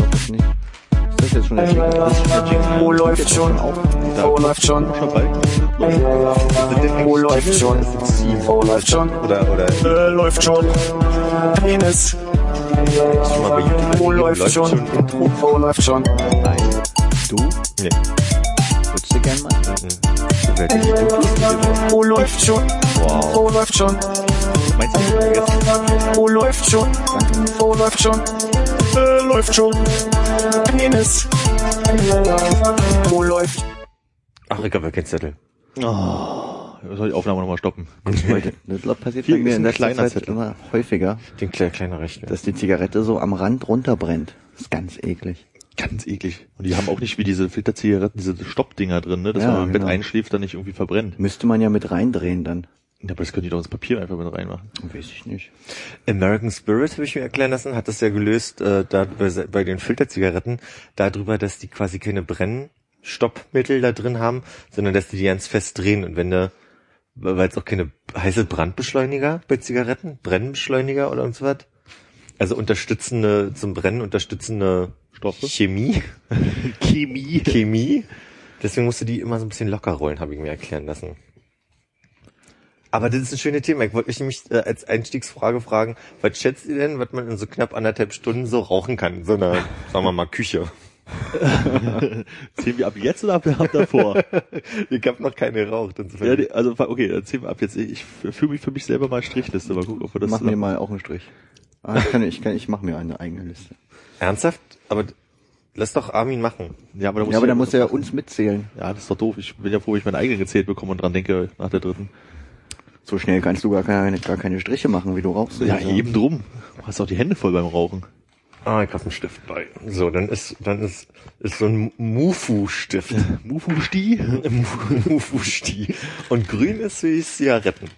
weiß das nicht. Ist das jetzt schon der Jingle? Der Jingle. Wo läuft schon? Wo läuft schon? Wo läuft schon? Wo läuft schon? Oder, oder, Äh, läuft schon. Penis. Wo läuft schon? Wo läuft schon? Nein. Du? Nee. Würdest du gern mal? Mhm. Wer hat die YouTube Wo läuft schon? Wow. Wo läuft schon? Meinst du, ich? Wo läuft schon? Wo läuft schon? Äh, läuft schon. Penis. Wo läuft? Ach, ich hab ja keinen Zettel. Oh, soll die Aufnahme nochmal stoppen? Das passiert bei mir in letzter kleiner Zeit Zettel. immer häufiger, Den kleiner, kleiner Rechner. dass die Zigarette so am Rand runterbrennt. Das ist ganz eklig. Ganz eklig. Und die haben auch nicht wie diese Filterzigaretten, diese Stoppdinger drin, ne? Dass Ja, wenn man im Bett genau. einschläft, dann nicht irgendwie verbrennt. Müsste man ja mit reindrehen dann. Ja, aber das können die doch ins Papier einfach mit reinmachen. Weiß ich nicht. American Spirit, habe ich mir erklären lassen, hat das ja gelöst, äh, da bei, bei den Filterzigaretten, darüber, dass die quasi keine Brennstoppmittel da drin haben, sondern dass die die ganz fest drehen und wenn du, weil es auch keine, heißt es Brandbeschleuniger bei Zigaretten? Brennbeschleuniger oder so was? Also unterstützende, zum Brennen unterstützende Stoffe? Chemie. Chemie. Chemie. Deswegen musst du die immer so ein bisschen locker rollen, habe ich mir erklären lassen. Aber das ist ein schönes Thema. Ich wollte mich nämlich äh, als Einstiegsfrage fragen, was schätzt ihr denn, was man in so knapp anderthalb Stunden so rauchen kann? In so einer, sagen wir mal, Küche. Zählen wir ab jetzt oder ab, ab davor? Ich habe noch keine geraucht. Insofern. ja, also okay, dann zählen wir ab jetzt. Ich fühle mich für mich selber mal Strichliste. Mal gucken, ob wir das mach mir mal auch einen Strich. Ah, ich kann, ich kann, ich mache mir eine eigene Liste. Ernsthaft? Aber lass doch Armin machen. Ja, aber da muss, Ja, aber ich- da muss er ja uns mitzählen. Ja, das ist doch doof. Ich bin ja froh, wenn ich meine eigene gezählt bekomme und dran denke nach der dritten. So schnell kannst du gar keine, gar keine Striche machen, wie du rauchst. Ja, Also, eben drum. Du hast auch die Hände voll beim Rauchen. Ah, ich habe einen Stift bei. So, dann ist, dann ist, ist so ein Mufu-Stift. Mufu-Sti? Mufu-Sti. Und grün ist wie Zigaretten.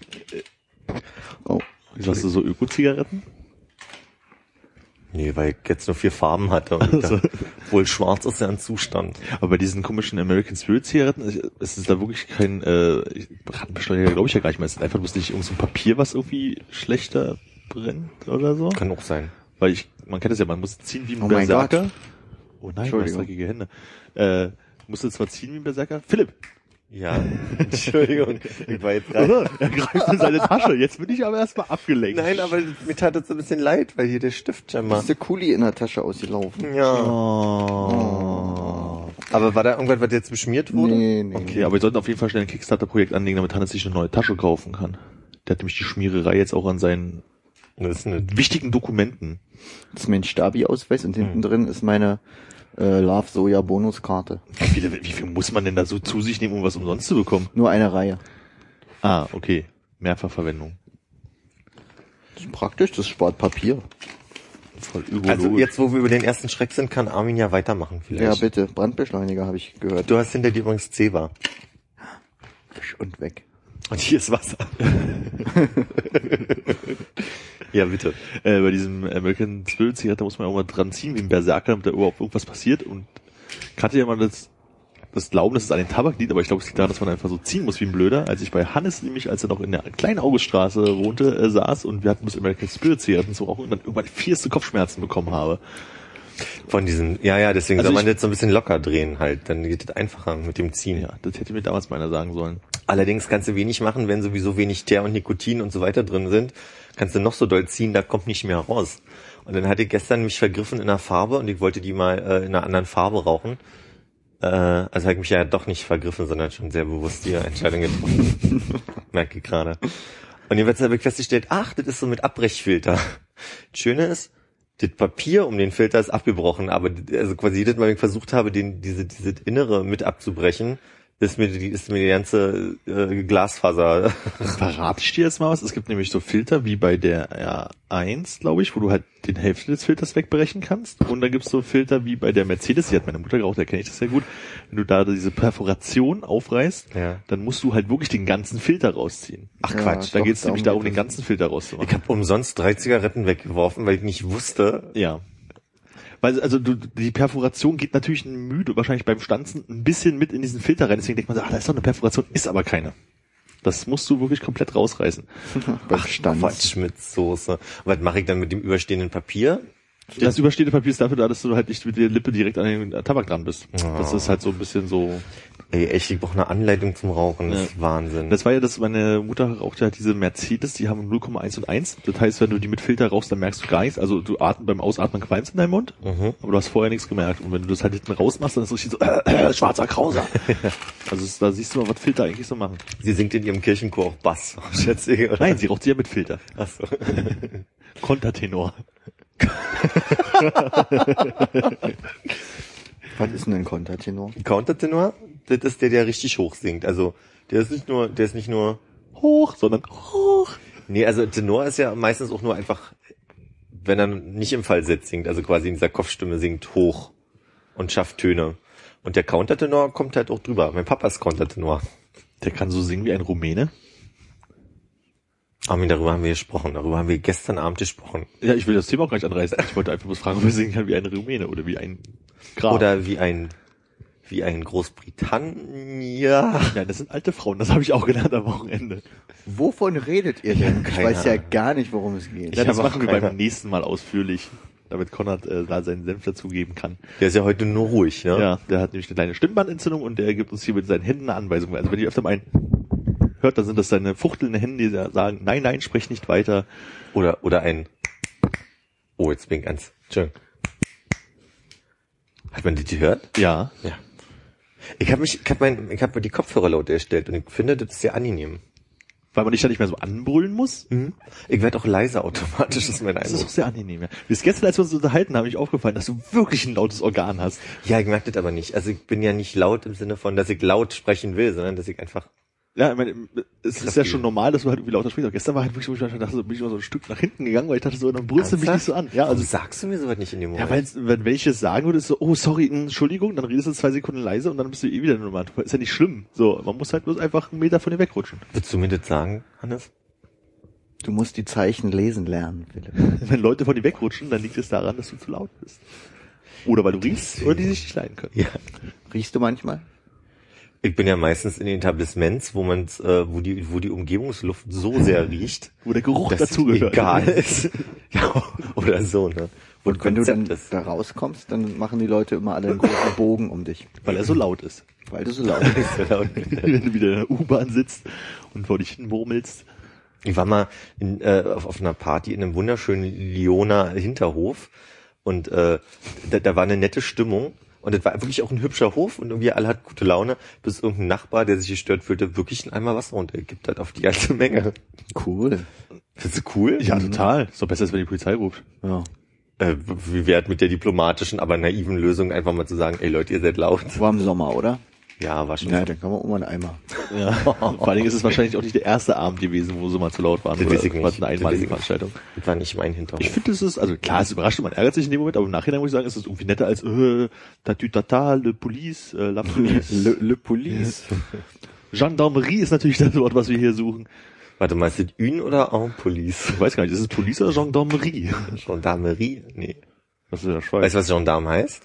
Oh, Wieso hast du so Öko-Zigaretten? Nee, weil ich jetzt nur vier Farben hatte und Also. wohl schwarz ist ja ein Zustand. Aber bei diesen komischen American Spirit Zigaretten, es ist da wirklich kein äh, Brandbeschleuniger, glaube ich ja gar nicht mehr. Es ist einfach bloß nicht irgend so ein Papier, was irgendwie schlechter brennt oder so. Kann auch sein. Weil ich, man kennt es ja, man muss ziehen wie ein Oh Berserker. Oh nein, Entschuldigung. dreckige Hände. Äh, musst du zwar ziehen wie ein Berserker. Philipp! Ja, Entschuldigung. Ich war jetzt gerade. er greift in seine Tasche. Jetzt bin ich aber erstmal abgelenkt. Nein, aber mir tat es ein bisschen leid, weil hier der Stift schon mal. ist der Kuli in der Tasche ausgelaufen. Ja. Oh. Aber war da irgendwas, was jetzt beschmiert wurde? Nee, nee. Okay, aber wir sollten auf jeden Fall schnell ein Kickstarter-Projekt anlegen, damit Hannes sich eine neue Tasche kaufen kann. Der hat nämlich die Schmiererei jetzt auch an seinen Das wichtigen Dokumenten. Das ist mein Stabi-Ausweis und Hm. hinten drin ist meine äh, Love Soja Bonuskarte. Wie, viel- wie viel muss man denn da so zu sich nehmen, um was umsonst zu bekommen? Nur eine Reihe. Ah, okay. Mehrfachverwendung. Das ist praktisch, das spart Papier. Voll ökologisch. also jetzt, wo wir über den ersten Schreck sind, kann Armin ja weitermachen Ja, vielleicht. bitte. Brandbeschleuniger habe ich gehört. Du hast hinter dir übrigens Zewa. Und weg. Und hier ist Wasser. ja, bitte. äh, bei diesem American Spirit Zigarette muss man auch mal dran ziehen, wie ein Berserker, damit da überhaupt irgendwas passiert. Und ich hatte ja mal das, das Glauben, dass es an den Tabak liegt, aber ich glaube, es liegt daran, dass man einfach so ziehen muss wie ein Blöder. Als ich bei Hannes nämlich, als er noch in der kleinen Auguststraße wohnte, äh, saß und wir hatten das American Spirit Zigaretten so auch und dann irgendwann vierste Kopfschmerzen bekommen habe. Von diesen, ja, ja, deswegen Also soll man das so ein bisschen locker drehen halt. Dann geht es einfacher mit dem Ziehen. Ja, das hätte mir damals meiner sagen sollen. Allerdings kannst du wenig machen, wenn sowieso wenig Teer und Nikotin und so weiter drin sind. Kannst du noch so doll ziehen, da kommt nicht mehr raus. Und dann hatte ich gestern mich vergriffen in einer Farbe und ich wollte die mal äh, in einer anderen Farbe rauchen. Äh, also habe ich mich ja doch nicht vergriffen, sondern schon sehr bewusst die Entscheidung getroffen. Merke ich gerade. Und jedenfalls habe ich festgestellt, ach, das ist so mit Abbrechfilter. Das Schöne ist, das Papier um den Filter ist abgebrochen, aber also quasi jedes Mal, wenn ich versucht habe, den, diese, diese Innere mit abzubrechen, ist mir die, ist mir die ganze äh, Glasfaser. Verrate ich dir jetzt mal was? Es gibt nämlich so Filter wie bei der R1, glaube ich, wo du halt den Hälfte des Filters wegbrechen kannst. Und dann gibt's so Filter wie bei der Mercedes, die hat meine Mutter geraucht, da kenne ich das sehr gut. Wenn du da diese Perforation aufreißt, Ja. dann musst du halt wirklich den ganzen Filter rausziehen. Ach Ja, Quatsch. Da geht's nämlich darum den ganzen Filter rauszumachen. Ich habe umsonst drei Zigaretten weggeworfen, weil ich nicht wusste. Ja. Weil, also du, die Perforation geht natürlich müde, wahrscheinlich beim Stanzen ein bisschen mit in diesen Filter rein. Deswegen denkt man, so, ah, da ist doch eine Perforation, ist aber keine. Das musst du wirklich komplett rausreißen. Beim Stanz. Quatsch mit Soße. Was mache ich dann mit dem überstehenden Papier? Das überstehende Papier ist dafür da, dass du halt nicht mit der Lippe direkt an den Tabak dran bist. Oh. Das ist halt so ein bisschen so. Ey, echt, ich brauche eine Anleitung zum Rauchen. Das ist Wahnsinn. Das war ja das, meine Mutter raucht ja diese Mercedes, die haben 0,1 und 1. Das heißt, wenn du die mit Filter rauchst, dann merkst du gar nichts. Also du atmen beim Ausatmen qualmst in deinem Mund, Mhm. aber du hast vorher nichts gemerkt. Und wenn du das halt hinten rausmachst, dann ist es richtig so, äh, äh, schwarzer Krauser. also es, da siehst du mal, was Filter eigentlich so machen. Sie singt in ihrem Kirchenchor auch Bass, schätze ich, oder? Nein, sie raucht sie ja mit Filter. Ach so. Kontertenor. Was ist denn ein Kontertenor? Countertenor, das ist der, der richtig hoch singt. Also, der ist nicht nur, der ist nicht nur, Hoch, sondern hoch. nee, also Tenor ist ja meistens auch nur einfach, wenn er nicht im Falsett singt, also quasi in dieser Kopfstimme singt hoch und schafft Töne. Und der Countertenor kommt halt auch drüber. Mein Papa ist Countertenor. Der kann so singen wie ein Rumäne. Armin, darüber haben wir gesprochen. Darüber haben wir gestern Abend gesprochen. Ja, ich will das Thema auch gar nicht anreißen. Ich wollte einfach bloß fragen, ob er singen kann wie ein Rumäne oder wie ein Graf. Oder wie ein, wie ein Großbritannier. Nein, das sind alte Frauen, das habe ich auch gelernt am Wochenende. Wovon redet ihr denn? Ich keine weiß ja gar nicht, worum es geht. Ich Ja, das habe auch machen wir beim nächsten Mal ausführlich, damit Konrad äh, da seinen Senf dazugeben kann. Der ist ja heute nur ruhig, ne? Ja, der hat nämlich eine kleine Stimmbandentzündung und der gibt uns hier mit seinen Händen eine Anweisung. Also wenn ihr öfter mal einen hört, dann sind das seine fuchtelnde Hände, die sagen, nein, nein, sprech nicht weiter. Oder, oder ein, oh, jetzt bin ich ganz, Entschuldigung. Hat man die gehört? Ja, Ja. Ich habe mich, ich habe mein, ich habe mir die Kopfhörer laut erstellt und ich finde, das ist sehr angenehm. weil man dich da nicht mehr so anbrüllen muss. Ich werde auch leiser automatisch, ist mein Das ist auch Eindruck. sehr angenehm. Ja. Bis gestern, als wir uns unterhalten, habe ich aufgefallen, dass du wirklich ein lautes Organ hast. Ja, ich merke das aber nicht. Also ich bin ja nicht laut im Sinne von, dass ich laut sprechen will, sondern dass ich einfach, Ja, ich meine, es ist ja schon normal, dass du halt irgendwie lauter sprichst. Aber gestern war halt wirklich, wo ich dachte, so bin ich mal so ein Stück nach hinten gegangen, weil ich dachte so, dann brüllst du mich nicht so an. Ja, also also sagst du mir sowas nicht in dem Ja, Moment. weil wenn, wenn ich es sagen würde, ist so, oh sorry, mh, Entschuldigung, dann redest du zwei Sekunden leise und dann bist du eh wieder normal. Ist ja nicht schlimm. So, man muss halt bloß einfach einen Meter von dir wegrutschen. Würdest du mir das sagen, Hannes? Du musst die Zeichen lesen lernen, Philipp. Wenn Leute von dir wegrutschen, dann liegt es daran, dass du zu laut bist. Oder weil du riechst, oder die sich nicht leiden können. Ja. Riechst du manchmal? Ich bin ja meistens in den Etablissements, wo man, äh, wo die, wo die Umgebungsluft so sehr riecht, Wo der Geruch dazugehört. egal ist. ja, oder so, ne? Wo Und wenn du dann ist. da rauskommst, dann machen die Leute immer alle einen großen Bogen um dich, Weil er so laut ist. weil du so laut bist. Wenn du wieder in der U-Bahn sitzt und vor dich hin murmelst. Ich war mal in, äh, auf, auf einer Party in einem wunderschönen Lyoner Hinterhof und äh, da, da war eine nette Stimmung und es war wirklich auch ein hübscher Hof und irgendwie alle hatten gute Laune, bis irgendein Nachbar, der sich gestört fühlte, wirklich einen Eimer Wasser runtergekippt hat auf die ganze Menge. Cool. Findest du cool? Ja, total. Ist doch besser, als wenn die Polizei ruft. Ja. Äh, wie wert mit der diplomatischen, aber naiven Lösung einfach mal zu sagen, ey Leute, ihr seid laut. War im Sommer, oder? Ja, war schon. Ja, dann kann man immer einen Eimer. Ja. Vor allen Dingen ist es wahrscheinlich auch nicht der erste Abend gewesen, wo sie mal zu laut waren. Das oder ich was eine Das einmalige. Veranstaltung. Das war nicht mein Hinterhof. Ich finde, es ist, also klar, es überrascht und man ärgert sich in dem Moment, aber im Nachhinein muss ich sagen, es ist irgendwie netter als äh, Tatütata, Le Police, äh, La Police. Le, Le Police. Gendarmerie ist natürlich das Wort, was wir hier suchen. Warte mal, ist das une oder en police? Ich weiß gar nicht, ist es Police oder Gendarmerie? Gendarmerie? Nee. Was ist der Schweiz? Weißt du, was Gendarme heißt?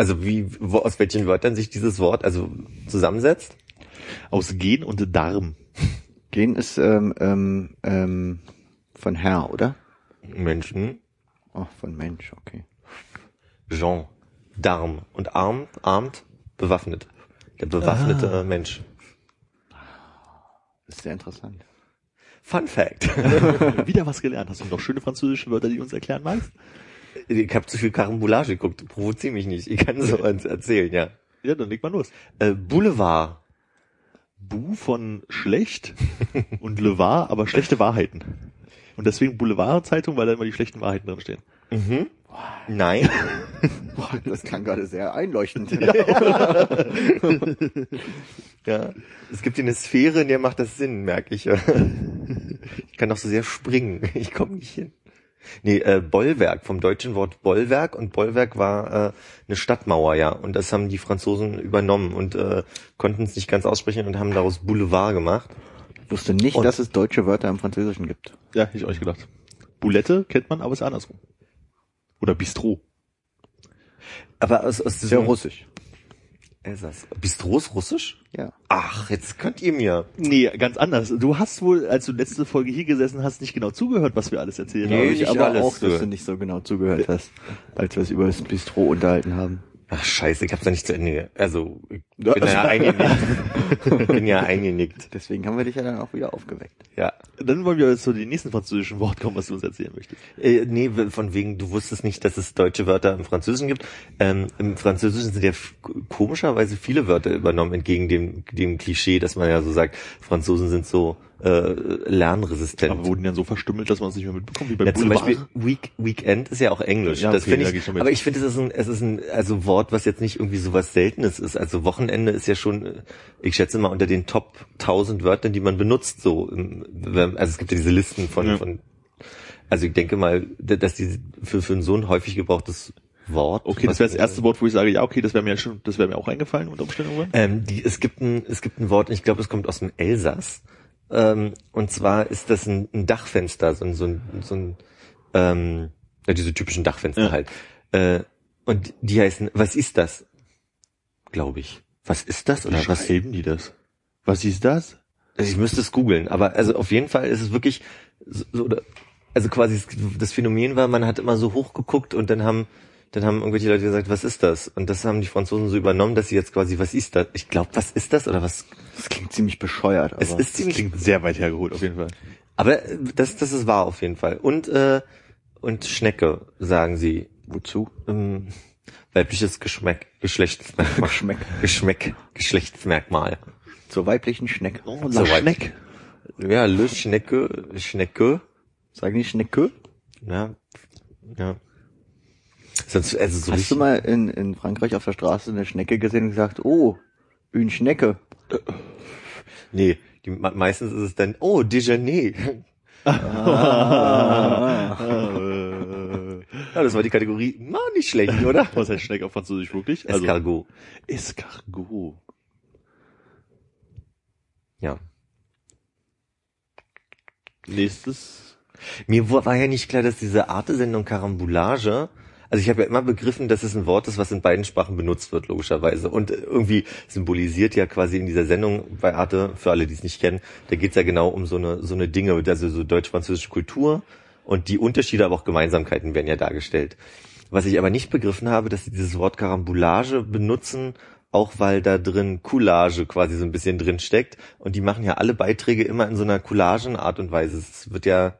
Also wie, wo, aus welchen Wörtern sich dieses Wort also zusammensetzt? Aus Gen und Darm. Gen ist ähm, ähm, ähm, von Herr, oder? Menschen, Oh, von Mensch, okay. Jean, Darm und armed, armed, bewaffnet. Der bewaffnete Mensch. Das ist sehr interessant. Fun Fact. Wieder was gelernt. Hast du noch schöne französische Wörter, die du uns erklären magst? Ich habe zu viel Karambolage geguckt. Provozier mich nicht. Ich kann so eins erzählen, ja. Ja, dann leg mal los. Äh, Boulevard. Bu von schlecht und Le Var, aber schlechte Wahrheiten. Und deswegen Boulevard-Zeitung, weil da immer die schlechten Wahrheiten drin stehen. Nein. Boah, das klang gerade sehr einleuchtend. Ja. Es gibt hier eine Sphäre, in der macht das Sinn, merke ich. Ich kann doch so sehr springen. Ich komme nicht hin. Nee, äh, Bollwerk, vom deutschen Wort Bollwerk und Bollwerk war äh, eine Stadtmauer, ja. Und das haben die Franzosen übernommen und äh, konnten es nicht ganz aussprechen und haben daraus Boulevard gemacht. Ich wusste nicht, Und- dass es deutsche Wörter im Französischen gibt. Ja, hätte ich euch gedacht. Boulette kennt man, aber ist andersrum. Oder Bistro. Aber aus, aus Sehr diesem, russisch. Elsass. Bistros Russisch? Ja. Ach, jetzt könnt ihr mir. Nee, ganz anders. Du hast wohl, als du letzte Folge hier gesessen hast, nicht genau zugehört, was wir alles erzählt Nee, haben. ich aber alles auch, dass du nicht so genau zugehört hast, als wir es über das Bistro unterhalten haben. Ach scheiße, ich hab's ja nicht zu Ende. Also, ich bin ja eingenickt. bin ja eingenickt. Deswegen haben wir dich ja dann auch wieder aufgeweckt. Ja. Dann wollen wir jetzt zu den nächsten französischen Wort kommen, was du uns erzählen möchtest. Äh, nee, von wegen, du wusstest nicht, dass es deutsche Wörter im Französischen gibt. Ähm, Im Französischen sind ja komischerweise viele Wörter übernommen, entgegen dem, dem Klischee, dass man ja so sagt, Franzosen sind so äh, lernresistent. Aber wurden die dann so verstümmelt, dass man es nicht mehr mitbekommt, wie beim Ja, zum? Beispiel Week, Weekend ist ja auch Englisch. Ja, das okay, finde ich, ich aber ich finde, es ist ein, es ist ein, also Wort, was jetzt nicht irgendwie so was Seltenes ist. Also Wochenende ist ja schon, äh, ich schätze mal unter den Top 1000 Wörtern, die man benutzt, so, wenn- also es gibt ja diese Listen von, Ja. von, also ich denke mal, dass die für, für so ein häufig gebrauchtes Wort. Okay, das wäre das erste Wort, wo ich sage, ja, okay, das wäre mir schon, das wäre mir auch eingefallen unter Umständen. Ähm, die, es gibt ein, es gibt ein Wort, ich glaube, es kommt aus dem Elsass. Ähm, und zwar ist das ein, ein Dachfenster, so ein, so ein, so ein ähm, ja, diese typischen Dachfenster Ja. halt. Äh, und die heißen, was ist das? Glaube ich. Was ist das? Oder was? schreiben die das? Was ist das? Also ich müsste es googeln, aber also auf jeden Fall ist es wirklich so, also quasi das Phänomen war, man hat immer so hochgeguckt und dann haben dann haben irgendwelche Leute gesagt, was ist das? Und das haben die Franzosen so übernommen, dass sie jetzt quasi, was ist das? Ich glaube, was ist das oder was? Das klingt ziemlich bescheuert, Es ist ziemlich Klingt sehr weit hergeholt, auf jeden Fall. Aber äh, das, das ist wahr auf jeden Fall. Und, äh, und Schnecke, sagen sie. wozu? Ähm, weibliches Geschmack, Geschlechtsmerkmal. Geschmack. Geschmack, Geschlechtsmerkmal. Zur weiblichen Schnecke. Oh, weit. Schneck. Ja, Le Schnecke, Schnecke. Sagen die Schnecke? Ja, ja. Sonst, also so Hast du mal in, in Frankreich auf der Straße eine Schnecke gesehen und gesagt, oh, une Schnecke? nee, die, me- meistens ist es dann, oh, Déjeuner. Äh, Ja, das war die Kategorie, na, nicht schlecht, oder? was heißt Schneck auf Französisch wirklich? Escargot. Also, Escargot. Ja. Nächstes. Mir war war ja nicht klar, dass diese Arte-Sendung Karambolage, also ich habe ja immer begriffen, dass es ein Wort ist, was in beiden Sprachen benutzt wird, logischerweise. Und irgendwie symbolisiert ja quasi in dieser Sendung bei Arte, für alle, die es nicht kennen, da geht's ja genau um so eine, so eine Dinge, also so deutsch-französische Kultur und die Unterschiede, aber auch Gemeinsamkeiten werden ja dargestellt. Was ich aber nicht begriffen habe, dass sie dieses Wort Karambolage benutzen, auch weil da drin Coulage quasi so ein bisschen drin steckt. Und die machen ja alle Beiträge immer in so einer Collagenart und Weise. Es wird ja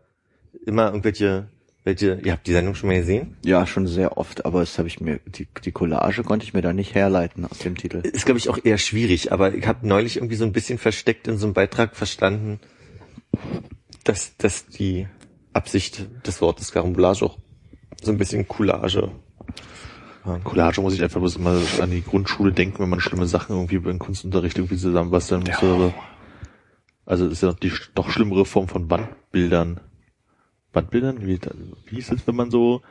immer irgendwelche, welche, ihr habt die Sendung schon mal gesehen? Ja, schon sehr oft, aber das habe ich mir, die, die Collage konnte ich mir da nicht herleiten aus dem Titel. Ist, glaube ich, auch eher schwierig, aber ich habe neulich irgendwie so ein bisschen versteckt in so einem Beitrag verstanden, dass, dass die Absicht des Wortes Karambolage auch so ein bisschen Coulage. Collage muss ich einfach bloß immer an die Grundschule denken, wenn man schlimme Sachen irgendwie beim Kunstunterricht irgendwie zusammenbasteln muss. Also das ist ja noch die noch schlimmere Form von Wandbildern. Wandbildern? Wie, wie hieß es, wenn man so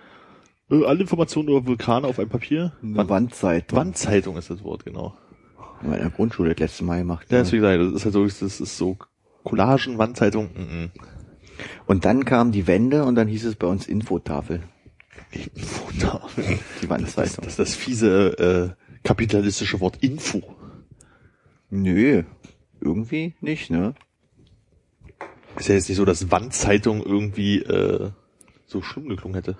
äh, alle Informationen über Vulkane auf einem Papier? Eine Wandzeit. Wandzeitung ist das Wort, genau. Haben wir in der Grundschule das letzte Mal gemacht. Ja, deswegen sage ich, das ist halt so, das ist so Collagen, Wandzeitung, mm, Und dann kam die Wende und dann hieß es bei uns Infotafel. Info. Die Das, Wandzeitung. das ist das fiese äh, kapitalistische Wort Info. Nö, irgendwie nicht, ne? Ist ja jetzt nicht so, dass Wandzeitung irgendwie äh, so schlimm geklungen hätte.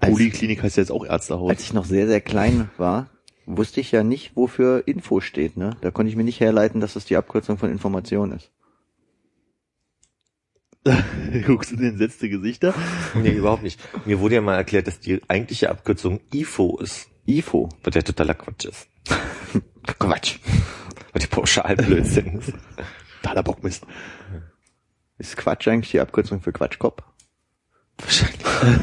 Als- Poliklinik heißt ja jetzt auch Ärztehaus. Als ich noch sehr, sehr klein war, wusste ich ja nicht, wofür Info steht, ne? Da konnte ich mir nicht herleiten, dass das die Abkürzung von Information ist. Guckst du den entsetzte Gesichter? Nee, überhaupt nicht. Mir wurde ja mal erklärt, dass die eigentliche Abkürzung IFO ist, IFO. was ja totaler Quatsch ist. Quatsch. Was die Pauschalblödsinn ist. Totaler Bockmist. Ist Quatsch eigentlich die Abkürzung für Quatschkopf? Wahrscheinlich.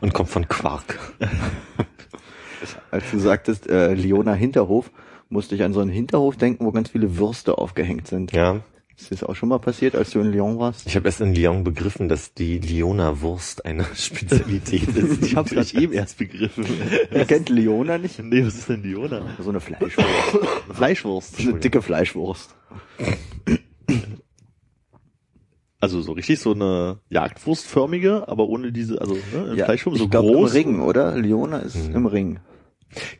Und kommt von Quark. Als du sagtest, äh, Leona Hinterhof, musste ich an so einen Hinterhof denken, wo ganz viele Würste aufgehängt sind. Ja. Ist das auch schon mal passiert, als du in Lyon warst? Ich habe erst in Lyon begriffen, dass die Liona-Wurst eine Spezialität ist. Ich hab's gerade eben erst begriffen. Ihr kennt Leona nicht? nee, was ist denn Liona? So eine Fleischwurst. Fleischwurst. eine dicke Fleischwurst. Also so richtig so eine Jagdwurstförmige, aber ohne diese, also ne, im Ja, Fleischwurst ich so glaube im groß. Ring, oder? Leona ist Mhm. im Ring.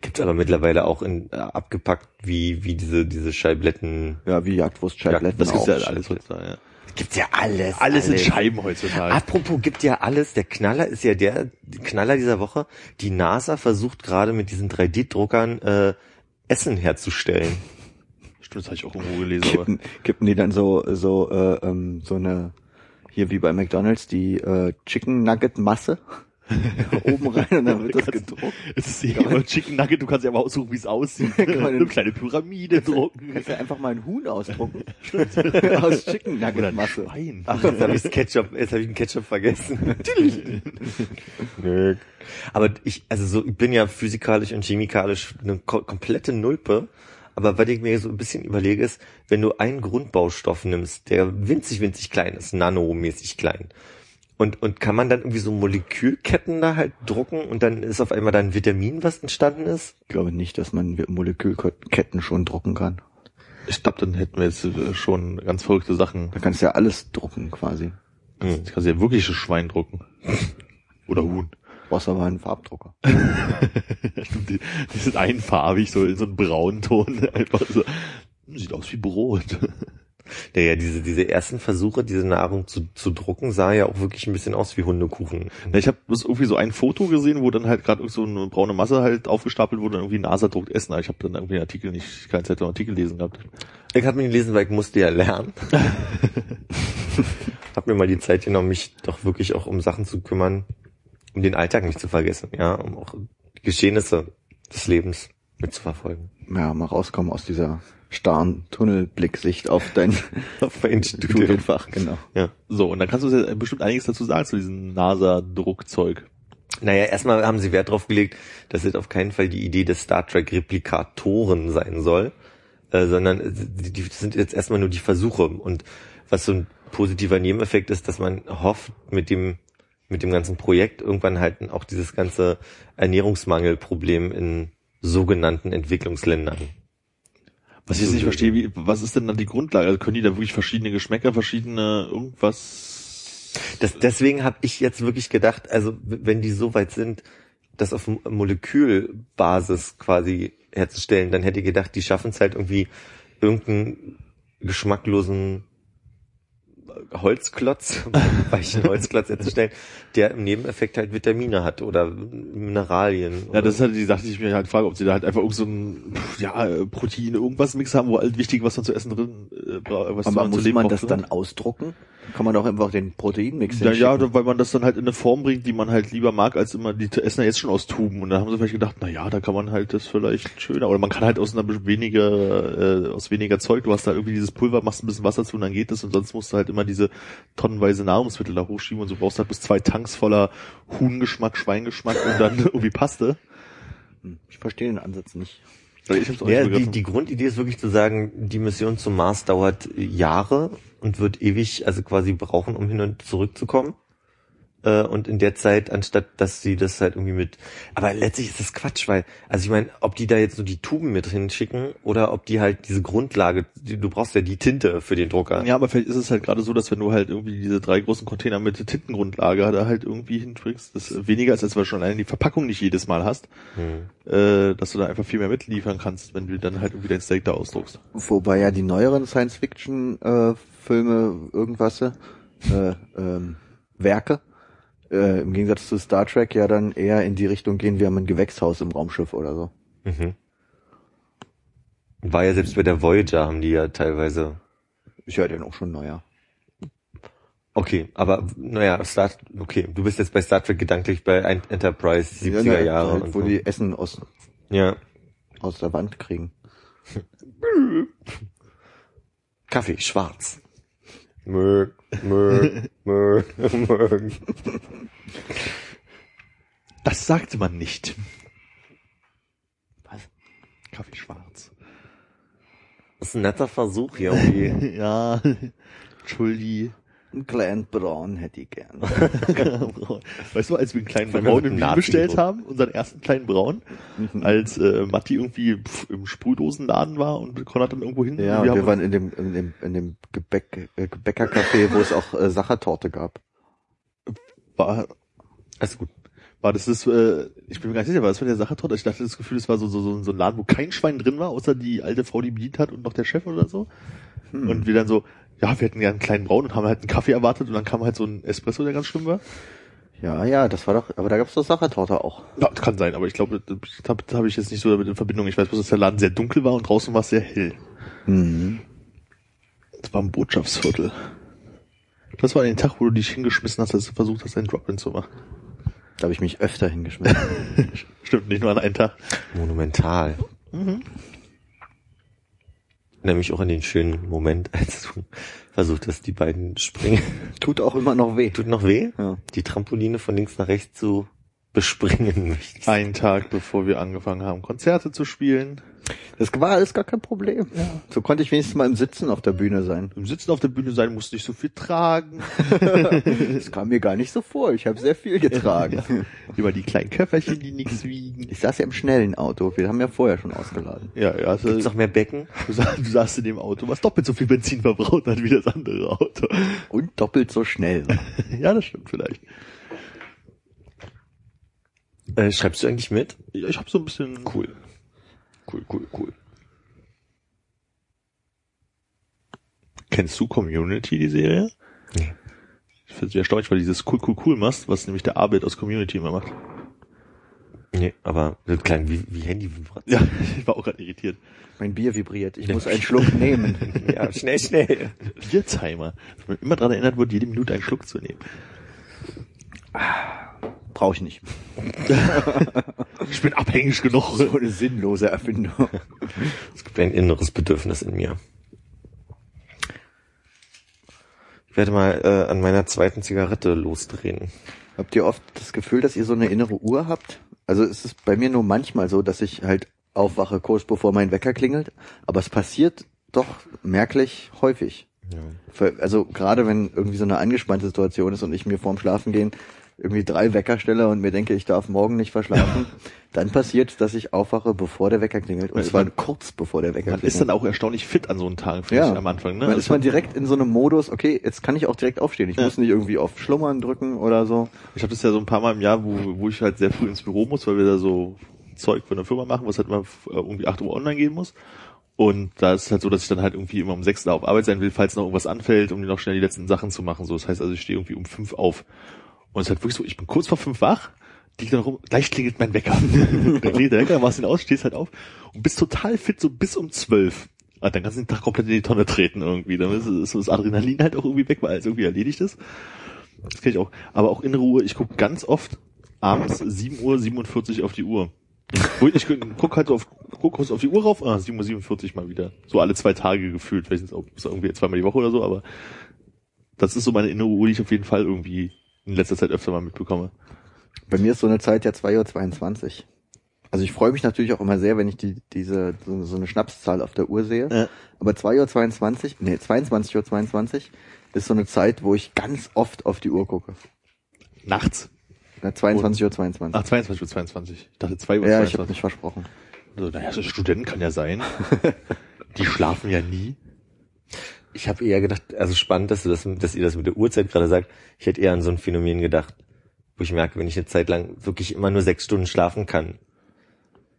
Gibt's aber mittlerweile auch in äh, abgepackt wie wie diese diese Scheibletten. Ja, wie Jagdwurst-Scheibletten Das gibt's ja alles heutzutage. Ja. Gibt's ja alles. Alles in Scheiben heutzutage. Apropos gibt ja alles. Der Knaller ist ja der Knaller dieser Woche. Die NASA versucht gerade mit diesen 3D-Druckern äh, Essen herzustellen. Stimmt, das habe ich auch irgendwo gelesen. Aber Kippen, kippen die dann so, so, äh, ähm, so eine, hier wie bei McDonalds, die äh, Chicken Nugget Masse oben rein und dann wird das gedruckt. es ist eh immer Chicken Nugget, du kannst ja aber aussuchen, wie es aussieht. Eine kleine Pyramide drucken. Kannst ja einfach mal ein Huhn ausdrucken. Aus Chicken Nugget Masse. Schwein. Ach, jetzt habe ich Ketchup, jetzt habe ich den Ketchup vergessen. Aber ich, also so, ich bin ja physikalisch und chemikalisch eine ko komplette Nulpe. Aber was ich mir so ein bisschen überlege, ist, wenn du einen Grundbaustoff nimmst, der winzig, winzig klein ist, nanomäßig klein, und, und kann man dann irgendwie so Molekülketten da halt drucken und dann ist auf einmal da ein Vitamin, was entstanden ist? Ich glaube nicht, dass man Molekülketten schon drucken kann. Ich glaube, dann hätten wir jetzt äh, schon ganz verrückte Sachen. Da kannst du ja alles drucken quasi. Hm. Du kannst ja wirklich ein Schwein drucken. Oder Huhn. Brauchst aber einen Farbdrucker. Die, die sind einfarbig, so in so einem braunen Ton. Einfach so. Sieht aus wie Brot. Ja, ja, diese, diese ersten Versuche, diese Nahrung zu, zu drucken, sah ja auch wirklich ein bisschen aus wie Hundekuchen. Ja, ich habe irgendwie so ein Foto gesehen, wo dann halt gerade so eine braune Masse halt aufgestapelt wurde und irgendwie NASA druckt Essen. Aber ich habe dann irgendwie einen Artikel nicht, keine Zeit einen Artikel lesen gehabt. Ich habe mir gelesen, weil ich musste ja lernen. hab mir mal die Zeit genommen, mich doch wirklich auch um Sachen zu kümmern, um den Alltag nicht zu vergessen, ja, um auch die Geschehnisse des Lebens mitzuverfolgen. Ja, mal rauskommen aus dieser starren Tunnelblicksicht auf dein Auf ein Studium. Studienfach, genau. Ja. So, und dann kannst du ja bestimmt einiges dazu sagen zu diesem NASA-Druckzeug. Naja, erstmal haben sie Wert drauf gelegt, dass es auf keinen Fall die Idee des Star Trek Replikatoren sein soll, äh, sondern die, die sind jetzt erstmal nur die Versuche. Und was so ein positiver Nebeneffekt ist, dass man hofft, mit dem mit dem ganzen Projekt irgendwann halt auch dieses ganze Ernährungsmangelproblem in sogenannten Entwicklungsländern. Was ich jetzt nicht verstehe, wie, was ist denn dann die Grundlage? Also können die da wirklich verschiedene Geschmäcker, verschiedene irgendwas? Das, deswegen habe ich jetzt wirklich gedacht, also wenn die so weit sind, das auf Molekülbasis quasi herzustellen, dann hätte ich gedacht, die schaffen es halt irgendwie irgendeinen geschmacklosen Holzklotz, weichen Holzklotz herzustellen, der im Nebeneffekt halt Vitamine hat oder Mineralien. Ja, das ist halt die Sache, die ich mir halt frage, ob sie da halt einfach irgend so ein, ja, äh, Protein, irgendwas Mix haben, wo halt wichtig, was man zu essen drin, äh, was Aber man zu muss man das ne? dann ausdrucken? Kann man doch einfach den Proteinmix Ja, ja, hinschicken. weil man das dann halt in eine Form bringt, die man halt lieber mag, als immer, die essen ja jetzt schon aus Tuben. Und dann haben sie vielleicht gedacht, na ja, da kann man halt das vielleicht schöner. Oder man kann halt aus einer weniger, äh, aus weniger Zeug, du hast da irgendwie dieses Pulver, machst ein bisschen Wasser zu und dann geht es. Und sonst musst du halt immer diese tonnenweise Nahrungsmittel da hochschieben und so brauchst halt bis zwei Tanks voller Huhngeschmack, Schweingeschmack und dann irgendwie Paste. Hm, Ich verstehe den Ansatz nicht. Ich hab's auch Ja, nicht die, die Grundidee ist wirklich zu sagen, die Mission zum Mars dauert Jahre und wird ewig, also quasi brauchen, um hin und zurückzukommen. Äh, Und in der Zeit, anstatt dass sie das halt irgendwie mit, aber letztlich ist das Quatsch, weil, also ich meine, ob die da jetzt nur die Tuben mit hinschicken oder ob die halt diese Grundlage, die, du brauchst ja die Tinte für den Drucker. Ja, aber vielleicht ist es halt gerade so, dass wenn du halt irgendwie diese drei großen Container mit Tintengrundlage da halt irgendwie hinbringst, das weniger ist, als wenn du schon allein die Verpackung nicht jedes Mal hast, Hm. äh, dass du da einfach viel mehr mitliefern kannst, wenn du dann halt irgendwie dein Steak da ausdruckst. Wobei ja die neueren Science-Fiction-Filme irgendwas, äh, ähm, Werke, äh, im Gegensatz zu Star Trek ja dann eher in die Richtung gehen, wir haben ein Gewächshaus im Raumschiff oder so. Mhm. War ja selbst bei der Voyager haben die ja teilweise Ist ja dann auch schon neuer. Okay, aber naja, Star, okay, du bist jetzt bei Star Trek gedanklich bei Enterprise 70er Ja, ne, Jahre halt, wo so. die Essen aus, ja, aus der Wand kriegen. Kaffee schwarz. Mög, mög, mög, mög. Das sagte man nicht. Was? Kaffee schwarz. Das ist ein netter Versuch hier irgendwie. ja, Entschuldi. Ein kleinen Braun hätte ich gern. weißt du, als wir einen kleinen Braun mit im Wien bestellt haben, unseren ersten kleinen Braun, als äh, Matti irgendwie pf, im Sprühdosenladen war und Konrad dann irgendwo hin. Ja, wir haben- waren in dem, in dem, in dem Gebäck, äh, Gebäckercafé, wo es auch äh, Sachertorte gab. war, Alles gut. War das das, äh, ich bin mir gar nicht sicher, war das von der Sache dort? Ich dachte das Gefühl, es war so, so, so, so ein Laden, wo kein Schwein drin war, außer die alte Frau, die bedient hat und noch der Chef oder so. Hm. Und wir dann so, ja, wir hätten ja einen kleinen Braun und haben halt einen Kaffee erwartet und dann kam halt so ein Espresso, der ganz schlimm war. Ja, ja, das war doch, aber da gab's doch Sachertorte auch. Ja, das kann sein, aber ich glaube, das habe hab ich jetzt nicht so damit in Verbindung. Ich weiß bloß, dass der Laden sehr dunkel war und draußen war es sehr hell. Mhm. Das war ein Botschaftsviertel. Das war den Tag, wo du dich hingeschmissen hast, als du versucht hast, einen Drop-In zu machen. Da habe ich mich öfter hingeschmissen. Stimmt, nicht nur an einen Tag. Monumental. Nämlich auch an den schönen Moment, als du versucht hast, die beiden springen. Tut auch immer noch weh. Tut noch weh? Ja. Die Trampoline von links nach rechts zu bespringen möchtest. Einen Tag, bevor wir angefangen haben, Konzerte zu spielen. Das war alles gar kein Problem. So konnte ich wenigstens mal im Sitzen auf der Bühne sein. Im Sitzen auf der Bühne sein, musst nicht so viel tragen. Das kam mir gar nicht so vor. Ich habe sehr viel getragen. Über die kleinen Köfferchen, die nichts wiegen. Ich saß ja im schnellen Auto. Wir haben ja vorher schon ausgeladen. Ja, ja, also, Gibt's noch mehr Becken? du, sa du saßt in dem Auto, was doppelt so viel Benzin verbraucht hat wie das andere Auto. Und doppelt so schnell. ja, das stimmt vielleicht. Äh, schreibst du eigentlich mit? Ja, ich habe so ein bisschen Cool. Cool, cool, cool. Kennst du Community, die Serie? Nee. Ich finde es erstaunlich, weil du dieses cool, cool, cool machst, was nämlich der Arbeit aus Community immer macht. Nee, aber so klein wie, wie Handy. Ja, ich war auch gerade irritiert. Mein Bier vibriert. Ich Ja. muss einen Schluck nehmen. Ja, schnell, schnell. Biertimer. Dass man immer daran erinnert wird, jede Minute einen Schluck zu nehmen. Brauche ich nicht. Ich bin abhängig genug. So eine sinnlose Erfindung. Es gibt ein inneres Bedürfnis in mir. Ich werde mal äh, an meiner zweiten Zigarette losdrehen. Habt ihr oft das Gefühl, dass ihr so eine innere Uhr habt? Also es ist bei mir nur manchmal so, dass ich halt aufwache kurz bevor mein Wecker klingelt, aber es passiert doch merklich häufig. Ja. Für- Also gerade wenn irgendwie so eine angespannte Situation ist und ich mir vorm Schlafengehen irgendwie drei Wecker stelle und mir denke, ich darf morgen nicht verschlafen, dann passiert, dass ich aufwache, bevor der Wecker klingelt. Und zwar man- kurz bevor der Wecker Man klingelt. ist dann auch erstaunlich fit an so einem Tag, finde ja, ich, am Anfang. Ne? Also ist man direkt in so einem Modus, okay, jetzt kann ich auch direkt aufstehen. Ich Ja. muss nicht irgendwie auf Schlummern drücken oder so. Ich habe das ja so ein paar Mal im Jahr, wo, wo ich halt sehr früh ins Büro muss, weil wir da so Zeug für eine Firma machen, was halt immer äh, irgendwie 8 Uhr online gehen muss. Und da ist es halt so, dass ich dann halt irgendwie immer um 6 da auf Arbeit sein will, falls noch irgendwas anfällt, um noch schnell die letzten Sachen zu machen. So, das heißt also, ich stehe irgendwie um 5 auf. Und es ist halt wirklich so, ich bin kurz vor 5 wach, lieg dann rum, gleich klingelt mein Wecker. dann klingelt der Wecker, machst ihn aus, stehst halt auf und bist total fit, so bis um 12. Ah, dann kannst du den Tag komplett in die Tonne treten irgendwie. Dann ist, ist das Adrenalin halt auch irgendwie weg, weil es irgendwie erledigt ist. Das kenne ich auch. Aber auch innere Uhr, ich gucke ganz oft abends 7 Uhr 47 auf die Uhr. Ich guck halt so auf, guck kurz auf die Uhr rauf, ah, 7 Uhr 47 mal wieder. So alle zwei Tage gefühlt. Vielleicht ist es auch irgendwie zweimal die Woche oder so, aber das ist so meine innere Uhr, die ich auf jeden Fall irgendwie in letzter Zeit öfter mal mitbekomme. Bei mir ist so eine Zeit ja 2.22 Uhr. Also ich freue mich natürlich auch immer sehr, wenn ich die, diese, so, so eine Schnapszahl auf der Uhr sehe. Ja. Aber 2.22 Uhr, nee, 22.22 Uhr 22 ist so eine Zeit, wo ich ganz oft auf die Uhr gucke. Nachts. Na, 22.22 Uhr. 22. Ach, 22 Uhr 22. Ich dachte 2 Uhr ja, ich habe 22. mich versprochen. Also, naja, so Studenten kann ja sein. Die schlafen ja nie. Ich habe eher gedacht, also spannend, dass du das, dass ihr das mit der Uhrzeit gerade sagt. Ich hätte eher an so ein Phänomen gedacht, wo ich merke, wenn ich eine Zeit lang wirklich immer nur sechs Stunden schlafen kann,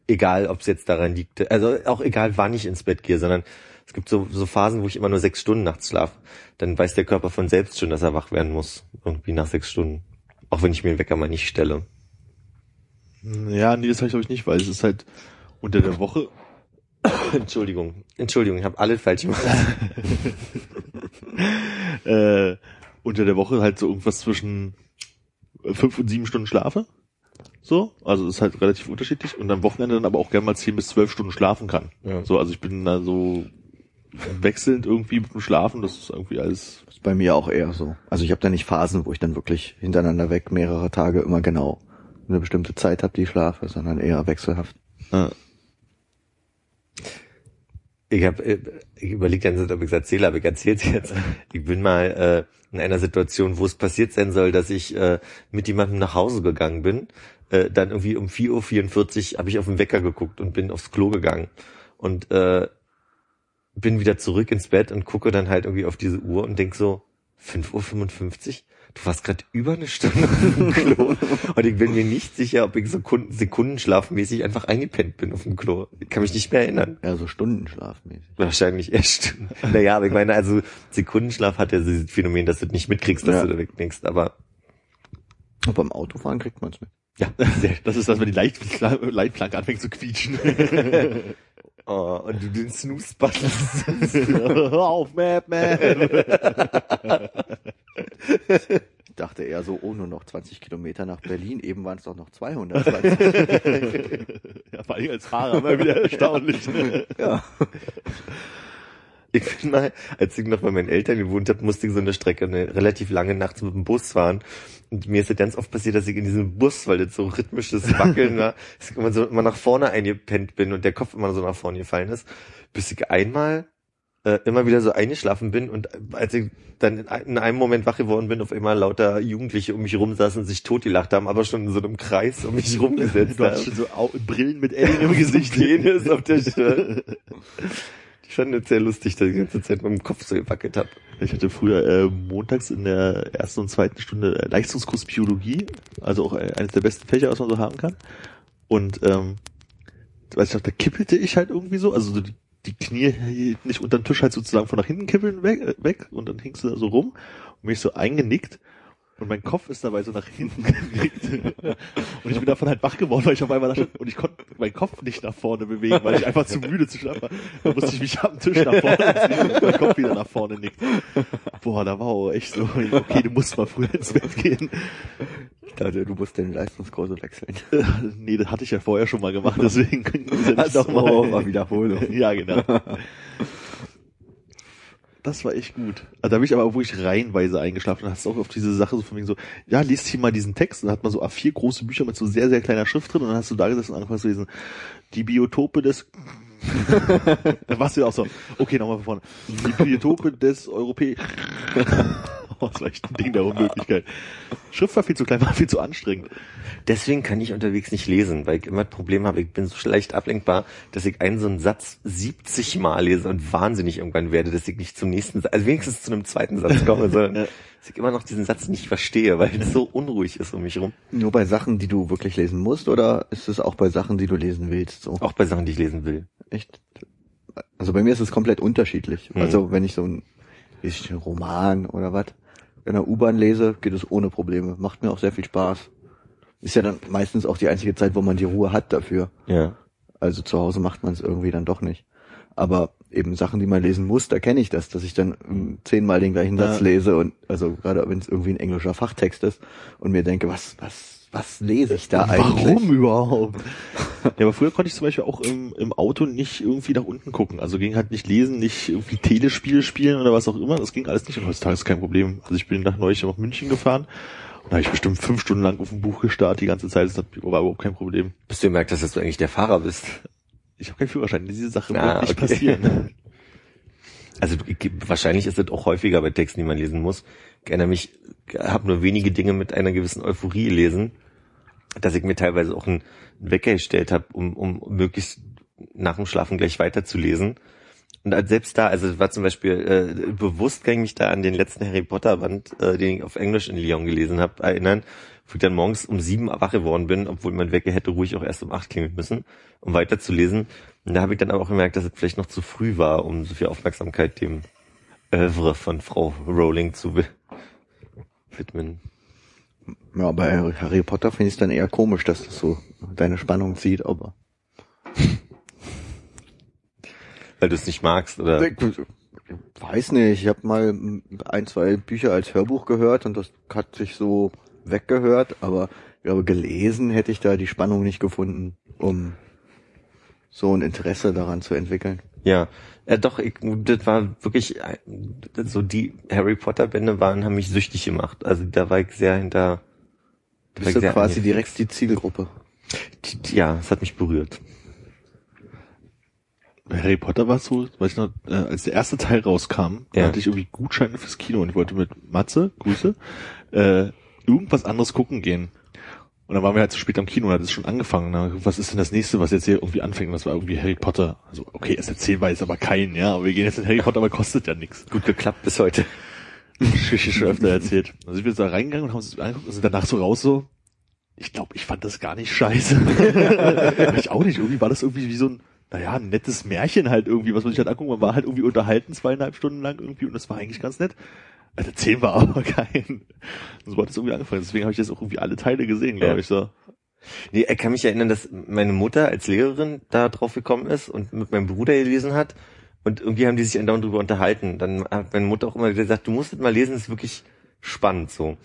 egal ob es jetzt daran liegt, also auch egal wann ich ins Bett gehe, sondern es gibt so, so Phasen, wo ich immer nur sechs Stunden nachts schlafe, dann weiß der Körper von selbst schon, dass er wach werden muss, irgendwie nach sechs Stunden. Auch wenn ich mir den Wecker mal nicht stelle. Ja, nee, das habe ich glaube ich nicht, weil es ist halt unter der Woche. Entschuldigung, Entschuldigung, ich habe alles falsch gemacht. Äh, unter der Woche halt so irgendwas zwischen fünf und sieben Stunden schlafe. So, also ist halt relativ unterschiedlich und am Wochenende dann aber auch gerne mal zehn bis zwölf Stunden schlafen kann. Ja. So, also ich bin da so wechselnd irgendwie mit dem Schlafen, das ist irgendwie alles. ist bei mir auch eher so. Also ich habe da nicht Phasen, wo ich dann wirklich hintereinander weg mehrere Tage immer genau eine bestimmte Zeit habe, die ich schlafe, sondern eher wechselhaft. Äh, Ich habe ich überlegt dann, ob ich es erzähle, aber ich erzähl's jetzt. Ich bin mal äh, in einer Situation, wo es passiert sein soll, dass ich äh, mit jemandem nach Hause gegangen bin. Äh, dann irgendwie um 4.44 Uhr habe ich auf den Wecker geguckt und bin aufs Klo gegangen. Und äh, bin wieder zurück ins Bett und gucke dann halt irgendwie auf diese Uhr und denk so, 5.55 Uhr? Du warst gerade über eine Stunde auf dem Klo. Und ich bin mir nicht sicher, ob ich Sekunden, sekundenschlafmäßig einfach eingepennt bin auf dem Klo. Ich kann mich nicht mehr erinnern. Ja, so Stundenschlafmäßig. Wahrscheinlich echt. Naja, aber ich meine, also Sekundenschlaf hat ja dieses Phänomen, dass du nicht mitkriegst, dass Ja. du da wegdenkst. Aber Und beim Autofahren kriegt man's mit. ja, Das ist das, wenn die Leitpla Leitplanke anfängt zu quietschen. oh, und du den Snooze-Button. Hör auf, Map, Map. Ich dachte eher so, oh, nur noch 20 Kilometer nach Berlin. Eben waren es doch noch 220. ja, vor allem als Fahrer immer wieder erstaunlich. ja. Ich bin mal, als ich noch bei meinen Eltern gewohnt habe, musste ich so eine Strecke eine relativ lange nachts mit dem Bus fahren. Und mir ist es ganz oft passiert, dass ich in diesem Bus, weil das so rhythmisches Wackeln war, dass ich immer so immer nach vorne eingepennt bin und der Kopf immer so nach vorne gefallen ist, bis ich einmal äh, immer wieder so eingeschlafen bin und als ich dann in, in einem Moment wach geworden bin, auf einmal lauter Jugendliche um mich rum saßen und sich totgelacht haben, aber schon in so einem Kreis um mich rumgesetzt Du hast haben. schon so Brillen mit Edding im Gesicht. Penis auf der Stirn. Fand das sehr lustig, dass ich die ganze Zeit mit dem Kopf so gewackelt habe. Ich hatte früher äh, montags in der ersten und zweiten Stunde äh, Leistungskurs Biologie, also auch äh, eines der besten Fächer, was man so haben kann. Und ähm, weiß ich noch, da kippelte ich halt irgendwie so, also so die, die Knie nicht unter den Tisch halt sozusagen von nach hinten kippeln weg, äh, weg und dann hingst du da so rum und mich so eingenickt und mein Kopf ist dabei so nach hinten genickt. Und ich bin davon halt wach geworden, weil ich auf einmal da stand und ich konnte meinen Kopf nicht nach vorne bewegen, weil ich einfach zu müde zu schlafen war. Da musste ich mich am Tisch nach vorne ziehen und mein Kopf wieder nach vorne nickt. Boah, da war auch echt so, okay, du musst mal früher ins Bett gehen. Ich dachte, du musst den Leistungskurse wechseln. Nee, das hatte ich ja vorher schon mal gemacht, deswegen können wir ja Ach nicht so, nochmal. war Wiederholung. Ja, genau. Das war echt gut. Also da bin ich aber wirklich reihenweise eingeschlafen und hast auch auf diese Sache so von wegen so, ja, liest hier mal diesen Text und dann hat man so A4 große Bücher mit so sehr, sehr kleiner Schrift drin und dann hast du da gesessen und angefangen zu lesen, die Biotope des dann warst du ja auch so, okay, nochmal von vorne. Die Biotope des Europä... Oh, das war echt ein Ding der Unmöglichkeit. Schrift war viel zu klein, war viel zu anstrengend. Deswegen kann ich unterwegs nicht lesen, weil ich immer das Problem habe, ich bin so leicht ablenkbar, dass ich einen so einen Satz 70 Mal lese und wahnsinnig irgendwann werde, dass ich nicht zum nächsten, also wenigstens zu einem zweiten Satz komme, sondern dass ich immer noch diesen Satz nicht verstehe, weil es so unruhig ist um mich rum. Nur bei Sachen, die du wirklich lesen musst, oder ist es auch bei Sachen, die du lesen willst? So Auch bei Sachen, die ich lesen will. echt. Also bei mir ist es komplett unterschiedlich. Mhm. Also wenn ich so ein, ich, einen Roman oder was in der U-Bahn lese, geht es ohne Probleme. Macht mir auch sehr viel Spaß. Ist ja dann meistens auch die einzige Zeit, wo man die Ruhe hat dafür. Ja. Also zu Hause macht man es irgendwie dann doch nicht. Aber eben Sachen, die man lesen muss, da kenne ich das, dass ich dann ähm, zehnmal den gleichen Satz Ja. lese und also gerade wenn es irgendwie ein englischer Fachtext ist und mir denke, was, was, was lese ich da eigentlich? Warum überhaupt? Ja, aber früher konnte ich zum Beispiel auch im, im Auto nicht irgendwie nach unten gucken. Also ging halt nicht lesen, nicht irgendwie Telespiele spielen oder was auch immer. Das ging alles nicht. Und heutzutage ist kein Problem. Also ich bin nach neulich nach München gefahren und da habe ich bestimmt fünf Stunden lang auf ein Buch gestarrt die ganze Zeit. Das hat- war überhaupt kein Problem. Bis du merkst, dass du eigentlich der Fahrer bist. Ich habe keinen Führerschein. Diese Sache Ah, wird nicht okay. passieren. Also ich, wahrscheinlich ist es auch häufiger bei Texten, die man lesen muss. Ich erinnere mich, habe nur wenige Dinge mit einer gewissen Euphorie gelesen, dass ich mir teilweise auch einen Wecker gestellt habe, um, um möglichst nach dem Schlafen gleich weiterzulesen. Und als selbst da, also war zum Beispiel äh, bewusst kann ich mich da an den letzten Harry Potter Band, äh, den ich auf Englisch in Lyon gelesen habe, erinnern, wo ich dann morgens um sieben wach geworden bin, obwohl mein Wecker hätte ruhig auch erst um acht klingeln müssen, um weiterzulesen. Und da habe ich dann aber auch gemerkt, dass es vielleicht noch zu früh war, um so viel Aufmerksamkeit dem Oeuvre von Frau Rowling zu wi- widmen. Ja, bei Harry Potter finde ich es dann eher komisch, dass das so deine Spannung zieht, aber. Weil du es nicht magst, oder? Ich weiß nicht, ich habe mal ein, zwei Bücher als Hörbuch gehört und das hat sich so weggehört, aber ich glaube, gelesen hätte ich da die Spannung nicht gefunden, um so ein Interesse daran zu entwickeln. Ja, ja doch, ich, das war wirklich, äh, so die Harry Potter Bände waren, haben mich süchtig gemacht. Also da war ich sehr hinter, Bist du quasi direkt die Zielgruppe. Ja, es hat mich berührt. Harry Potter war es so, weiß ich noch, äh, als der erste Teil rauskam, Ja. hatte ich irgendwie Gutscheine fürs Kino und ich wollte mit Matze, Grüße, äh, irgendwas anderes gucken gehen. Und dann waren wir halt zu spät am Kino und hat es schon angefangen. Na, was ist denn das nächste, was jetzt hier irgendwie anfängt? Das war irgendwie Harry Potter. Also, okay, es erzählbar ist aber kein, ja, aber wir gehen jetzt in Harry Potter, aber kostet ja nichts. Gut geklappt bis heute. Geschichte schon öfter erzählt. Also ich bin so da reingegangen und haben uns angeguckt und sind danach so raus so, ich glaube, ich fand das gar nicht scheiße. ich auch nicht. Irgendwie war das irgendwie wie so ein, naja, ein nettes Märchen halt irgendwie, was man sich halt angucken. Man war halt irgendwie unterhalten zweieinhalb Stunden lang irgendwie und das war eigentlich ganz nett. Also zehn war aber kein. So hat es irgendwie angefangen. Deswegen habe ich jetzt auch irgendwie alle Teile gesehen, glaube Ja. ich so. Nee, ich kann mich erinnern, dass meine Mutter als Lehrerin da drauf gekommen ist und mit meinem Bruder gelesen hat. Und irgendwie haben die sich andauernd drüber unterhalten. Dann hat meine Mutter auch immer gesagt, du musst es mal lesen, das ist wirklich spannend so. Und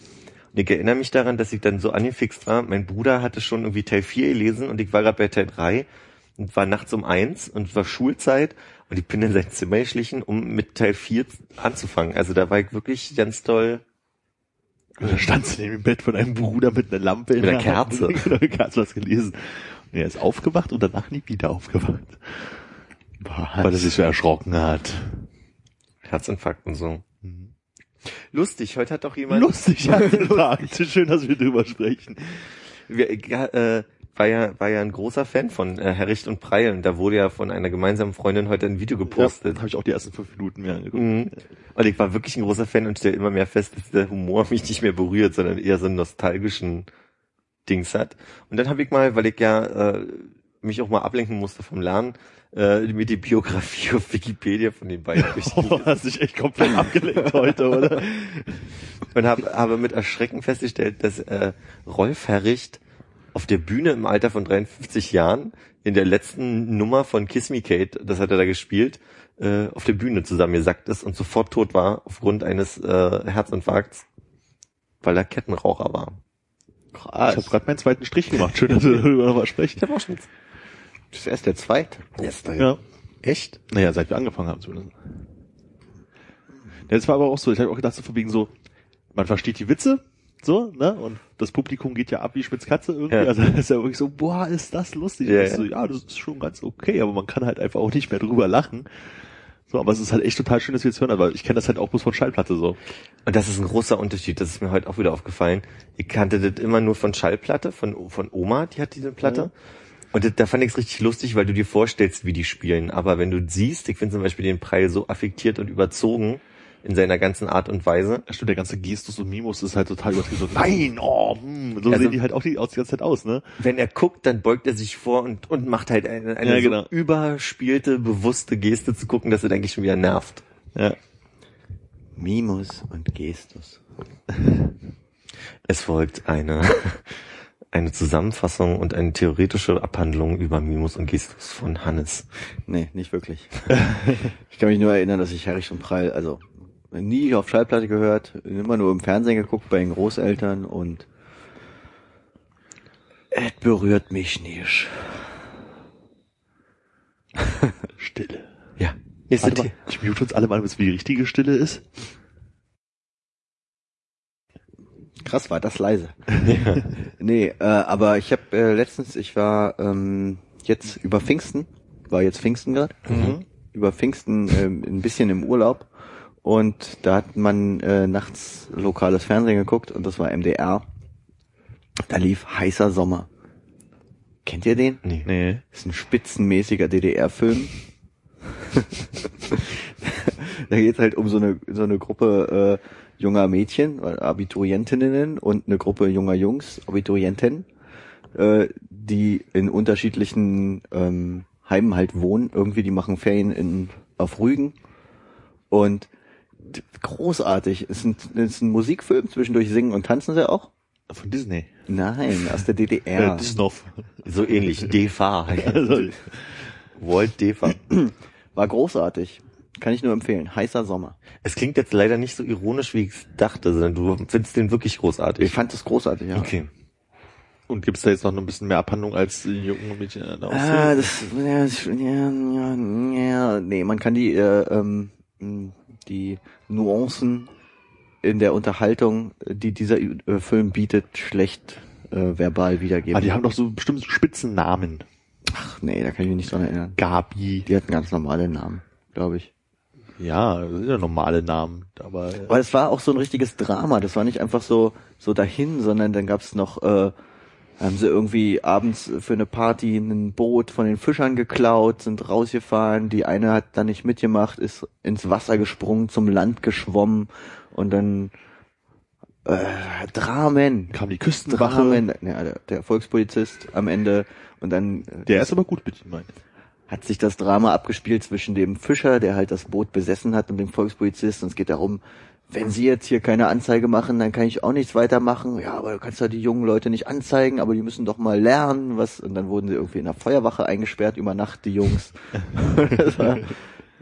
ich erinnere mich daran, dass ich dann so angefixt war. Mein Bruder hatte schon irgendwie Teil 4 gelesen und ich war gerade bei Teil 3 und war nachts um eins und war Schulzeit und ich bin in sein Zimmer geschlichen, um mit Teil 4 anzufangen. Also da war ich wirklich ganz toll. Da standst du neben dem Bett von einem Bruder mit einer Lampe in Mit einer der Hand. Kerze. Genau, Kerze was gelesen. Und er ist aufgewacht und danach nie wieder aufgewacht. Weil er sich so erschrocken hat. Herzinfarkt und so. Lustig, heute hat doch jemand... Lustig, Herzinfarkt. Schön, dass wir drüber sprechen. Wir, äh, war ja, war ja ein großer Fan von äh, Herricht und Preil und da wurde ja von einer gemeinsamen Freundin heute ein Video Ja, gepostet. habe ich auch die ersten fünf Minuten mir angeguckt. Mhm. Und ich war wirklich ein großer Fan und stelle immer mehr fest, dass der Humor mich nicht mehr berührt, sondern eher so einen nostalgischen Dings hat. Und dann habe ich mal, weil ich ja äh, mich auch mal ablenken musste vom Lernen, äh, mir die Biografie auf Wikipedia von den beiden Oh, durchgelesen. hast dich echt komplett abgelenkt heute, oder? und habe habe mit Erschrecken festgestellt, dass äh, Rolf Herricht auf der Bühne im Alter von 53 Jahren in der letzten Nummer von Kiss Me Kate, das hat er da gespielt, äh, auf der Bühne zusammengesackt ist und sofort tot war aufgrund eines äh, Herzinfarkts, weil er Kettenraucher war. Krass. Ich habe gerade meinen zweiten Strich gemacht. Schön, dass wir darüber nochmal sprechen. Der war schon Das ist erst der zweite. Ja. Echt? Naja, seit wir angefangen haben zumindest. Das war aber auch so. Ich habe auch gedacht, so von wegen so, man versteht die Witze, so, ne? Und das Publikum geht ja ab wie Spitzkatze irgendwie. Ja. Also das ist ja wirklich so, boah, ist das lustig. Ja, so, ja, das ist schon ganz okay, aber man kann halt einfach auch nicht mehr drüber lachen. So, aber es ist halt echt total schön, dass wir jetzt hören, aber ich kenne das halt auch bloß von Schallplatte so. Und das ist ein großer Unterschied, das ist mir heute auch wieder aufgefallen. Ich kannte das immer nur von Schallplatte, von, von Oma, die hat diese Platte. Und das, da fand ich es richtig lustig, weil du dir vorstellst, wie die spielen. Aber wenn du siehst, ich finde zum Beispiel den Preil so affektiert und überzogen in seiner ganzen Art und Weise. Ja, stimmt, der ganze Gestus und Mimos ist halt total übertrieben. So, nein, oh, hm, so Also- sehen die halt auch die, aus die ganze Zeit aus, ne? Wenn er guckt, dann beugt er sich vor und, und macht halt eine, eine Ja, genau. so überspielte, bewusste Geste zu gucken, dass er eigentlich schon wieder nervt. Ja. Mimus und Gestus. Es folgt eine, eine Zusammenfassung und eine theoretische Abhandlung über Mimus und Gestus von Hannes. Nee, nicht wirklich. ich kann mich nur erinnern, dass ich Herrich und Prall, also nie auf Schallplatte gehört, immer nur im Fernsehen geguckt bei den Großeltern und es berührt mich nicht. Stille. Ja. Nächste Warte mal, ich mute uns alle mal, bis wie die richtige Stille ist. Krass, war das leise. nee, äh, aber ich habe äh, letztens, ich war ähm, jetzt über Pfingsten, war jetzt Pfingsten gerade, über Pfingsten ähm, ein bisschen im Urlaub und da hat man äh, nachts lokales Fernsehen geguckt und das war MDR. Da lief heißer Sommer. Kennt ihr den? Nee. Nee. Das ist ein spitzenmäßiger DDR-Film. da geht halt um so eine, so eine Gruppe äh, junger Mädchen, äh, Abiturientinnen und eine Gruppe junger Jungs, Abiturienten, äh, die in unterschiedlichen ähm, Heimen halt wohnen. Irgendwie, die machen Ferien in, auf Rügen. Und großartig. Es ist ein, ist ein Musikfilm, zwischendurch singen und tanzen sie auch. Von Disney. Nein, aus der. DDR. Disnoff. So ähnlich. DEFA. Also, Walt DEFA. War großartig. Kann ich nur empfehlen. Heißer Sommer. Es klingt jetzt leider nicht so ironisch, wie ich dachte, sondern du findest den wirklich Ich großartig. fand es großartig, ja. Okay. Und gibt's da jetzt noch ein bisschen mehr Abhandlung als die jungen Mädchen da Ah, das, ja, ja, ja, ja, nee, man kann die, äh, ähm, die Nuancen in der Unterhaltung, die dieser äh, Film bietet, schlecht äh, verbal wiedergeben. Ah, die haben doch so bestimmte Spitzennamen. Ach, nee, da kann ich mich nicht dran erinnern. Gabi. Die hatten ganz normale Namen, glaube ich. Ja, das sind ja normale Namen. Aber, Aber es war auch so ein richtiges Drama. Das war nicht einfach so so dahin, sondern dann gab's noch äh, haben sie irgendwie abends für eine Party ein Boot von den Fischern geklaut, sind rausgefahren. Die eine hat dann nicht mitgemacht, ist ins Wasser gesprungen, zum Land geschwommen und dann äh, Dramen. Kam die Küstenwache. Dramen. Ja, der, der Volkspolizist am Ende und dann äh, Der ist aber gut mit ihm, meine hat sich das Drama abgespielt zwischen dem Fischer, der halt das Boot besessen hat, und dem Volkspolizist. Und es geht darum, wenn Sie jetzt hier keine Anzeige machen, dann kann ich auch nichts weitermachen. Ja, aber du kannst ja die jungen Leute nicht anzeigen, aber die müssen doch mal lernen, was. Und dann wurden sie irgendwie in der Feuerwache eingesperrt über Nacht, die Jungs. das war,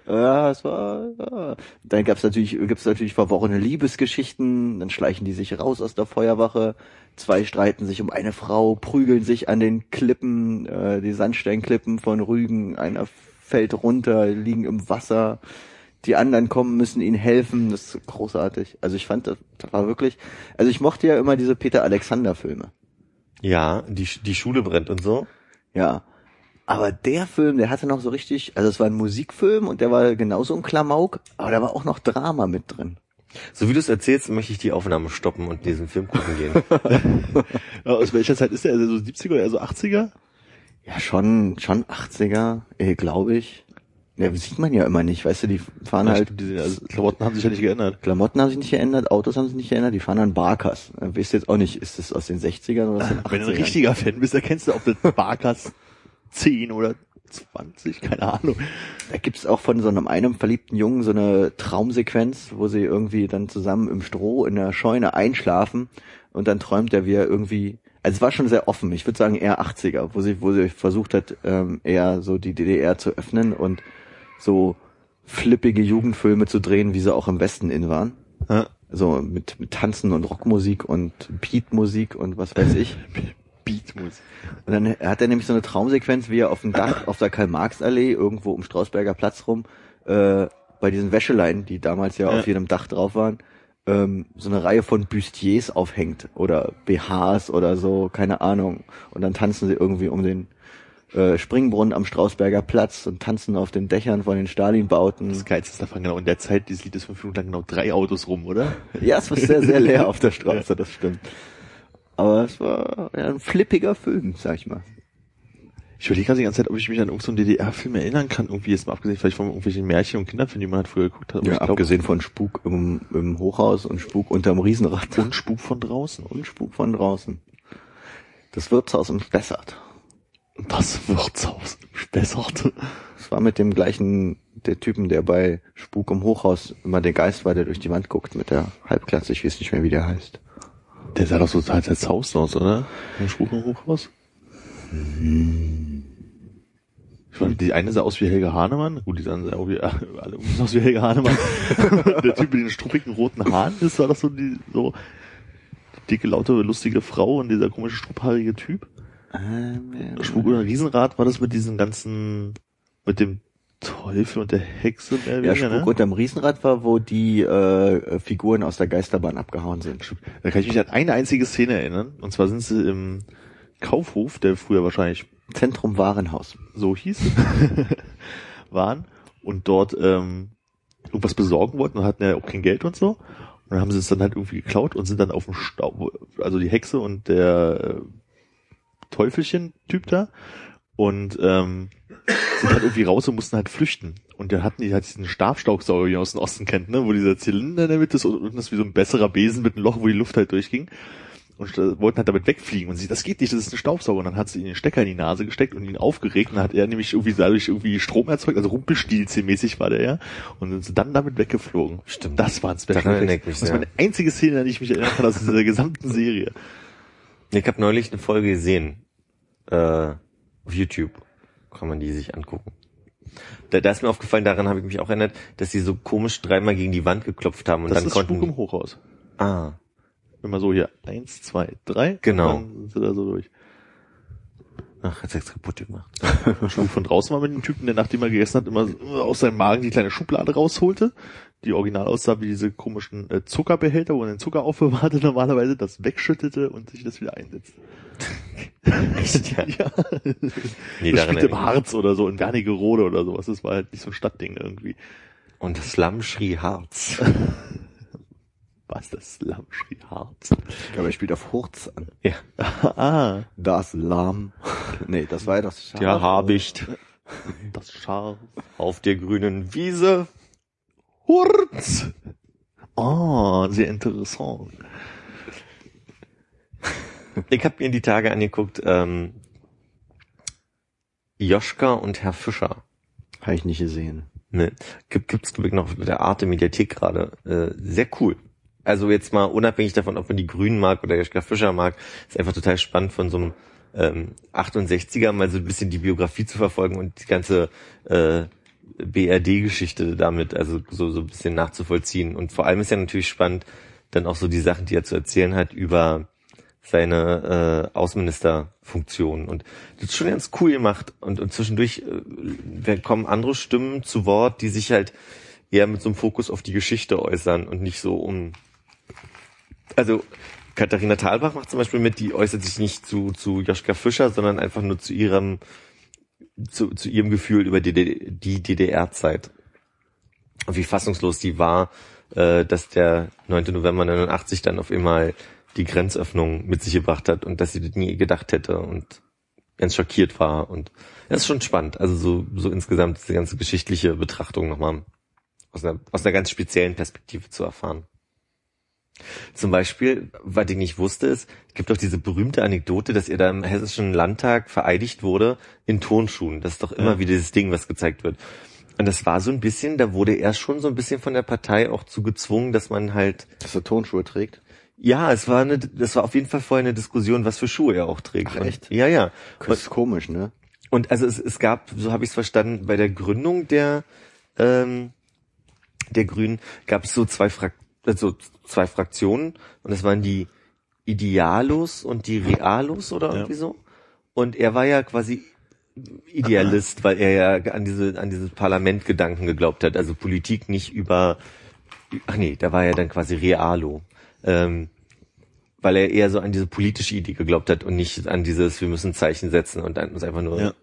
ja, es war. Ja. Dann gab's natürlich, gibt's natürlich verworrene Liebesgeschichten. Dann schleichen die sich raus aus der Feuerwache. Zwei streiten sich um eine Frau, prügeln sich an den Klippen, äh, die Sandsteinklippen von Rügen. Einer fällt runter, liegen im Wasser die anderen kommen, müssen ihnen helfen. Das ist großartig. Also ich fand, das, das war wirklich, also ich mochte ja immer diese Peter Alexander Filme. Ja, die, die Schule brennt und so. Ja. Aber der Film, der hatte noch so richtig, also es war ein Musikfilm und der war genauso ein Klamauk, aber da war auch noch Drama mit drin. So wie du es erzählst, möchte ich die Aufnahme stoppen und diesen Film gucken gehen. Ja, aus welcher Zeit ist der? Also so 70er oder so 80er? Ja, schon, schon 80er, äh, glaube ich. Ja, sieht man ja immer nicht, weißt du, die fahren Ja, halt, die also Klamotten haben sich ja nicht geändert. Klamotten haben sich nicht geändert, Autos haben sich nicht geändert, die fahren dann Barkas. Äh, Weißt du jetzt auch nicht, ist das aus den 60ern oder aus den 80ern? Wenn du ein richtiger Fan bist, erkennst du, ob das Barkas 10 oder 20, keine Ahnung. Da gibt's auch von so einem einem verliebten Jungen so eine Traumsequenz, wo sie irgendwie dann zusammen im Stroh in der Scheune einschlafen und dann träumt er, wie er irgendwie, also es war schon sehr offen, ich würde sagen eher 80er, wo sie, wo sie versucht hat, ähm, eher so die DDR zu öffnen und so flippige Jugendfilme zu drehen, wie sie auch im Westen in waren. Ja. So mit, mit Tanzen und Rockmusik und Beatmusik und was weiß ich. Beatmus. Und dann hat er nämlich so eine Traumsequenz, wie er auf dem Dach auf der Karl-Marx-Allee irgendwo um Strausberger Platz rum äh, bei diesen Wäscheleinen, die damals ja, Ja. auf jedem Dach drauf waren, ähm, so eine Reihe von Bustiers aufhängt oder BHs oder so, keine Ahnung. Und dann tanzen sie irgendwie um den äh, Springbrunnen am Strausberger Platz und tanzen auf den Dächern von den Stalin-Bauten. Das Geilste ist davon genau in der Zeit, dieses Lied ist fünf Minuten lang genau drei Autos rum, oder? Ja, es war sehr, sehr leer auf der Straße, das stimmt. Aber es war ja, ein flippiger Film, sag ich mal. Ich überlege gerade die ganze Zeit, ob ich mich an irgendeinen DDR-Film erinnern kann. Irgendwie jetzt mal abgesehen, vielleicht von irgendwelchen Märchen und Kinderfilmen, die man halt früher geguckt hat. Aber Ja, glaub, abgesehen von Spuk im, im Hochhaus und Spuk unterm Riesenrad Und Spuk von draußen. und Spuk von draußen. Das Wirtshaus im Spessart. Das Wirtshaus Spessart. Das war mit dem gleichen, der Typen, der bei Spuk im Hochhaus immer der Geist war, der durch die Wand guckt mit der Halbklasse. Ich weiß nicht mehr, wie der heißt. Der sah doch so halt als Haus aus, oder? Ein Spuk im Hochhaus? Ich meine, die eine sah aus wie Helge Hahnemann. Gut, die sahen sehr auch wie, alle aus wie Helge Hahnemann. der Typ mit den struppigen roten Haaren, das war doch so die, so, dicke, laute, lustige Frau und dieser komische, struphaarige Typ. Ähm, Spuk oder Riesenrad war das mit diesen ganzen, mit dem Teufel und der Hexe mehr ja, weniger, Spuk ne? unterm Riesenrad war, wo die äh, Figuren aus der Geisterbahn abgehauen sind. Da kann ich mich an eine einzige Szene erinnern. Und zwar sind sie im Kaufhof, der früher wahrscheinlich Zentrum Warenhaus. so hieß, waren und dort ähm, irgendwas besorgen wollten und hatten ja auch kein Geld und so. Und dann haben sie es dann halt irgendwie geklaut und sind dann auf dem Staub, also die Hexe und der äh, Teufelchen-Typ da und ähm, sind halt irgendwie raus und mussten halt flüchten. Und dann hatten die halt diesen Stabstaubsauger, wie man aus dem Osten kennt, ne, wo dieser Zylinder in der Mitte ist und unten ist wie so ein besserer Besen mit einem Loch, wo die Luft halt durchging. Und wollten halt damit wegfliegen. Und sie, das geht nicht, das ist ein Staubsauger. Und dann hat sie ihn den Stecker in die Nase gesteckt und ihn aufgeregt. Und dann hat er nämlich irgendwie dadurch irgendwie Strom erzeugt, also Rumpelstilzchen-mäßig war der ja. Und sind sie dann damit weggeflogen. Stimmt. Das war ein Special Daran Effects. ich mich Das ist sehr. meine einzige Szene, an die ich mich erinnern kann aus dieser gesamten Serie. Ich habe neulich eine Folge gesehen. Äh, auf YouTube. Kann man die sich angucken. Da, da ist mir aufgefallen, daran habe ich mich auch erinnert, dass sie so komisch dreimal gegen die Wand geklopft haben und Das dann ist konnten. Spuk im Hochhaus. ah, Immer so hier, eins, zwei, drei. Genau. Dann sind sie da so durch. ach, hat's jetzt kaputt gemacht. Spuk von draußen war mit dem Typen, der nachdem er gegessen hat, immer aus seinem Magen die kleine Schublade rausholte, die original aussah wie diese komischen äh, Zuckerbehälter, wo man den Zucker aufbewahrte normalerweise, das wegschüttete und sich das wieder einsetzte. Echt, ja. ja. Nee, das daran spielte im Harz oder so, in Wernigerode oder sowas. Das war halt nicht so ein Stadtding irgendwie. Und das Lamm schrie Harz. Was, das Lamm schrie hart. Ich glaube, er spielt auf Hurz an. Ja. ah, Das Lamm. Nee, das war ja das Schaf. Der Habicht das Schaf. auf der grünen Wiese. Hurz. Oh, sehr interessant. Ich habe mir die Tage angeguckt, ähm, Joschka und Herr Fischer. Habe ich nicht gesehen. Ne, gibt, gibt's glaub ich, noch mit der Arte Mediathek gerade. Äh, sehr cool. Also jetzt mal unabhängig davon, ob man die Grünen mag oder Joschka Fischer mag, ist einfach total spannend von so einem ähm, 68er mal so ein bisschen die Biografie zu verfolgen und die ganze äh, BRD-Geschichte damit, also so, so ein bisschen nachzuvollziehen. Und vor allem ist ja natürlich spannend, dann auch so die Sachen, die er zu erzählen hat über seine äh, Außenministerfunktion. Und das ist schon ganz cool gemacht. Und, und zwischendurch äh, kommen andere Stimmen zu Wort, die sich halt eher mit so einem Fokus auf die Geschichte äußern und nicht so um. Also Katharina Thalbach macht zum Beispiel mit, die äußert sich nicht zu, zu Joschka Fischer, sondern einfach nur zu ihrem, zu, zu ihrem Gefühl über die, die DDR-Zeit. Und wie fassungslos die war, äh, dass der 9. November 89 dann auf einmal die Grenzöffnung mit sich gebracht hat und dass sie das nie gedacht hätte und ganz schockiert war und das ist schon spannend. Also so, so insgesamt diese ganze geschichtliche Betrachtung nochmal aus einer, aus einer ganz speziellen Perspektive zu erfahren. Zum Beispiel, was ich nicht wusste, ist, es gibt doch diese berühmte Anekdote, dass er da im Hessischen Landtag vereidigt wurde in Tonschuhen. Das ist doch immer Ja. wieder dieses Ding, was gezeigt wird. Und das war so ein bisschen, da wurde er schon so ein bisschen von der Partei auch zu gezwungen, dass man halt Dass er Tonschuhe trägt. ja, es war eine, das war auf jeden Fall vorher eine Diskussion, was für Schuhe er auch trägt. Ach, echt? Und, ja, ja. Das ist komisch, ne? Und also es, es gab, so habe ich es verstanden, bei der Gründung der ähm, der Grünen gab es so zwei Frak also zwei Fraktionen und das waren die Idealos und die Realos oder Ja. irgendwie so. Und er war ja quasi Idealist, weil er ja an diese an dieses Parlamentgedanken geglaubt hat, also Politik nicht über ach nee, da war er dann quasi Realo. Ähm, weil er eher so an diese politische Idee geglaubt hat und nicht an dieses, wir müssen Zeichen setzen und dann uns einfach nur. Ja.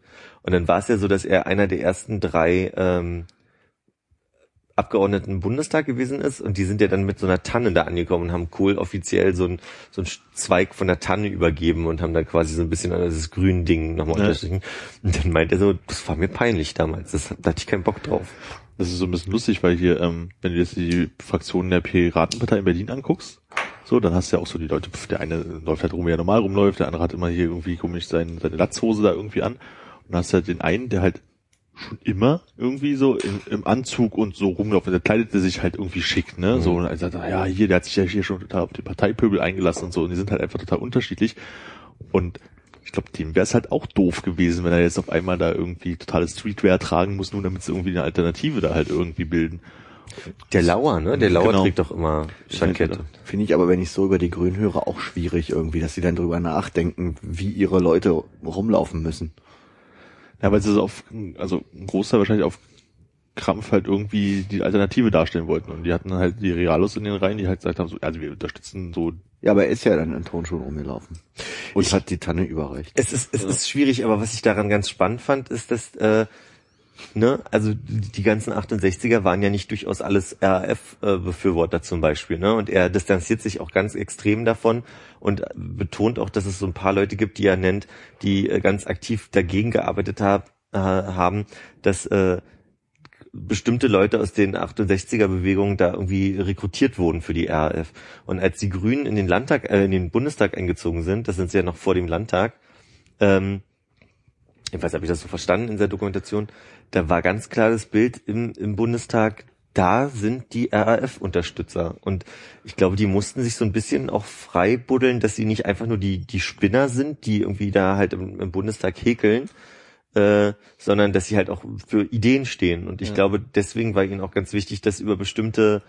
Und dann war es ja so, dass er einer der ersten drei ähm, Abgeordneten im Bundestag gewesen ist und die sind ja dann mit so einer Tanne da angekommen und haben Kohl offiziell so ein so ein Zweig von der Tanne übergeben und haben dann quasi so ein bisschen an dieses grüne Ding nochmal Ja. unterstrichen. Und dann meint er so, das war mir peinlich damals, das, da hatte ich keinen Bock drauf. Das ist so ein bisschen lustig, weil hier, ähm, wenn du jetzt die Fraktionen der Piratenpartei in Berlin anguckst, so, dann hast du ja auch so die Leute, der eine läuft halt rum, wie er normal rumläuft, der andere hat immer hier irgendwie komisch sein, seine Latzhose da irgendwie an. Und dann hast du halt den einen, der halt schon immer irgendwie so im, im Anzug und so und der kleidete sich halt irgendwie schick, ne? So, und er sagt, ja, hier, der hat sich ja hier schon total auf die Parteipöbel eingelassen und so, und die sind halt einfach total unterschiedlich. Und ich glaube, dem wäre es halt auch doof gewesen, wenn er jetzt auf einmal da irgendwie totales Streetwear tragen muss, nur damit sie irgendwie eine Alternative da halt irgendwie bilden. Der Lauer, ne? Der Lauer Genau. trägt doch immer Jackette. Finde ich aber, wenn ich so über die Grünen höre, auch schwierig irgendwie, dass sie dann drüber nachdenken, wie ihre Leute rumlaufen müssen. Ja, weil sie so auf, also ein Großteil wahrscheinlich auf Krampf halt irgendwie die Alternative darstellen wollten. Und die hatten halt die Realos in den Reihen, die halt gesagt haben, so, also wir unterstützen so, Ja, aber er ist ja dann in Tonschuhen rumgelaufen. Und Ich- hat die Tanne überreicht. Es ist, es ist schwierig, aber was ich daran ganz spannend fand, ist, dass, äh, ne, also die ganzen 68er waren ja nicht durchaus alles RAF-Befürworter zum Beispiel, ne, und er distanziert sich auch ganz extrem davon und betont auch, dass es so ein paar Leute gibt, die er nennt, die äh, ganz aktiv dagegen gearbeitet hab, äh, haben, dass äh, bestimmte Leute aus den 68er Bewegungen da irgendwie rekrutiert wurden für die RAF. Und als die Grünen in den Landtag, äh, in den Bundestag eingezogen sind, das sind sie ja noch vor dem Landtag, ähm, jedenfalls habe ich das so verstanden in der Dokumentation, da war ganz klar das Bild im, im Bundestag, da sind die RAF-Unterstützer. Und ich glaube, die mussten sich so ein bisschen auch freibuddeln, dass sie nicht einfach nur die, die Spinner sind, die irgendwie da halt im, im Bundestag häkeln, äh, sondern dass sie halt auch für Ideen stehen. Und ich Ja. glaube, deswegen war ihnen auch ganz wichtig, das über bestimmte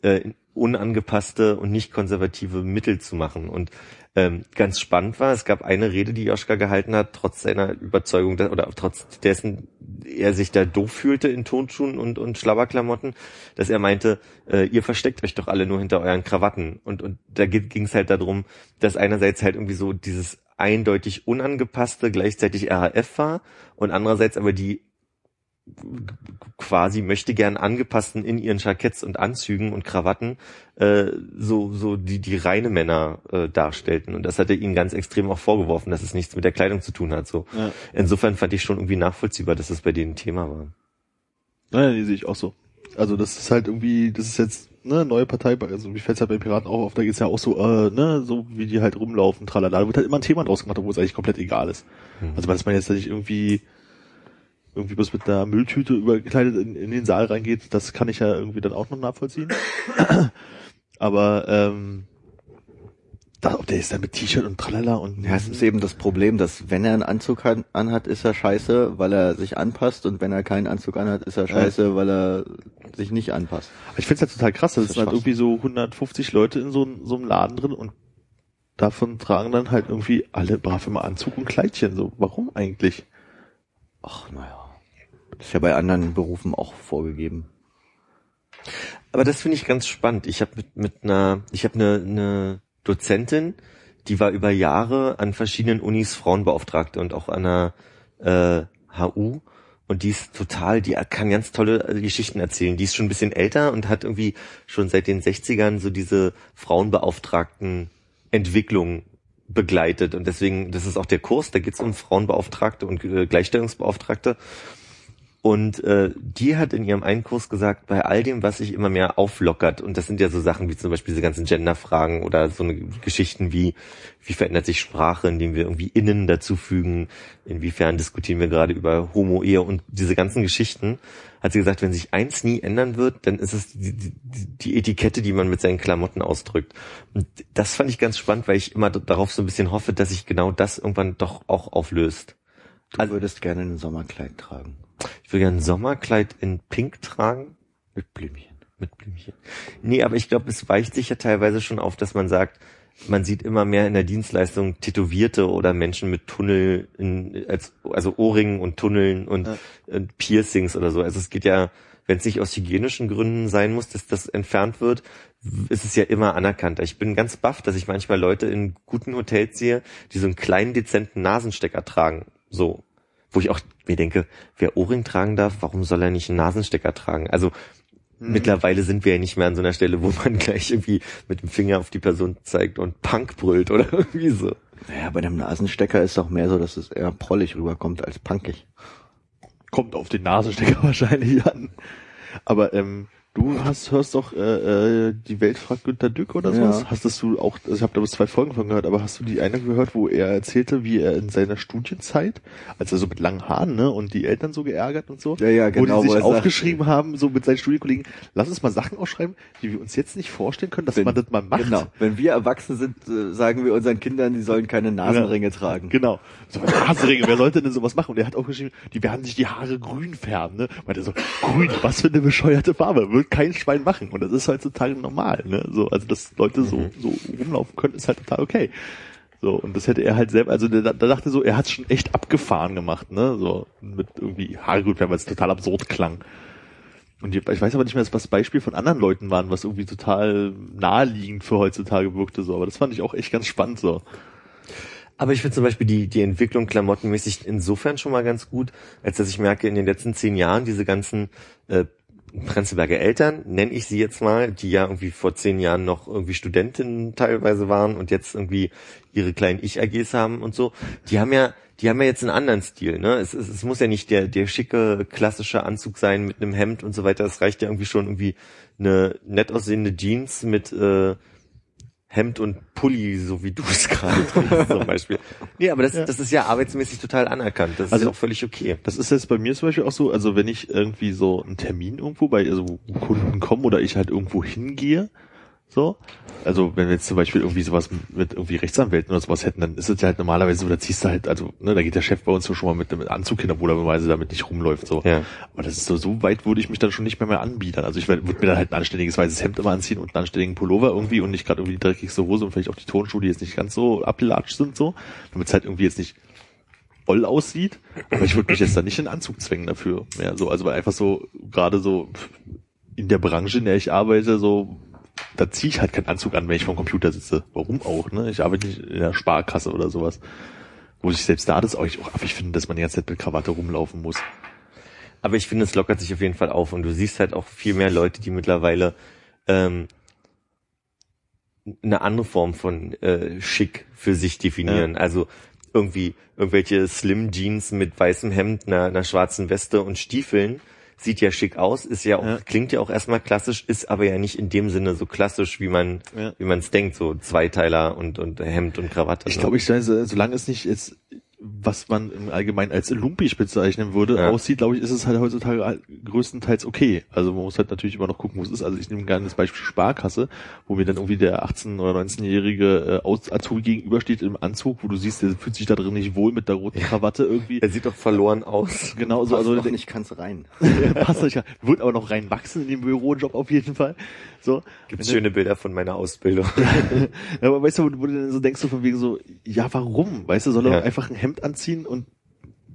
äh, unangepasste und nicht konservative Mittel zu machen. Und ähm, ganz spannend war, es gab eine Rede, die Joschka gehalten hat, trotz seiner Überzeugung, oder trotz dessen er sich da doof fühlte in Tonschuhen und, und Schlabberklamotten, dass er meinte, äh, ihr versteckt euch doch alle nur hinter euren Krawatten. Und, und da ging es halt darum, dass einerseits halt irgendwie so dieses eindeutig unangepasste gleichzeitig RAF war und andererseits aber die quasi möchte gern angepassten in ihren Jacketts und Anzügen und Krawatten äh, so so die die reine Männer äh, darstellten und das hat er ihnen ganz extrem auch vorgeworfen, dass es nichts mit der Kleidung zu tun hat. So Ja. insofern fand ich schon irgendwie nachvollziehbar, dass das bei denen ein Thema war. Naja, die sehe ich auch so. Also das ist halt irgendwie, das ist jetzt ne neue Partei, also wie fällt halt bei Piraten auch auf, da geht's ja auch so, äh, ne, so wie die halt rumlaufen, tralala. Da wird halt immer ein Thema draus gemacht, obwohl es eigentlich komplett egal ist. Mhm. Also dass man jetzt nicht irgendwie irgendwie bloß mit einer Mülltüte überkleidet in, in den Saal reingeht, das kann ich ja irgendwie dann auch noch nachvollziehen. Aber ähm, da, ob der ist dann mit T-Shirt und tralala und Ja, es ist eben das Problem, dass wenn er einen Anzug han- anhat, ist er scheiße, weil er sich anpasst und wenn er keinen Anzug anhat, ist er scheiße, weil er sich nicht anpasst. Aber Ich find's halt total krass, da sind halt irgendwie so 150 Leute in so, so einem Laden drin und davon tragen dann halt irgendwie alle brav immer Anzug und Kleidchen. So, warum eigentlich? Ach, naja. Das ist ja bei anderen Berufen auch vorgegeben. Aber das finde ich ganz spannend. Ich habe mit, mit einer, ich habe eine, eine Dozentin, die war über Jahre an verschiedenen Unis Frauenbeauftragte und auch an der äh, HU. Und die ist total, die kann ganz tolle äh, Geschichten erzählen. Die ist schon ein bisschen älter und hat irgendwie schon seit den 60ern so diese Frauenbeauftragten Entwicklung begleitet. Und deswegen, das ist auch der Kurs, da geht es um Frauenbeauftragte und äh, Gleichstellungsbeauftragte. Und äh, die hat in ihrem einen Kurs gesagt, bei all dem, was sich immer mehr auflockert, und das sind ja so Sachen wie zum Beispiel diese ganzen Genderfragen oder so eine Geschichten wie, wie verändert sich Sprache, indem wir irgendwie innen dazufügen, inwiefern diskutieren wir gerade über Homo-Ehe und diese ganzen Geschichten, hat sie gesagt, wenn sich eins nie ändern wird, dann ist es die, die, die Etikette, die man mit seinen Klamotten ausdrückt. Und das fand ich ganz spannend, weil ich immer darauf so ein bisschen hoffe, dass sich genau das irgendwann doch auch auflöst. Du würdest gerne ein Sommerkleid tragen. Ich will gerne ein Sommerkleid in Pink tragen. Mit Blümchen. Mit Blümchen. Nee, aber ich glaube, es weicht sich ja teilweise schon auf, dass man sagt, man sieht immer mehr in der Dienstleistung Tätowierte oder Menschen mit Tunnel, in, als, also Ohrringen und Tunneln und, und Piercings oder so. Also es geht ja, wenn es nicht aus hygienischen Gründen sein muss, dass das entfernt wird, ist es ja immer anerkannt. Ich bin ganz baff, dass ich manchmal Leute in guten Hotels sehe, die so einen kleinen, dezenten Nasenstecker tragen. So. Wo ich auch mir denke, wer Ohrring tragen darf, warum soll er nicht einen Nasenstecker tragen? Also mittlerweile sind wir ja nicht mehr an so einer Stelle, wo man gleich irgendwie mit dem Finger auf die Person zeigt und Punk brüllt oder irgendwie so. Naja, bei dem Nasenstecker ist doch mehr so, dass es eher prollig rüberkommt als punkig. Kommt auf den Nasenstecker wahrscheinlich an. Aber ähm, du hast hörst doch äh, äh, die Welt fragt Günter Dück oder sowas. Ja. Hast du auch, also ich habe da bloß zwei Folgen von gehört, aber hast du die eine gehört, wo er erzählte, wie er in seiner Studienzeit, als er so mit langen Haaren, ne, und die Eltern so geärgert und so, Ja, ja, genau, wo die wo sich er sagt- aufgeschrieben haben, so mit seinen Studienkollegen, lass uns mal Sachen aufschreiben, die wir uns jetzt nicht vorstellen können, dass Wenn- man das mal macht. Genau. Wenn wir erwachsen sind, äh, sagen wir unseren Kindern, die sollen keine Nasenringe tragen. Genau. So Nasenringe, wer sollte denn sowas machen? Und er hat auch geschrieben, die werden sich die Haare grün färben, ne? Meinte so, grün, was für eine bescheuerte Farbe, wird kein Schwein machen. Und das ist heutzutage normal, ne? So, also dass Leute so, so rumlaufen können, ist halt total okay. So, und das hätte er halt selber, also da, da dachte so, er hat schon echt abgefahren gemacht, ne? So, mit irgendwie färben, weil es total absurd klang. Und ich ich weiß aber nicht mehr, was Beispiel von anderen Leuten waren, was irgendwie total naheliegend für heutzutage wirkte, so. Aber das fand ich auch echt ganz spannend, so. Aber ich finde zum Beispiel die, die Entwicklung klamottenmäßig insofern schon mal ganz gut, als dass ich merke, in den letzten zehn Jahren diese ganzen äh, Prenzlberger Eltern, nenne ich sie jetzt mal, die ja irgendwie vor zehn Jahren noch irgendwie Studentinnen teilweise waren und jetzt irgendwie ihre kleinen Ich-AGs haben und so, die haben ja, die haben ja jetzt einen anderen Stil, ne? Es, es, es muss ja nicht der, der schicke, klassische Anzug sein mit einem Hemd und so weiter. Es reicht ja irgendwie schon irgendwie eine nett aussehende Jeans mit äh, Hemd und Pulli, so wie du es gerade trägst zum Beispiel. Nee, aber das, das ist ja arbeitsmäßig total anerkannt. Das ist Also- ja auch völlig okay. Das ist jetzt bei mir zum Beispiel auch so, also wenn ich irgendwie so einen Termin irgendwo bei, also wo Kunden kommen oder ich halt irgendwo hingehe, so, also wenn wir jetzt zum Beispiel irgendwie sowas mit irgendwie Rechtsanwälten oder sowas hätten, dann ist es ja halt normalerweise so, da ziehst du halt, also, ne, da geht der Chef bei uns so schon mal mit dem Anzug hin, obwohl er normalerweise damit nicht rumläuft, so. Ja. Aber das ist so, so weit würde ich mich dann schon nicht mehr mehr anbieten. Also ich würde mir dann halt ein anständiges weißes Hemd immer anziehen und einen anständigen Pullover irgendwie und nicht gerade irgendwie die dreckigste Hose und vielleicht auch die Tonschuhe, die jetzt nicht ganz so abgelatscht sind, so, damit es halt irgendwie jetzt nicht voll aussieht. Aber ich würde mich jetzt da nicht in Anzug zwängen dafür. Mehr so, also weil einfach so, gerade so in der Branche, in der ich arbeite, so, da ziehe ich halt keinen Anzug an, wenn ich vom Computer sitze. Warum auch, ne? Ich arbeite nicht in der Sparkasse oder sowas. Wo ich selbst da das auch, ich auch affig finde, dass man die ganze Zeit mit Krawatte rumlaufen muss. Aber ich finde, es lockert sich auf jeden Fall auf und du siehst halt auch viel mehr Leute, die mittlerweile ähm, eine andere Form von äh, schick für sich definieren. Also irgendwie irgendwelche Slim Jeans mit weißem Hemd, einer, einer schwarzen Weste und Stiefeln. Sieht ja schick aus, ist ja auch, Ja. klingt ja auch erstmal klassisch, ist aber ja nicht in dem Sinne so klassisch, wie man, Ja. wie man es denkt, so Zweiteiler und, und Hemd und Krawatte. Ich glaube, ich weiß, solange es nicht jetzt, was man im Allgemeinen als lumpig bezeichnen würde, Ja. aussieht, glaube ich, ist es halt heutzutage größtenteils okay. Also man muss halt natürlich immer noch gucken, wo es ist. Also ich nehme gerne das Beispiel Sparkasse, wo mir dann irgendwie der 18- oder 19-jährige äh, Aus- Azubi gegenübersteht im Anzug, wo du siehst, der fühlt sich da drin nicht wohl mit der roten Krawatte irgendwie. er sieht doch verloren aus. Genau so, Also, der- nicht ganz rein. passt nicht, wird aber noch reinwachsen in den Bürojob auf jeden Fall. So. Gibt's schöne Bilder von meiner Ausbildung. Ja, aber weißt du, wo, du dann so denkst, so von wegen so, ja, warum? Weißt du, soll er Ja. doch einfach ein Hemd anziehen und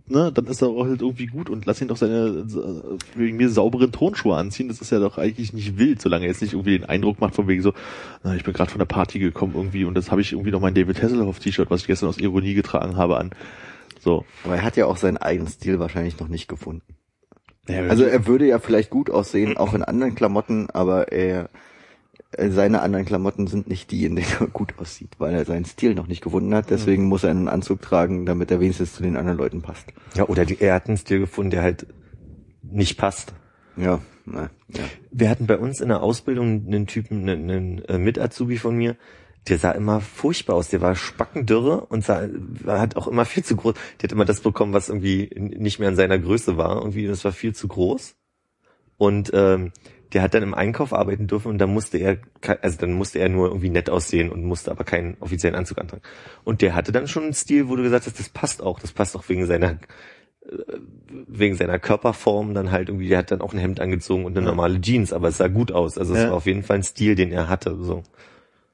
ne, dann ist er auch halt irgendwie gut und lass ihn doch seine wegen mir sauberen Tonschuhe anziehen. Das ist ja doch eigentlich nicht wild, solange er jetzt nicht irgendwie den Eindruck macht von wegen so, na, ich bin gerade von der Party gekommen irgendwie und das habe ich irgendwie noch mein David Hasselhoff T-Shirt, was ich gestern aus Ironie getragen habe, an. So. Aber er hat ja auch seinen eigenen Stil wahrscheinlich noch nicht gefunden. Ja, Also er würde ja vielleicht gut aussehen, auch in anderen Klamotten, aber er, seine anderen Klamotten sind nicht die, in denen er gut aussieht, weil er seinen Stil noch nicht gefunden hat. Deswegen muss er einen Anzug tragen, damit er wenigstens zu den anderen Leuten passt. ja, oder die, er hat einen Stil gefunden, der halt nicht passt. Ja, na, ja. Wir hatten bei uns in der Ausbildung einen Typen, einen, einen äh, Mit-Azubi von mir, der sah immer furchtbar aus. Der war spackendürre und sah, war, hat auch immer viel zu groß. Der hat immer das bekommen, was irgendwie nicht mehr in seiner Größe war. Irgendwie, das war viel zu groß. Und ähm, der hat dann im Einkauf arbeiten dürfen und da musste er, also dann musste er nur irgendwie nett aussehen und musste aber keinen offiziellen Anzug antragen. Und der hatte dann schon einen Stil, wo du gesagt hast, das passt auch, das passt auch wegen seiner äh, wegen seiner Körperform dann halt irgendwie, der hat dann auch ein Hemd angezogen und eine normale Jeans, aber es sah gut aus. Also es Ja. war auf jeden Fall ein Stil, den er hatte. So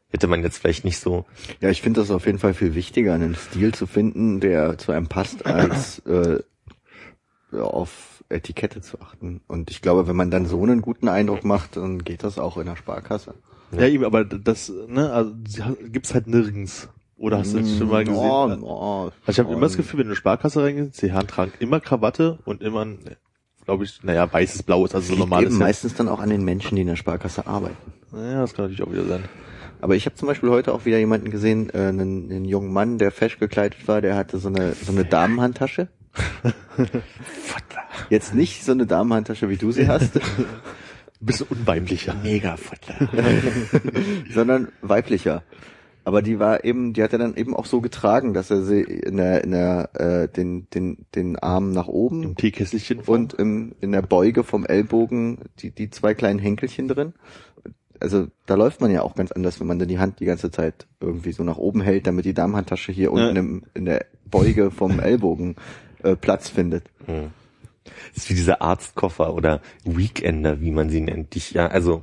hätte man jetzt vielleicht nicht so. Ja, ich finde das auf jeden Fall viel wichtiger, einen Stil zu finden, der zu einem passt, als äh, auf Etikette zu achten. Und ich glaube, wenn man dann so einen guten Eindruck macht, dann geht das auch in der Sparkasse. ja, eben, aber das, ne, also gibt's halt nirgends. Oder hast du das schon mal gesehen? Oh, oh, Also ich habe immer das Gefühl, wenn du in eine Sparkasse reingehst, die Herren tragen immer Krawatte und immer, ein, glaube ich, naja, weißes, blaues, also so normales eben Hemd. meistens dann auch an den Menschen, die in der Sparkasse arbeiten. Ja, das kann natürlich auch wieder sein. Aber ich habe zum Beispiel heute auch wieder jemanden gesehen, äh, einen, einen jungen Mann, der fesch gekleidet war, der hatte so eine so eine Damenhandtasche. Jetzt nicht so eine Damenhandtasche, wie du sie hast, bisschen unweimlicher. mega sondern weiblicher. Aber die war eben, die hat er dann eben auch so getragen, dass er sie in der, in der äh, den den den Arm nach oben Im Teekesselchen. und im, in der Beuge vom Ellbogen die, die zwei kleinen Henkelchen drin. Also da läuft man ja auch ganz anders, wenn man dann die Hand die ganze Zeit irgendwie so nach oben hält, damit die Damenhandtasche hier unten im, in der Beuge vom Ellbogen äh, Platz findet. Das ist wie diese Arztkoffer oder Weekender, wie man sie nennt. Ich, ja, also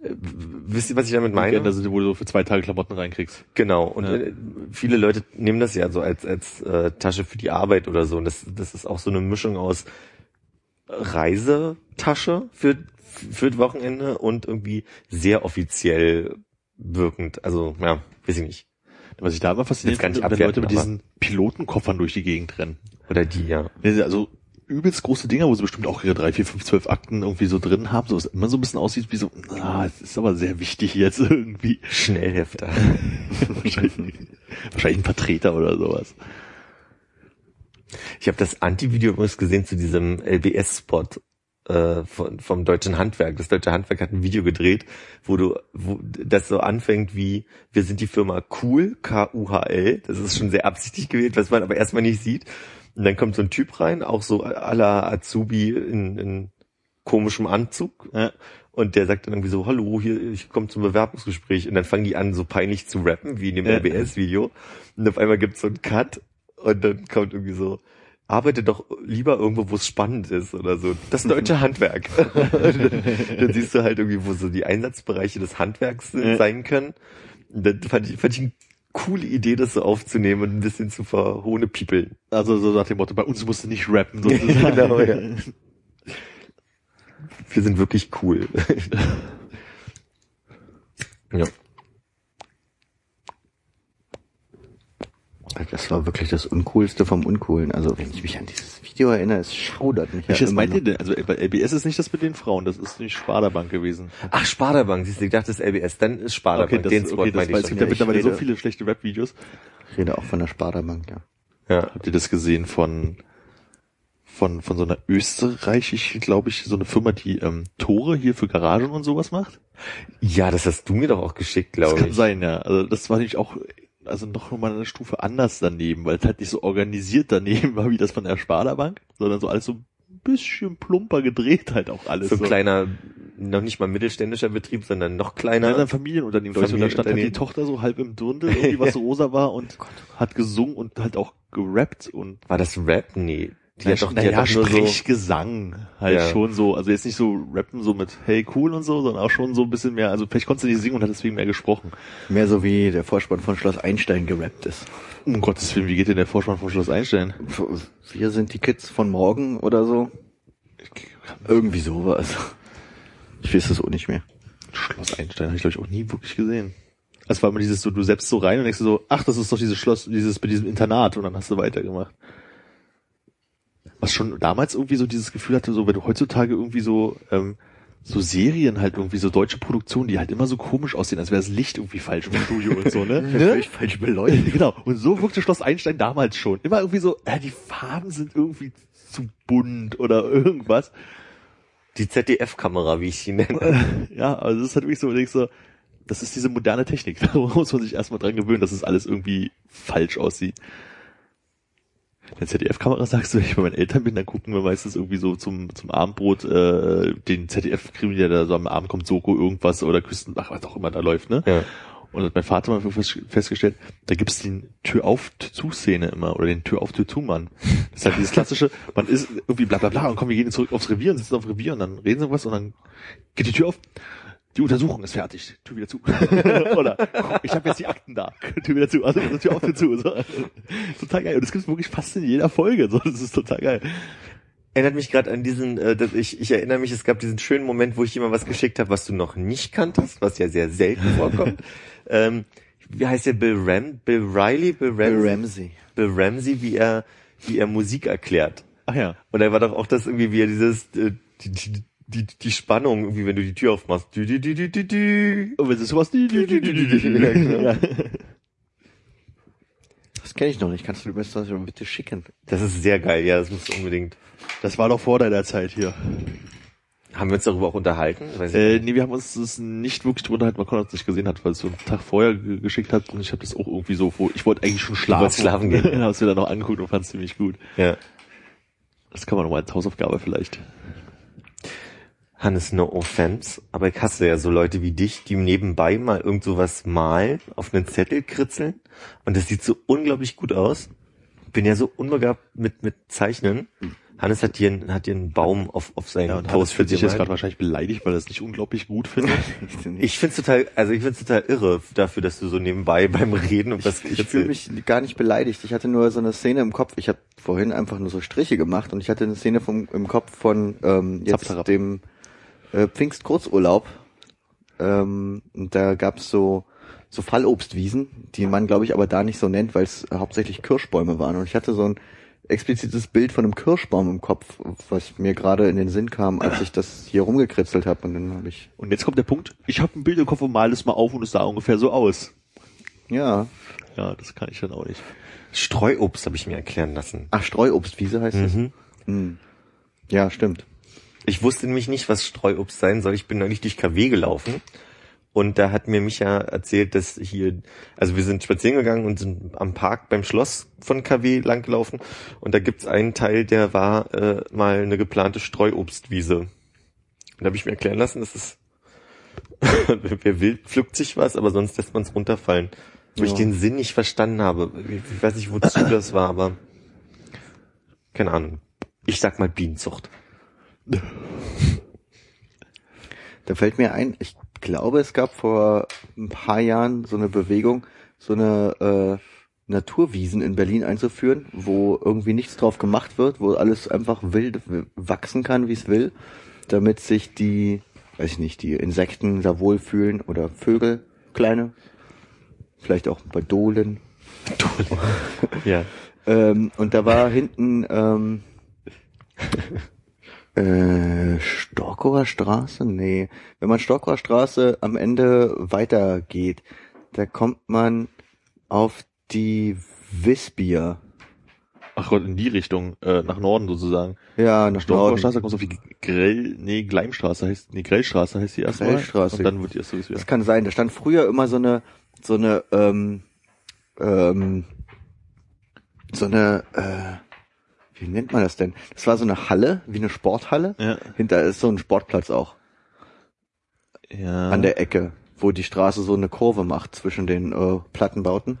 wisst ihr, was ich damit meine? Das ist, wo du so für zwei Tage Klamotten reinkriegst. Genau. Und Ja. äh, viele Leute nehmen das ja so als als äh, Tasche für die Arbeit oder so. Und das das ist auch so eine Mischung aus Reisetasche für für das Wochenende und irgendwie sehr offiziell wirkend. Also ja, weiß ich nicht. Was ich da immer faszinierend finde, wenn Leute mit diesen Pilotenkoffern durch die Gegend rennen. Oder die ja. Also übelst große Dinger, wo sie bestimmt auch ihre drei, vier, fünf, zwölf Akten irgendwie so drin haben, so was immer so ein bisschen aussieht wie so, ah, es ist aber sehr wichtig jetzt irgendwie. Schnellhefter. wahrscheinlich, wahrscheinlich ein Vertreter oder sowas. Ich habe das Anti-Video übrigens gesehen zu diesem LBS-Spot äh, von, vom Deutschen Handwerk. Das Deutsche Handwerk hat ein Video gedreht, wo du, wo das so anfängt wie, wir sind die Firma Cool, K-U-H-L. Das ist schon sehr absichtlich gewählt, was man aber erstmal nicht sieht. Und dann kommt so ein Typ rein, auch so la Azubi in, in komischem Anzug. Ja. Und der sagt dann irgendwie so, hallo, hier, ich komme zum Bewerbungsgespräch. Und dann fangen die an, so peinlich zu rappen, wie in dem Ja. LBS-Video. Und auf einmal gibt's so einen Cut und dann kommt irgendwie so, arbeite doch lieber irgendwo, wo es spannend ist oder so. Das deutsche Handwerk. dann siehst du halt irgendwie, wo so die Einsatzbereiche des Handwerks Ja. sein können. Dann fand ich, fand ich eine coole Idee, das so aufzunehmen und ein bisschen zu verhohnepiepeln. Also so nach dem Motto, bei uns musst du nicht rappen. sozusagen. Genau, ja. Wir sind wirklich cool. ja. Das war wirklich das Uncoolste vom Uncoolen. Also wenn ich mich an dieses Video erinnere, es schaudert mich Welches immer meint ihr denn? Also bei LBS ist nicht das mit den Frauen, das ist die Sparda-Bank gewesen. Ach, Sparda-Bank, siehst du, ich dachte, das ist LBS, dann ist Sparda-Bank, Okay, das, den Spot okay, das meinte war, ich es gibt ja mittlerweile so viele schlechte Rap-Videos. Ich rede auch von der Sparda-Bank, ja. Ja. Habt ihr das gesehen von von von so einer österreichischen, glaube ich, so eine Firma, die ähm, Tore hier für Garagen und sowas macht? ja, das hast du mir doch auch geschickt, Das glaube kann ich. sein, ja. Also das war nämlich auch also noch mal eine Stufe anders daneben, weil es halt nicht so organisiert daneben war wie das von der Sparda Bank, sondern so alles so ein bisschen plumper gedreht halt auch alles. So ein kleiner, noch nicht mal mittelständischer Betrieb, sondern noch Kleiner kleiner. Familienunternehmen, glaube ich. Und da stand halt die. Tochter so halb im Dirndl, irgendwie was rosa war und hat gesungen und halt auch gerappt und War das Rap? Nee. Die hat doch, die naja, hat doch nur so, Sprechgesang halt Ja. schon so, also jetzt nicht so rappen so mit hey cool und so, sondern auch schon so ein bisschen mehr, also vielleicht konntest du nicht singen und hat deswegen mehr gesprochen. Mehr so wie der Vorspann von Schloss Einstein gerappt ist. Um Gottes Willen, wie geht denn der Vorspann vom Schloss Einstein? Wir sind die Kids von morgen oder so. Irgendwie sowas. Ich weiß es auch nicht mehr. Schloss Einstein habe ich glaube ich auch nie wirklich gesehen. Es war immer dieses so, du selbst so rein und denkst du so, ach, das ist doch dieses Schloss, dieses mit diesem Internat und dann hast du weitergemacht. Was schon damals irgendwie so dieses Gefühl hatte, so wenn du heutzutage irgendwie so ähm, so Serien halt irgendwie so deutsche Produktionen, die halt immer so komisch aussehen, als wäre das Licht irgendwie falsch im Studio und so, ne? Völlig falsch beleuchtet. genau. Und so wirkte Schloss Einstein damals schon. Immer irgendwie so, ja, die Farben sind irgendwie zu bunt oder irgendwas. die ZDF-Kamera, wie ich sie nenne. Ja, also das ist halt wirklich so, denkst so, das ist diese moderne Technik. Da muss man sich erstmal dran gewöhnen, dass es alles irgendwie falsch aussieht. Der ZDF-Kamera sagst du, wenn ich bei meinen Eltern bin, dann gucken wir meistens irgendwie so zum, zum Abendbrot äh, den ZDF-Krimi, der da so am Abend kommt, Soko, irgendwas oder Küsten, ach, was auch immer da läuft, ne? Ja. Und hat mein Vater mal fest- festgestellt, da gibt's den Tür auf zu Szene immer oder den Tür auf Tür zu Mann. Das ist halt dieses klassische, man ist irgendwie bla bla bla und komm, wir gehen zurück aufs Revier und sitzen aufs Revier und dann reden sie was und dann geht die Tür auf. Die Untersuchung ist fertig. Tür wieder zu. oder ich habe jetzt die Akten da. Tür wieder zu. Also Tür auf Tür zu. So. Total geil. Und das gibt's wirklich fast in jeder Folge. So, das ist total geil. Erinnert mich gerade an diesen, äh, dass ich, ich erinnere mich, es gab diesen schönen Moment, wo ich dir mal was geschickt habe, was du noch nicht kanntest, was ja sehr selten vorkommt. ähm, wie heißt der Bill Ram, Bill Riley, Bill Ramsey, Bill Ramsey. Bill Ramsey, wie er, wie er Musik erklärt. Ach ja. Und da war doch auch das irgendwie, wie er dieses, äh, die, die, die, die Spannung, irgendwie, wenn du die Tür aufmachst. Dü, dü, dü, dü, dü, dü. Und wenn es sowas. Ja, Das kenne ich noch nicht. Kannst du mir das bitte schicken? Das ist sehr geil, ja, das musst du unbedingt. Das war doch vor deiner Zeit hier. Haben wir uns darüber auch unterhalten? Weiß Äh, nee, wir haben uns das nicht wirklich drunter halt, man konnte es nicht gesehen hat, weil es so einen Tag vorher ge- geschickt hat und ich habe das auch irgendwie so vor. Ich wollte eigentlich schon schlafen. schlafen gehen. Dann hast du mir dann noch angeguckt und fand es ziemlich gut. Ja. Das kann man nochmal als Hausaufgabe vielleicht. Hannes, no offense, aber ich hasse ja so Leute wie dich, die nebenbei mal irgend sowas malen, auf einen Zettel kritzeln und das sieht so unglaublich gut aus. Bin ja so unbegabt mit, mit Zeichnen. Hannes hat hier, einen- hat hier einen Baum auf, auf seinen Ja, Post Haus fühlt sich jetzt gerade wahrscheinlich beleidigt, weil er es nicht unglaublich gut findet. Ich find's total, also ich find's total irre dafür, dass du so nebenbei beim Reden und das Ich fühle mich gar nicht beleidigt. Ich hatte nur so eine Szene im Kopf. Ich habe vorhin einfach nur so Striche gemacht und ich hatte eine Szene vom, im Kopf von ähm, jetzt Zapzarab. dem äh, Pfingst-Kurzurlaub. Ähm, und da gab's so so Fallobstwiesen, die man glaube ich aber da nicht so nennt, weil es hauptsächlich Kirschbäume waren. Und ich hatte so ein explizites Bild von einem Kirschbaum im Kopf, was mir gerade in den Sinn kam, als ich das hier rumgekritzelt habe. Und dann habe ich Und jetzt kommt der Punkt, ich habe ein Bild im Kopf und mal es mal auf und es sah ungefähr so aus. ja, Ja, das kann ich dann auch nicht. Streuobst habe ich mir erklären lassen. ach Streuobstwiese heißt es. Mhm. Hm. Ja, stimmt. Ich wusste nämlich nicht, was Streuobst sein soll. Ich bin neulich durch KW gelaufen und da hat mir Micha erzählt, dass hier, also wir sind spazieren gegangen und sind am Park beim Schloss von KW langgelaufen und da gibt's einen Teil, der war äh, mal eine geplante Streuobstwiese. Und da habe ich mir erklären lassen, dass es wer will, pflückt sich was, aber sonst lässt man es runterfallen. Wo ich Ja. den Sinn nicht verstanden habe. Ich ich weiß nicht, wozu das war, aber keine Ahnung. Ich sag mal Bienenzucht. Da fällt mir ein, ich glaube, es gab vor ein paar Jahren so eine Bewegung, so eine äh, Naturwiesen in Berlin einzuführen, wo irgendwie nichts drauf gemacht wird, wo alles einfach wild wachsen kann, wie es will, damit sich die, weiß ich nicht, die Insekten da wohlfühlen oder Vögel, kleine, vielleicht auch bei Dohlen, Ja. Ähm, und da war hinten ähm, äh, Storkower Straße? Nee. Wenn man Storkower Straße am Ende weitergeht, da kommt man auf die Wisbier. Ach Gott, in die Richtung, äh, nach Norden sozusagen. Ja, nach Storkower Norden. Straße kommst du auf die Grell, nee, Gleimstraße heißt, nee, Grellstraße heißt die erstmal. Grellstraße. Und dann wird die erst so. Das kann sein. Da stand früher immer so eine, so eine, ähm, ähm, so eine, äh, wie nennt man das denn? Das war so eine Halle, wie eine Sporthalle. Ja. Hinter ist so ein Sportplatz auch Ja. an der Ecke, wo die Straße so eine Kurve macht zwischen den äh, Plattenbauten.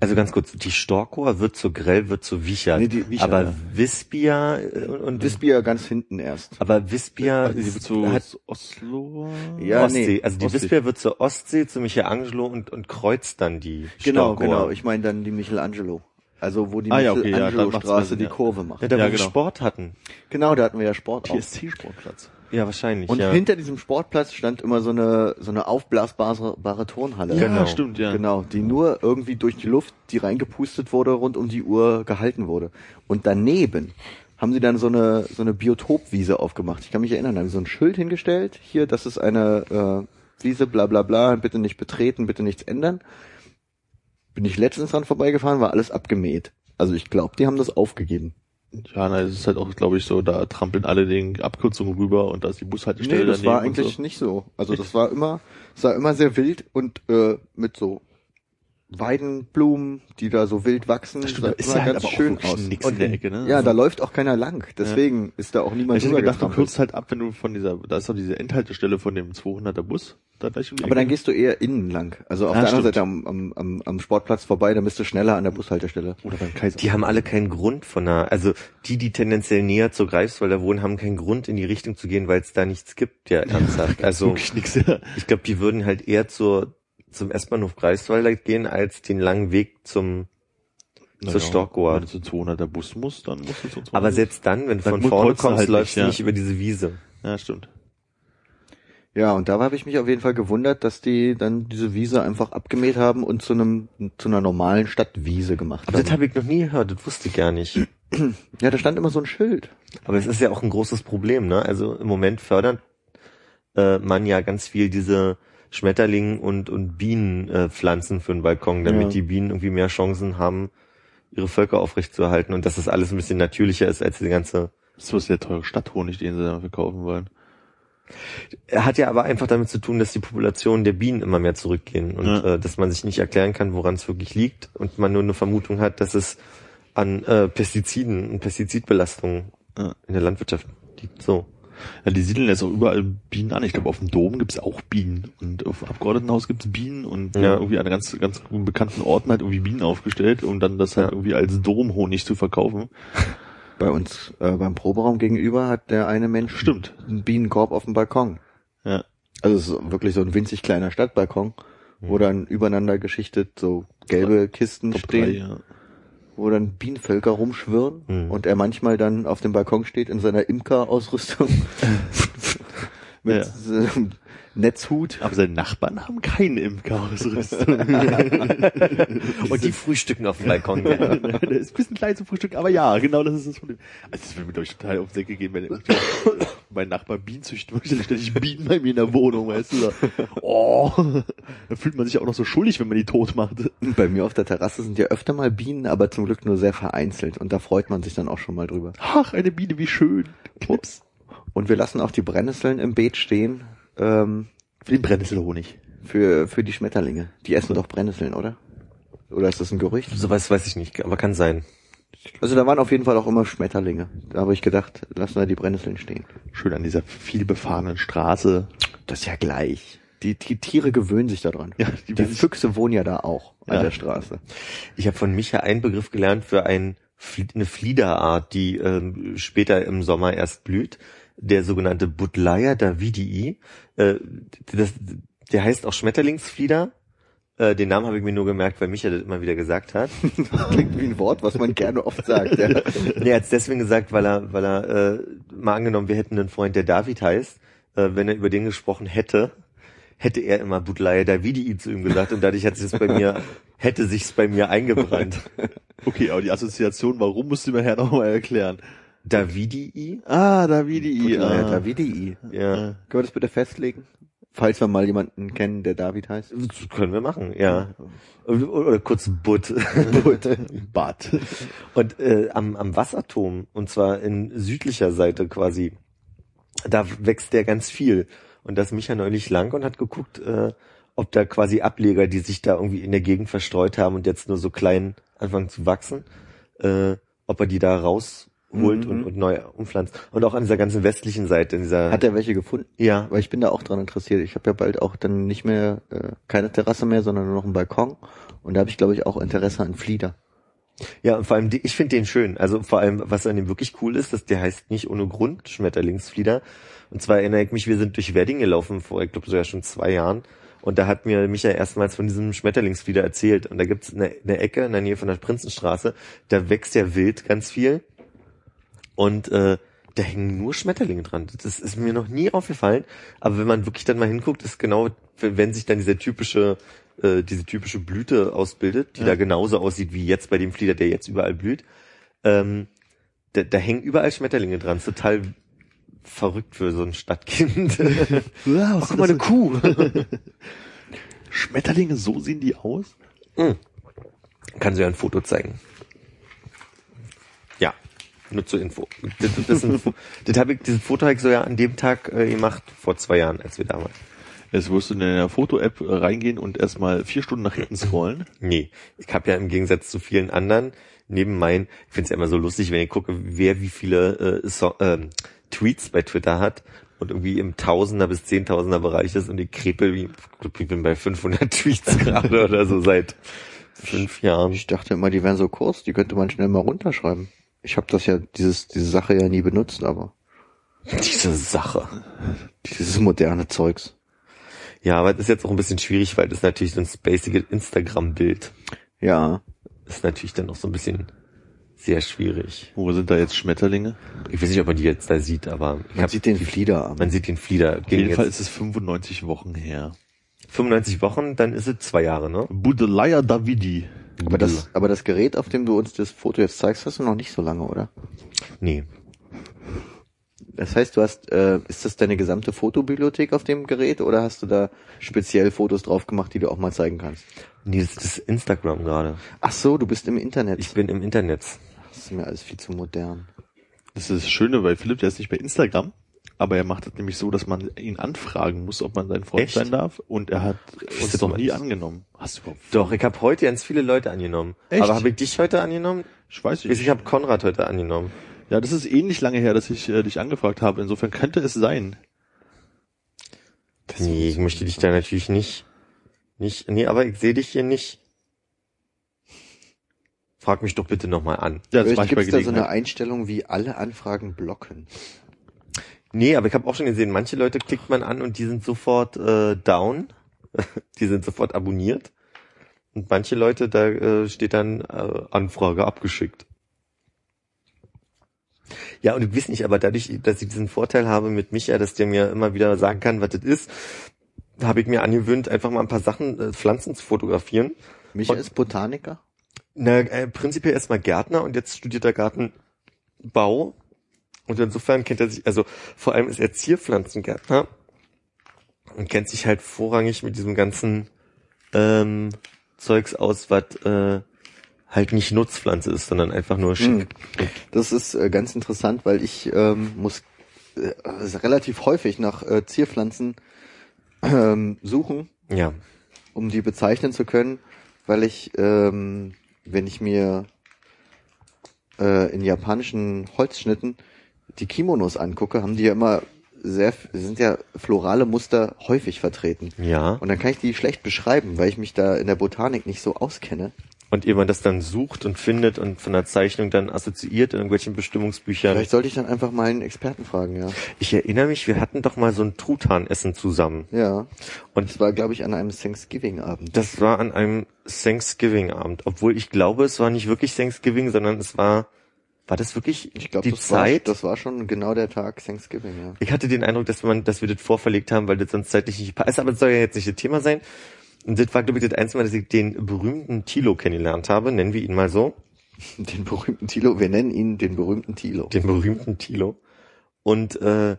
Also ganz kurz, die Storkower wird zu Grell, wird zu Wichert. Nee, die Wichert, aber ja. Wispia äh, und Wisbier ganz hinten erst. aber Wispia Also die wird zu hat Oslo. Ja, Ostsee. nee, also die Ostsee. Wispia wird zur Ostsee, zu Michelangelo und, und kreuzt dann die Genau, Storkower. genau. Ich meine dann die Michelangelo. Also wo die Ah, ja, okay, ja, dann Michelangelo macht's Straße mehr Sinn, die ja. Kurve macht. Ja, da Ja, wo wir genau. Sport hatten. Genau, da hatten wir ja Sport auch. PSC-Sportplatz. Ja, wahrscheinlich. Und ja. hinter diesem Sportplatz stand immer so eine so eine aufblasbare bare Turnhalle. Ja, Genau. stimmt, ja. Genau, die nur irgendwie durch die Luft, die reingepustet wurde, rund um die Uhr gehalten wurde. Und daneben haben sie dann so eine so eine Biotopwiese aufgemacht. Ich kann mich erinnern, da haben sie so ein Schild hingestellt. Hier, das ist eine äh, Wiese, bla bla bla, bitte nicht betreten, bitte nichts ändern. Bin ich letztens dran vorbeigefahren, war alles abgemäht. Also ich glaube, die haben das aufgegeben. Ja, na, es ist halt auch, glaube ich, so, da trampeln alle den Abkürzungen rüber und da ist die Bushaltestelle Nee, das war eigentlich so. nicht so. Also das war immer, es war immer sehr wild und äh, mit so Weidenblumen, die da so wild wachsen, Das stimmt, ist immer ja halt ganz aber schön aus. nix Und in der Ecke, ne? Ja, Also- da läuft auch keiner lang. Deswegen ist da auch niemand Ich hätte gedacht, du kürzt halt ab, wenn du von dieser, da ist doch diese Endhaltestelle von dem 200er Bus. Da gleich um die Aber dann Ecke. gehst du eher innen lang. Also auf Ja, der anderen. Seite am, am, am, am Sportplatz vorbei, dann bist du schneller an der Bushaltestelle. Oder beim Kaiser. Die haben alle keinen Grund von einer, also die, die tendenziell näher zur Greifswalder wohnen, haben keinen Grund in die Richtung zu gehen, weil es da nichts gibt, ja, ernsthaft. Also wirklich nix, ja. ich glaube, die würden halt eher zur, zum S-Bahnhof Greifswalder gehen, als den langen Weg zum, zur Storkower. Wenn du zu 200er Bus musst, dann musst du zu 200er Aber selbst dann, wenn du Dann von vorne kommst, halt läufst nicht, du ja. nicht über diese Wiese. Ja, stimmt. Ja, und da habe ich mich auf jeden Fall gewundert, dass die dann diese Wiese einfach abgemäht haben und zu einem zu einer normalen Stadtwiese gemacht Aber das haben. habe ich noch nie gehört, das wusste ich gar nicht. Ja, da stand immer so ein Schild. Aber es ist ja auch ein großes Problem, ne? Also im Moment fördert äh, man ja ganz viel diese Schmetterling und und Bienenpflanzen äh, Pflanzen für den Balkon, damit Ja. die Bienen irgendwie mehr Chancen haben, ihre Völker aufrechtzuerhalten und dass das alles ein bisschen natürlicher ist als die ganze. Das ist der teure Stadthonig, den sie dann verkaufen wollen. Er hat ja aber einfach damit zu tun, dass die Populationen der Bienen immer mehr zurückgehen und Ja. äh, dass man sich nicht erklären kann, woran es wirklich liegt und man nur eine Vermutung hat, dass es an äh, Pestiziden und Pestizidbelastungen Ja. in der Landwirtschaft liegt. So. Ja, die siedeln jetzt auch überall Bienen an. Ich glaube, auf dem Dom gibt's auch Bienen. Und auf dem Abgeordnetenhaus gibt's Bienen und Ja. irgendwie an ganz, ganz bekannten Orten halt irgendwie Bienen aufgestellt, um dann das halt irgendwie als Domhonig zu verkaufen. Bei uns äh, beim Proberaum gegenüber hat der eine Mensch Stimmt. einen Bienenkorb auf dem Balkon. Ja. Also es ist wirklich so ein winzig kleiner Stadtbalkon, wo Mhm. dann übereinander geschichtet so gelbe Kisten Top stehen, drei, ja. Wo dann Bienenvölker rumschwirren Mhm. und er manchmal dann auf dem Balkon steht in seiner Imker-Ausrüstung mit Ja. Netzhut. Aber seine Nachbarn haben keine Imkerausrüstung. Und die frühstücken auf dem Balkon. ja. der ist ein bisschen klein zum Frühstück, aber ja, genau das ist das Problem. Also das würde mir, glaube ich, total auf den Säcke gehen, wenn mein Nachbar Bienen züchten möchte, dann stelle ich Bienen bei mir in der Wohnung, weißt du. Oh, da fühlt man sich auch noch so schuldig, wenn man die tot macht. Bei mir auf der Terrasse sind ja öfter mal Bienen, aber zum Glück nur sehr vereinzelt und da freut man sich dann auch schon mal drüber. Ach, eine Biene, wie schön. Knips. Und wir lassen auch die Brennnesseln im Beet stehen ähm, Für den Brennnesselhonig. für, für die Schmetterlinge. Die essen doch Brennnesseln, oder? Oder ist das ein Gerücht? Sowas weiß ich nicht, aber kann sein. Also da waren auf jeden Fall auch immer Schmetterlinge. Da habe ich gedacht, lassen wir die Brennnesseln stehen. Schön an dieser vielbefahrenen Straße. Das ist ja gleich. Die, die Tiere gewöhnen sich daran. Ja, die die Füchse wohnen ja da auch an Ja. der Straße. Ich habe von Micha einen Begriff gelernt für ein, eine Fliederart, die ähm, später im Sommer erst blüht. Der sogenannte Butlaya davidii. Äh, das, der heißt auch Schmetterlingsflieder. Äh, den Namen habe ich mir nur gemerkt, weil Micha das immer wieder gesagt hat. Klingt wie ein Wort, was man gerne oft sagt. Ja. Nee, er hat es deswegen gesagt, weil er, weil er äh, mal angenommen, wir hätten einen Freund, der David heißt, äh, wenn er über den gesprochen hätte, hätte er immer Butlaya Davidi zu ihm gesagt und dadurch hat sich das bei mir, hätte sich's bei mir eingebrannt. Okay, aber die Assoziation, warum musst du mir her nochmal erklären? Davidi? Ah, Davidi. Ja, ah. Davidi. Ja. Können wir das bitte festlegen? Falls wir mal jemanden kennen, der David heißt. Das können wir machen, ja. Oder, kurz Butt. Bad. Und äh, am, am Wasserturm, und zwar in südlicher Seite quasi, da wächst der ganz viel. Und da ist Micha neulich lang und hat geguckt, äh, ob da quasi Ableger, die sich da irgendwie in der Gegend verstreut haben und jetzt nur so klein anfangen zu wachsen, äh, ob er die da rausholt Mhm. und, und neu umpflanzt. Und auch an dieser ganzen westlichen Seite, in dieser... Hat er welche gefunden? ja, Weil ich bin da auch dran interessiert. Ich habe ja bald auch dann nicht mehr äh, keine Terrasse mehr, sondern nur noch einen Balkon. Und da habe ich, glaube ich, auch Interesse an Flieder. Ja, und vor allem, die, ich finde den schön. Also vor allem, was an dem wirklich cool ist, dass der heißt nicht ohne Grund Schmetterlingsflieder. Und zwar erinnere ich mich, wir sind durch Wedding gelaufen vor, ich glaube, sogar schon zwei Jahren. Und da hat mir Micha erstmals von diesem Schmetterlingsflieder erzählt. Und da gibt's eine, eine Ecke in der Nähe von der Prinzenstraße, da wächst ja wild ganz viel. Und äh, da hängen nur Schmetterlinge dran. Das ist mir noch nie aufgefallen. Aber wenn man wirklich dann mal hinguckt, ist genau, wenn sich dann dieser typische, äh, diese typische Blüte ausbildet, die Ja. da genauso aussieht wie jetzt bei dem Flieder, der jetzt überall blüht, ähm, da, da hängen überall Schmetterlinge dran. Total verrückt für so ein Stadtkind. Ja, oh, guck mal, eine Kuh. Schmetterlinge, so sehen die aus? Kann sie ja ein Foto zeigen. Nur zur Info. Das, das, ein, das hab ich, dieses Foto habe ich so ja an dem Tag äh, gemacht, vor zwei Jahren, als wir da waren. Jetzt wirst du in der Foto-App äh, reingehen und erstmal vier Stunden nach hinten scrollen. Nee, ich habe ja im Gegensatz zu vielen anderen neben meinen, ich finde es ja immer so lustig, wenn ich gucke, wer wie viele äh, so, ähm, Tweets bei Twitter hat und irgendwie im Tausender bis Zehntausender Bereich ist und ich krepel wie, ich bin bei 500 Tweets gerade oder so seit fünf Jahren. Ich dachte immer, die wären so kurz, die könnte man schnell mal runterschreiben. Ich habe das ja, dieses, diese Sache ja nie benutzt, aber Diese Sache. dieses moderne Zeugs. Ja, aber das ist jetzt auch ein bisschen schwierig, weil das natürlich so ein spacige Instagram-Bild Ja. ist natürlich dann auch so ein bisschen sehr schwierig. Wo sind da jetzt Schmetterlinge? Ich weiß nicht, ob man die jetzt da sieht, aber ich Man hab, sieht den Flieder an. man sieht den Flieder. Auf jeden Fall ist es 95 Wochen her. 95 Wochen, dann ist es zwei Jahre, ne? Budelaya Davidi. Aber das, aber das Gerät, auf dem du uns das Foto jetzt zeigst, hast du noch nicht so lange, oder? Nee. Das heißt, du hast, äh, ist das deine gesamte Fotobibliothek auf dem Gerät oder hast du da speziell Fotos drauf gemacht, die du auch mal zeigen kannst? Nee, das ist Instagram gerade. Ach so, du bist im Internet. Ich bin im Internet. das ist mir alles viel zu modern. Das ist das Schöne bei Philipp, der ist nicht bei Instagram, aber er macht es nämlich so, dass man ihn anfragen muss, ob man sein Freund Echt? sein darf. Und er hat uns doch nie nicht. angenommen. Hast du überhaupt? Doch, ich habe heute ganz viele Leute angenommen. Echt? Aber habe ich dich heute angenommen? Ich weiß Ich, ich habe Konrad heute angenommen. Ja, das ist ähnlich lange her, dass ich äh, dich angefragt habe. Insofern könnte es sein. Nee, ich möchte dich da natürlich nicht. Nicht. Nee, aber ich sehe dich hier nicht. Frag mich doch bitte nochmal an. Ja, das Vielleicht mache ich bei gibt es da so eine. Einstellung wie alle Anfragen blocken. Nee, aber ich habe auch schon gesehen, manche Leute klickt man an und die sind sofort äh, down. die sind sofort abonniert. Und manche Leute, da äh, steht dann äh, Anfrage abgeschickt. Ja, und ich weiß nicht, aber dadurch, dass ich diesen Vorteil habe mit Micha, dass der mir immer wieder sagen kann, was das ist, habe ich mir angewöhnt, einfach mal ein paar Sachen, äh, Pflanzen zu fotografieren. Micha Und- ist Botaniker. Na, äh, prinzipiell erstmal Gärtner und jetzt studiert er Gartenbau. Und insofern kennt er sich, also vor allem ist er Zierpflanzengärtner und kennt sich halt vorrangig mit diesem ganzen ähm, Zeugs aus, was äh, halt nicht Nutzpflanze ist, sondern einfach nur schick. Das ist äh, ganz interessant, weil ich ähm, muss äh, relativ häufig nach äh, Zierpflanzen ähm, suchen, Ja. um die bezeichnen zu können, weil ich, ähm, wenn ich mir äh, in japanischen Holzschnitten die Kimonos angucke, haben die ja immer sehr, sind ja florale Muster häufig vertreten. Ja. Und dann kann ich die schlecht beschreiben, weil ich mich da in der Botanik nicht so auskenne. Und ehe man das dann sucht und findet und von der Zeichnung dann assoziiert in irgendwelchen Bestimmungsbüchern. Vielleicht sollte ich dann einfach mal einen Experten fragen, ja. Ich erinnere mich, wir hatten doch mal so ein Truthahnessen zusammen. Ja. Und Das war, glaube ich, an einem Thanksgiving-Abend. Das war an einem Thanksgiving-Abend, obwohl ich glaube, es war nicht wirklich Thanksgiving, sondern es war War das wirklich Ich glaube, die das, war, Zeit? das war schon genau der Tag Thanksgiving, ja. Ich hatte den Eindruck, dass man, dass wir das vorverlegt haben, weil das sonst zeitlich nicht passt. Aber das soll ja jetzt nicht das Thema sein. Und das war, glaube ich, das einzige Mal, dass ich den berühmten Tilo kennengelernt habe. Nennen wir ihn mal so. Den berühmten Tilo, wir nennen ihn den berühmten Tilo. Den berühmten Tilo. Und äh,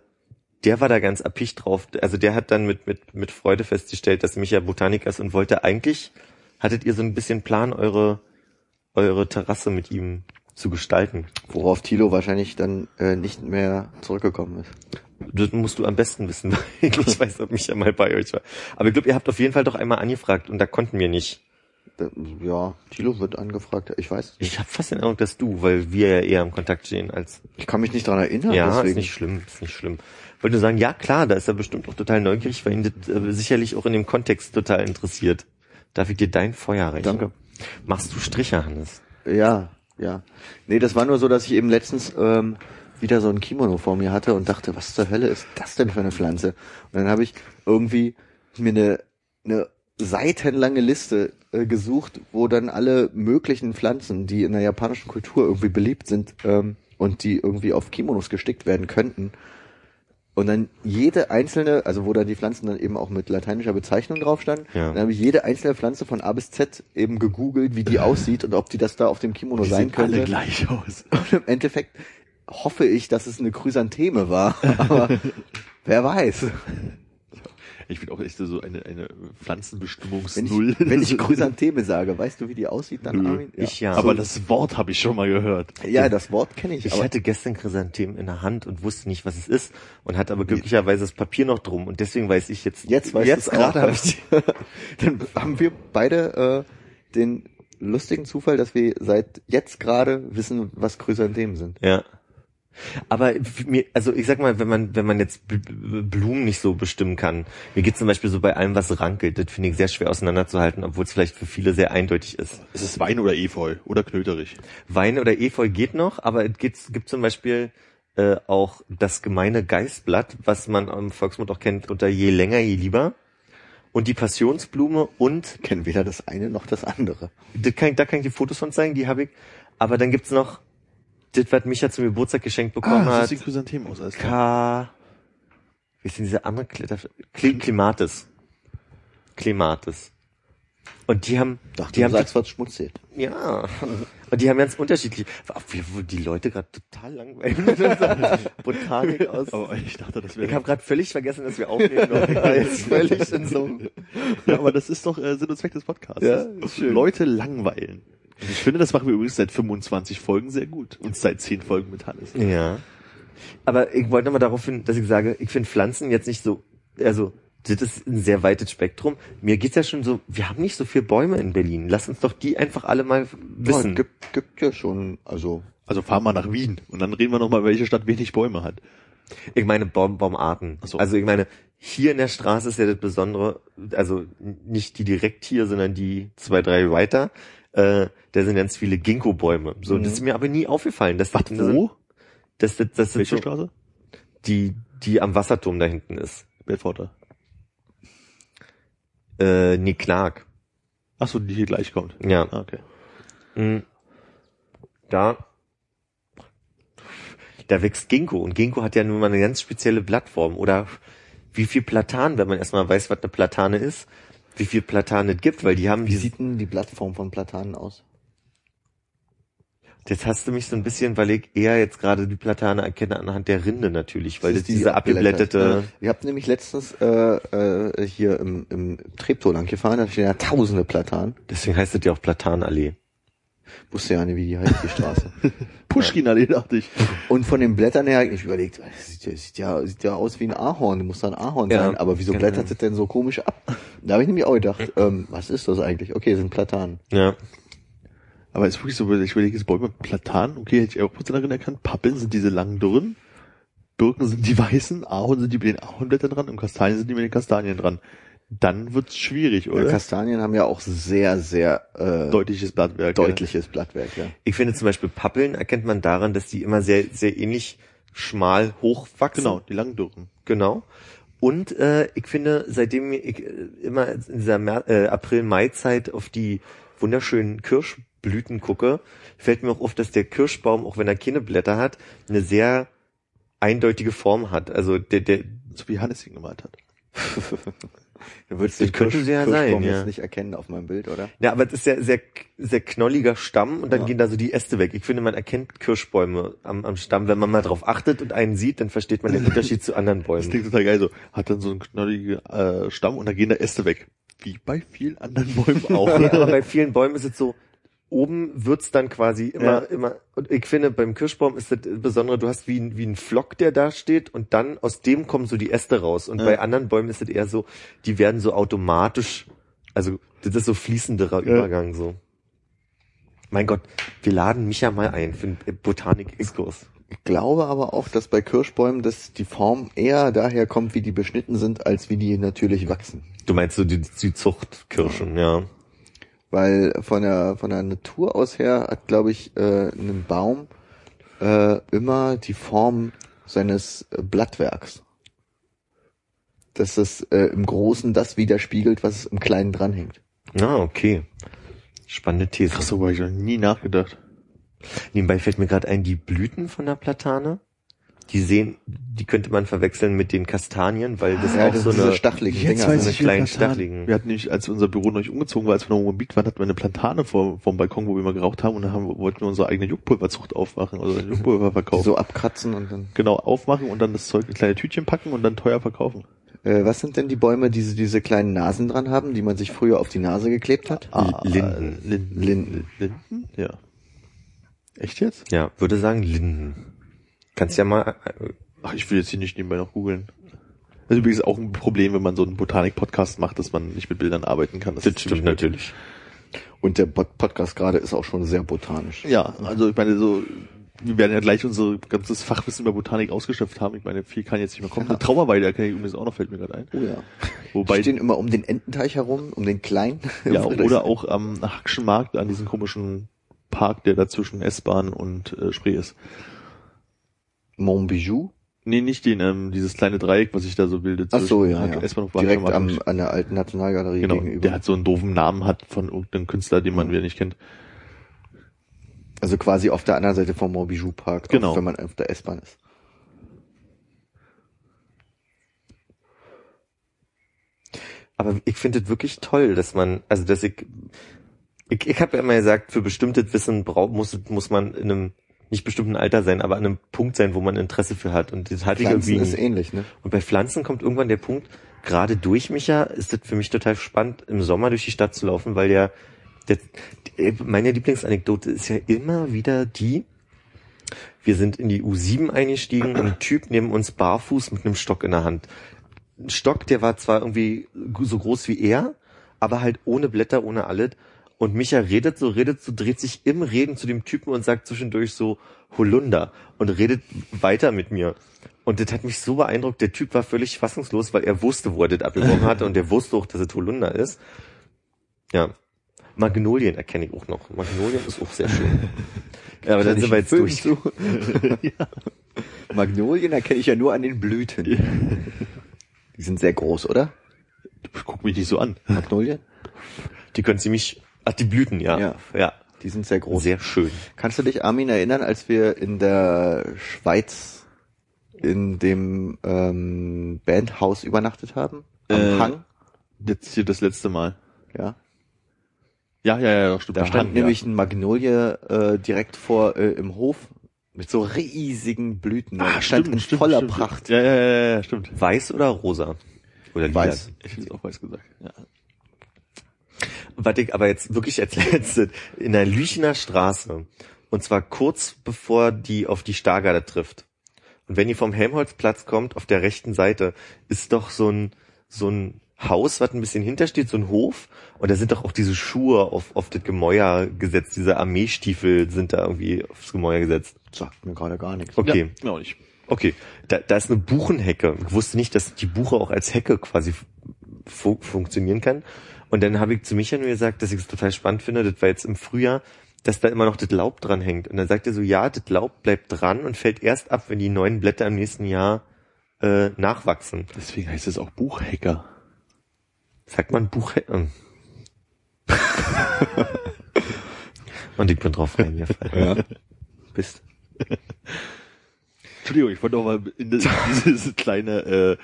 der war da ganz erpicht drauf. Also der hat dann mit, mit, mit Freude festgestellt, dass Micha Botaniker ist und wollte eigentlich, hattet ihr so ein bisschen Plan, eure, eure Terrasse mit ihm zu gestalten. Worauf Tilo wahrscheinlich dann äh, nicht mehr zurückgekommen ist. Das musst du am besten wissen, weil ich weiß, ob Micha mal bei euch war. Aber ich glaube, ihr habt auf jeden Fall doch einmal angefragt und da konnten wir nicht. Ja, Tilo wird angefragt. Ich weiß. Ich habe fast den Eindruck, dass du, weil wir ja eher im Kontakt stehen als. Ich kann mich nicht dran erinnern. Ja, deswegen. ist nicht schlimm, ist nicht schlimm. Wollte nur sagen, ja klar, da ist er bestimmt auch total neugierig, weil ihn das äh, sicherlich auch in dem Kontext total interessiert. Darf ich dir dein Feuer reichen? Danke. Machst du Striche, Hannes? Ja, ja. Nee, das war nur so, dass ich eben letztens ähm, wieder so ein Kimono vor mir hatte und dachte, was zur Hölle ist das denn für eine Pflanze? Und dann habe ich irgendwie mir eine, eine seitenlange Liste äh, gesucht, wo dann alle möglichen Pflanzen, die in der japanischen Kultur irgendwie beliebt sind ähm, und die irgendwie auf Kimonos gestickt werden könnten. Und dann jede einzelne, also wo dann die Pflanzen dann eben auch mit lateinischer Bezeichnung drauf standen, Ja. dann habe ich jede einzelne Pflanze von A bis Z eben gegoogelt, wie die aussieht und ob die das da auf dem Kimono Die sein sehen alle könnte. gleich aus. Und im Endeffekt hoffe ich, dass es eine Chrysantheme war, aber wer weiß. Ich bin auch echt so eine, eine Wenn ich, Pflanzenbestimmungs-Null. wenn ich Chrysantheme sage, weißt du, wie die aussieht dann, Nö. Armin? Ich ja. Aber das Wort habe ich schon mal gehört. Ja, das Wort kenne ich, Ich aber hatte gestern Chrysanthemen in der Hand und wusste nicht, was es ist und hatte aber glücklicherweise das Papier noch drum und deswegen weiß ich jetzt. jetzt weißt jetzt du es gerade habe ich Dann haben wir beide äh, den lustigen Zufall, dass wir seit jetzt gerade wissen, was Chrysanthemen sind. Ja. Aber mir, also ich sag mal, wenn man, wenn man jetzt Blumen nicht so bestimmen kann, mir geht zum Beispiel so bei allem, was rankelt, das finde ich sehr schwer auseinanderzuhalten, obwohl es vielleicht für viele sehr eindeutig ist. Es ist Wein oder Efeu oder Knöterich. Wein oder Efeu geht noch, aber es gibt, zum Beispiel äh, auch das gemeine Geißblatt, was man im Volksmund auch kennt unter je länger, je lieber. Und die Passionsblume und Kennen weder das eine noch das andere. das kann, ich- da kann ich die Fotos von zeigen, die habe ich. Aber dann gibt's noch das, was Micha zum Geburtstag geschenkt bekommen Ah, das hat. sieht Chrysanthemen aus. Alles klar. K. Wie ist denn diese andere Kletter? Kli Klimatis. Klimatis. Und die haben, Dachte, die haben, sagst was schmutzig. ja. Und die haben ganz unterschiedlich, die Leute gerade total langweilig mit unserer Botanik aus. Aber ich dachte, das Ich wäre. habe gerade völlig vergessen, dass wir aufnehmen. Ich jetzt völlig in so Ja, aber das ist doch äh, Sinn und Zweck des Podcasts. Ja, ist schön. Leute langweilen. Ich finde, das machen wir übrigens seit 25 Folgen sehr gut. Und seit 10 Folgen mit Hannes. Ja. Aber ich wollte nochmal darauf hin, dass ich sage, ich finde Pflanzen jetzt nicht so, also das ist ein sehr weites Spektrum. Mir geht's ja schon so, wir haben nicht so viele Bäume in Berlin. Lass uns doch die einfach alle mal wissen. Ja, gibt, gibt ja schon, also Also fahren wir nach Wien. Und dann reden wir nochmal, welche Stadt wenig Bäume hat. Ich meine Baum, Baumarten. So. Also ich meine, hier in der Straße ist ja das Besondere, also nicht die direkt hier, sondern die zwei, drei weiter. Äh, da sind ganz viele Ginkgo-Bäume. So, Mhm. das ist mir aber nie aufgefallen. Das, Wo? Das, das, das sind Welche so, Straße? die, die am Wasserturm da hinten ist. Bedforder. Äh, nee, Clark. Ach so, die hier gleich kommt. Ja. Ah, okay. Mhm. Da, da wächst Ginkgo und Ginkgo hat ja nun mal eine ganz spezielle Blattform oder wie viel Platan, wenn man erstmal weiß, was eine Platane ist, wie viel Platan es gibt, weil die haben wie diese, sieht denn die Plattform von Platanen aus? jetzt hast du mich so ein bisschen, weil ich eher jetzt gerade die Platane erkenne anhand der Rinde natürlich, weil das, ist die diese abgeblättete, Ja. Ihr habt nämlich letztens äh, äh, hier im, im Treptow lang gefahren, da stehen ja tausende Platanen. deswegen heißt es ja auch Platanallee. Wusste ja nicht, wie die heißt, die Straße. Pushkin-Allee, dachte ich. Und von den Blättern her, ich überlegt, sieht ja, sieht ja, sieht ja aus wie ein Ahorn, muss da ein Ahorn Ja, sein, aber wieso genau. blättert das denn so komisch ab? Da habe ich nämlich auch gedacht, ähm, was ist das eigentlich? Okay, sind Platanen. Ja. Aber es ist wirklich so, ich überlege, jetzt Bäume, Platan, okay, hätte ich auch kurz darin erkannt. Pappeln sind diese langen Dürren. Birken sind die weißen, Ahorn sind die mit den Ahornblättern dran und Kastanien sind die mit den Kastanien dran. Dann wird's schwierig, Ja, oder? Kastanien haben ja auch sehr, sehr äh, Deutliches Blattwerk. deutliches Blattwerk, ja. Ich finde zum Beispiel Pappeln erkennt man daran, dass die immer sehr, sehr ähnlich schmal hochwachsen. Ja. Genau, die langen Dürren. Genau. Und äh, ich finde, seitdem ich äh, immer in dieser Mer äh, April-Mai-Zeit auf die wunderschönen Blüten gucke, fällt mir auch auf, dass der Kirschbaum, auch wenn er keine Blätter hat, eine sehr eindeutige Form hat. Also der, der, So wie Hannes ihn gemalt hat. Du würdest Das den könnte sie ja sein, ja. nicht erkennen auf meinem Bild, oder? ja, aber das ist ja sehr, sehr knolliger Stamm und dann Ja. gehen da so die Äste weg. Ich finde, man erkennt Kirschbäume am, am Stamm. Wenn man mal drauf achtet und einen sieht, dann versteht man den Unterschied zu anderen Das Bäumen. klingt total geil so. Hat dann so einen knolligen äh, Stamm und da gehen da Äste weg. Wie bei vielen anderen Bäumen auch. Ja, aber bei vielen Bäumen ist es so, oben wird's dann quasi immer, Ja. immer, und ich finde, beim Kirschbaum ist das Besondere, du hast wie ein, wie ein Flock, der da steht und dann aus dem kommen so die Äste raus. Und Ja. bei anderen Bäumen ist es eher so, die werden so automatisch, also das ist so fließenderer Ja. Übergang so. Mein Gott, wir laden mich ja mal ein für einen Botanik-Exkurs. Ich glaube aber auch, dass bei Kirschbäumen dass die Form eher daher kommt, wie die beschnitten sind, als wie die natürlich wachsen. Du meinst so die, die Zuchtkirschen, ja. Weil von der von der Natur aus her hat, glaube ich, äh, ein Baum äh, immer die Form seines äh, Blattwerks. Dass es äh, im Großen das widerspiegelt, was im Kleinen dranhängt. Ah, okay. Spannende These. Krass, so habe ich noch nie nachgedacht. Nebenbei fällt mir gerade ein, die Blüten von der Platane, die sehen, die könnte man verwechseln mit den Kastanien, weil das Ja, auch das so eine, stacheligen Dinger. so wie kleinen stacheligen. Wir hatten nämlich, als unser Büro noch nicht umgezogen war, als wir noch im Moabit waren, hatten wir eine Plantane vor, vom Balkon, wo wir mal geraucht haben und dann haben, wollten wir unsere eigene Juckpulverzucht aufmachen, also Juckpulver verkaufen. so abkratzen und dann. Genau, aufmachen und dann das Zeug in kleine Tütchen packen und dann teuer verkaufen. Äh, was sind denn die Bäume, die so diese kleinen Nasen dran haben, die man sich früher auf die Nase geklebt hat? Ah, Linden. äh, Linden. Linden. Linden? Ja. Echt jetzt? Ja, würde sagen Linden. Kannst ja mal, äh, Ach, ich will jetzt hier nicht nebenbei noch googeln. Das ist übrigens auch ein Problem, wenn man so einen Botanik-Podcast macht, dass man nicht mit Bildern arbeiten kann. das ist stimmt natürlich. Und der Pod Podcast gerade ist auch schon sehr botanisch. Ja, also ich meine, so, wir werden ja gleich unser ganzes Fachwissen über Botanik ausgeschöpft haben. Ich meine, viel kann jetzt nicht mehr kommen. Eine Trauerweide kenne ich übrigens auch noch, fällt mir gerade ein. Oh ja. Wobei, Die stehen immer um den Ententeich herum, um den kleinen. ja, oder auch am Hackschen Markt, an diesem komischen Park, der da zwischen S-Bahn und äh, Spree ist. Montbijou. Nee, nicht den, ähm, dieses kleine Dreieck, was sich da so bildet. Ach so, ja, ja. Direkt am, an der alten Nationalgalerie Genau, gegenüber. der hat so einen doofen Namen hat von irgendeinem Künstler, den man wieder nicht kennt. also quasi auf der anderen Seite vom Montbijou Park, Genau. wenn man auf der S-Bahn ist. Aber ich finde es wirklich toll, dass man, also dass ich, ich, ich habe ja immer gesagt, für bestimmtes Wissen braucht, muss, muss man in einem nicht bestimmten Alter sein, aber an einem Punkt sein, wo man Interesse für hat. Und das hatte ich Pflanzen irgendwie. ist ähnlich, ne? Und bei Pflanzen kommt irgendwann der Punkt, gerade durch mich ja, ist das für mich total spannend, im Sommer durch die Stadt zu laufen, weil der, der die- meine Lieblingsanekdote ist ja immer wieder die, wir sind in die U7 eingestiegen und ein Typ neben uns barfuß mit einem Stock in der Hand. Ein Stock, der war zwar irgendwie so groß wie er, aber halt ohne Blätter, ohne alles. Und Micha redet so, redet so, dreht sich im Reden zu dem Typen und sagt zwischendurch so Holunder und redet weiter mit mir. Und das hat mich so beeindruckt. Der Typ war völlig fassungslos, weil er wusste, wo er das abgebrochen hatte und er wusste auch, dass es Holunder ist. Ja. Magnolien erkenne ich auch noch. Magnolien ist auch sehr schön. Ja, aber dann sind wir jetzt Film durch. zu. Magnolien erkenne ich ja nur an den Blüten. Die sind sehr groß, oder? Guck mich nicht so an. Magnolien? Die können ziemlich, ach, die Blüten, ja. Ja. ja. Die sind sehr groß. Sehr schön. Kannst du dich, Armin, erinnern, als wir in der Schweiz in dem ähm, Bandhaus übernachtet haben? Am Äh, Hang? Jetzt hier das letzte Mal. Ja. Ja, ja, ja, stimmt. Da stand Hang, nämlich ein Magnolie äh, direkt vor äh, im Hof mit so riesigen Blüten. ja. Ah, stand stimmt, in stimmt, voller stimmt. Pracht. Ja, ja, ja, ja, stimmt. Weiß oder rosa? Oder lila? Weiß. Ich hätte auch weiß gesagt. Ja. Was ich aber jetzt wirklich als letztes, in der Lüchener Straße, und zwar kurz bevor die auf die Stargarde trifft. Und wenn ihr vom Helmholtzplatz kommt, auf der rechten Seite, ist doch so ein, so ein Haus, was ein bisschen hintersteht, so ein Hof. Und da sind doch auch diese Schuhe auf, auf das Gemäuer gesetzt, diese Armeestiefel sind da irgendwie aufs Gemäuer gesetzt. Sagt mir gerade gar nichts. Okay. Ja, genau nicht. Okay, da, da ist eine Buchenhecke. Ich wusste nicht, dass die Buche auch als Hecke quasi fu funktionieren kann. Und dann habe ich zu Micha nur gesagt, dass ich es total spannend finde, das war jetzt im Frühjahr, dass da immer noch das Laub dran hängt. Und dann sagt er so, ja, das Laub bleibt dran und fällt erst ab, wenn die neuen Blätter im nächsten Jahr äh, nachwachsen. Deswegen heißt es auch Buchhacker. Sagt man Buchhecke? Und ich bin drauf reingefallen. Ja. Bist. Entschuldigung, ich wollte auch mal in das, dieses kleine äh,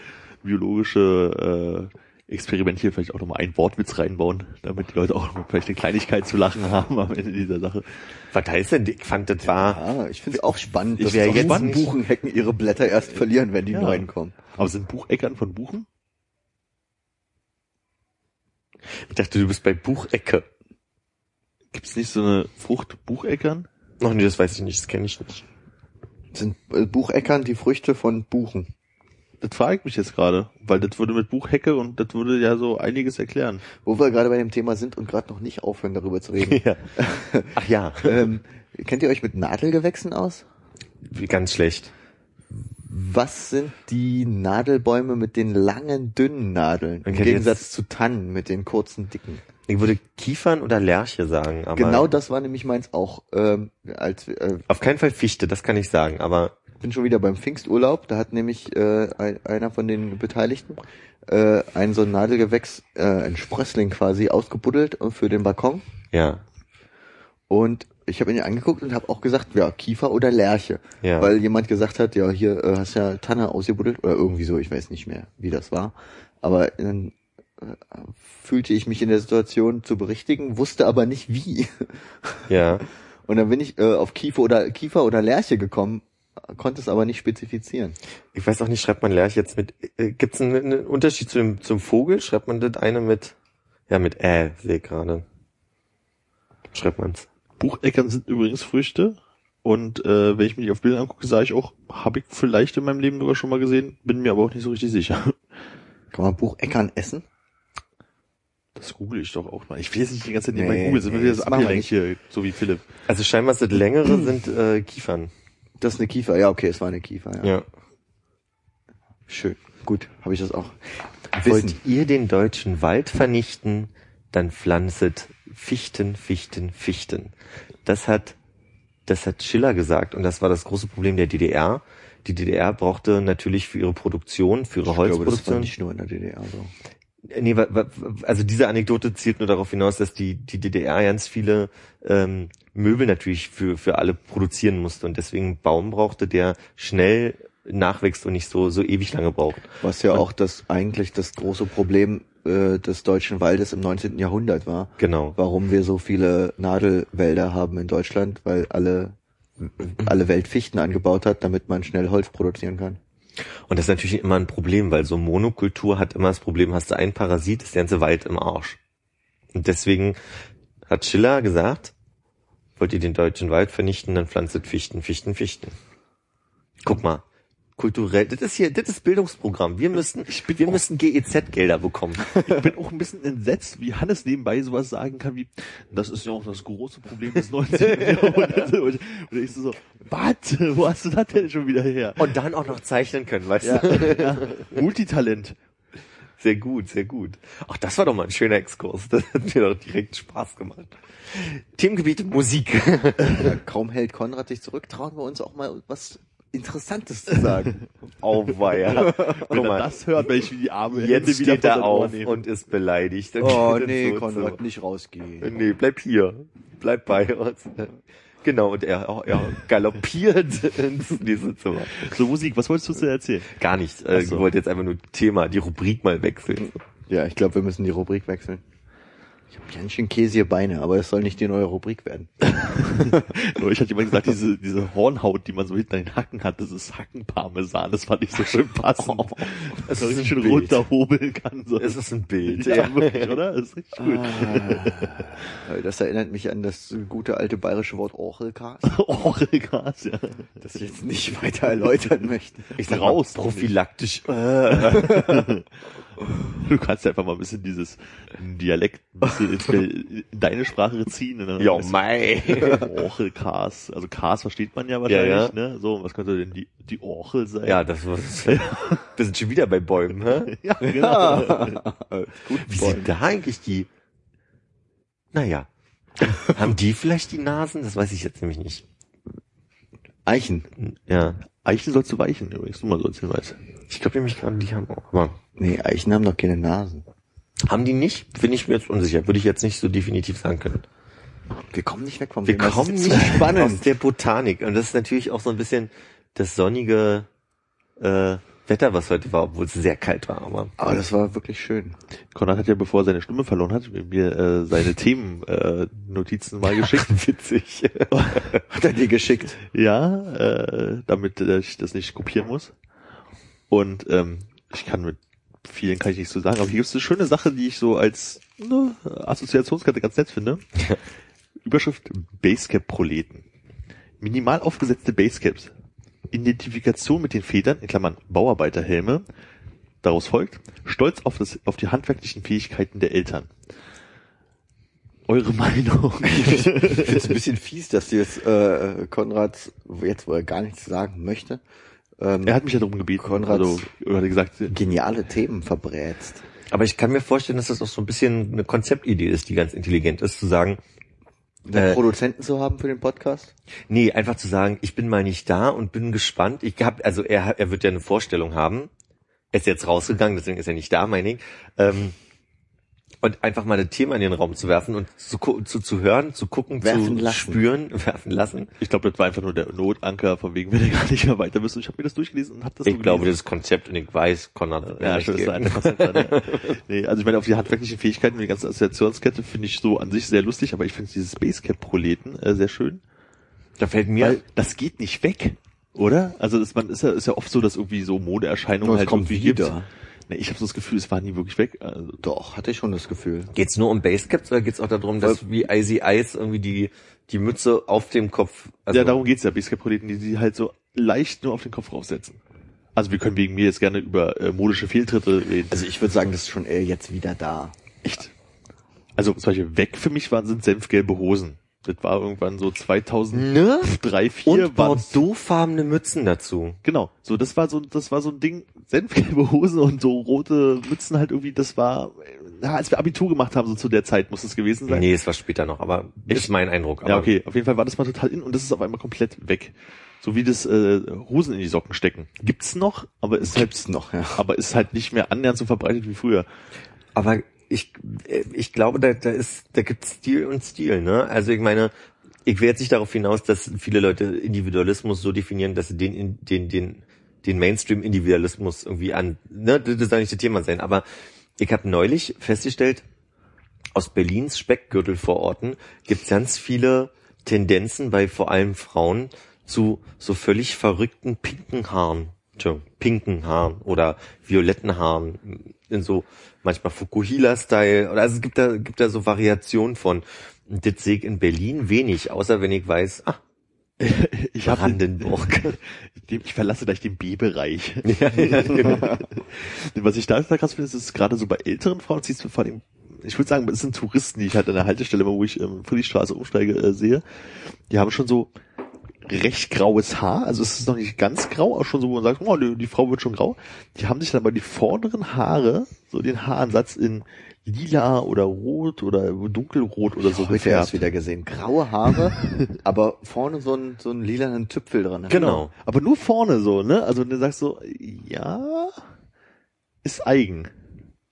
biologische äh, Experiment hier vielleicht auch nochmal einen Wortwitz reinbauen, damit die Leute auch vielleicht eine Kleinigkeit zu lachen haben am Ende dieser Sache. Was heißt denn? Ich fand, das war, Ja, ich finde es auch spannend, dass auch jetzt nicht- Buchenhecken ihre Blätter erst verlieren, wenn die Ja. neuen kommen. Aber sind Bucheckern von Buchen? ich dachte, du bist bei Buchecke. Gibt es nicht so eine Frucht Bucheckern? Noch nee, das weiß ich nicht, das kenne ich nicht. Sind äh, Bucheckern die Früchte von Buchen? Das frage ich mich jetzt gerade, weil das würde mit Buchhecke und das würde ja so einiges erklären. Wo wir gerade bei dem Thema sind und gerade noch nicht aufhören, darüber zu reden. Ja. Ach ja, ähm, kennt ihr euch mit Nadelgewächsen aus? wie ganz schlecht. Was sind die Nadelbäume mit den langen, dünnen Nadeln? Im Gegensatz jetzt- zu Tannen mit den kurzen, dicken. Ich würde Kiefern oder Lerche sagen, aber Genau das war nämlich meins auch. Ähm, als äh, auf keinen Fall Fichte, das kann ich sagen, aber bin schon wieder beim Pfingsturlaub. Da hat nämlich äh, ein, einer von den Beteiligten äh, ein so ein Nadelgewächs, äh, ein Sprössling quasi ausgebuddelt für den Balkon. ja. Und ich habe ihn angeguckt und habe auch gesagt, ja, Kiefer oder Lerche. Ja. Weil jemand gesagt hat, ja, hier äh, hast ja Tanne ausgebuddelt oder irgendwie so, ich weiß nicht mehr, wie das war. Aber dann äh, fühlte ich mich in der Situation zu berichtigen, wusste aber nicht wie. Ja. Und dann bin ich äh, auf Kiefer oder Kiefer oder Lerche gekommen, konnte es aber nicht spezifizieren. Ich weiß auch nicht, schreibt man Lerche jetzt mit, äh, gibt's einen, einen Unterschied zu dem, zum Vogel? Schreibt man das eine mit, ja, mit Ä, sehe ich gerade. Schreibt man's. Bucheckern sind übrigens Früchte und äh, wenn ich mir die auf Bildern angucke, sage ich auch, habe ich vielleicht in meinem Leben sogar schon mal gesehen, bin mir aber auch nicht so richtig sicher. Kann man Bucheckern essen? Das google ich doch auch mal. Ich will jetzt nicht die ganze Zeit Nee, nebenbei googeln, sind wir nee, wieder das wir abgelenkt hier, so wie Philipp. Also scheinbar sind längere sind äh, Kiefern. Das ist eine Kiefer, ja, okay, es war eine Kiefer, ja. Ja. Schön, gut, habe ich das auch. Wollt Wissen. ihr den deutschen Wald vernichten, dann pflanzet Fichten, Fichten, Fichten. Das hat, das hat Schiller gesagt und das war das große Problem der DDR. Die DDR brauchte natürlich für ihre Produktion, für ihre Ich glaube, das war Holzproduktion. nicht nur in der DDR so. Nee, also diese Anekdote zielt nur darauf hinaus, dass die, die DDR ganz viele ähm, Möbel natürlich für, für alle produzieren musste und deswegen einen Baum brauchte, der schnell nachwächst und nicht so, so ewig lange braucht. Was ja auch das eigentlich das große Problem äh, des deutschen Waldes im 19. Jahrhundert war. Genau. Warum wir so viele Nadelwälder haben in Deutschland, weil alle alle Welt Fichten angebaut hat, damit man schnell Holz produzieren kann. Und das ist natürlich immer ein Problem, weil so Monokultur hat immer das Problem, hast du einen Parasit, ist der ganze Wald im Arsch. Und deswegen hat Schiller gesagt, wollt ihr den deutschen Wald vernichten, dann pflanzet Fichten, Fichten, Fichten. Guck mal, kulturell, das ist hier, das ist Bildungsprogramm. Wir müssen, wir müssen GEZ-Gelder bekommen. Ich bin auch ein bisschen entsetzt, wie Hannes nebenbei sowas sagen kann wie, das ist ja auch das große Problem des 19. Jahrhunderts. Und ich so, was? Wo hast du das denn schon wieder her? Und dann auch noch zeichnen können, weißt Ja, du? ja. Multitalent. Sehr gut, sehr gut. Ach, das war doch mal ein schöner Exkurs. Das hat mir doch direkt Spaß gemacht. Themengebiet Musik. Ja, kaum hält Konrad sich zurück, trauen wir uns auch mal was Interessantes zu sagen. Auweia. Guck Wenn er mal, das hört, wenn ich wie die arme jetzt Hände steht er auf nehme. und ist beleidigt. Dann oh nee, so Konrad, nicht rausgehen. Nee, bleib hier. Bleib bei uns. Genau, und er, er galoppiert ins nächste Zimmer. So Musik, was wolltest du zu erzählen? Gar nicht. Ach so. Ich wollte jetzt einfach nur Thema, die Rubrik mal wechseln. Ja, ich glaube, wir müssen die Rubrik wechseln. Ich habe ganz schön käsige Beine, aber es soll nicht die neue Rubrik werden. Neulich hat jemand gesagt, diese, diese Hornhaut, die man so hinter den Hacken hat, das ist Hackenparmesan. Das fand ich so schön passend. Das dass man richtig schön Bild. runterhobeln kann. So. Es ist ein Bild. ja, Ja. wirklich, oder? Das ist richtig gut. Ah, das erinnert mich an das gute alte bayerische Wort Orchelkas, Orgelgas, ja. das ich jetzt nicht weiter erläutern möchte. Ich sag Raus. prophylaktisch. Du kannst ja einfach mal ein bisschen dieses Dialekt ein bisschen ins, in deine Sprache ziehen. Dann Ja, mei. Orchelkas. Also Kas versteht man ja wahrscheinlich, Ja, ja. ne? So, was könnte denn die, die Orchel sein? Ja, das war, wir sind schon wieder bei Bäumen, hä? ja genau. Gut, Wie sind da eigentlich die? Naja. Haben die vielleicht die Nasen? Das weiß ich jetzt nämlich nicht. Eichen. Ja. Eichen sollst du weichen, übrigens. Du mal so als Hinweis. Ich glaube nämlich gerade, die haben auch. Aber Nee, Eichen haben doch keine Nasen. haben die nicht? Bin ich mir jetzt unsicher. Würde ich jetzt nicht so definitiv sagen können. Wir kommen nicht weg vom Wir Thema. Kommen nicht zu spannend. aus der Botanik. Und das ist natürlich auch so ein bisschen das sonnige äh, Wetter, was heute war, obwohl es sehr kalt war. Aber Aber das war wirklich schön. Konrad hat ja, bevor er seine Stimme verloren hat, mir äh, seine Themennotizen äh, Notizen mal geschickt. witzig. Hat er dir geschickt? ja, äh, damit äh, ich das nicht kopieren muss. Und ähm, ich kann mit vielen kann ich nicht so sagen, aber hier gibt es eine schöne Sache, die ich so als ne, Assoziationskarte ganz nett finde. Überschrift Basecap-Proleten. Minimal aufgesetzte Basecaps. Identifikation mit den Federn, in Klammern Bauarbeiterhelme. Daraus folgt, stolz auf, das, auf die handwerklichen Fähigkeiten der Eltern. Eure Meinung? Ich finde es ein bisschen fies, dass du jetzt äh, Konrad, jetzt wo er gar nichts sagen möchte, ähm, Er hat mich ja darum gebeten. Konrads- also, er hat gesagt, geniale Themen verbrätst. Aber ich kann mir vorstellen, dass das auch so ein bisschen eine Konzeptidee ist, die ganz intelligent ist, zu sagen, einen Äh, Produzenten zu haben für den Podcast? nee, einfach zu sagen, ich bin mal nicht da und bin gespannt. Ich hab, also er, er wird ja eine Vorstellung haben. Er ist jetzt rausgegangen, deswegen ist er nicht da, meine ich. Ähm, und einfach mal das Thema in den Raum zu werfen und zu, zu, zu hören, zu gucken, Werfen zu lassen. spüren, werfen lassen. ich glaube, das war einfach nur der Notanker, von wegen, wenn ihr gar nicht mehr weiter müsst. Und Ich habe mir das durchgelesen und habe das Ich so glaube, das Konzept und ich weiß, Konrad. Ja, das ist gegeben. ein Konzept. ja. nee, also ich meine, auf die handwerklichen Fähigkeiten und die ganze Assoziationskette finde ich so an sich sehr lustig, aber ich finde dieses Basecap-Proleten äh, sehr schön. Da fällt mir, Weil das geht nicht weg, oder? Also das, man ist ja, ist ja oft so, dass irgendwie so Modeerscheinungen halt kommt irgendwie wieder. gibt. Nee, ich habe so das Gefühl, es war nie wirklich weg. Also, Doch, hatte ich schon das Gefühl. geht's nur um Basecaps oder geht's auch darum, dass wie Icy Ice irgendwie die, die Mütze auf dem Kopf, also, ja, darum geht's ja, Basecap-Proleten, die sie halt so leicht nur auf den Kopf raufsetzen. Also wir können wegen mir jetzt gerne über äh, modische Fehltritte reden. Also ich würde sagen, das ist schon eher jetzt wieder da. Echt? Also zum Beispiel weg für mich waren sind senfgelbe Hosen. Das war irgendwann so 2003, ne? 2004. Und bordeauxfarbene Mützen dazu. Genau, so das war so das war so ein Ding, senfgelbe Hosen und so rote Mützen halt irgendwie, das war ja, als wir Abitur gemacht haben, so zu der Zeit muss es gewesen sein. Nee, es war später noch, aber Echt? ist mein Eindruck. Aber ja, okay, auf jeden Fall war das mal total in und das ist auf einmal komplett weg. So wie das äh, Hosen in die Socken stecken. Gibt's noch, aber ist halt Gibt's noch, ja. aber ist halt nicht mehr annähernd so verbreitet wie früher. Aber ich, ich glaube, da, da ist, da gibt's Stil und Stil, ne? Also ich meine, ich jetzt nicht darauf hinaus, dass viele Leute Individualismus so definieren, dass sie den, den, den, den Mainstream-Individualismus irgendwie an, ne, das soll nicht das Thema sein, aber ich habe neulich festgestellt, aus Berlins Speckgürtelvororten gibt's ganz viele Tendenzen bei vor allem Frauen zu so völlig verrückten pinken Haaren. Pinken Haaren oder violetten Haaren in so manchmal Fukuhila-Style. Oder also es gibt da, gibt da so Variationen von. Und Das sehe ich in Berlin wenig, außer wenn ich weiß, ah, Ich hab Brandenburg. Dem- Ich verlasse gleich den B-Bereich. ja, ja, genau. Was ich da da krass finde, ist, ist gerade so bei älteren Frauen, siehst du vor allem, ich würde sagen, es sind Touristen, die ich halt an der Haltestelle, wo ich ähm, Friedrichstraße umsteige, äh, sehe. Die haben schon so recht graues Haar, also es ist noch nicht ganz grau, auch schon so, wo man sagt, oh, die, die Frau wird schon grau. Die haben sich dann aber die vorderen Haare, so den Haaransatz in lila oder rot oder dunkelrot oder so Heute erst wieder gesehen. Graue Haare, aber vorne so ein, so ein lilanen Tüpfel dran. Genau. Aber nur vorne so, ne? Also du sagst so, ja, ist eigen.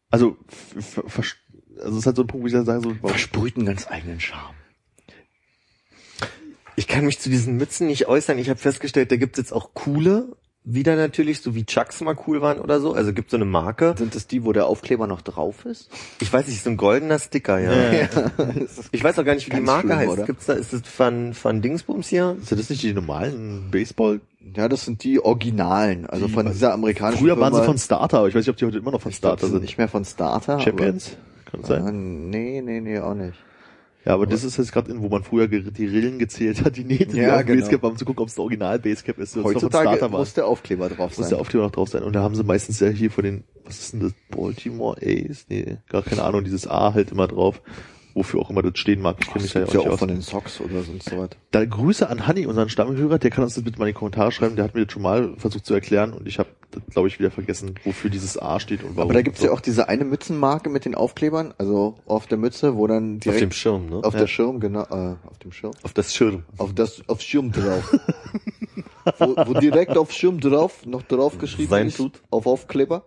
Also, also es ist halt so ein Punkt, wo ich dann sage so, Versprüht einen ganz eigenen Charme. Ich kann mich zu diesen Mützen nicht äußern. Ich habe festgestellt, da gibt's jetzt auch coole wieder natürlich, so wie Chucks mal cool waren oder so. Also gibt so eine Marke. Sind das die, wo der Aufkleber noch drauf ist? Ich weiß nicht, so ein goldener Sticker, ja. Ich weiß auch gar nicht, wie die Marke schlimm, heißt. oder? Gibt's da, ist es von, von Dingsbums hier? sind das nicht die normalen Baseball? Ja, das sind die Originalen, also von dieser amerikanischen Früher waren sie Firma. von Starter, aber ich weiß nicht, ob die heute immer noch von Ich glaub, Starter die sind sind. nicht mehr von Starter. Champions? Kann das sein? ah, nee, nee, nee, auch nicht. Ja, aber das ist jetzt gerade in, wo man früher die Rillen gezählt hat, die Nähte, Ja, auf genau. Basecap, um zu gucken, ob es der Original Basecap ist, von Heutzutage muss der Aufkleber drauf muss sein. der Aufkleber noch drauf sein. Und da haben sie meistens ja hier vor den, was ist denn das, Baltimore A's? Nee, gar keine Ahnung, dieses A halt immer drauf. Wofür auch immer das stehen mag. Ich kenne mich da ja auch ja nicht auch aus. von den Socks oder sonst so was. Da Grüße an Hanni, unseren Stammhörer, der kann uns das bitte mal in die Kommentare schreiben. Der hat mir das schon mal versucht zu erklären und ich habe, glaube ich, wieder vergessen, wofür dieses A steht und warum. Aber da gibt's so. ja auch diese eine Mützenmarke mit den Aufklebern, also auf der Mütze, wo dann Auf direkt dem Schirm, ne? auf der Schirm, genau, äh, auf dem Schirm, Auf das Schirm. auf das, auf Schirm drauf. wo, wo direkt auf Schirm drauf, noch drauf geschrieben Sein ist, tut. auf Aufkleber,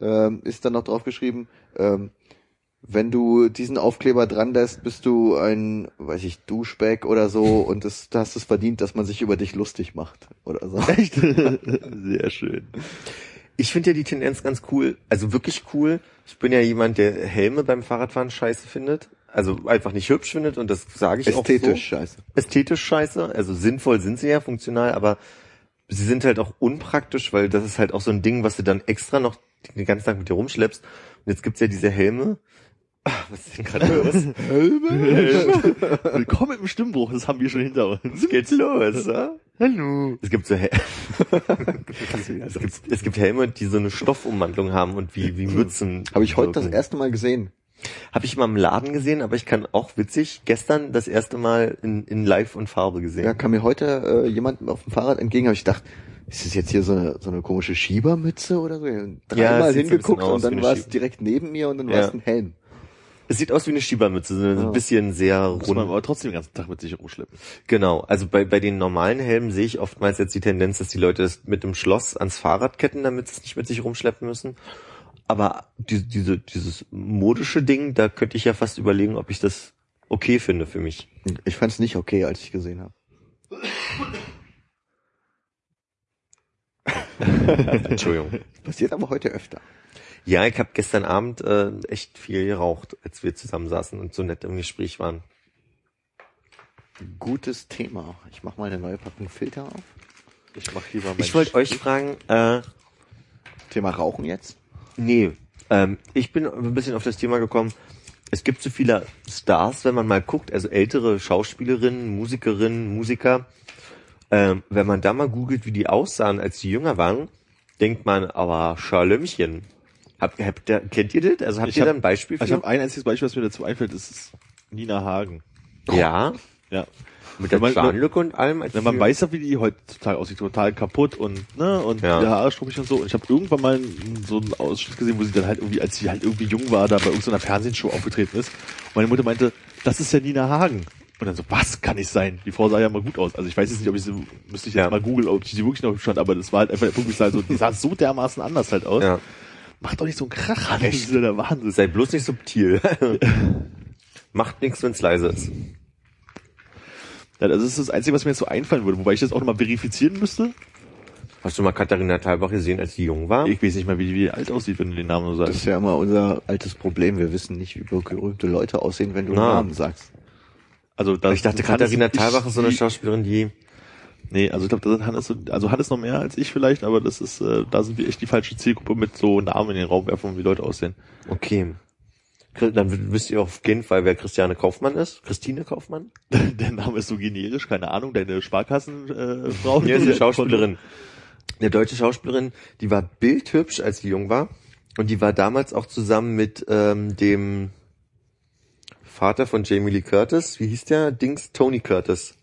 ähm, ist dann noch drauf geschrieben, ähm, wenn du diesen Aufkleber dran lässt, bist du ein, weiß ich, Duschback oder so und das, du hast es verdient, dass man sich über dich lustig macht oder so. Echt? Sehr schön. Ich finde ja die Tendenz ganz cool, also wirklich cool. Ich bin ja jemand, der Helme beim Fahrradfahren scheiße findet. Also einfach nicht hübsch findet und das sage ich Ästhetisch auch so. scheiße. Ästhetisch scheiße, also sinnvoll sind sie ja, funktional, aber sie sind halt auch unpraktisch, weil das ist halt auch so ein Ding, was du dann extra noch den ganzen Tag mit dir rumschleppst. Und jetzt gibt's ja diese Helme. Ah, Was ist denn gerade los? Willkommen im Stimmbruch, das haben wir schon hinter uns. Geht's los? Ja? Hallo. Es gibt so Hel es, gibt, es gibt Helme, die so eine Stoffumwandlung haben und wie, wie Mützen. Habe ich heute das erste Mal gesehen. Habe ich mal im Laden gesehen, aber ich kann auch witzig, gestern das erste Mal in, in Live und Farbe gesehen. Ja, kam mir heute äh, jemand auf dem Fahrrad entgegen, habe ich gedacht, ist das jetzt hier so eine, so eine komische Schiebermütze oder so? Ja, Dreimal so ein hingeguckt aus und dann war es direkt neben mir und dann war Ja. es ein Helm. Es sieht aus wie eine Schiebermütze, so ein Ja. bisschen sehr Muss man rund. aber trotzdem den ganzen Tag mit sich rumschleppen. Genau, also bei, bei den normalen Helmen sehe ich oftmals jetzt die Tendenz, dass die Leute das mit dem Schloss ans Fahrrad ketten, damit sie es nicht mit sich rumschleppen müssen. Aber die, diese, dieses modische Ding, da könnte ich ja fast überlegen, ob ich das okay finde für mich. Ich fand es nicht okay, als ich gesehen habe. Entschuldigung. Passiert aber heute öfter. Ja, ich habe gestern Abend äh, echt viel geraucht, als wir zusammen saßen und so nett im Gespräch waren. Gutes Thema. Ich mache mal eine neue Packung Filter auf. Ich mach lieber Ich wollte euch fragen, äh, Thema Rauchen jetzt. Nee, ähm, ich bin ein bisschen auf das Thema gekommen. Es gibt so viele Stars, wenn man mal guckt, also ältere Schauspielerinnen, Musikerinnen, Musiker. Ähm, wenn man da mal googelt, wie die aussahen, als die jünger waren, denkt man, aber Scharlömmchen. Habt, habt ihr, kennt ihr das? Also habt Ich ihr hab- da ein Beispiel für? Also ich habe ein einziges Beispiel, was mir dazu einfällt, das ist Nina Hagen. ja, Ja. mit der Zahnlücke und allem. Als Wenn man die- weiß ja, wie die heutzutage aussieht, total kaputt und ne und Ja. der Haare struppig und so. Und ich habe irgendwann mal so einen Ausschnitt gesehen, wo sie dann halt irgendwie, als sie halt irgendwie jung war, da bei irgendeiner Fernsehshow aufgetreten ist. Und meine Mutter meinte, das ist ja Nina Hagen. Und dann so, was kann ich sein? Die Frau sah ja mal gut aus. Also ich weiß jetzt nicht, ob ich sie, müsste ich jetzt Ja. mal googeln, ob ich sie wirklich noch fand, aber das war halt einfach der Punkt, ich sah so, die sah so dermaßen anders halt aus. ja, Macht doch nicht so einen Krach an, das ist der Wahnsinn. sei bloß nicht subtil. Macht nichts, wenn's leise ist. Ja, das ist das Einzige, was mir jetzt so einfallen würde, wobei ich das auch nochmal verifizieren müsste. Hast du mal Katharina Thalbach gesehen, als die jung war? Ich weiß nicht mal, wie die alt aussieht, wenn du den Namen so Das sagst. ist ja immer unser altes Problem. Wir wissen nicht, wie berühmte Leute aussehen, wenn du einen Na. Namen sagst. Also da ich dachte, Katharina Thalbach ist so eine Schauspielerin, die Nee, also ich glaube, da sind Hannes, so- also Hannes noch mehr als ich vielleicht, aber das ist, äh, da sind wir echt die falsche Zielgruppe mit so Namen in den Raum werfen, wie Leute aussehen. Okay. Dann wisst ihr auf jeden Fall, wer Christiane Kaufmann ist. Christine Kaufmann? Der Name ist so generisch, keine Ahnung, deine Sparkassenfrau. Äh, Frau, Ja, ist eine Schauspielerin. Eine deutsche Schauspielerin, die war bildhübsch, als die jung war. Und die war damals auch zusammen mit ähm, dem Vater von Jamie Lee Curtis. Wie hieß der? Dings Tony Curtis.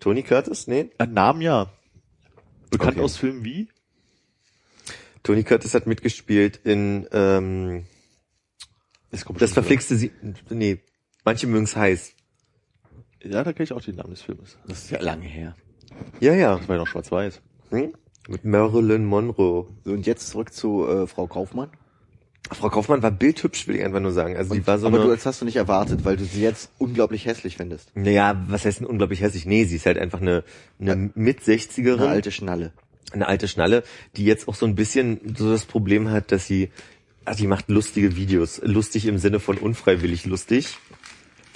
Tony Curtis? Nee. Äh, Namen ja. Bekannt Okay. aus Filmen wie? Tony Curtis hat mitgespielt in ähm, Das, das verflixte Sie nee, manche mögen's heiß. wieder. Ja, da kenne ich auch den Namen des Filmes. Das ist ja lange her. Ja, ja. Das war ja noch schwarz-weiß. Hm? Mit Marilyn Monroe. So, und jetzt zurück zu äh, Frau Kaufmann. Frau Kaufmann war bildhübsch, will ich einfach nur sagen. Also die war so aber eine, du, das hast du nicht erwartet, weil du sie jetzt unglaublich hässlich findest. naja, was heißt denn unglaublich hässlich? Nee, sie ist halt einfach eine, eine mit 60erin, Eine alte Schnalle. eine alte Schnalle, die jetzt auch so ein bisschen so das Problem hat, dass sie, also die macht lustige Videos. Lustig im Sinne von unfreiwillig lustig.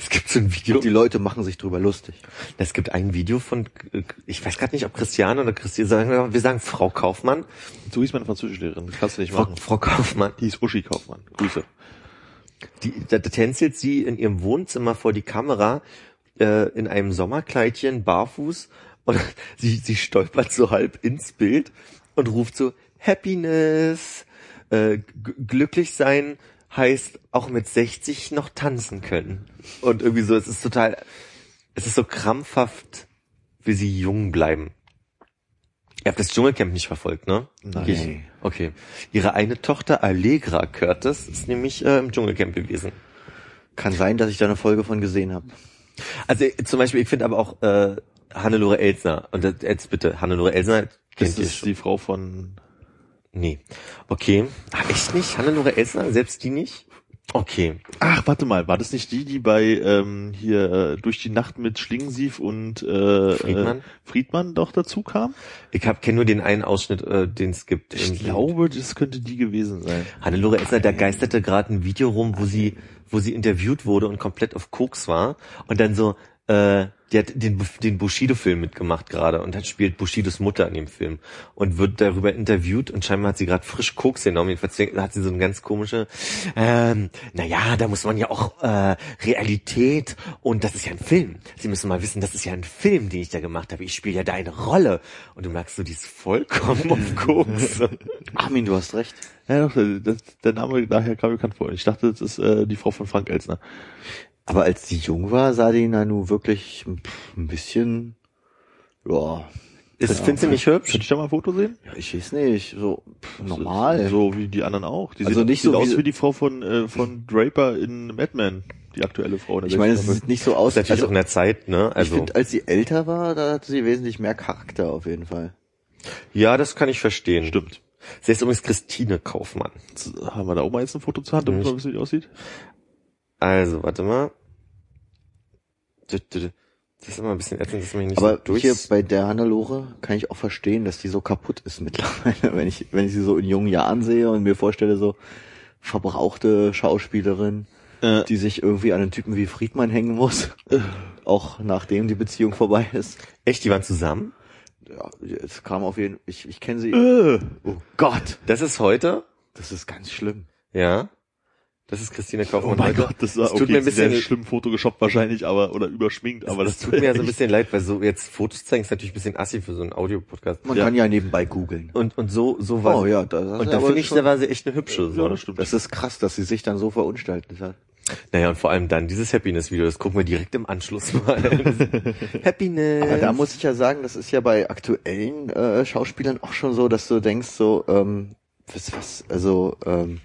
Es gibt so ein Video. Die Leute machen sich drüber lustig. Es gibt ein Video von, äh, ich weiß gerade nicht, ob Christiane oder Christiane, sagen wir, sagen Frau Kaufmann. So hieß meine Französischlehrerin. Das kannst du nicht Frau, machen. Frau Kaufmann. Die hieß Uschi Kaufmann. Grüße. Die, da, da tänzelt sie in ihrem Wohnzimmer vor die Kamera äh, in einem Sommerkleidchen, barfuß und sie, sie stolpert so halb ins Bild und ruft so Happiness, äh, glücklich sein heißt auch mit 60 noch tanzen können. Und irgendwie so, es ist total, es ist so krampfhaft, wie sie jung bleiben. Ihr habt das Dschungelcamp nicht verfolgt, ne? Nein. Ich, okay. Ihre eine Tochter Allegra Curtis ist nämlich äh, im Dschungelcamp gewesen. Kann sein, dass ich da eine Folge von gesehen habe. Also zum Beispiel, ich finde aber auch äh, Hannelore Elsner. Und jetzt bitte, Hannelore Elsner Das kennt ist die Frau von Nee. Okay. Ah, echt nicht? Hannelore Elsner? Selbst die nicht? Okay. Ach, warte mal, war das nicht die, die bei ähm, hier äh, durch die Nacht mit Schlingensief und äh, Friedmann? Äh, Friedmann doch dazu kam? Ich hab kenne nur den einen Ausschnitt, äh, den es gibt. Ich glaube, das könnte die gewesen sein. Hannelore Esser, da geisterte gerade ein Video rum, wo sie, wo sie interviewt wurde und komplett auf Koks war und dann so, äh, die hat den, den Bushido-Film mitgemacht gerade und hat spielt Bushidos Mutter in dem Film und wird darüber interviewt und scheinbar hat sie gerade frisch Koks genommen. Jedenfalls hat sie so eine ganz komische, ähm, naja, da muss man ja auch äh, Realität und das ist ja ein Film. Sie müssen mal wissen, das ist ja ein Film, den ich da gemacht habe. Ich spiele ja da eine Rolle und du merkst so, die ist vollkommen auf Koks. Armin, du hast recht. Ja, doch, das, der Name daher kam mir bekannt vor. Ich dachte, das ist äh, die Frau von Frank Elsner. Aber als die jung war, sah die na nu wirklich ein bisschen, ja, Ist, findest du mich hübsch? Könnte ich da mal ein Foto sehen? ja, ich weiß nicht, so pff, normal. So wie die anderen auch. Die Also sieht, nicht sieht so aus wie- die Frau von, äh, von Draper in Mad Men. Die aktuelle Frau. ich meine, es sieht nicht so aus. Das ist natürlich Also, auch in der Zeit, ne? ich Also, finde, als sie älter war, da hatte sie wesentlich mehr Charakter auf jeden Fall. ja, das kann ich verstehen. Stimmt. Sie ist übrigens Christine Kaufmann. Haben wir da auch mal jetzt ein Foto zur Hand, damit Nicht. man wissen, wie die aussieht? Also, warte mal. Das ist immer ein bisschen ätzend, dass man hier nicht Aber so hier bei der Hannelore kann ich auch verstehen, dass die so kaputt ist mittlerweile, wenn ich, wenn ich sie so in jungen Jahren sehe und mir vorstelle, so verbrauchte Schauspielerin, Äh. die sich irgendwie an einen Typen wie Friedmann hängen muss, auch nachdem die Beziehung vorbei ist. Echt, die waren zusammen? Ja, es kam auf jeden ich, ich kenne sie. Äh. Oh Gott, Das ist heute? das ist ganz schlimm. Ja. Das ist Christine Oh Kaufmann mein heute. Gott, das war okay, tut mir ein ist sehr bisschen, schlimm Foto geshoppt wahrscheinlich, aber, oder überschminkt, aber das das, tut mir ja so ein bisschen leid, weil so jetzt Fotos zeigen ist natürlich ein bisschen assi für so einen Audiopodcast. Man Ja. kann ja nebenbei googeln. Und, und so, so war Oh sie. ja, das, Und da finde ich, da war sie echt eine hübsche. So. Ja, das stimmt. das ist krass, dass sie sich dann so verunstaltet hat. Naja, und vor allem dann dieses Happiness-Video, das gucken wir direkt im Anschluss mal. Happiness. Aber da muss ich ja sagen, das ist ja bei aktuellen äh, Schauspielern auch schon so, dass du denkst so, ähm, was, was, also ähm,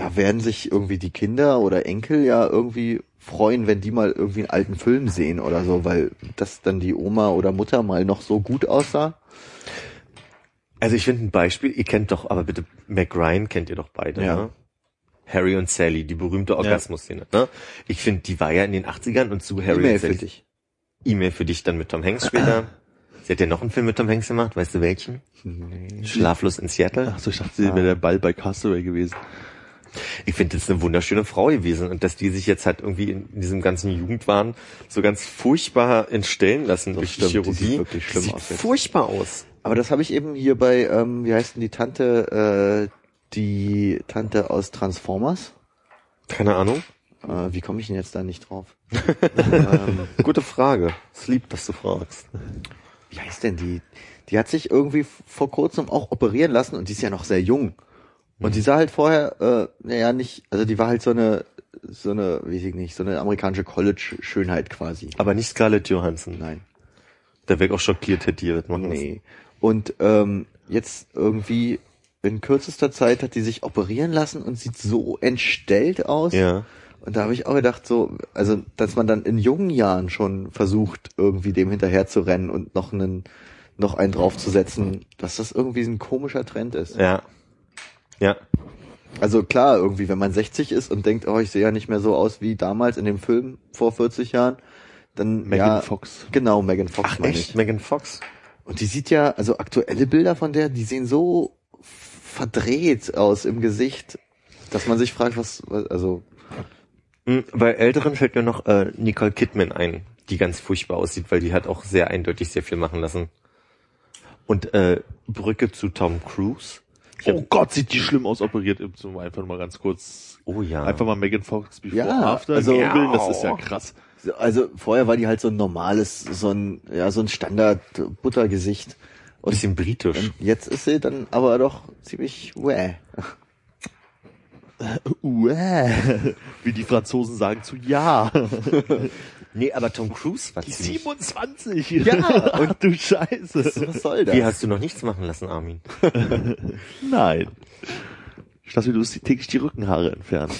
da werden sich irgendwie die Kinder oder Enkel ja irgendwie freuen, wenn die mal irgendwie einen alten Film sehen oder so, weil das dann die Oma oder Mutter mal noch so gut aussah. Also ich finde ein Beispiel, ihr kennt doch, aber bitte, Mac Ryan kennt ihr doch beide, Ja. ne? Harry und Sally, die berühmte Orgasmus-Szene, ne? Ich finde, die war ja in den 80ern und zu Harry E-Mail und für Sally. dich. E-Mail für dich dann mit Tom Hanks später. Sie hat ja noch einen Film mit Tom Hanks gemacht, weißt du welchen? Schlaflos in Seattle. Ach so, ich dachte, sie wäre der Ball bei Castaway gewesen. Ich finde, das ist eine wunderschöne Frau gewesen und dass die sich jetzt halt irgendwie in, in diesem ganzen Jugendwahn so ganz furchtbar entstellen lassen durch die stimmt, die Chirurgie. sieht wirklich schlimm sieht aus furchtbar aus. Aber das habe ich eben hier bei, ähm, wie heißt denn die Tante, äh, die Tante aus Transformers? Keine Ahnung. Äh, wie komme ich denn jetzt da nicht drauf? ähm, Gute Frage. Es liebt, dass du fragst. wie heißt denn die? Die hat sich irgendwie vor kurzem auch operieren lassen und die ist ja noch sehr jung. Und die sah halt vorher, äh, naja, nicht, also die war halt so eine, so eine, weiß ich nicht, so eine amerikanische College-Schönheit quasi. Aber nicht Scarlett Johansson. Nein. Da wäre auch schockiert, hätte die das machen. Nee. Und ähm, jetzt irgendwie in kürzester Zeit hat die sich operieren lassen und sieht so entstellt aus. Ja. Und da habe ich auch gedacht, so, also, dass man dann in jungen Jahren schon versucht, irgendwie dem hinterher zu rennen und noch einen, noch einen draufzusetzen, dass das irgendwie ein komischer Trend ist. Ja. Ja. Also klar, irgendwie, wenn man 60 ist und denkt, oh, ich sehe ja nicht mehr so aus wie damals in dem Film vor 40 Jahren, dann Megan ja, Fox. Genau, Megan Fox Ach meine echt? ich. Megan Fox? Und die sieht ja, also aktuelle Bilder von der, die sehen so verdreht aus im Gesicht, dass man sich fragt, was, was also Hm, Bei Älteren fällt mir noch äh, Nicole Kidman ein, die ganz furchtbar aussieht, weil die hat auch sehr eindeutig sehr viel machen lassen. Und äh, Brücke zu Tom Cruise. Oh Gott, sieht die schlimm aus operiert. Zum einfach mal ganz kurz. oh ja. Einfach mal Megan Fox before Ja, after also- googeln, das ist ja krass. Also vorher war die halt so ein normales, so ein, ja, so ein Standard-Buttergesicht. Und, bisschen britisch. jetzt ist sie dann aber doch ziemlich wäh. Uäh. Wie die Franzosen sagen zu ja. Nee, aber Tom Cruise war Die ziemlich... 27. Ja, Ach du Scheiße. Was soll das? Wie hast du noch nichts machen lassen, Armin? Nein. Ich dachte, du musst täglich die Rückenhaare entfernen.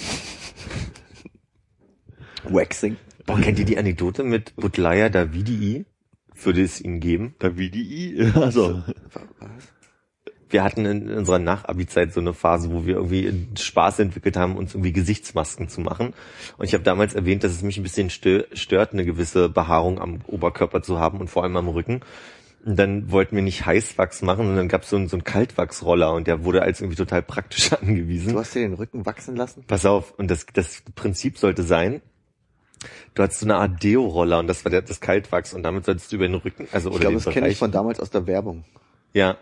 Waxing. Boah, kennt ihr die Anekdote mit Butlaya Davidi? Würde es ihn geben? Da wie die I. Also. Wir hatten in unserer Nach-Abi-Zeit so eine Phase, wo wir irgendwie Spaß entwickelt haben, uns irgendwie Gesichtsmasken zu machen. Und ich habe damals erwähnt, dass es mich ein bisschen stö stört, eine gewisse Behaarung am Oberkörper zu haben und vor allem am Rücken. Und dann wollten wir nicht Heißwachs machen, sondern gab so es so einen Kaltwachsroller und der wurde als irgendwie total praktisch angewiesen. Du hast dir den Rücken wachsen lassen? Pass auf, und das, das Prinzip sollte sein, du hattest so eine Art Deo-Roller und das war der, das Kaltwachs und damit solltest du über den Rücken, also Ich oder glaube, den das kenne ich von damals aus der Werbung. ja.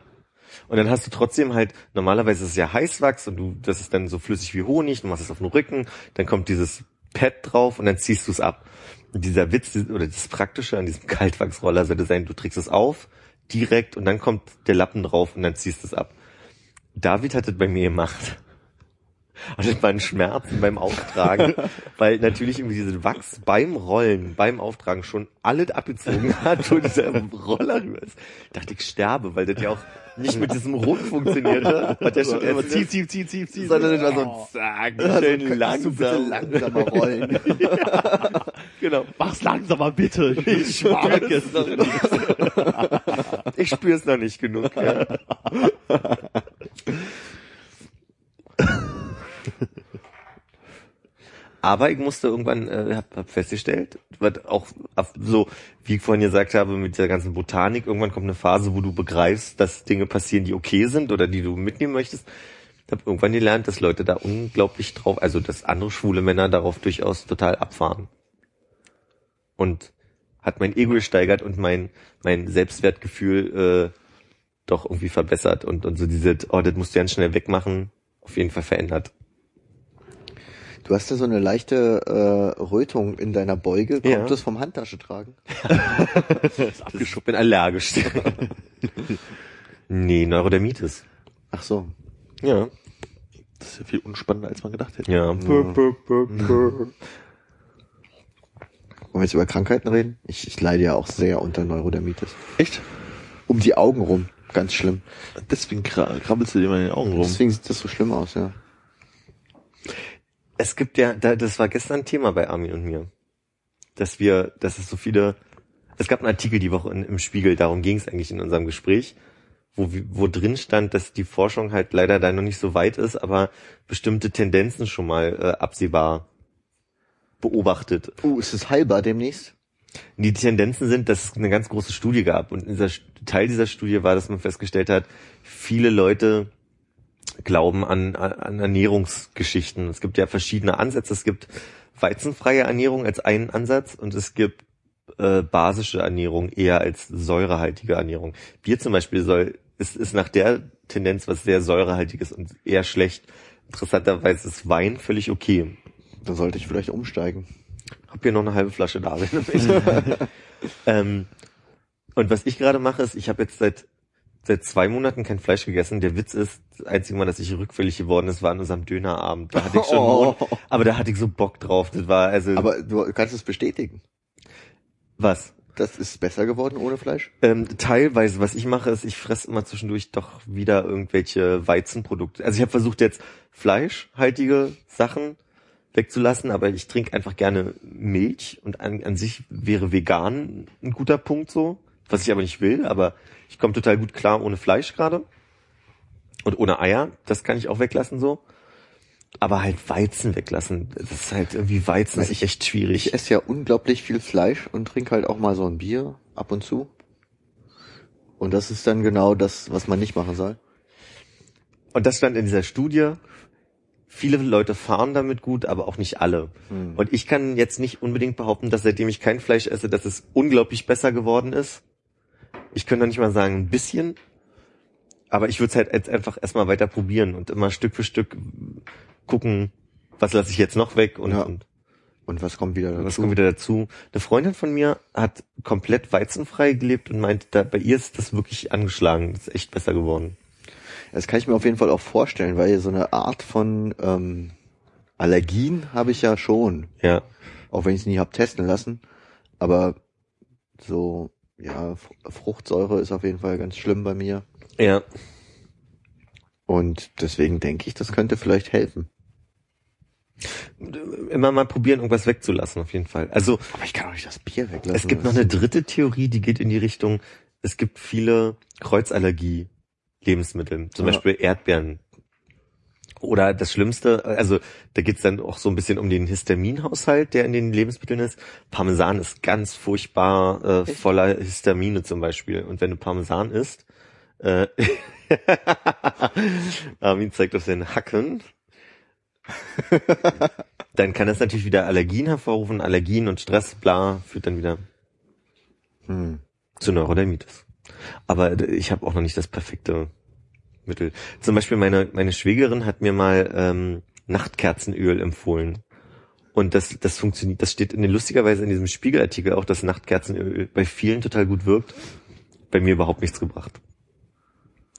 Und dann hast du trotzdem halt, normalerweise ist es ja Heißwachs und du, das ist dann so flüssig wie Honig, du machst es auf den Rücken, dann kommt dieses Pad drauf und dann ziehst du es ab. Und dieser Witz, oder das Praktische an diesem Kaltwachsroller sollte sein, du trägst es auf, direkt und dann kommt der Lappen drauf und dann ziehst du es ab. David hat das bei mir gemacht. Und das waren Schmerzen beim Auftragen, weil natürlich irgendwie diese Wachs beim Rollen, beim Auftragen schon alles abgezogen hat und dieser Roller rüber ist. Ich dachte, ich sterbe, weil das ja auch nicht mit diesem Ruck funktionierte. Hat ja schon Immer zieh, zieh, zieh, zieh, zieh. sondern das war so ein Zack, schön Kannst du bitte langsam. langsamer rollen? Genau. Mach's langsamer, bitte. Ich spüre es noch nicht. Ich spüre es noch nicht genug. Ja. Aber ich musste irgendwann, äh, hab, hab festgestellt, was auch so, wie ich vorhin gesagt habe, mit der ganzen Botanik, irgendwann kommt eine Phase, wo du begreifst, dass Dinge passieren, die okay sind oder die du mitnehmen möchtest. Ich habe irgendwann gelernt, dass Leute da unglaublich drauf, also dass andere schwule Männer darauf durchaus total abfahren. Und hat mein Ego gesteigert und mein, mein Selbstwertgefühl äh, doch irgendwie verbessert und, und so diese, oh, das musst du ganz schnell wegmachen, auf jeden Fall verändert. Du hast ja so eine leichte äh, Rötung in deiner Beuge. Kommt Ja. das vom Handtasche tragen? Ich bin allergisch. nee, Neurodermitis. Ach so. Ja. Das ist ja viel unspannender, als man gedacht hätte. Ja. Wollen wir jetzt über Krankheiten reden? Ich, ich leide ja auch sehr unter Neurodermitis. Echt? Um die Augen rum. Ganz schlimm. Deswegen kra- krabbelst du dir immer in den Augen rum. Deswegen sieht das so schlimm aus, ja. Es gibt ja, da, das war gestern Thema bei Armin und mir, dass wir, dass es so viele, es gab einen Artikel die Woche in, im Spiegel, darum ging es eigentlich in unserem Gespräch, wo, wo drin stand, dass die Forschung halt leider da noch nicht so weit ist, aber bestimmte Tendenzen schon mal äh, absehbar beobachtet. Uh, ist es heilbar demnächst? Die Tendenzen sind, dass es eine ganz große Studie gab und dieser Teil dieser Studie war, dass man festgestellt hat, viele Leute glauben an, an Ernährungsgeschichten. Es gibt ja verschiedene Ansätze. Es gibt weizenfreie Ernährung als einen Ansatz und es gibt äh, basische Ernährung eher als säurehaltige Ernährung. Bier zum Beispiel soll ist, ist nach der Tendenz was sehr säurehaltiges und eher schlecht. Interessanterweise ist Wein völlig okay. Da sollte ich vielleicht umsteigen. Hab hier noch eine halbe Flasche da. ähm, und was ich gerade mache, ist, ich habe jetzt seit seit zwei Monaten kein Fleisch gegessen. Der Witz ist, das einzige Mal, dass ich rückfällig geworden ist, war an unserem Dönerabend. Da hatte ich schon, Oh. Mond, aber da hatte ich so Bock drauf. Das war also Aber du kannst es bestätigen. was? Das ist besser geworden ohne Fleisch? Ähm, teilweise, was ich mache, ist, ich fresse immer zwischendurch doch wieder irgendwelche Weizenprodukte. Also ich habe versucht jetzt fleischhaltige Sachen wegzulassen, aber ich trinke einfach gerne Milch und an, an sich wäre vegan ein guter Punkt so, was ich aber nicht will, aber ich komme total gut klar ohne Fleisch gerade und ohne Eier, das kann ich auch weglassen so. Aber halt Weizen weglassen, das ist halt irgendwie Weizen ist Ich- echt schwierig. Ich esse ja unglaublich viel Fleisch und trinke halt auch mal so ein Bier ab und zu. Und das ist dann genau das, was man nicht machen soll. Und das stand in dieser Studie. Viele Leute fahren damit gut, aber auch nicht alle. Hm. Und ich kann jetzt nicht unbedingt behaupten, dass seitdem ich kein Fleisch esse, dass es unglaublich besser geworden ist. Ich könnte noch nicht mal sagen, ein bisschen. Aber ich würde es halt jetzt einfach erstmal weiter probieren und immer Stück für Stück gucken, was lasse ich jetzt noch weg und, Ja. und Und was kommt wieder dazu? was kommt wieder dazu. Eine Freundin von mir hat komplett weizenfrei gelebt und meint, da, bei ihr ist das wirklich angeschlagen. Das ist echt besser geworden. Das kann ich mir auf jeden Fall auch vorstellen, weil so eine Art von ähm, Allergien habe ich ja schon. Ja. Auch wenn ich es nie hab testen lassen. Aber so, ja, Fruchtsäure ist auf jeden Fall ganz schlimm bei mir. Ja. Und deswegen denke ich, das könnte vielleicht helfen. immer mal probieren, irgendwas wegzulassen, auf jeden Fall. Also Aber ich kann auch nicht das Bier weglassen. es gibt noch eine dritte Theorie, die geht in die Richtung, es gibt viele Kreuzallergie Lebensmitteln. Zum Ja. Beispiel Erdbeeren. Oder das Schlimmste, also da geht's dann auch so ein bisschen um den Histaminhaushalt, der in den Lebensmitteln ist. Parmesan ist ganz furchtbar äh, voller Histamine zum Beispiel. Und wenn du Parmesan isst, äh, Armin zeigt auf seinen Hacken, dann kann das natürlich wieder Allergien hervorrufen. Allergien und Stress, bla, führt dann wieder Hm. zu Neurodermitis. Aber ich habe auch noch nicht das perfekte Mittel. Zum Beispiel meine, meine Schwägerin hat mir mal ähm, Nachtkerzenöl empfohlen. Und das, das funktioniert, das steht in den, lustigerweise in diesem Spiegelartikel auch, dass Nachtkerzenöl bei vielen total gut wirkt. Bei mir überhaupt nichts gebracht.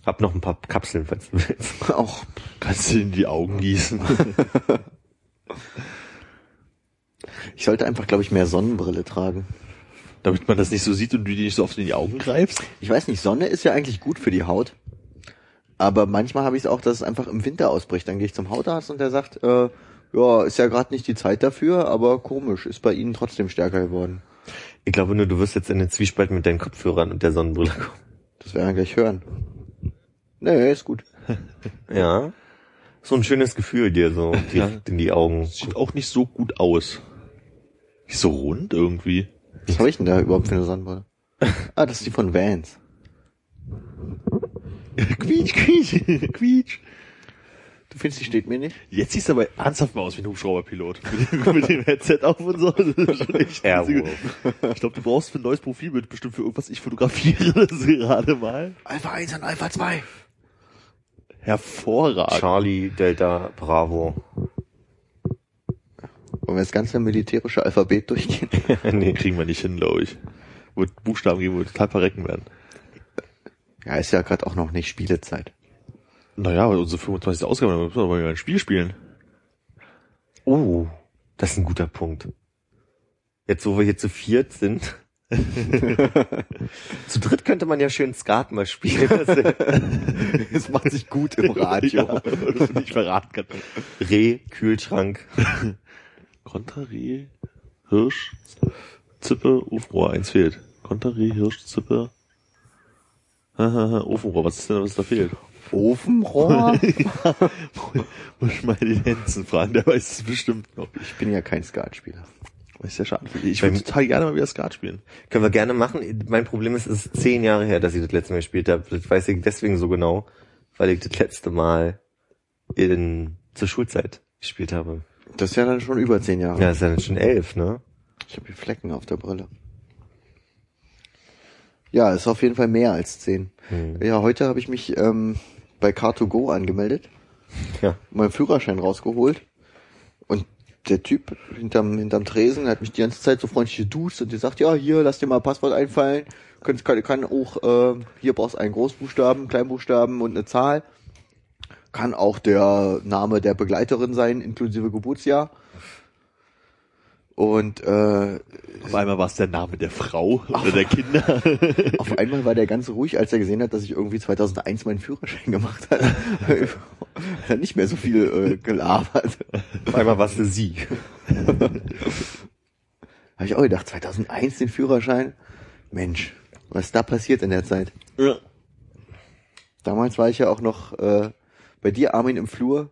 Hab noch ein paar Kapseln, falls du willst. Auch Kannst du in die Augen gießen. ich sollte einfach, glaube ich, mehr Sonnenbrille tragen. Damit man das nicht so sieht und du dir nicht so oft in die Augen greifst. Ich weiß nicht, Sonne ist ja eigentlich gut für die Haut. Aber manchmal habe ich es auch, dass es einfach im Winter ausbricht. Dann gehe ich zum Hautarzt und der sagt, äh, ja, ist ja gerade nicht die Zeit dafür, aber komisch, ist bei Ihnen trotzdem stärker geworden. Ich glaube nur, du wirst jetzt in den Zwiespalt mit deinen Kopfhörern und der Sonnenbrille kommen. Das werden wir gleich hören. Nee, ist gut. Ja. So ein schönes Gefühl dir so direkt in die Augen. Sieht auch nicht so gut aus. Nicht so rund irgendwie. Was habe ich denn da überhaupt für eine Sonnenbrille? Ah, das ist die von Vans. Quietsch, quietsch, quietsch. Du findest, die steht mir nicht? Jetzt siehst du aber ernsthaft mal aus wie ein Hubschrauberpilot. Mit dem, mit dem Headset auf und so. Ich glaube, du brauchst für ein neues Profilbild bestimmt für irgendwas. Ich fotografiere das gerade mal. Alpha 1 und Alpha 2. Hervorragend. Charlie, Delta, Bravo. Wollen wir das ganze militärische Alphabet durchgehen? nee. Kriegen wir nicht hin, glaube ich. Wird Buchstaben geben, wo wir total verrecken werden. Ja, ist ja gerade auch noch nicht Spielezeit. Naja, unsere 25. Ausgabe, da müssen wir mal ein Spiel spielen. Oh, das ist ein guter Punkt. Jetzt, wo wir hier zu viert sind. zu dritt könnte man ja schön Skat mal spielen. Das macht sich gut im Radio. Ja, was du nicht verraten kannst. Reh, Kühlschrank. Konterreh, Hirsch, Zippe, Ofenrohr, eins fehlt. Konterreh, Hirsch, Zippe, Ofenrohr, was ist denn, was da fehlt? Ofenrohr? Muss ich mal den Hensen fragen, der weiß es bestimmt noch. Ich bin ja kein Skatspieler. Ist ja schade. Ich würde total gerne mal wieder Skat spielen. Können wir gerne machen. Mein Problem ist, es ist zehn Jahre her, dass ich das letzte Mal gespielt habe. Das weiß ich deswegen so genau, weil ich das letzte Mal in, zur Schulzeit gespielt habe. Das ist ja dann schon über zehn Jahre. Ja, das ist ja schon elf, ne? Ich habe hier Flecken auf der Brille. Ja, ist auf jeden Fall mehr als zehn. Hm. Ja, heute habe ich mich ähm, bei Car2Go angemeldet, Ja. meinen Führerschein rausgeholt und der Typ hinterm, hinterm Tresen hat mich die ganze Zeit so freundlich geduzt und gesagt, ja, hier, lass dir mal Passwort einfallen. Kann, kann, kann auch, äh, hier brauchst du einen Großbuchstaben, Kleinbuchstaben und eine Zahl. Kann auch der Name der Begleiterin sein, inklusive Geburtsjahr. Und äh, Auf einmal war es der Name der Frau oder der Kinder. Auf einmal war der ganz ruhig, als er gesehen hat, dass ich irgendwie 2001 meinen Führerschein gemacht habe. hat er nicht mehr so viel äh, gelabert. Auf einmal warst du sie. Habe ich auch gedacht, 2001 den Führerschein? Mensch, was ist da passiert in der Zeit? ja. Damals war ich ja auch noch äh, bei dir, Armin, im Flur.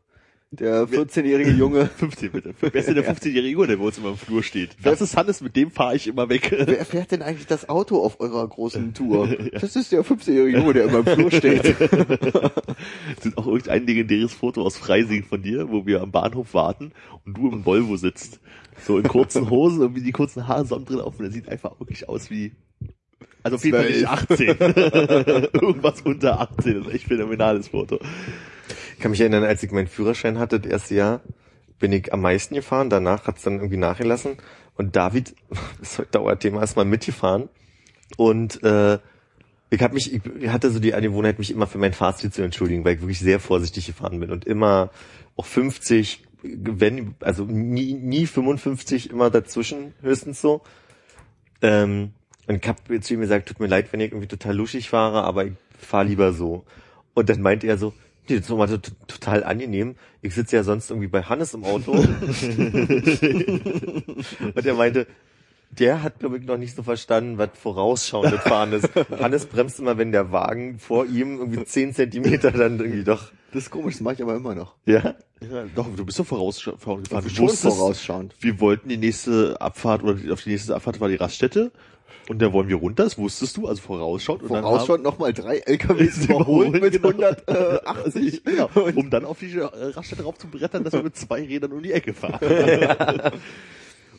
Der 14-jährige Junge. 15 bitte. Wer ist denn der 15-jährige Junge, der bei uns immer im Flur steht? Das ist Hannes, mit dem fahre ich immer weg. Wer fährt denn eigentlich das Auto auf eurer großen Tour? Das ist der 15-jährige Junge, der immer im Flur steht. Es sind auch irgendein legendäres Foto aus Freising von dir, wo wir am Bahnhof warten und du im Volvo sitzt. So in kurzen Hosen, irgendwie die kurzen Haare, Sonnenbrille auf und er sieht einfach wirklich aus wie, also auf jeden Fall nicht 18. Irgendwas unter 18, das ist echt phänomenales Foto. Ich kann mich erinnern, als ich meinen Führerschein hatte, das erste Jahr, bin ich am meisten gefahren. Danach hat's dann irgendwie nachgelassen. Und David, das ist Dauerthema, ist mal mitgefahren. Und äh, ich hab mich, ich hatte so die Angewohnheit, mich immer für meinen Fahrstil zu entschuldigen, weil ich wirklich sehr vorsichtig gefahren bin und immer auch 50, wenn, also nie, nie 55, immer dazwischen, höchstens so. Ähm, und ich hab zu ihm gesagt, tut mir leid, wenn ich irgendwie total luschig fahre, aber ich fahre lieber so. Und dann meinte er so, nee, das ist nochmal so t- total angenehm. Ich sitze ja sonst irgendwie bei Hannes im Auto. und er meinte, der hat, glaube ich, noch nicht so verstanden, was vorausschauendes Fahren ist. Hannes bremst immer, wenn der Wagen vor ihm irgendwie zehn Zentimeter dann irgendwie doch. Das ist komisch, das mache ich aber immer noch. Ja? Ja, doch, du bist doch vorausschauend gefahren. Du Schon wusstest, vorausschauend. wir wollten die nächste Abfahrt oder auf die nächste Abfahrt war die Raststätte und da wollen wir runter, das wusstest du, also vorausschauend. Und Vorausschaut nochmal drei LKWs überholt mit Genau. 180. Genau, um dann auf die äh, Raststätte rauf zu brettern, dass wir mit zwei Rädern um die Ecke fahren.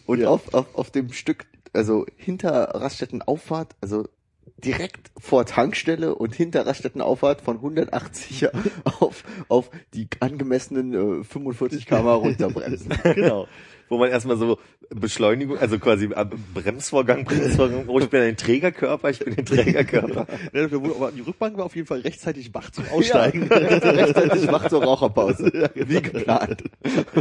Und Ja. auf, auf, auf dem Stück, also hinter Raststättenauffahrt, also direkt vor Tankstelle und hinter Raststättenauffahrt von 180 auf, auf die angemessenen äh, 45 km runterbremsen. Genau. Wo man erstmal so Beschleunigung, also quasi Bremsvorgang, Bremsvorgang, oh, ich bin ein Trägerkörper, ich bin ein Trägerkörper. Ja, aber die Rückbank war auf jeden Fall rechtzeitig wach zum Aussteigen. Rechtzeitig macht zur Raucherpause. Wie geplant.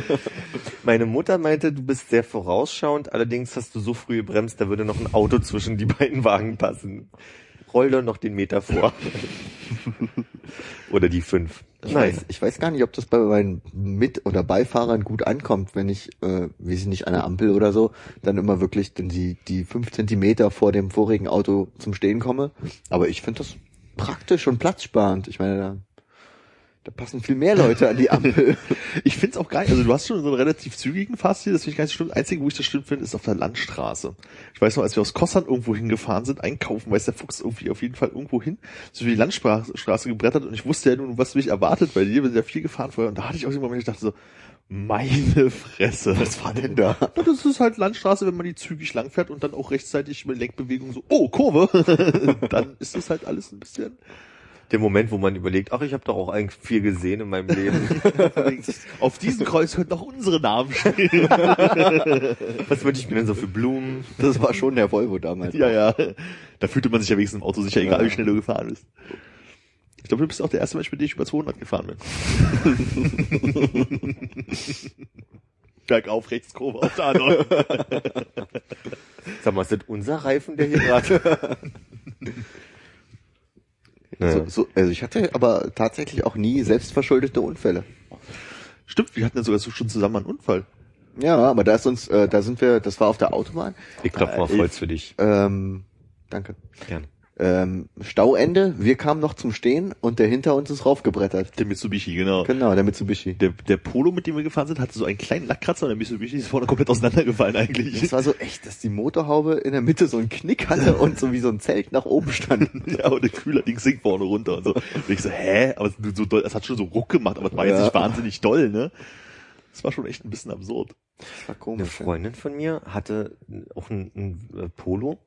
Meine Mutter meinte, du bist sehr vorausschauend, allerdings hast du so früh gebremst, da würde noch ein Auto zwischen die beiden Wagen passen. Roll doch noch den Meter vor. Oder die fünf. Ich weiß, ich weiß gar nicht, ob das bei meinen Mit- oder Beifahrern gut ankommt, wenn ich, äh, wie sie nicht an der Ampel oder so, dann immer wirklich dann die, die fünf Zentimeter vor dem vorigen Auto zum Stehen komme. Aber ich finde das praktisch und platzsparend. Ich meine, da, da passen viel mehr Leute an die Ampel. Ich find's auch geil. Also du hast schon so einen relativ zügigen Fahrstil, das finde ich so schlimm. Das Einzige, wo ich das schlimm finde, ist auf der Landstraße. Ich weiß noch, als wir aus Kossern irgendwo hingefahren sind, einkaufen, weiß der Fuchs irgendwie auf jeden Fall irgendwo hin, so wie die Landstraße gebrettert und ich wusste ja nun, was mich erwartet, weil hier bin ja viel gefahren vorher und da hatte ich auch den Moment, ich dachte so, meine Fresse. Was war denn da? Das ist halt Landstraße, wenn man die zügig langfährt und dann auch rechtzeitig mit Lenkbewegung so, oh, Kurve, dann ist das halt alles ein bisschen Der Moment, wo man überlegt, ach, ich habe doch auch eigentlich viel gesehen in meinem Leben. auf diesem Kreuz könnten auch unsere Namen stehen. Was wünsche ich mir denn so für Blumen? Das war schon der Volvo damals. Ja, ja. Da fühlte man sich ja wenigstens im Auto sicher, egal wie schnell du gefahren bist. Ich glaube, du bist auch der erste Mensch, mit dem ich über 200 gefahren bin. Bergauf, rechts, Kurve auf der anderen. Sag mal, ist das unser Reifen, der hier gerade... So, so, also ich hatte aber tatsächlich auch nie selbstverschuldete Unfälle. Stimmt, wir hatten ja sogar so schon zusammen einen Unfall. Ja, aber da ist uns, äh, da sind wir, das war auf der Autobahn. Ich klopf mal auf Äh, Holz für dich. Ähm, danke. Gern. Ähm, Stauende, wir kamen noch zum Stehen und der hinter uns ist raufgebrettert. Der Mitsubishi, genau. Genau, der Mitsubishi. Der, der Polo, mit dem wir gefahren sind, hatte so einen kleinen Lackkratzer und der Mitsubishi ist vorne komplett auseinandergefallen eigentlich. Das war so echt, dass die Motorhaube in der Mitte so einen Knick hatte und so wie so ein Zelt nach oben stand. Ja, und der Kühlerding sinkt vorne runter und so. Und ich so, hä? Aber es, so doll, es hat schon so Ruck gemacht, aber es war jetzt Ja. nicht wahnsinnig doll, ne? Das war schon echt ein bisschen absurd. Das war Eine komisch. ja. Freundin von mir hatte auch ein, ein äh, Polo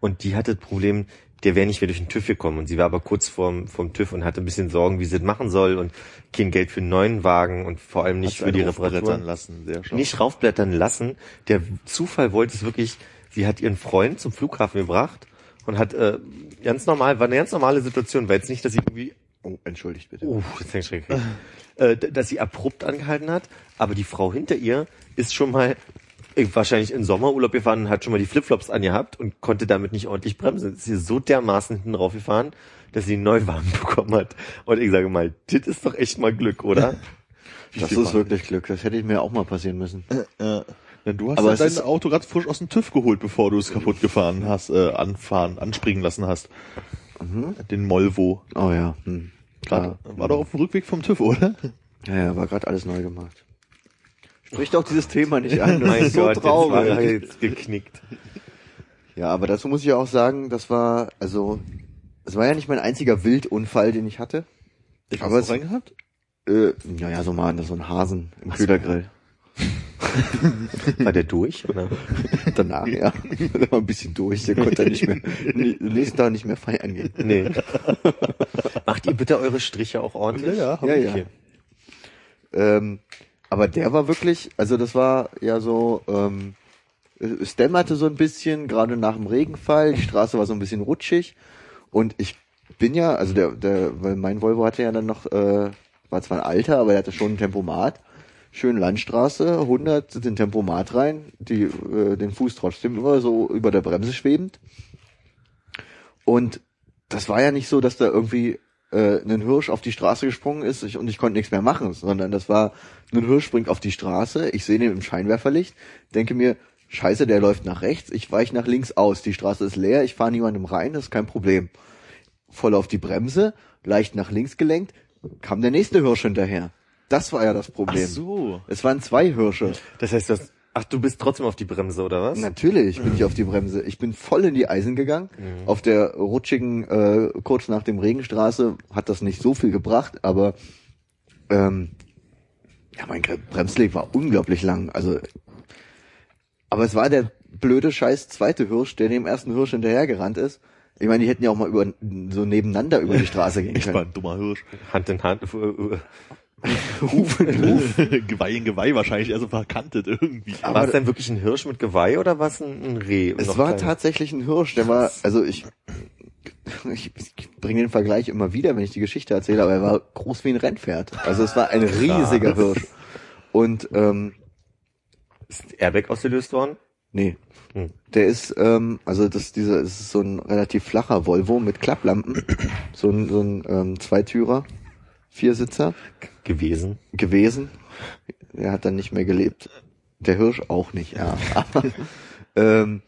und die hatte das Problem, der wäre nicht mehr durch den TÜV gekommen und sie war aber kurz vorm, vorm TÜV und hatte ein bisschen Sorgen, wie sie das machen soll und kein Geld für einen neuen Wagen und vor allem nicht für die Reparatur. lassen, sehr schön. Nicht raufblättern lassen. Der Zufall wollte es wirklich, sie hat ihren Freund zum Flughafen gebracht und hat äh, ganz normal, war eine ganz normale Situation, war jetzt nicht, dass sie irgendwie Oh, entschuldigt bitte. Uh, das ist schrecklich. äh, dass sie abrupt angehalten hat, aber die Frau hinter ihr ist schon mal wahrscheinlich in Sommerurlaub gefahren und hat schon mal die Flipflops angehabt und konnte damit nicht ordentlich bremsen. Ist sie so dermaßen hinten drauf gefahren, dass sie einen Neuwagen bekommen hat. Und ich sage mal, das ist doch echt mal Glück, oder? Das ist wirklich Glück. Das hätte ich mir auch mal passieren müssen. Ja. Ja, du hast Aber ja es dein ist- Auto gerade frisch aus dem TÜV geholt, bevor du es kaputt gefahren hast, äh, anfahren, anspringen lassen hast. Den Molvo. Oh ja. Hm. Grad, Ja. War doch auf dem Rückweg vom TÜV, oder? Ja, ja, war gerade alles neu gemacht. Spricht auch dieses Thema nicht an. Das mein ist so Gott, jetzt war traurig. jetzt geknickt. Ja, aber dazu muss ich auch sagen, das war, also, es war ja nicht mein einziger Wildunfall, den ich hatte. Ich Aber hab's es- reingehabt? Äh, naja, so mal so ein Hasen im Kühlergrill. War der durch, oder? Danach, ja. Der war ein bisschen durch, der konnte nicht mehr, nächsten Tag nicht mehr feiern gehen. Nee. Macht ihr bitte eure Striche auch ordentlich? Ja, ja, Ja, ich. ja. Okay. Ähm, aber der war wirklich, also das war ja so, ähm, es dämmerte so ein bisschen, gerade nach dem Regenfall, die Straße war so ein bisschen rutschig. Und ich bin ja, also der, der, weil mein Volvo hatte ja dann noch, äh, war zwar ein alter, aber er hatte schon ein Tempomat, schön Landstraße, 100 den Tempomat rein, die, äh, den Fuß trotzdem immer so über der Bremse schwebend. Und das war ja nicht so, dass da irgendwie äh, ein Hirsch auf die Straße gesprungen ist ich, und ich konnte nichts mehr machen, sondern das war, ein Hirsch springt auf die Straße, ich sehe den im Scheinwerferlicht, denke mir, scheiße, der läuft nach rechts, ich weiche nach links aus, die Straße ist leer, ich fahre niemandem rein, das ist kein Problem. Voll auf die Bremse, leicht nach links gelenkt, kam der nächste Hirsch hinterher. Das war ja das Problem. Ach so. Es waren zwei Hirsche. Das heißt, das, ach, du bist trotzdem auf die Bremse, oder was? Natürlich bin ich auf die Bremse. Ich bin voll in die Eisen gegangen. Auf der rutschigen, äh, kurz nach dem Regenstraße hat das nicht so viel gebracht, aber ähm, ja, mein Bremsweg war unglaublich lang. Also, aber es war der blöde Scheiß zweite Hirsch, der dem ersten Hirsch hinterhergerannt ist. Ich meine, die hätten ja auch mal über so nebeneinander über die Straße gehen Ich war können. ein dummer Hirsch. Hand in Hand. Ruf in Ruf. Geweih in Geweih wahrscheinlich, eher so verkantet irgendwie. War es denn wirklich ein Hirsch mit Geweih oder war es ein, ein Reh? Es Noch war kleiner? tatsächlich ein Hirsch, der war, also ich, ich, bringe den Vergleich immer wieder, wenn ich die Geschichte erzähle, aber er war groß wie ein Rennpferd. Also es war ein riesiger Hirsch. Und ähm, Ist Airbag ausgelöst worden? nee, Hm. der ist, ähm, also das, dieser, das ist so ein relativ flacher Volvo mit Klapplampen, so ein, so ein ähm, Zweitürer, Viersitzer Gewesen. gewesen. Er hat dann nicht mehr gelebt. Der Hirsch auch nicht, ja. Aber, ähm,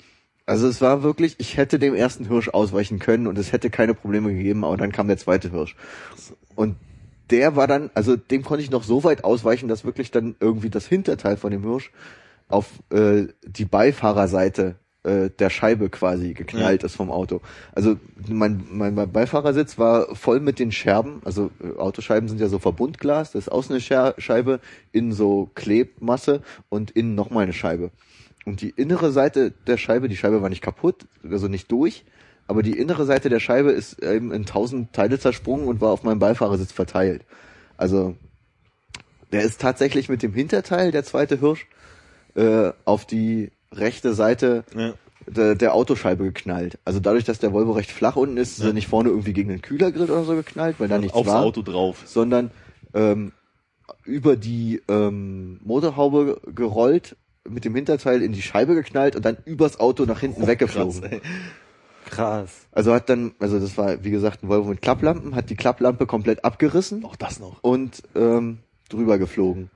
also es war wirklich, ich hätte dem ersten Hirsch ausweichen können und es hätte keine Probleme gegeben, aber dann kam der zweite Hirsch. Und der war dann, also dem konnte ich noch so weit ausweichen, dass wirklich dann irgendwie das Hinterteil von dem Hirsch auf äh, die Beifahrerseite äh, der Scheibe quasi geknallt ist vom Auto. Also mein, mein, mein Beifahrersitz war voll mit den Scherben, also äh, Autoscheiben sind ja so Verbundglas, das ist außen eine Scher Scheibe, innen so Klebmasse und innen nochmal eine Scheibe. Und die innere Seite der Scheibe, die Scheibe war nicht kaputt, also nicht durch, aber die innere Seite der Scheibe ist eben in tausend Teile zersprungen und war auf meinem Beifahrersitz verteilt. Also der ist tatsächlich mit dem Hinterteil, der zweite Hirsch, äh, auf die rechte Seite Ja. der, der Autoscheibe geknallt. Also dadurch, dass der Volvo recht flach unten ist, ist er nicht vorne irgendwie gegen den Kühlergrill oder so geknallt, weil da nichts Aufs war, Auto drauf. sondern ähm, über die ähm, Motorhaube gerollt, mit dem Hinterteil in die Scheibe geknallt und dann übers Auto nach hinten weggeflogen. Krass, ey. Krass. Also hat dann, also das war wie gesagt ein Volvo mit Klapplampen, hat die Klapplampe komplett abgerissen Auch das noch. und ähm, drüber geflogen.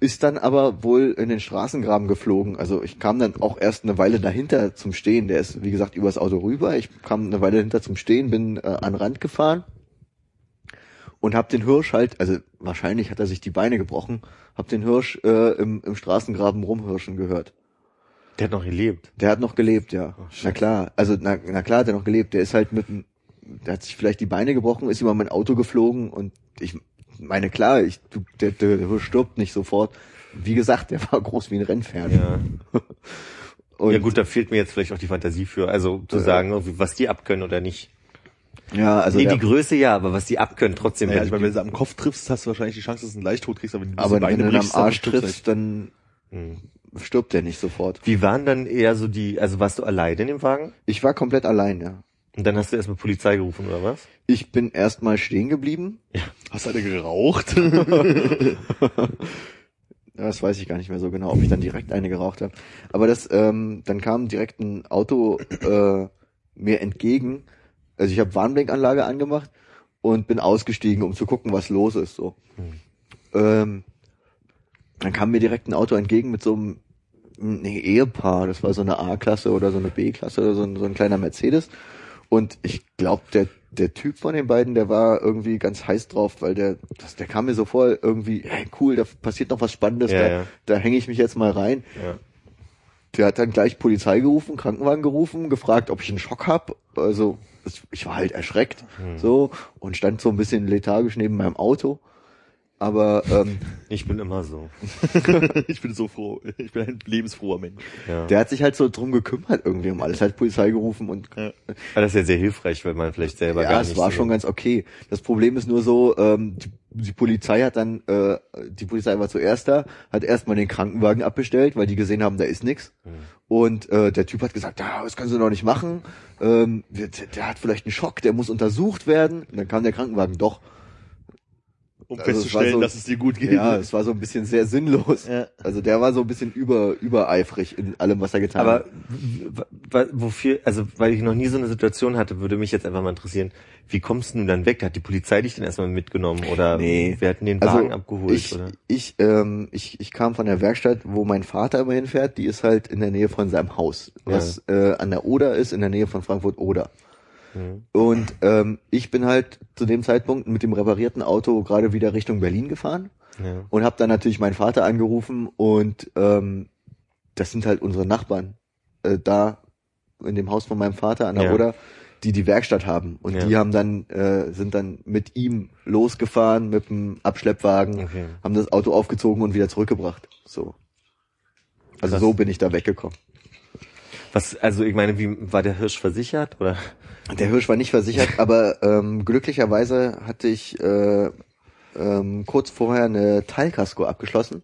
Ist dann aber wohl in den Straßengraben geflogen. Also ich kam dann auch erst eine Weile dahinter zum Stehen. Der ist, wie gesagt, übers Auto rüber. Ich kam eine Weile dahinter zum Stehen, bin äh, an den Rand gefahren und hab den Hirsch halt, also wahrscheinlich hat er sich die Beine gebrochen, hab den Hirsch äh, im, im Straßengraben rumhirschen gehört. Der hat noch gelebt. Der hat noch gelebt, ja. Oh, na klar, also na, na klar hat er noch gelebt. Der ist halt mit dem, der hat sich vielleicht die Beine gebrochen, ist über mein Auto geflogen und ich meine klar, ich, du, der, der, der stirbt nicht sofort. Wie gesagt, der war groß wie ein Rennpferd. Ja. Und, ja gut, da fehlt mir jetzt vielleicht auch die Fantasie für, also zu Äh, sagen, was die abkönnen oder nicht. ja, also nee, die Größe ja, aber was die abkönnen trotzdem. Naja, wenn ich meine, wenn du am Kopf triffst, hast du wahrscheinlich die Chance, dass du einen Leichttot kriegst, aber wenn du aber die wenn du ihn am brichst, dann Arsch du triffst, dann Hm. stirbt der nicht sofort. Wie waren dann eher so die, also warst du alleine in dem Wagen? Ich war komplett allein, ja. Und dann hast du erstmal Polizei gerufen, oder was? Ich bin erstmal stehen geblieben. nicht. Hast du eine geraucht? Ja, Das weiß ich gar nicht mehr so genau, ob ich dann direkt eine geraucht habe. Aber das, ähm, dann kam direkt ein Auto äh, mir entgegen. Also ich habe Warnblinkanlage angemacht und bin ausgestiegen, um zu gucken, was los ist. So. Ähm, dann kam mir direkt ein Auto entgegen mit so einem nee, Ehepaar. Das war so eine A-Klasse oder so eine B-Klasse oder so ein, so ein kleiner Mercedes. Und ich glaube, der, der Typ von den beiden, der war irgendwie ganz heiß drauf, weil der, das, der kam mir so vor, irgendwie, hey, cool, da passiert noch was Spannendes, Ja, da, ja. da hänge ich mich jetzt mal rein. Ja. Der hat dann gleich Polizei gerufen, Krankenwagen gerufen, gefragt, ob ich einen Schock hab. Also ich- war halt erschreckt, Hm. so und stand so ein bisschen lethargisch neben meinem Auto. Aber ähm, Ich bin immer so. ich bin so froh. Ich bin ein lebensfroher Mensch. Ja. der hat sich halt so drum gekümmert irgendwie um alles, hat Polizei gerufen und Ja. Aber das ist ja sehr hilfreich, weil man vielleicht selber ja, gar es nicht war so schon ganz okay. Das Problem ist nur so, ähm, die, die Polizei hat dann, äh, die Polizei war zuerst da, hat erstmal den Krankenwagen abbestellt, weil die gesehen haben, da ist nix. Hm. Und äh, der Typ hat gesagt, ja, das können Sie doch nicht machen. Ähm, der, der hat vielleicht einen Schock, der muss untersucht werden. Und dann kam der Krankenwagen doch. Um Also festzustellen, so- dass es dir gut geht. Ja, es war so ein bisschen sehr sinnlos. Ja. Also der war so ein bisschen über, übereifrig in allem, was er getan Aber hat. w- wofür, also weil ich noch nie so eine Situation hatte, würde mich jetzt einfach mal interessieren, wie kommst du dann weg? Hat die Polizei dich denn erstmal mitgenommen oder Nee. wir hatten den Also Wagen abgeholt? ich, oder? ich, ähm, ich, ich kam von der Werkstatt, wo mein Vater immer hinfährt. Die ist halt in der Nähe von seinem Haus, was äh, an der Oder ist, in der Nähe von Frankfurt-Oder. Mhm. Und ähm, ich bin halt zu dem Zeitpunkt mit dem reparierten Auto gerade wieder Richtung Berlin gefahren Ja. und habe dann natürlich meinen Vater angerufen und ähm, das sind halt unsere Nachbarn äh, da in dem Haus von meinem Vater an der Ja. Oder, die die Werkstatt haben und Ja. die haben dann äh, sind dann mit ihm losgefahren mit dem Abschleppwagen, Okay. haben das Auto aufgezogen und wieder zurückgebracht. So. Also Krass. so bin ich da weggekommen. Was, also ich meine, wie war der Hirsch versichert oder? Der Hirsch war nicht versichert, aber ähm, glücklicherweise hatte ich äh, ähm, kurz vorher eine Teilkasko abgeschlossen,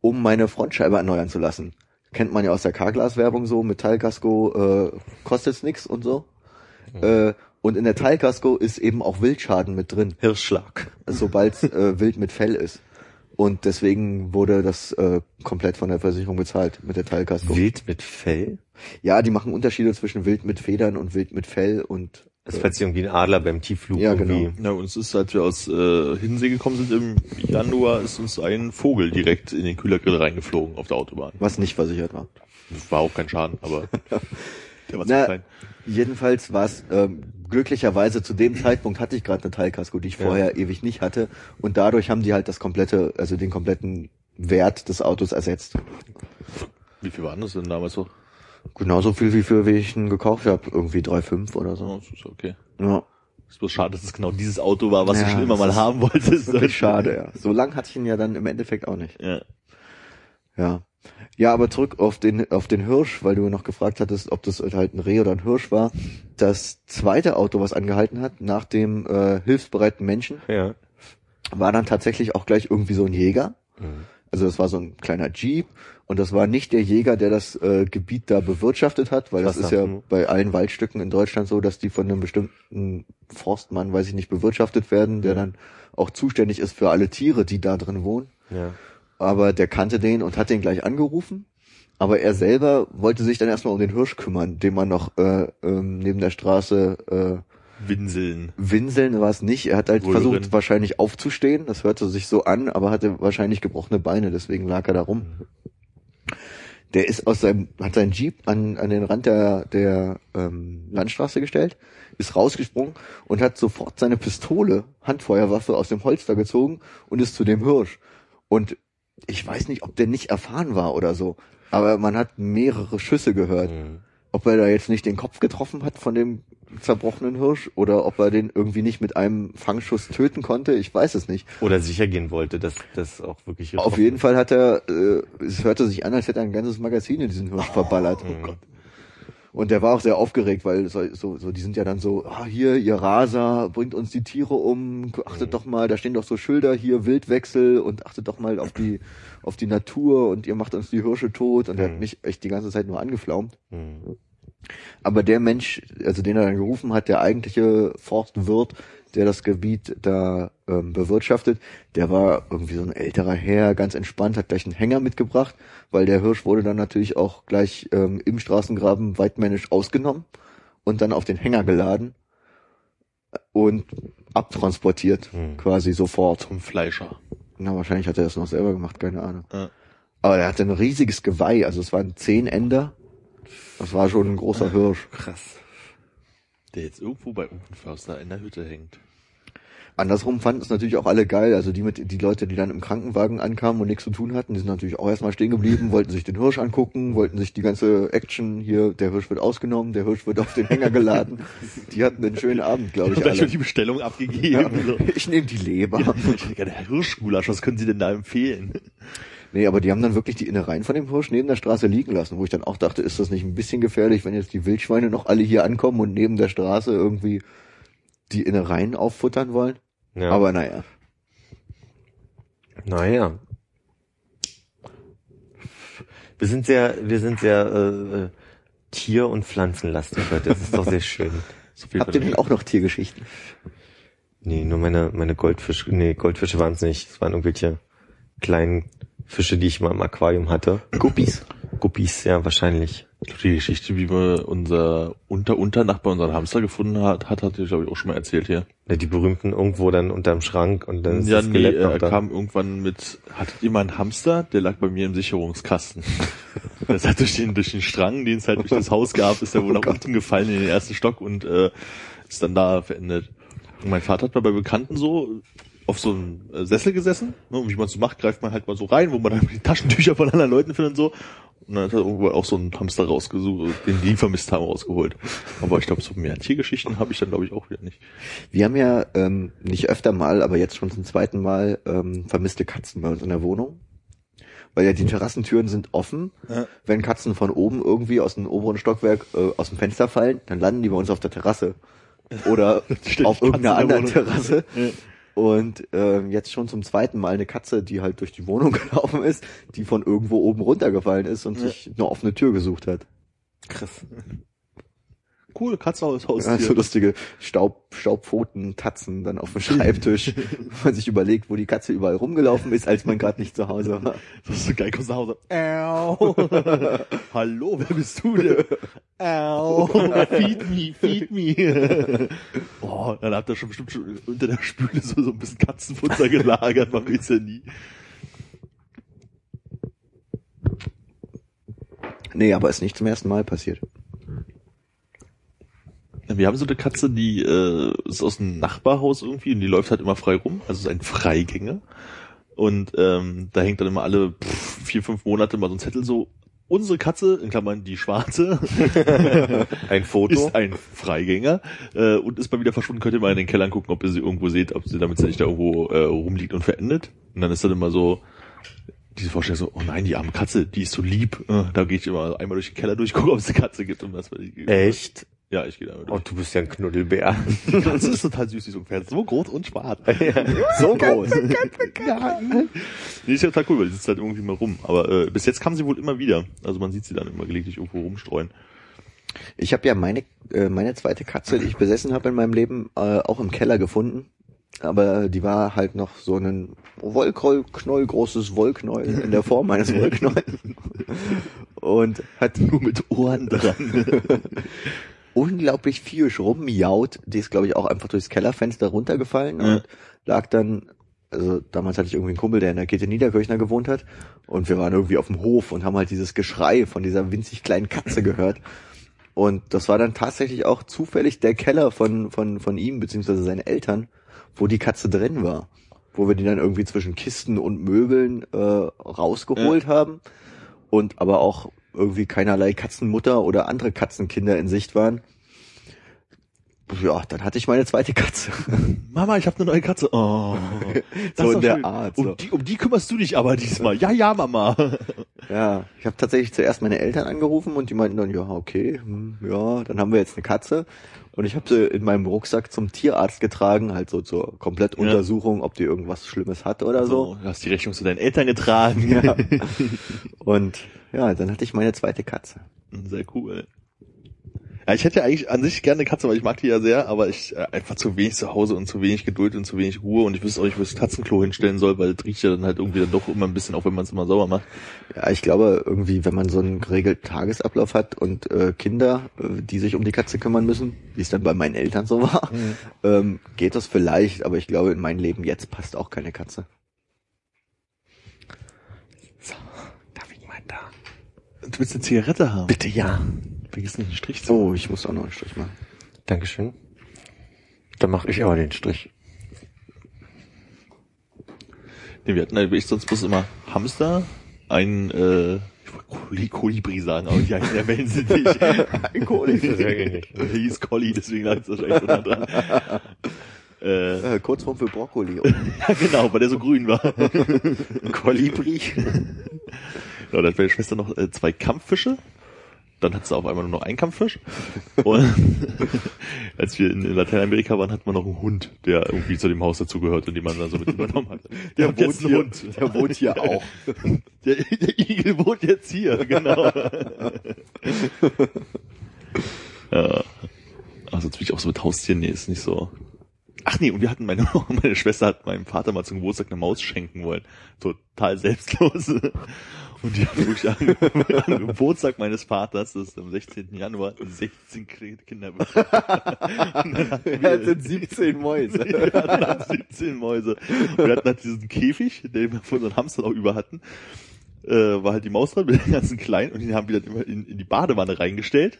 um meine Frontscheibe erneuern zu lassen. Kennt man ja aus der Carglass-Werbung so, mit Teilkasko äh, kostet's nix und so. Äh, und in der Teilkasko ist eben auch Wildschaden mit drin, Hirschschlag. sobald äh, Wild mit Fell ist. Und deswegen wurde das äh, komplett von der Versicherung bezahlt mit der Teilkasko. Wild mit Fell? Ja, die machen Unterschiede zwischen Wild mit Federn und Wild mit Fell und Das ist plötzlich irgendwie ein Adler beim Tiefflug. Ja, irgendwie. genau. Ja, uns ist, als wir aus äh, Hinsee gekommen sind im Januar, ist uns ein Vogel direkt in den Kühlergrill reingeflogen auf der Autobahn. was nicht versichert war. War auch kein Schaden, aber der war zu Na, klein. Jedenfalls war es ähm, glücklicherweise zu dem Zeitpunkt hatte ich gerade eine Teilkasko, die ich Ja. vorher ewig nicht hatte und dadurch haben die halt das komplette, also den kompletten Wert des Autos ersetzt. Wie viel waren das denn damals so? Genauso viel wie für wie ich ihn gekauft habe, irgendwie 3,5 oder so. Oh, das ist okay. Ja, Ist bloß schade, dass es genau dieses Auto war, was Ja, du schon immer mal ist haben wolltest. wirklich schade, ja. So lang hatte ich ihn ja dann im Endeffekt auch nicht. Ja. Ja. Ja, aber zurück auf den, auf den Hirsch, weil du noch gefragt hattest, ob das halt ein Reh oder ein Hirsch war. Das zweite Auto, was angehalten hat, nach dem äh, hilfsbereiten Menschen, Ja. war dann tatsächlich auch gleich irgendwie so ein Jäger. Mhm. Also das war so ein kleiner Jeep und das war nicht der Jäger, der das äh, Gebiet da bewirtschaftet hat, weil das Krass, ist ja mhm. bei allen Waldstücken in Deutschland so, dass die von einem bestimmten Forstmann, weiß ich nicht, bewirtschaftet werden, der Ja. dann auch zuständig ist für alle Tiere, die da drin wohnen. Ja. Aber der kannte den und hat den gleich angerufen. Aber er selber wollte sich dann erstmal um den Hirsch kümmern, den man noch äh, ähm, neben der Straße äh, Winseln. Winseln war es nicht. Er hat halt Röhren. versucht, wahrscheinlich aufzustehen. Das hörte sich so an, aber hatte wahrscheinlich gebrochene Beine, deswegen lag er da rum. Der ist aus seinem, hat seinen Jeep an, an den Rand der, der ähm, Landstraße gestellt, ist rausgesprungen und hat sofort seine Pistole, Handfeuerwaffe aus dem Holster gezogen und ist zu dem Hirsch. Und ich weiß nicht, ob der nicht erfahren war oder so, aber man hat mehrere Schüsse gehört Mhm. ob er da jetzt nicht den Kopf getroffen hat von dem zerbrochenen Hirsch oder ob er den irgendwie nicht mit einem Fangschuss töten konnte, ich weiß es nicht. Oder sicher gehen wollte, dass das auch wirklich Auf jeden Fall hat er, äh, es hörte sich an, als hätte er ein ganzes Magazin in diesen Hirsch verballert. Mhm. Und der war auch sehr aufgeregt, weil so, so, so die sind ja dann so, ah, hier, ihr Raser, bringt uns die Tiere um, achtet Mhm. doch mal, da stehen doch so Schilder hier, Wildwechsel und achtet doch mal auf die, auf die Natur und ihr macht uns die Hirsche tot und er Mhm. hat mich echt die ganze Zeit nur angeflaumt. Mhm. Aber der Mensch, also den er dann gerufen hat, der eigentliche Forstwirt, der das Gebiet da ähm, bewirtschaftet, der war irgendwie so ein älterer Herr, ganz entspannt, hat gleich einen Hänger mitgebracht, weil der Hirsch wurde dann natürlich auch gleich ähm, im Straßengraben weitmännisch ausgenommen und dann auf den Hänger geladen und abtransportiert, Mhm. quasi sofort. Zum Fleischer. Na, wahrscheinlich hat er das noch selber gemacht, keine Ahnung. Ja. Aber er hatte ein riesiges Geweih, also es waren zehn Ender. Das war schon ein großer Hirsch. Krass. Der jetzt irgendwo bei Unförster in der Hütte hängt. Andersrum fanden es natürlich auch alle geil. Also die mit die Leute, die dann im Krankenwagen ankamen und nichts zu tun hatten, die sind natürlich auch erstmal stehen geblieben, wollten sich den Hirsch angucken, wollten sich die ganze Action hier, der Hirsch wird ausgenommen, der Hirsch wird auf den Hänger geladen. Die hatten einen schönen Abend, glaube ich. Und dann schon die Bestellung Ja, abgegeben. So. ich nehme die Leber. Ja, ich hätte gerne Hirschgulasch, was können Sie denn da empfehlen? Nee, aber die haben dann wirklich die Innereien von dem Hirsch neben der Straße liegen lassen, wo ich dann auch dachte, ist das nicht ein bisschen gefährlich, wenn jetzt die Wildschweine noch alle hier ankommen und neben der Straße irgendwie die Innereien auffuttern wollen? Ja. Aber naja. Naja. Wir sind sehr, wir sind sehr äh, äh, Tier- und Pflanzenlastig heute. Das ist doch sehr schön. So Habt ihr denn auch noch Tiergeschichten? Nee, nur meine, meine Goldfische, nee, Goldfische waren es nicht. Es waren irgendwelche kleinen Fische, die ich mal im Aquarium hatte. Guppies. Guppies, ja, wahrscheinlich. Ich glaube, die Geschichte, wie wir unser Unter-Unternachbar unseren Hamster gefunden hat, hat, hat er, glaube ich, auch schon mal erzählt hier. Ja, die berühmten irgendwo dann unterm Schrank und dann ist ja, das nee, Skelett noch er da. kam irgendwann mit, hattet ihr mal einen Hamster? Der lag bei mir im Sicherungskasten. das hat durch den, durch den Strang, den es halt durch das Haus gab, ist er wohl nach unten gefallen in den ersten Stock und äh, ist dann da verendet. Und mein Vater hat mal bei Bekannten so auf so einem äh, Sessel gesessen, ne, und wie man so macht, greift man halt mal so rein, wo man dann die Taschentücher von anderen Leuten findet und so. Und dann hat er irgendwo auch so einen Hamster rausgesucht, den die vermisst haben, rausgeholt. Aber ich glaube, so mehr Tiergeschichten habe ich dann, glaube ich, auch wieder nicht. Wir haben ja ähm, nicht öfter mal, aber jetzt schon zum zweiten Mal ähm, vermisste Katzen bei uns in der Wohnung. Weil ja die Terrassentüren sind offen. Ja. Wenn Katzen von oben irgendwie aus dem oberen Stockwerk äh, aus dem Fenster fallen, dann landen die bei uns auf der Terrasse. Oder auf irgendeiner in der anderen. Terrasse. Ja. Und ähm, jetzt schon zum zweiten Mal eine Katze, die halt durch die Wohnung gelaufen ist, die von irgendwo oben runtergefallen ist und Ja. sich eine offene Tür gesucht hat. Krass. Cool, Katze aus Haus. Ja, so lustige Staub, Staubpfoten, Tatzen dann auf dem Schreibtisch. wenn man sich überlegt, wo die Katze überall rumgelaufen ist, als man gerade nicht zu Hause war. Das ist so geil, kommst nach Hause. Au. Hallo, wer bist du denn? Au. Feed me, feed me. oh, dann habt ihr schon bestimmt schon unter der Spüle so, so ein bisschen Katzenfutter gelagert, man weiß ja nie. Nee, aber ist nicht zum ersten Mal passiert. Wir haben so eine Katze, die äh, ist aus dem Nachbarhaus irgendwie und die läuft halt immer frei rum, also ist ein Freigänger. Und ähm, da hängt dann immer alle pff, vier, fünf Monate mal so ein Zettel so, unsere Katze, in Klammern die schwarze, Ein Foto. ist ein Freigänger äh, und ist mal wieder verschwunden. Könnt ihr mal in den Keller gucken, ob ihr sie irgendwo seht, ob sie damit sie nicht da irgendwo äh, rumliegt und verendet. Und dann ist dann immer so diese Vorstellung so, oh nein, die arme Katze, die ist so lieb. Äh, da gehe ich immer einmal durch den Keller durch, gucke, ob es eine Katze gibt und was. Echt? Ja, ich gehe da immer Oh, durch. du bist ja ein Knuddelbär. Die Katze ist total süß, die ist ungefähr so groß und schwarz. So groß. Die ist ja total cool, weil die sitzt halt irgendwie mal rum. Aber äh, bis jetzt kam sie wohl immer wieder. Also man sieht sie dann immer gelegentlich irgendwo rumstreuen. Ich habe ja meine, äh, meine zweite Katze, die ich besessen habe in meinem Leben, äh, auch im Keller gefunden. Aber die war halt noch so ein Wollknoll, großes Wollknäuel in der Form eines Wollknäuels. Und hat Nur mit Ohren dran. Unglaublich viel rummiaut. Die ist, glaube ich, auch einfach durchs Kellerfenster runtergefallen Ja. und lag dann, also damals hatte ich irgendwie einen Kumpel, der in der Kette Niederkirchner gewohnt hat und wir waren irgendwie auf dem Hof und haben halt dieses Geschrei von dieser winzig kleinen Katze gehört. Und das war dann tatsächlich auch zufällig der Keller von, von, von ihm, beziehungsweise seinen Eltern, wo die Katze drin war. Wo wir die dann irgendwie zwischen Kisten und Möbeln äh, rausgeholt haben und aber auch irgendwie keinerlei Katzenmutter oder andere Katzenkinder in Sicht waren. Ja, dann hatte ich meine zweite Katze. Mama, ich habe eine neue Katze. Oh, So in der schön. Art, so. Um, die, um die kümmerst du dich aber diesmal. Ja, ja, Mama. Ja, ich habe tatsächlich zuerst meine Eltern angerufen und die meinten dann, ja, okay, hm, ja, dann haben wir jetzt eine Katze. Und ich habe sie in meinem Rucksack zum Tierarzt getragen, halt so zur Komplettuntersuchung, ob die irgendwas Schlimmes hat oder so. Du hast die Rechnung zu deinen Eltern getragen. Ja. Und ja, dann hatte ich meine zweite Katze. Sehr cool. Ja, ich hätte ja eigentlich an sich gerne eine Katze, weil ich mag die ja sehr, aber ich äh, einfach zu wenig zu Hause und zu wenig Geduld und zu wenig Ruhe und ich wüsste auch nicht, wo ich das Katzenklo hinstellen soll, weil das riecht ja dann halt irgendwie dann doch immer ein bisschen, auch wenn man es immer sauber macht. Ja, ich glaube irgendwie, wenn man so einen geregelten Tagesablauf hat und äh, Kinder, äh, die sich um die Katze kümmern müssen, wie es dann bei meinen Eltern so war, ähm, geht das vielleicht, aber ich glaube, in mein Leben jetzt passt auch keine Katze. So, darf ich mal da? Du willst eine Zigarette haben? Bitte ja. Vergiss nicht einen Strich zu. Oh, ich muss auch noch einen Strich machen. Dankeschön. Dann mache ich aber den Strich. Nee, wir hatten eigentlich sonst bloß immer Hamster, ein äh, ich wollte Koli- Kolibri sagen, aber die heißen ja Wellensittich. Ein Kolibri. Der hieß Colli, deswegen lag es wahrscheinlich so nah dran. Äh, Äh, Kurzform für Brokkoli. ja, genau, weil der so grün war. Kolibri. Ja, dann hat meine Schwester noch äh, zwei Kampffische. Dann hat sie auf einmal nur noch einen Kampffisch. Und als wir in, in Lateinamerika waren, hatten wir noch einen Hund, der irgendwie zu dem Haus dazugehört und den man dann so mit übernommen hat. Der, hat jetzt einen Hund. der wohnt hier auch. Der, der Igel wohnt jetzt hier, genau. ja. Also jetzt bin ich auch so mit Haustieren, nee, ist nicht so. Ach nee, und wir hatten meine, meine Schwester hat meinem Vater mal zum Geburtstag eine Maus schenken wollen. Total selbstlos. Und die haben wirklich an, am Geburtstag meines Vaters, das ist am 16. Januar, 16 Kinder bekommen. Das sind 17 Mäuse. wir hatten dann 17 Mäuse. Und wir hatten halt diesen Käfig, den wir von unseren Hamstern auch über hatten. Äh, war halt die Maus dran mit den ganzen Kleinen und den haben wir dann immer in, in die Badewanne reingestellt.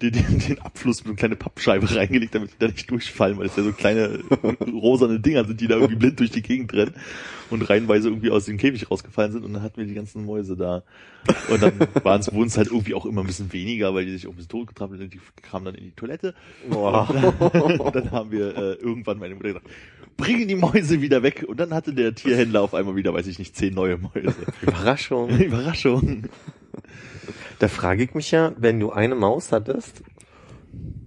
Den, den, den Abfluss mit so eine kleine Pappscheibe reingelegt, damit die da nicht durchfallen, weil es ja so kleine rosane Dinger sind, die da irgendwie blind durch die Gegend rennen und reihenweise irgendwie aus dem Käfig rausgefallen sind und dann hatten wir die ganzen Mäuse da. Und dann waren es, wurden es halt irgendwie auch immer ein bisschen weniger, weil die sich auch ein bisschen totgetrampelt sind, die kamen dann in die Toilette. Und dann haben wir äh, irgendwann meine Mutter gesagt, bringen die Mäuse wieder weg. Und dann hatte der Tierhändler auf einmal wieder, weiß ich nicht, zehn neue Mäuse. Überraschung. Überraschung. Da frage ich mich ja, wenn du eine Maus hattest,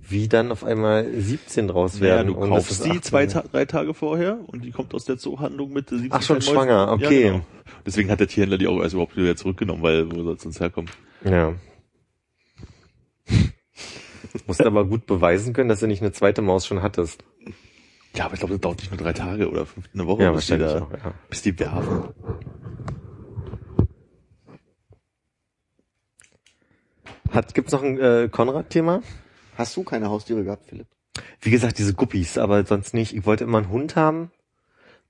wie dann auf einmal 17 draus Ja, werden. du und kaufst die 18. zwei, Ta drei Tage vorher und die kommt aus der Zoohandlung mit 17 Ach, schon Mäusen. schwanger, okay. Ja, genau. Deswegen hat der Tierhändler die auch erst überhaupt wieder zurückgenommen, weil wo soll es sonst herkommen? Ja. Musst aber gut beweisen können, dass du nicht eine zweite Maus schon hattest. Ja, aber ich glaube, das dauert nicht nur drei Tage oder fünf, eine Woche, Ja, bis, die da, auch, ja. bis die werfen. Hat, gibt's noch ein äh, Konrad-Thema? Hast du keine Haustiere gehabt, Philipp? Wie gesagt, diese Guppies, aber sonst nicht. Ich wollte immer einen Hund haben,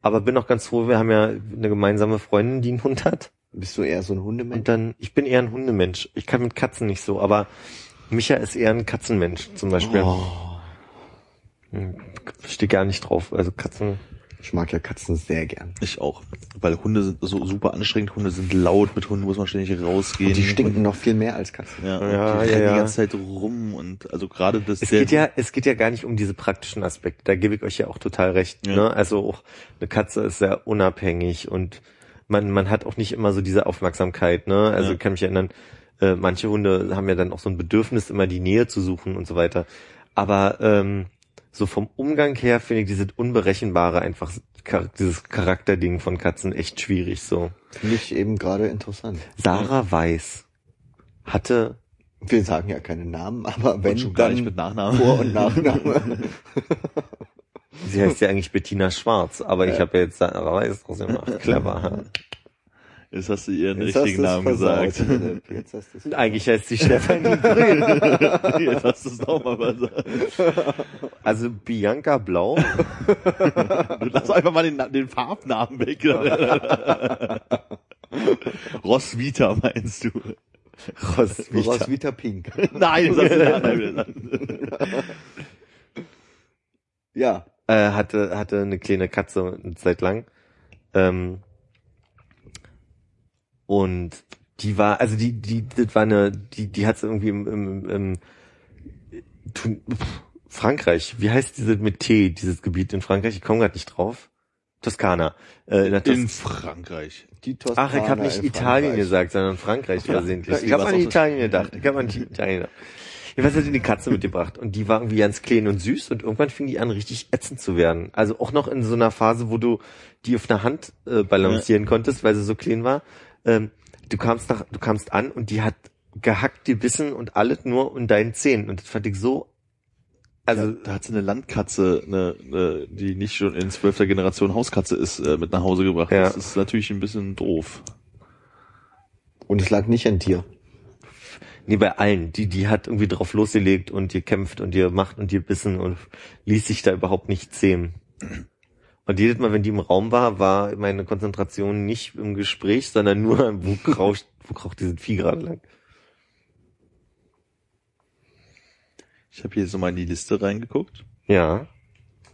aber bin auch ganz froh, wir haben ja eine gemeinsame Freundin, die einen Hund hat. Bist du eher so ein Hundemensch? Und dann, ich bin eher ein Hundemensch. Ich kann mit Katzen nicht so, aber Micha ist eher ein Katzenmensch zum Beispiel. Oh, Hm, Steht gar nicht drauf. Also Katzen. Ich mag ja Katzen sehr gern. Ich auch. Weil Hunde sind so super anstrengend, Hunde sind laut, mit Hunden muss man ständig rausgehen. Und die stinken noch viel mehr als Katzen. Ja, Ja, ja, ja, die rennen ja. die ganze Zeit rum und also gerade das Es geht ja, es geht ja gar nicht um diese praktischen Aspekte. Da gebe ich euch ja auch total recht. Ja. Ne? Also auch eine Katze ist sehr unabhängig und man, man hat auch nicht immer so diese Aufmerksamkeit. Ne? Also Ja. ich kann mich erinnern, äh, manche Hunde haben ja dann auch so ein Bedürfnis, immer die Nähe zu suchen und so weiter. Aber ähm, so vom Umgang her finde ich dieses Unberechenbare einfach, dieses Charakterding von Katzen echt schwierig so. Finde ich eben gerade interessant. Sarah Weiß hatte Wir sagen ja keine Namen, aber wenn schon gar dann nicht mit Nachnamen. Vor- und Nachname. Sie heißt ja eigentlich Bettina Schwarz, aber ich habe ja jetzt Sarah Weiß draus gemacht. Clever. Jetzt hast du ihren Jetzt richtigen Namen versaut, gesagt. Philipp. Jetzt hast du's Eigentlich heißt sie Stefanie. Jetzt hast du es nochmal gesagt. Also Bianca Blau. Du lass einfach mal den, den Farbnamen weg. Roswitha meinst du? Roswitha. Roswitha Pink. Nein, das ist andere. Ja. Äh, hatte, hatte eine kleine Katze eine Zeit lang. Ähm, und die war, also die, die, das war eine, die, die hat sie irgendwie im, im, im pff, Frankreich. Wie heißt diese mit T, dieses Gebiet in Frankreich? Ich komme gerade nicht drauf. Toskana. Äh, in In Frankreich. Die Toskana Ach, ich habe nicht Italien Frankreich. gesagt, sondern Frankreich versehentlich. Ja, Ich habe an Italien gedacht. Ich habe an Italien gedacht. Jedenfalls hat die eine Katze mitgebracht und die war irgendwie ganz klein und süß und irgendwann fing die an richtig ätzend zu werden. Also auch noch in so einer Phase, wo du die auf einer Hand äh, balancieren konntest, weil sie so klein war. Ähm, du kamst nach, du kamst an und die hat gehackt, gebissen und alles nur in deinen Zähnen und das fand ich so also Also da hat sie eine Landkatze, eine, eine, die nicht schon in zwölfter Generation Hauskatze ist, äh, mit nach Hause gebracht. Ja. Das ist natürlich ein bisschen doof. Und es lag nicht an dir. Nee, bei allen. Die, die hat irgendwie drauf losgelegt und gekämpft und ihr macht und ihr bissen und ließ sich da überhaupt nicht zähmen. Und jedes Mal, wenn die im Raum war, war meine Konzentration nicht im Gespräch, sondern nur, wo krauscht, wo kraucht dieses Vieh gerade lang. Ich habe hier so mal in die Liste reingeguckt. Ja.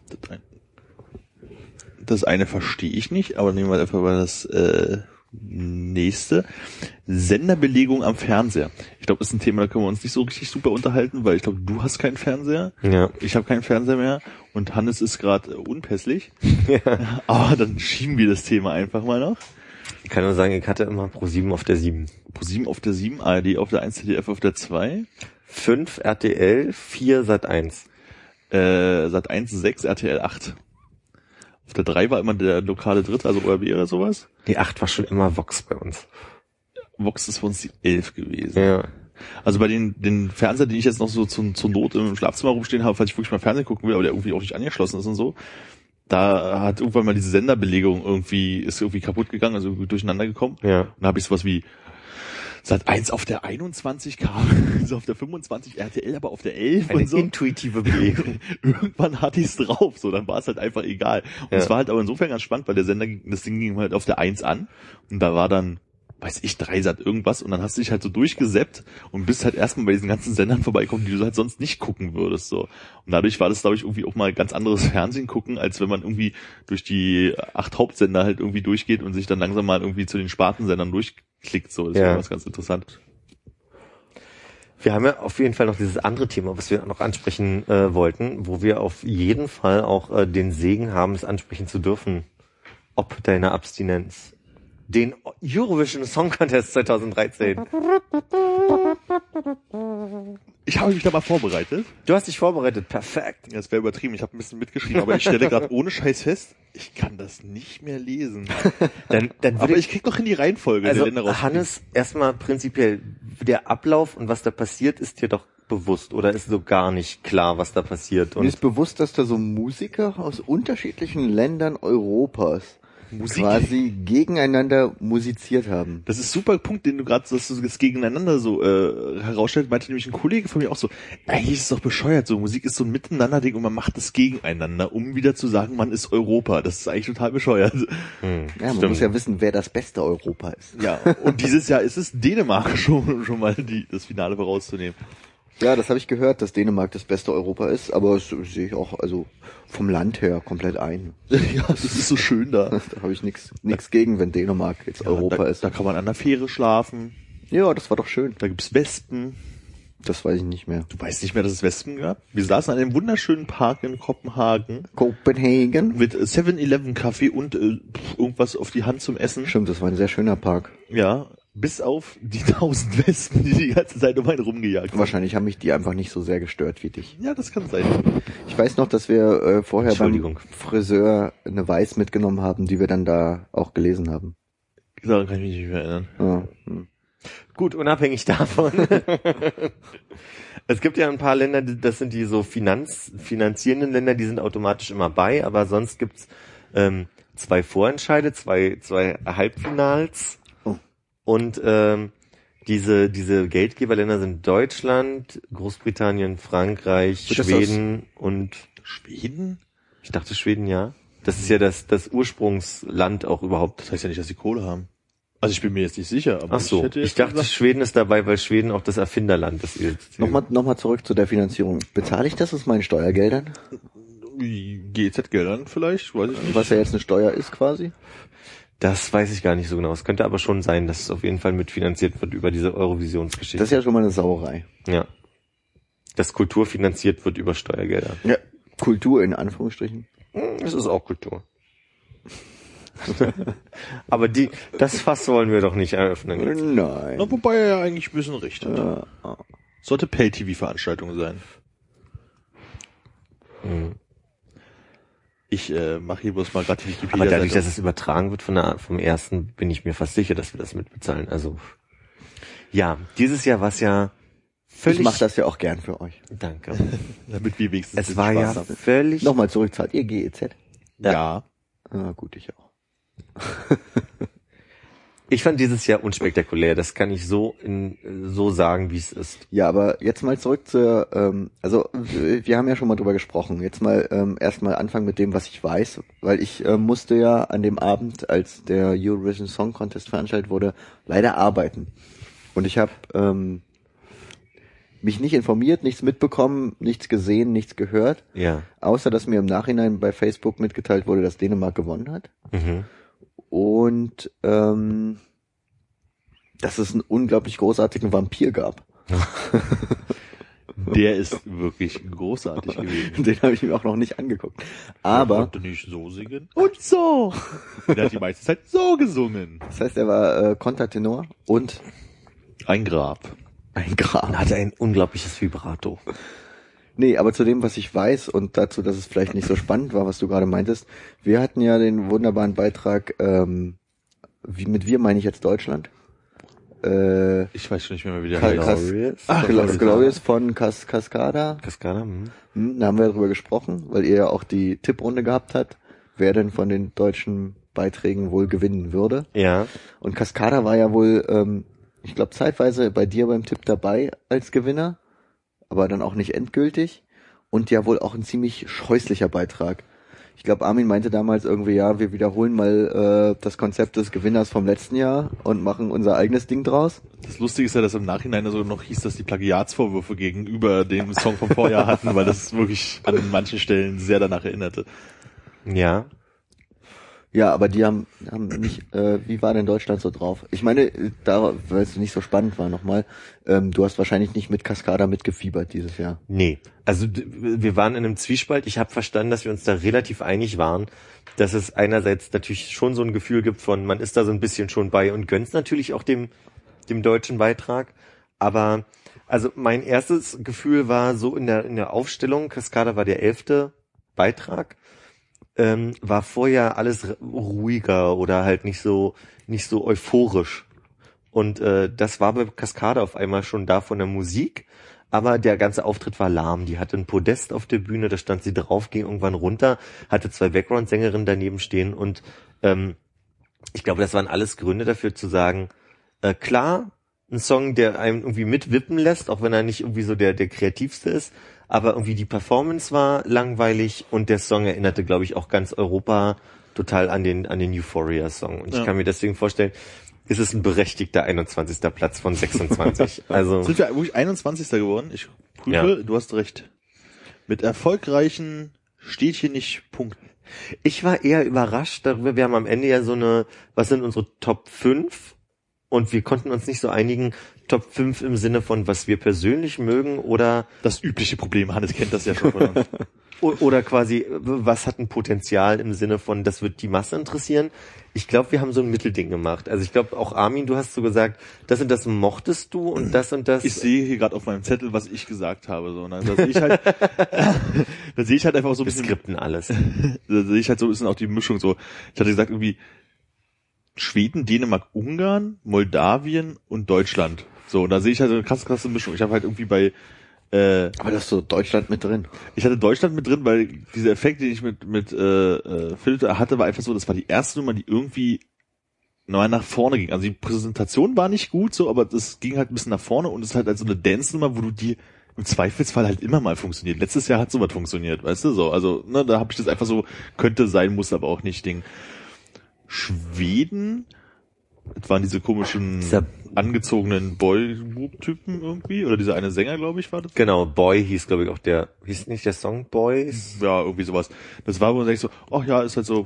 Das, ein, das eine verstehe ich nicht, aber nehmen wir einfach mal das äh, nächste. Senderbelegung am Fernseher. Ich glaube, das ist ein Thema, da können wir uns nicht so richtig super unterhalten, weil ich glaube, du hast keinen Fernseher. Ja. Ich habe keinen Fernseher mehr und Hannes ist gerade äh, unpässlich. ja. Aber dann schieben wir das Thema einfach mal noch. Ich kann nur sagen, ich hatte immer Pro 7 auf der 7. Pro 7 auf der 7, ARD auf der 1, ZDF auf der 2, 5 RTL, 4 Sat 1. äh, Sat 1 6, RTL 8. Auf der 3 war immer der lokale Dritte, also ORB oder sowas. Die 8 war schon immer Vox bei uns. Vox ist für uns die 11 gewesen. Ja. Also bei den, den Fernseher, den ich jetzt noch so zum, zur Not im Schlafzimmer rumstehen habe, falls ich wirklich mal Fernsehen gucken will, aber der irgendwie auch nicht angeschlossen ist und so, da hat irgendwann mal diese Senderbelegung irgendwie, ist irgendwie kaputt gegangen, also durcheinander gekommen. Ja. Und da habe ich sowas wie Sat 1 auf der 21 kam, so auf der 25 RTL, aber auf der 11 Eine und so. intuitive Bewegung. Irgendwann hatte ich es drauf, so dann war es halt einfach egal. Und Ja. es war halt aber insofern ganz spannend, weil der Sender, das Ding ging halt auf der 1 an und da war dann, weiß ich, Dreisat irgendwas und dann hast du dich halt so durchgesäppt und bist halt erstmal bei diesen ganzen Sendern vorbeikommen, die du halt sonst nicht gucken würdest, so. Und dadurch war das, glaube ich, irgendwie auch mal ganz anderes Fernsehen gucken, als wenn man irgendwie durch die acht Hauptsender halt irgendwie durchgeht und sich dann langsam mal irgendwie zu den Spartensendern durchklickt, so. Das Ja. war was ganz interessant. Wir haben ja auf jeden Fall noch dieses andere Thema, was wir noch ansprechen äh, wollten, wo wir auf jeden Fall auch äh, den Segen haben, es ansprechen zu dürfen. Ob deiner Abstinenz. Den Eurovision Song Contest 2013. Ich habe mich da mal vorbereitet. Du hast dich vorbereitet, perfekt. Ja, Das wäre übertrieben, ich habe ein bisschen mitgeschrieben, aber ich stelle gerade ohne Scheiß fest, ich kann das nicht mehr lesen. Dann, dann Aber ich krieg doch in die Reihenfolge also. Hannes, erstmal prinzipiell, der Ablauf und was da passiert, ist dir doch bewusst oder ist so gar nicht klar, was da passiert? Mir Und ist bewusst, dass da so Musiker aus unterschiedlichen Ländern Europas Musik. quasi gegeneinander musiziert haben. Das ist super Punkt, den du gerade dass du das gegeneinander so äh, herausstellst, meinte nämlich ein Kollege von mir auch so, eigentlich ist es doch bescheuert, so Musik ist so ein Miteinander-Ding und man macht es gegeneinander, um wieder zu sagen, man ist Europa. Das ist eigentlich total bescheuert. hm, Ja, man stimmt. muss ja wissen, wer das beste Europa ist. Ja, und dieses Jahr ist es Dänemark schon, schon mal die, das Finale vorauszunehmen. Ja, das habe ich gehört, dass Dänemark das beste Europa ist, aber das sehe ich auch also vom Land her komplett ein. Ja, das ist so schön da. Da habe ich nichts nix gegen, wenn Dänemark jetzt Europa da, ist. Da kann man an der Fähre schlafen, Ja, das war doch schön. da gibt's Wespen. Das weiß ich nicht mehr. Du weißt nicht mehr, dass es Wespen gab? Wir saßen an einem wunderschönen Park in Kopenhagen Kopenhagen. mit 7-Eleven Kaffee und äh, irgendwas auf die Hand zum Essen. Stimmt, das war ein sehr schöner Park. Ja, bis auf die tausend Wespen, die die ganze Zeit um einen rumgejagt haben. Wahrscheinlich haben mich die einfach nicht so sehr gestört wie dich. Ja, das kann sein. Ich weiß noch, dass wir äh, vorher beim. Friseur eine Weiß mitgenommen haben, die wir dann da auch gelesen haben. Daran kann ich mich nicht mehr erinnern. Ja, hm. Gut, unabhängig davon. es gibt ja ein paar Länder, das sind die so Finanz, finanzierenden Länder, die sind automatisch immer bei, aber sonst gibt's ähm, zwei Vorentscheide, zwei, zwei Halbfinals. Und ähm, diese, diese Geldgeberländer sind Deutschland, Großbritannien, Frankreich, Wird Schweden und Schweden? ich dachte Schweden, ja. Das ist ja das, das Ursprungsland auch überhaupt. Das heißt ja nicht, dass sie Kohle haben. Also ich bin mir jetzt nicht sicher, aber Ach so, hätte ich, dachte, gesagt, Schweden ist dabei, weil Schweden auch das Erfinderland ist. Nochmal, nochmal zurück zu der Finanzierung. Bezahle ich das aus meinen Steuergeldern? GZ-Geldern vielleicht, weiß ich nicht. Was ja jetzt eine Steuer ist quasi? Das weiß ich gar nicht so genau. Es könnte aber schon sein, dass es auf jeden Fall mitfinanziert wird über diese Eurovisionsgeschichte. Das ist ja schon mal eine Sauerei. ja. Dass Kultur finanziert wird über Steuergelder. Ja. Kultur in Anführungsstrichen. Hm, Das ist auch Kultur. aber die, das Fass wollen wir doch nicht eröffnen. jetzt. Nein. Na, wobei er ja eigentlich ein bisschen recht hat. Ja. Sollte Pay-TV-Veranstaltung sein. Mhm. Ich äh, mache hier bloß mal gerade die Wikipedia. Aber dadurch, dass es übertragen wird von der, vom ersten, bin ich mir fast sicher, dass wir das mitbezahlen. Also, ja, dieses Jahr war es ja völlig... Ich mache das ja auch gern für euch. Danke. damit wir wenigstens Es war ja Spaß haben. völlig... Nochmal zurück, zahlt ihr GEZ? Ja. Ah, gut, ich auch. Ich fand dieses Jahr unspektakulär. Das kann ich so in, so sagen, wie es ist. Ja, aber jetzt mal zurück zur, ähm, also wir haben ja schon mal drüber gesprochen. Jetzt mal ähm, erstmal anfangen mit dem, was ich weiß, weil ich äh, musste ja an dem Abend, als der Eurovision Song Contest veranstaltet wurde, leider arbeiten. Und ich habe ähm, mich nicht informiert, nichts mitbekommen, nichts gesehen, nichts gehört, Ja. außer dass mir im Nachhinein bei Facebook mitgeteilt wurde, dass Dänemark gewonnen hat. Mhm. Und ähm, dass es einen unglaublich großartigen Vampir gab. Der ist wirklich großartig gewesen. Den habe ich mir auch noch nicht angeguckt. Er Aber, konnte nicht so singen. Und so. Der hat die meiste Zeit so gesungen. das heißt, er war äh, Kontertenor und Ein Grab. ein Grab. Und hatte ein unglaubliches Vibrato. Nee, aber zu dem, was ich weiß und dazu, dass es vielleicht nicht so spannend war, was du gerade meintest. Wir hatten ja den wunderbaren Beitrag, ähm, wie, mit wir meine ich jetzt Deutschland. äh, Ich weiß schon nicht mehr, wie der heißt. Kas- Glorious. Ach, Glorious. Glorious von Cas Cascada. Cascada, hm. Hm, da haben wir darüber gesprochen, weil ihr ja auch die Tipprunde gehabt habt, wer denn von den deutschen Beiträgen wohl gewinnen würde. Ja. Und Cascada war ja wohl, ähm, ich glaube, zeitweise bei dir beim Tipp dabei als Gewinner, aber dann auch nicht endgültig. Und ja wohl auch ein ziemlich scheußlicher Beitrag. Ich glaube, Armin meinte damals irgendwie, ja, wir wiederholen mal äh, das Konzept des Gewinners vom letzten Jahr und machen unser eigenes Ding draus. Das Lustige ist ja, dass im Nachhinein so noch hieß, dass die Plagiatsvorwürfe gegenüber dem Song vom Vorjahr hatten, weil das wirklich an manchen Stellen sehr danach erinnerte. Ja. Ja, aber die haben, haben nicht, äh, wie war denn Deutschland so drauf? Ich meine, äh, da, weil es nicht so spannend war nochmal, ähm, du hast wahrscheinlich nicht mit Cascada mitgefiebert dieses Jahr. Nee. Also wir waren in einem Zwiespalt. Ich habe verstanden, dass wir uns da relativ einig waren, dass es einerseits natürlich schon so ein Gefühl gibt von, man ist da so ein bisschen schon bei und gönnt natürlich auch dem, dem deutschen Beitrag. Aber also mein erstes Gefühl war so in der, in der Aufstellung, Cascada war der elfte Beitrag, ähm, war vorher alles ruhiger oder halt nicht so, nicht so euphorisch. Und äh, das war bei Cascada auf einmal schon da von der Musik, aber der ganze Auftritt war lahm. Die hatte ein Podest auf der Bühne, da stand sie drauf, ging irgendwann runter, hatte zwei Background-Sängerinnen daneben stehen und ähm, ich glaube, das waren alles Gründe dafür zu sagen, äh, klar, ein Song, der einem irgendwie mitwippen lässt, auch wenn er nicht irgendwie so der, der kreativste ist, aber irgendwie die Performance war langweilig und der Song erinnerte, glaube ich, auch ganz Europa total an den, an den Euphoria-Song. Und ich Ja. kann mir deswegen vorstellen, ist es ein berechtigter 21. Platz von 26. Also, Sind wir wirklich 21. geworden? Ich prüfe, Ja. du hast recht. Mit erfolgreichen steht hier nicht Punkten. ich war eher überrascht darüber. Wir haben am Ende ja so eine, was sind unsere Top 5? Und wir konnten uns nicht so einigen, Top 5 im Sinne von, was wir persönlich mögen oder Das übliche Problem, Hannes kennt das ja schon von uns. Oder quasi, was hat ein Potenzial im Sinne von, das wird die Masse interessieren? Ich glaube, wir haben so ein Mittelding gemacht. Also ich glaube, auch Armin, du hast so gesagt, das und das mochtest du und das und das. Ich sehe hier gerade auf meinem Zettel, was ich gesagt habe. So, ne? Da sehe ich halt, da sehe ich halt einfach so ein bisschen, skripten alles. da sehe ich halt so ein bisschen auch die Mischung so. Ich hatte gesagt irgendwie Schweden, Dänemark, Ungarn, Moldawien und Deutschland. So, und da sehe ich halt so eine krasse, krasse Mischung. Ich habe halt irgendwie bei äh, Aber das ist so Deutschland mit drin. ich hatte Deutschland mit drin, weil dieser Effekt, den ich mit mit äh, äh, Philipp hatte, war einfach so, das war die erste Nummer, die irgendwie neu nach vorne ging. Also die Präsentation war nicht gut, so, aber das ging halt ein bisschen nach vorne und es ist halt, halt so eine Dance-Nummer, wo du die im Zweifelsfall halt immer mal funktioniert. Letztes Jahr hat sowas funktioniert, weißt du, so. Also, ne, da habe ich das einfach so, könnte sein, muss aber auch nicht Ding. Schweden, das waren diese komischen Dieser- angezogenen Boy-Typen irgendwie, oder dieser eine Sänger, glaube ich, war das. Genau, Boy hieß, glaube ich, auch der, hieß nicht der Song Boys? Ja, irgendwie sowas. Das war, wo man denkt so, ach ja, ist halt so,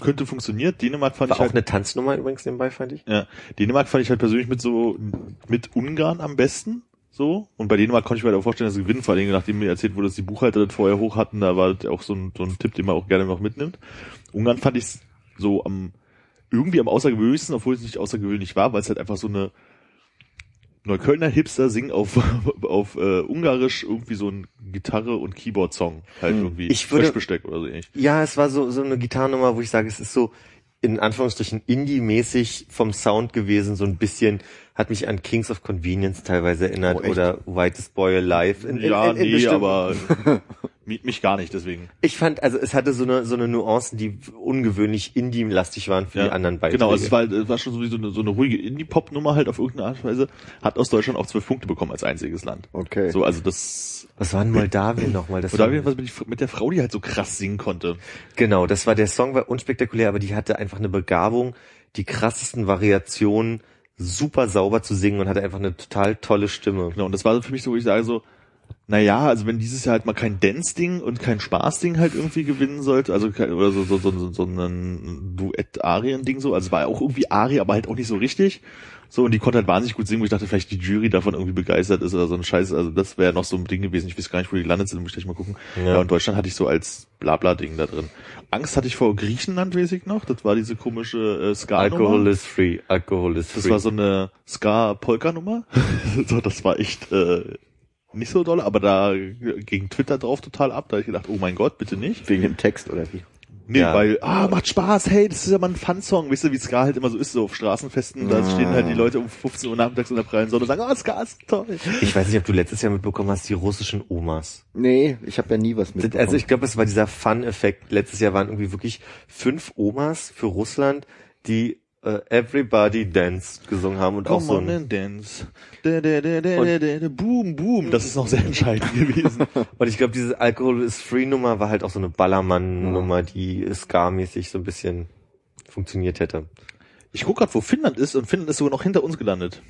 könnte funktioniert. Dänemark fand War ich auch halt, eine Tanznummer übrigens nebenbei, fand ich. ja, Dänemark fand ich halt persönlich mit so, mit Ungarn am besten, so. Und bei Dänemark konnte ich mir halt auch vorstellen, dass sie gewinnen, vor allem nachdem mir erzählt wurde, dass die Buchhalter das vorher hoch hatten, da war das auch so ein, so ein Tipp, den man auch gerne noch mitnimmt. Ungarn fand ich so am, irgendwie am außergewöhnlichsten, obwohl es nicht außergewöhnlich war, weil es halt einfach so eine Neuköllner Hipster singen auf, auf äh, Ungarisch irgendwie so ein Gitarre- und Keyboard-Song halt irgendwie. Ich würde- Fischbesteck oder so ähnlich. Ja, es war so, so eine Gitarrennummer, wo ich sage, es ist so in Anführungsstrichen Indie-mäßig vom Sound gewesen, so ein bisschen, hat mich an Kings of Convenience teilweise erinnert Oh, oder Whitest Boy Alive. In, in, ja, in, in nee, bestimmten- aber mich, mich gar nicht, deswegen. Ich fand, also es hatte so eine, so eine Nuancen, die ungewöhnlich Indie-lastig waren für die anderen Beiträge. Genau, also es war, es war schon so wie so eine, so eine ruhige Indie-Pop-Nummer halt auf irgendeine Art und Weise. Hat aus Deutschland auch zwölf Punkte bekommen als einziges Land. Okay. So, also das, Was war in Moldawien nochmal? Das oder war, was mit, die- mit der Frau, die halt so krass singen konnte. genau, das war der Song, war unspektakulär, aber die hatte einfach eine Begabung, die krassesten Variationen super sauber zu singen und hatte einfach eine total tolle Stimme. Genau, und das war für mich so, wo ich sage so, naja, also wenn dieses Jahr halt mal kein Dance-Ding und kein Spaß-Ding halt irgendwie gewinnen sollte, also oder so, so, so, so, so ein Duett-Arien-Ding so, also war auch irgendwie Arie, aber halt auch nicht so richtig. So, und die konnte halt wahnsinnig gut singen, wo ich dachte, vielleicht die Jury davon irgendwie begeistert ist oder so ein Scheiß. Also das wäre noch so ein Ding gewesen. Ich weiß gar nicht, wo die gelandet sind, muss ich gleich mal gucken. Ja. Ja, und Deutschland hatte ich so als Blabla-Ding da drin. Angst hatte ich vor Griechenland, weiß ich noch. Das war diese komische äh, ska Alkohol is free, Alkohol is free. das war so eine Ska-Polka-Nummer. so, das war echt äh, nicht so doll, aber da ging Twitter drauf total ab. Da hab ich gedacht, oh mein Gott, bitte nicht. Wegen dem Text oder wie? Nee, Ja. weil, ah, macht Spaß, hey, das ist ja mal ein Fun-Song. Weißt du, wie Ska halt immer so ist, so auf Straßenfesten, da Ah. stehen halt die Leute um 15 Uhr nachmittags in der prallen Sonne und sagen, oh, Ska ist toll. Ich weiß nicht, ob du letztes Jahr mitbekommen hast, die russischen Omas. Nee, ich habe ja nie was mitbekommen. Also ich glaube, es war dieser Fun-Effekt. Letztes Jahr waren irgendwie wirklich fünf Omas für Russland, die äh, Everybody Dance gesungen haben und auch Come so on ein, dance. Da, da, da, da, da, da, da, boom, boom. Das ist noch sehr entscheidend gewesen. und ich glaube, diese Alkohol is Free Nummer war halt auch so eine Ballermann-Nummer, die Ska-mäßig so ein bisschen funktioniert hätte. Ich guck grad, wo Finnland ist und Finnland ist sogar noch hinter uns gelandet.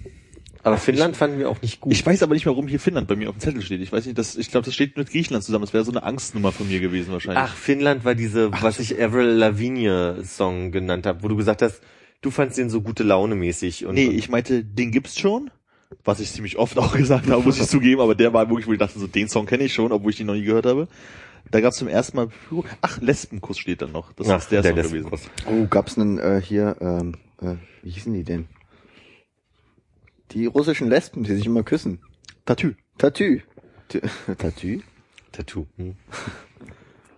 Aber Finnland fanden wir auch nicht gut. Ich weiß aber nicht, warum hier Finnland bei mir auf dem Zettel steht. Ich weiß nicht, das, ich glaube, das steht mit Griechenland zusammen. Das wäre so eine Angstnummer von mir gewesen wahrscheinlich. Ach, Finnland war diese, was ich Avril Lavigne Song genannt habe, wo du gesagt hast, du fandst den so gute Laune mäßig. Und, nee, ich meinte, den gibt's schon. Was ich ziemlich oft auch gesagt habe, muss ich zugeben, aber der war wirklich, wo ich dachte, so den Song kenne ich schon, obwohl ich ihn noch nie gehört habe. Da gab's zum ersten Mal, ach, Lesbenkuss steht dann noch. Das Ach, ist der, Song Lesbenkuss. gewesen. Oh, gab's einen äh, hier, ähm, äh, wie hießen die denn? Die russischen Lesben, die sich immer küssen. Tatü. Tatü. Tatü? Tattoo. Hm.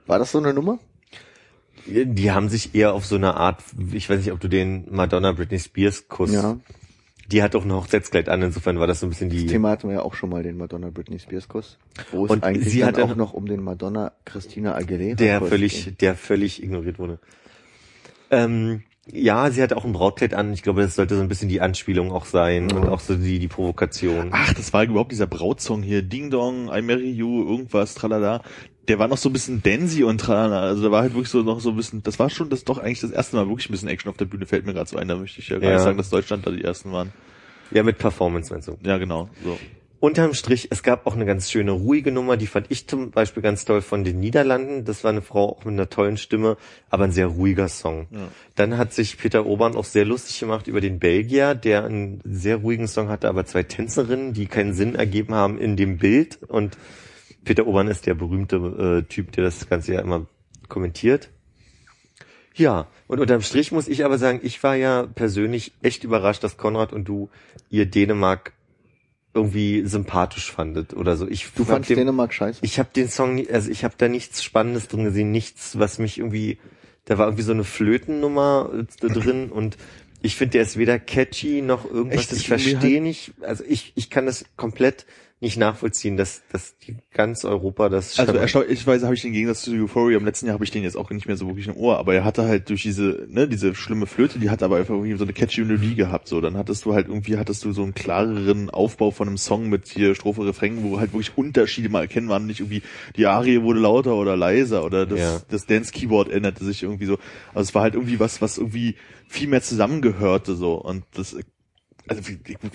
War das so eine Nummer? Die haben sich eher auf so eine Art, ich weiß nicht, ob du den Madonna Britney Spears Kuss, Ja. die hat auch ein Hochzeitskleid an, insofern war das so ein bisschen die, Das Thema hatten wir ja auch schon mal, den Madonna Britney Spears Kuss. Wo es Und eigentlich sie hat auch noch um den Madonna Christina Aguilera der Kuss völlig, ging. der völlig ignoriert wurde. Ähm, ja, sie hatte auch ein Brautkleid an. Ich glaube, das sollte so ein bisschen die Anspielung auch sein und auch so die, die Provokation. Ach, das war überhaupt dieser Brautsong hier, Ding Dong, I Marry You, irgendwas, tralala. Der war noch so ein bisschen Dancy und tralala. Also da war halt wirklich so noch so ein bisschen, das war schon das doch eigentlich das erste Mal wirklich ein bisschen Action auf der Bühne, fällt mir gerade so ein. Da möchte ich ja gar Ja. nicht sagen, dass Deutschland da die ersten waren. Ja, mit Performance meinst du. Ja, genau. So. Unterm Strich, es gab auch eine ganz schöne ruhige Nummer, die fand ich zum Beispiel ganz toll von den Niederlanden. Das war eine Frau auch mit einer tollen Stimme, aber ein sehr ruhiger Song. Ja. Dann hat sich Peter Obern auch sehr lustig gemacht über den Belgier, der einen sehr ruhigen Song hatte, aber zwei Tänzerinnen, die keinen Sinn ergeben haben in dem Bild. Und Peter Obern ist der berühmte äh, Typ, der das Ganze ja immer kommentiert. Ja, und unterm Strich muss ich aber sagen, ich war ja persönlich echt überrascht, dass Konrad und du ihr Dänemark irgendwie sympathisch fandet oder so. Ich Du fandst dem- Dänemark scheiße? ich habe den Song, also ich habe da nichts Spannendes drin gesehen, nichts, was mich irgendwie, da war irgendwie so eine Flötennummer äh, drin und ich finde, der ist weder catchy noch irgendwas. Echt? ich verstehe halt- nicht, also ich, ich kann das komplett nicht nachvollziehen, dass, dass die ganz Europa das Also erstaunlicherweise habe ich den Gegensatz zu Euphoria im letzten Jahr habe ich den jetzt auch nicht mehr so wirklich im Ohr, aber er hatte halt durch diese, ne, diese schlimme Flöte, die hat aber einfach irgendwie so eine catchy Melodie gehabt, so. Dann hattest du halt irgendwie, hattest du so einen klareren Aufbau von einem Song mit hier Strophe, Refrain, wo halt wirklich Unterschiede mal erkennen waren, nicht irgendwie die Arie wurde lauter oder leiser oder das, Ja. das Dance-Keyboard änderte sich irgendwie so. Also es war halt irgendwie was, was irgendwie viel mehr zusammengehörte, so. Und das, also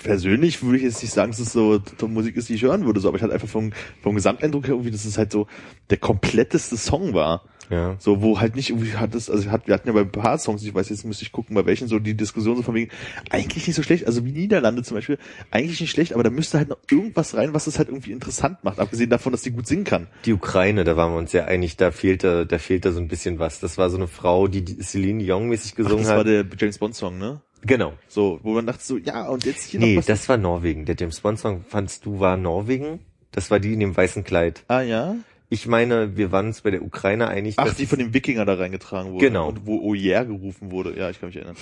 persönlich würde ich jetzt nicht sagen, dass es so die Musik ist, die ich hören würde, so, aber ich hatte einfach vom, vom Gesamteindruck her irgendwie, dass es halt so der kompletteste Song war. ja. So, wo halt nicht irgendwie hat es, also hat, wir hatten ja bei ein paar Songs, ich weiß jetzt müsste ich gucken, bei welchen so die Diskussion so von wegen, eigentlich nicht so schlecht, also wie Niederlande zum Beispiel, eigentlich nicht schlecht, aber da müsste halt noch irgendwas rein, was es halt irgendwie interessant macht, abgesehen davon, dass die gut singen kann. Die Ukraine, da waren wir uns sehr einig, da fehlte, da fehlte so ein bisschen was. Das war so eine Frau, die die Celine Dion mäßig Ach, gesungen das war hat. der James Bond Song, ne? Genau. So, wo man dachte so, ja, und jetzt hier Nee, noch was. das war Norwegen. Der James Bond Song fandst du war Norwegen? Das war die in dem weißen Kleid. ah, ja? Ich meine, wir waren uns bei der Ukraine einig, Ach, die von dem Wikinger da reingetragen wurde. Genau. Und wo Oh yeah gerufen wurde. Ja, ich kann mich erinnern.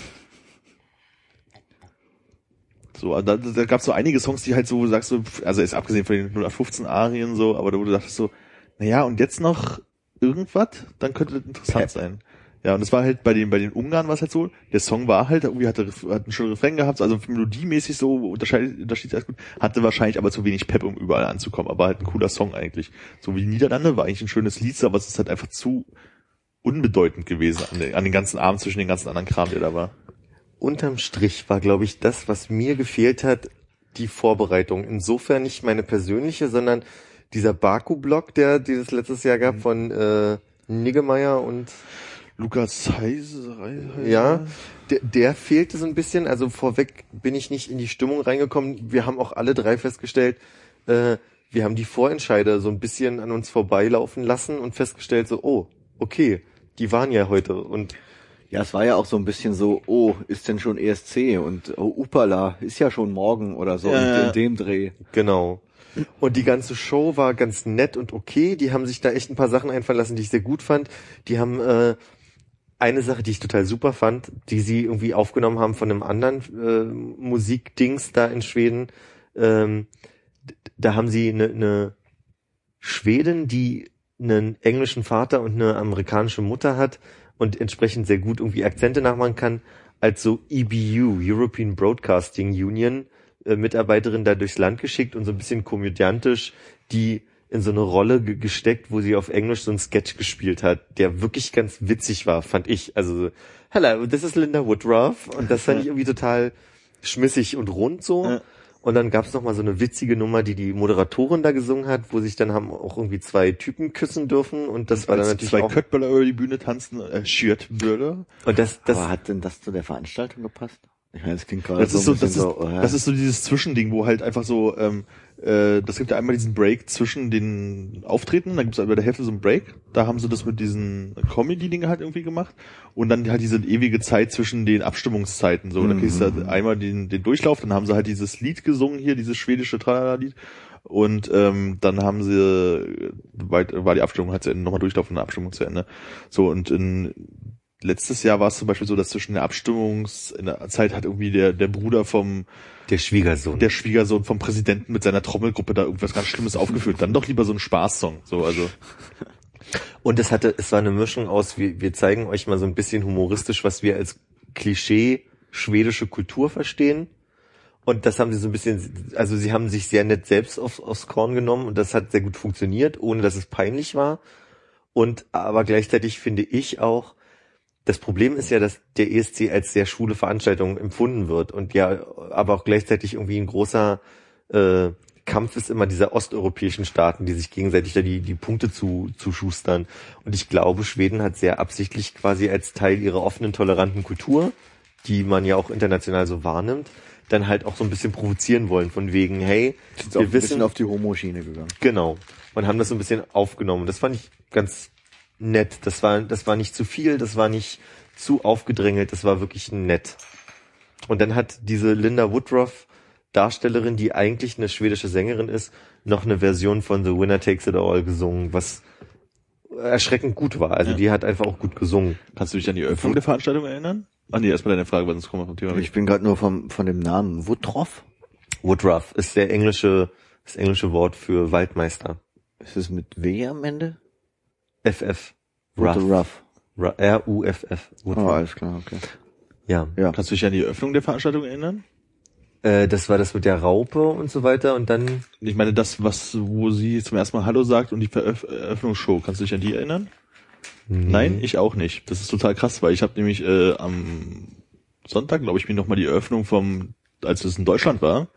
So, da, da gab es so einige Songs, die halt so, wo du sagst so, also ist abgesehen von den 0815 Arien so, aber da wo du dachtest so, naja, und jetzt noch irgendwas, dann könnte das interessant Pep. sein. Ja, und es war halt bei den, bei den Ungarn war es halt so, der Song war halt, irgendwie hatte, hat einen schönen Refrain gehabt, also melodiemäßig so, unterscheidet, unterschied alles gut, hatte wahrscheinlich aber zu wenig Pep, um überall anzukommen, aber halt ein cooler Song eigentlich. So wie Niederlande war eigentlich ein schönes Lied, aber es ist halt einfach zu unbedeutend gewesen an den, an den ganzen Abend zwischen den ganzen anderen Kram, der da war. unterm Strich war, glaube ich, das, was mir gefehlt hat, die Vorbereitung. Insofern nicht meine persönliche, sondern dieser Baku-Block, der dieses letztes Jahr Mhm. gab von äh, Niggemeier und Lukas Heise, Heise ja, der, der fehlte so ein bisschen. Also vorweg bin ich nicht in die Stimmung reingekommen. Wir haben auch alle drei festgestellt, äh, wir haben die Vorentscheider so ein bisschen an uns vorbeilaufen lassen und festgestellt so, oh, okay, die waren ja heute und Ja, es war ja auch so ein bisschen so, oh, ist denn schon ESC und oh, Upala, ist ja schon morgen oder so Ja, in, in dem Dreh. Genau. Und die ganze Show war ganz nett und okay. Die haben sich da echt ein paar Sachen einfallen lassen, die ich sehr gut fand. Die haben äh, eine Sache, die ich total super fand, die sie irgendwie aufgenommen haben von einem anderen äh, Musikdings da in Schweden. Ähm, da haben sie eine, eine Schwedin, die einen englischen Vater und eine amerikanische Mutter hat und entsprechend sehr gut irgendwie Akzente nachmachen kann, als so EBU, European Broadcasting Union, äh, Mitarbeiterin da durchs Land geschickt und so ein bisschen komödiantisch die in so eine Rolle ge gesteckt, wo sie auf Englisch so einen Sketch gespielt hat, der wirklich ganz witzig war, fand ich. Also, so, hello, this is Linda Woodruff und das fand ich irgendwie total schmissig und rund so. Ja. Und dann gab's noch mal so eine witzige Nummer, die die Moderatorin da gesungen hat, wo sich dann haben auch irgendwie zwei Typen küssen dürfen und das war dann natürlich zwei auch Köttböller über die Bühne tanzen, äh, Schürtböller. und das das Aber hat denn das zu der Veranstaltung gepasst? Ich meine, das klingt gerade Das so ist so, das ist, so, äh, das ist so dieses Zwischending, wo halt einfach so, ähm, äh, das gibt ja einmal diesen Break zwischen den Auftreten, dann gibt es bei der Hälfte so einen Break, da haben sie das mit diesen Comedy-Dingen halt irgendwie gemacht. Und dann halt diese ewige Zeit zwischen den Abstimmungszeiten, so, da kriegst du halt einmal den, den Durchlauf, dann haben sie halt dieses Lied gesungen hier, dieses schwedische Tralala-Lied. Und ähm, dann haben sie, weit, war die Abstimmung halt zu Ende, nochmal Durchlauf und eine Abstimmung zu Ende. So, und in letztes Jahr war es zum Beispiel so, dass zwischen der Abstimmungs, in der Zeit hat irgendwie der, der Bruder vom, der Schwiegersohn. der Schwiegersohn vom Präsidenten mit seiner Trommelgruppe da irgendwas ganz Schlimmes aufgeführt. Dann doch lieber so ein Spaßsong. So, also. Und es hatte, es war eine Mischung aus, wir, wir zeigen euch mal so ein bisschen humoristisch, was wir als Klischee schwedische Kultur verstehen. Und das haben sie so ein bisschen, also sie haben sich sehr nett selbst aufs, aufs Korn genommen und das hat sehr gut funktioniert, ohne dass es peinlich war. Und aber gleichzeitig finde ich auch, das Problem ist ja, dass der ESC als sehr schwule Veranstaltung empfunden wird und ja, aber auch gleichzeitig irgendwie ein großer äh, Kampf ist immer dieser osteuropäischen Staaten, die sich gegenseitig da die, die Punkte zu, zu schustern. Und ich glaube, Schweden hat sehr absichtlich quasi als Teil ihrer offenen, toleranten Kultur, die man ja auch international so wahrnimmt, dann halt auch so ein bisschen provozieren wollen, von wegen, hey, wir wissen, auf die Homo-Schiene gegangen. Genau. Und haben das so ein bisschen aufgenommen. Das fand ich ganz nett. Das war, das war nicht zu viel, das war nicht zu aufgedrängelt, das war wirklich nett. Und dann hat diese Linda Woodruff, Darstellerin, die eigentlich eine schwedische Sängerin ist, noch eine Version von The Winner Takes It All gesungen, was erschreckend gut war. Also Ja. die hat einfach auch gut gesungen. Kannst du dich an die Eröffnung der Veranstaltung erinnern? Ah nee, erstmal deine Frage, weil sonst kommen wir vom Thema Ich bin gerade nur vom, von dem Namen Woodruff. Woodruff ist der englische, das englische Wort für Waldmeister. Ist es mit W am Ende? FF. Ruff. Woodruff. Ru- R-U-F-F. Oh, alles klar, okay. Ja. Ja. Kannst du dich an die Eröffnung der Veranstaltung erinnern? Äh, das war das mit der Raupe und so weiter und dann Ich meine, das, was, wo sie zum ersten Mal Hallo sagt und die Eröffnungsshow, kannst du dich an die erinnern? Nein, ich auch nicht. Das ist total krass, weil ich habe nämlich äh, am Sonntag, glaube ich, mir nochmal die Eröffnung vom, als es in Deutschland war,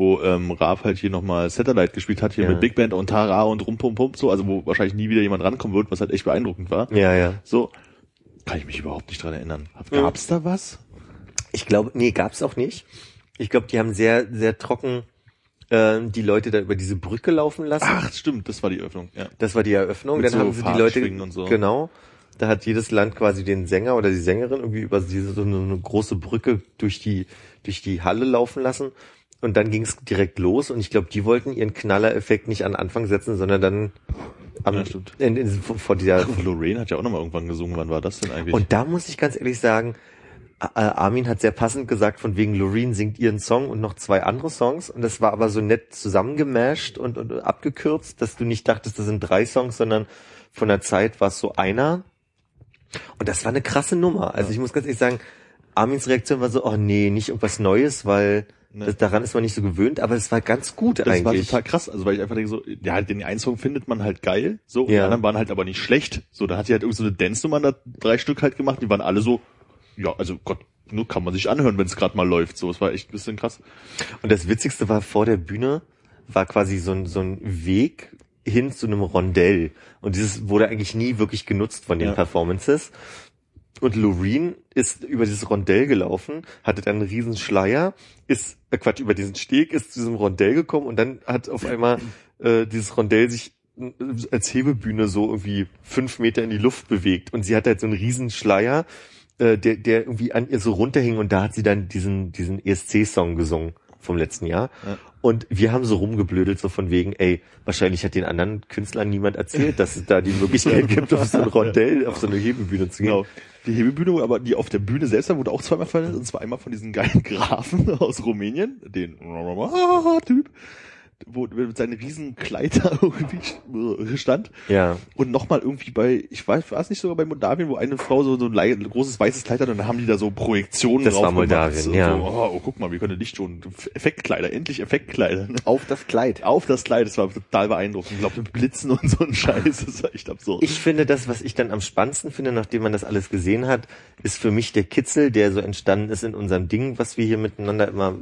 wo ähm, Raab halt hier nochmal Satellite gespielt hat, hier Ja. mit Big Band und Tara und Rum Pum Pum, so, also wo wahrscheinlich nie wieder jemand rankommen wird, was halt echt beeindruckend war. Ja, ja. So, kann ich mich überhaupt nicht dran erinnern. Gab's da was? Ich glaube, nee, gab's auch nicht. Ich glaube, die haben sehr, sehr trocken äh, die Leute da über diese Brücke laufen lassen. Ach, stimmt, das war die Eröffnung, ja. Das war die Eröffnung. Mit Dann so haben sie die Leute und so. genau. Da hat jedes Land quasi den Sänger oder die Sängerin irgendwie über diese so eine, eine große Brücke durch die durch die Halle laufen lassen. Und dann ging es direkt los. Und ich glaube, die wollten ihren Knallereffekt nicht an Anfang setzen, sondern dann am, Ja, in, in, vor dieser Und Lorraine hat ja auch nochmal irgendwann gesungen. Wann war das denn eigentlich? Und da muss ich ganz ehrlich sagen, Armin hat sehr passend gesagt, von wegen Loreen singt ihren Song und noch zwei andere Songs. Und das war aber so nett zusammengemasht und, und abgekürzt, dass du nicht dachtest, das sind drei Songs, sondern von der Zeit war es so einer. Und das war eine krasse Nummer. Also ich muss ganz ehrlich sagen, Armins Reaktion war so, oh nee, nicht irgendwas Neues, weil Nee. das, daran ist man nicht so gewöhnt, aber es war ganz gut das war eigentlich. total krass, also weil ich einfach denke so, ja, den einen Song findet man halt geil, so, und die Ja. anderen waren halt aber nicht schlecht. So, da hat sie halt irgend so eine Dance-Nummer da drei Stück halt gemacht, die waren alle so, ja, also Gott, nur kann man sich anhören, wenn es gerade mal läuft. So, es war echt ein bisschen krass. Und das Witzigste war vor der Bühne war quasi so ein, so ein Weg hin zu einem Rondell. Und dieses wurde eigentlich nie wirklich genutzt von den Ja. Performances. Und Loreen ist über dieses Rondell gelaufen, hatte dann einen riesen Schleier, ist, äh Quatsch, über diesen Steg, ist zu diesem Rondell gekommen und dann hat auf einmal äh, dieses Rondell sich äh, als Hebebühne so irgendwie fünf Meter in die Luft bewegt. Und sie hat halt so einen riesen Schleier, äh, der, der irgendwie an ihr so runterhing und da hat sie dann diesen, diesen ESC-Song gesungen vom letzten Jahr. Ja. Und wir haben so rumgeblödelt, so von wegen, ey, wahrscheinlich hat den anderen Künstlern niemand erzählt, dass es da die Möglichkeit gibt, auf so ein Rondell, auf so eine Hebebühne zu gehen. Genau. Die Hebebühne, aber die auf der Bühne selbst wurde auch zweimal verwendet, und zwar einmal von diesen geilen Grafen aus Rumänien, den Typ, wo mit seinem riesen Kleid da irgendwie stand. Ja. Und nochmal irgendwie bei, ich weiß, war es nicht sogar bei Moldawien, wo eine Frau so, so ein lei- großes weißes Kleid hat und dann haben die da so Projektionen Das war drauf gemacht. Moldawien, so, ja. So, oh, oh, guck mal, wir können Licht schon. Effektkleider, endlich Effektkleider. Auf das Kleid. Auf das Kleid, das war total beeindruckend. Ich glaube, mit Blitzen und so ein Scheiß, das war echt absurd. Ich finde das, was ich dann am spannendsten finde, nachdem man das alles gesehen hat, ist für mich der Kitzel, der so entstanden ist in unserem Ding, was wir hier miteinander immer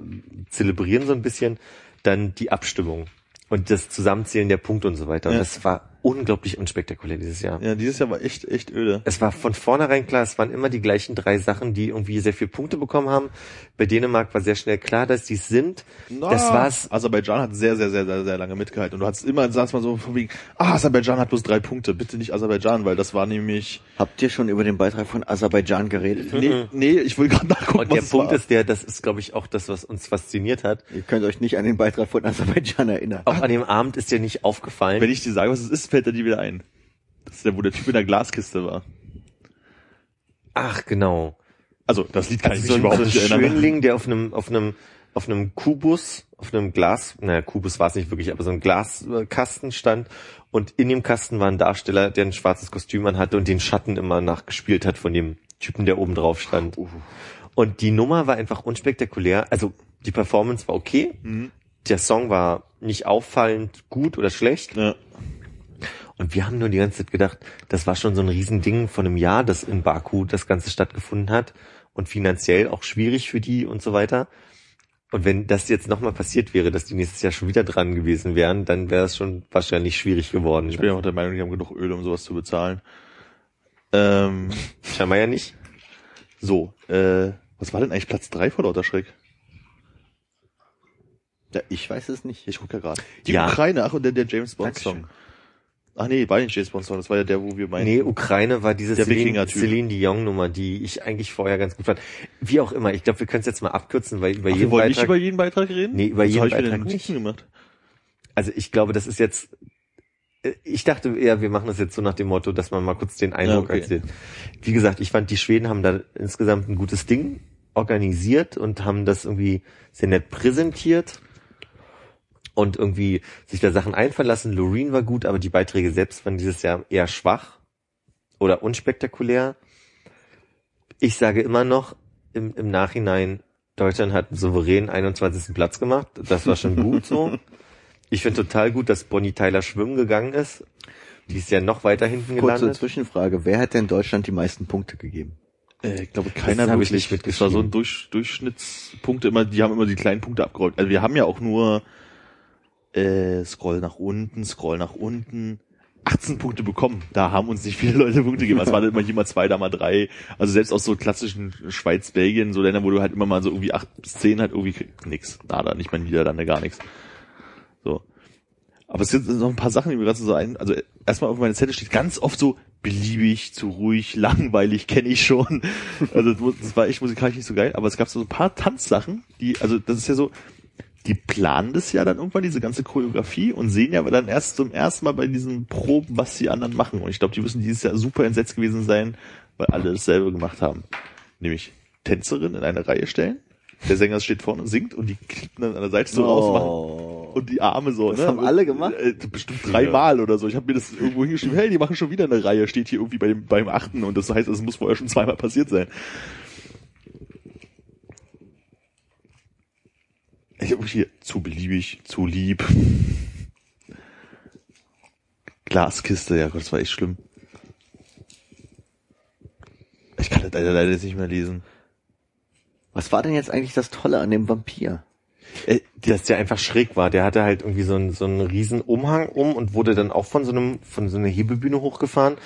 zelebrieren so ein bisschen, dann die Abstimmung und das Zusammenzählen der Punkte und so weiter. Und Ja. das war unglaublich unspektakulär dieses Jahr. ja, dieses Jahr war echt, echt öde. Es war von vornherein klar, es waren immer die gleichen drei Sachen, die irgendwie sehr viele Punkte bekommen haben. Bei Dänemark war sehr schnell klar, dass die es sind. Das war's. Aserbaidschan hat sehr, sehr, sehr, sehr, sehr lange mitgehalten. Und du hattest immer, sagst mal so von wegen, ah, Aserbaidschan hat bloß drei Punkte. Bitte nicht Aserbaidschan, weil das war nämlich, Habt ihr schon über den Beitrag von Aserbaidschan geredet? nee, nee, ich will gerade nachgucken, Und der Punkt war. ist der, das ist, glaube ich, auch das, was uns fasziniert hat. Ihr könnt euch nicht an den Beitrag von Aserbaidschan erinnern. Auch an dem Abend ist dir nicht aufgefallen. Wenn ich dir sage, was es ist, fällt er dir wieder ein. Das ist der, wo der Typ in der Glaskiste war. Ach, genau. Also, das Lied kann Also ich mich überhaupt so ein nicht erinnern. Schönling, der auf einem, auf einem, auf einem Kubus, auf einem Glas, naja, Kubus war es nicht wirklich, aber so ein Glaskasten stand und in dem Kasten war ein Darsteller, der ein schwarzes Kostüm anhatte und den Schatten immer nachgespielt hat von dem Typen, der oben drauf stand. Und die Nummer war einfach unspektakulär. Also die Performance war okay. Der Song war nicht auffallend gut oder schlecht. Ja. Und wir haben nur die ganze Zeit gedacht, das war schon so ein Riesending von einem Jahr, das in Baku das Ganze stattgefunden hat und finanziell auch schwierig für die und so weiter. Und wenn das jetzt nochmal passiert wäre, dass die nächstes Jahr schon wieder dran gewesen wären, dann wäre es schon wahrscheinlich schwierig geworden. Ich bin ja auch der Meinung, die haben genug Öl, um sowas zu bezahlen. Ähm, Scheinbar ja nicht. so, äh, was war denn eigentlich Platz drei vor lauter Schreck? Ja, ich weiß es nicht. Ich gucke ja gerade. Die Ja. Ukraine, ach, und der, der James Bond Dankeschön. Song. Ach nee, nicht James Bond Song, das war ja der, wo wir meinen. Nee, Ukraine war diese Celine. Celine Dion Nummer, die ich eigentlich vorher ganz gut fand. Wie auch immer, ich glaube, wir können es jetzt mal abkürzen, weil über Ach, wir jeden wollen nicht Beitrag, über jeden Beitrag reden? Nee, über jeden Beitrag Notizen gemacht. also ich glaube, das ist jetzt, äh, ich dachte eher, wir machen das jetzt so nach dem Motto, dass man mal kurz den Eindruck Ja, okay. erzählt. Wie gesagt, ich fand, die Schweden haben da insgesamt ein gutes Ding organisiert und haben das irgendwie sehr nett präsentiert und irgendwie sich da Sachen einfallen lassen. Loreen war gut, aber die Beiträge selbst waren dieses Jahr eher schwach oder unspektakulär. Ich sage immer noch im, im Nachhinein, Deutschland hat einen souveränen 21. Platz gemacht. Das war schon gut so. Ich finde total gut, dass Bonnie Tyler schwimmen gegangen ist. Die ist ja noch weiter hinten Kurze gelandet. Zwischenfrage. Wer hat denn Deutschland die meisten Punkte gegeben? Äh, ich glaube, keiner hab ich wirklich. nicht Das war so ein Durch, Durchschnittspunkte immer, die haben immer die kleinen Punkte abgerollt. Also wir haben ja auch nur äh, Scroll nach unten, Scroll nach unten. 18 Punkte bekommen. Da haben uns nicht viele Leute Punkte gegeben. Es waren immer hier mal zwei, da mal drei. Also selbst aus so klassischen Schweiz, Belgien, so Ländern, wo du halt immer mal so irgendwie acht bis zehn halt irgendwie krieg- nix. Nada, nicht mal Niederlande, gar nichts. So. Aber es sind noch ein paar Sachen, die mir gerade so ein, also erstmal auf meiner Zettel steht ganz oft so beliebig, zu ruhig, langweilig, kenne ich schon. Also das war echt musikalisch nicht so geil, aber es gab so ein paar Tanzsachen, die, also das ist ja so, die planen das ja dann irgendwann, diese ganze Choreografie, und sehen ja aber dann erst zum ersten Mal bei diesen Proben, was die anderen machen. Und ich glaube, die müssen dieses Jahr super entsetzt gewesen sein, weil alle dasselbe gemacht haben. Nämlich Tänzerin in eine Reihe stellen, der Sänger steht vorne und singt und die klippen dann an der Seite so rausmachen und die Arme so, Das ne? haben alle gemacht? Äh, bestimmt dreimal oder so. Ich habe mir das irgendwo hingeschrieben, hey, die machen schon wieder eine Reihe, steht hier irgendwie bei dem, beim achten und das heißt, es muss vorher schon zweimal passiert sein. Ich habe hier zu beliebig, zu lieb. Glaskiste, ja Gott, das war echt schlimm. Ich kann das leider, leider jetzt nicht mehr lesen. Was war denn jetzt eigentlich das Tolle an dem Vampir? Äh, dass der einfach schräg war. Der hatte halt irgendwie so einen, so einen riesen Umhang um und wurde dann auch von so einem, von so einer Hebebühne hochgefahren.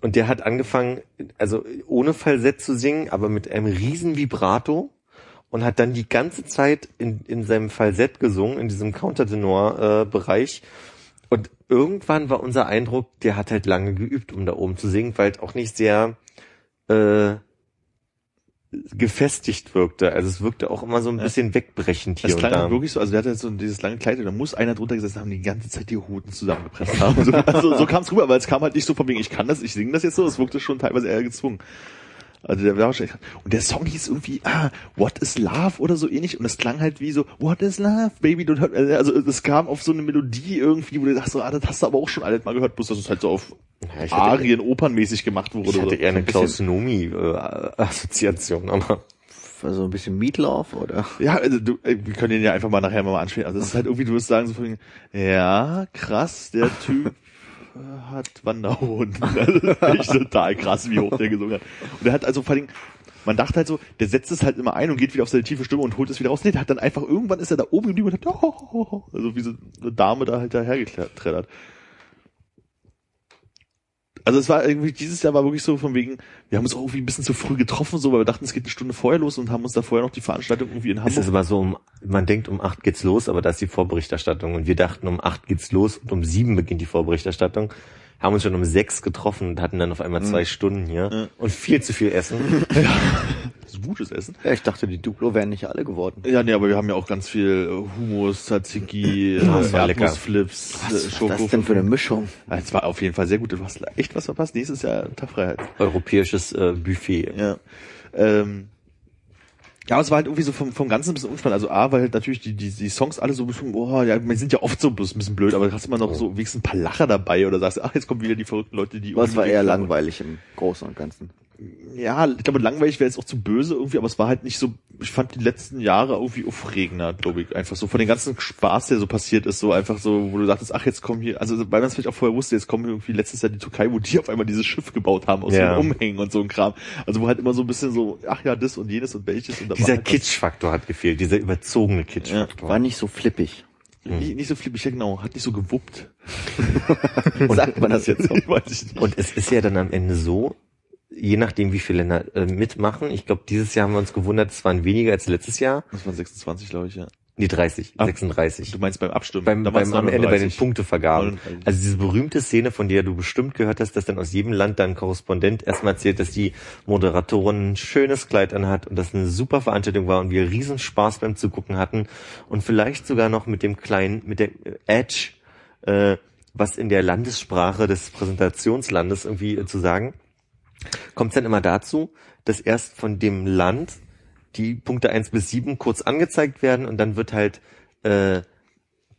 Und der hat angefangen, also ohne Falsett zu singen, aber mit einem riesen Vibrato und hat dann die ganze Zeit in, in seinem Falsett gesungen, in diesem Countertenor-Bereich. und irgendwann war unser Eindruck, der hat halt lange geübt, um da oben zu singen, weil es auch nicht sehr äh, gefestigt wirkte. Also es wirkte auch immer so ein bisschen wegbrechend hier Das und klang da. auch wirklich so, also der hatte so dieses lange Kleid und da muss einer drunter gesessen haben, die die ganze Zeit die Hoden zusammengepresst haben. So, also, so kam es rüber, aber es kam halt nicht so von wegen, ich kann das, ich singe das jetzt so, es wirkte schon teilweise eher gezwungen. Also der war wahrscheinlich, und der Song hieß irgendwie, ah, What is Love oder so ähnlich und es klang halt wie so, What is Love, Baby, don't hurt, also es kam auf so eine Melodie irgendwie, wo du dachtest, so, ah, das hast du aber auch schon alles mal gehört, bloß dass es halt so auf Ja, Arien, opernmäßig gemacht wurde. Ich hatte oder eher eine ein bisschen- Klaus Nomi-Assoziation, aber Also ein bisschen Meatloaf oder? Ja, also du, äh, wir können den ja einfach mal nachher mal anspielen. Also es ist halt irgendwie, du wirst sagen so von, ja, krass, der Typ hat Wanderhoden. Das ist echt total krass, wie hoch der gesungen hat. Und er hat also vor allem, man dachte halt so, der setzt es halt immer ein und geht wieder auf seine tiefe Stimme und holt es wieder raus. Nee, der hat dann einfach, irgendwann ist er da oben geblieben und hat, oh, oh, oh, also wie so eine Dame da halt dahergetreddert. Also es war irgendwie, dieses Jahr war wirklich so von wegen, wir haben uns auch irgendwie ein bisschen zu früh getroffen, so, weil wir dachten, es geht eine Stunde vorher los und haben uns da vorher noch die Veranstaltung irgendwie in es Hamburg ist immer so, um, man denkt um acht geht's los, aber da ist die Vorberichterstattung und wir dachten um acht geht's los und um sieben beginnt die Vorberichterstattung. Haben uns schon um sechs getroffen und hatten dann auf einmal zwei Stunden hier Ja. und viel zu viel Essen. Ist gutes Essen. Ja, ich dachte, die Duplo wären nicht alle geworden. Ja, nee, aber wir haben ja auch ganz viel äh, Hummus, Tzatziki, äh. Erdnussflips, äh, Was ist das denn für eine Mischung? Es war auf jeden Fall sehr gut. Du hast echt was verpasst. Nächstes Jahr Tag Freiheit. Europäisches äh, Buffet. Ja. Ähm, ja, aber es war halt irgendwie so vom, vom Ganzen ein bisschen unspannend. Also A, weil halt natürlich die, die, die Songs alle so ein bisschen, oh, ja, wir sind ja oft so ein bisschen blöd, aber du hast immer noch so wenigstens ein paar Lacher dabei oder sagst, ach, jetzt kommen wieder die verrückten Leute, die Was war eher langweilig im Großen und Ganzen. Ja, ich glaube, langweilig wäre jetzt auch zu böse irgendwie, aber es war halt nicht so, ich fand die letzten Jahre irgendwie aufregender, glaube ich. Einfach so von den ganzen Spaß, der so passiert ist, so einfach so, wo du dachtest, ach, jetzt kommen hier, also weil man es vielleicht auch vorher wusste, jetzt kommen hier irgendwie letztes Jahr die Türkei, wo die auf einmal dieses Schiff gebaut haben aus Ja. so Umhängen und so ein Kram. Also wo halt immer so ein bisschen so, ach ja, das und jenes und welches und Dieser halt Kitschfaktor hat gefehlt, dieser überzogene Kitschfaktor. War nicht so flippig. Nicht, nicht so flippig, ja genau, hat nicht so gewuppt. Sagt man das jetzt nicht. Und es ist ja dann am Ende so, je nachdem wie viele Länder äh, mitmachen, ich glaube dieses Jahr haben wir uns gewundert, es waren weniger als letztes Jahr, Das waren 26, glaube ich, ja. nee 30, Ah, 36. Du meinst beim Abstimmen? beim, beim am Ende bei den 39. Punktevergaben. 39. Also diese berühmte Szene, von der du bestimmt gehört hast, dass dann aus jedem Land dann Korrespondent erstmal erzählt, dass die Moderatorin ein schönes Kleid anhat und das eine super Veranstaltung war und wir riesen Spaß beim Zugucken hatten und vielleicht sogar noch mit dem kleinen, mit der Edge, äh, was in der Landessprache des Präsentationslandes irgendwie äh, zu sagen, kommt es dann immer dazu, dass erst von dem Land die Punkte 1 bis 7 kurz angezeigt werden und dann wird halt äh,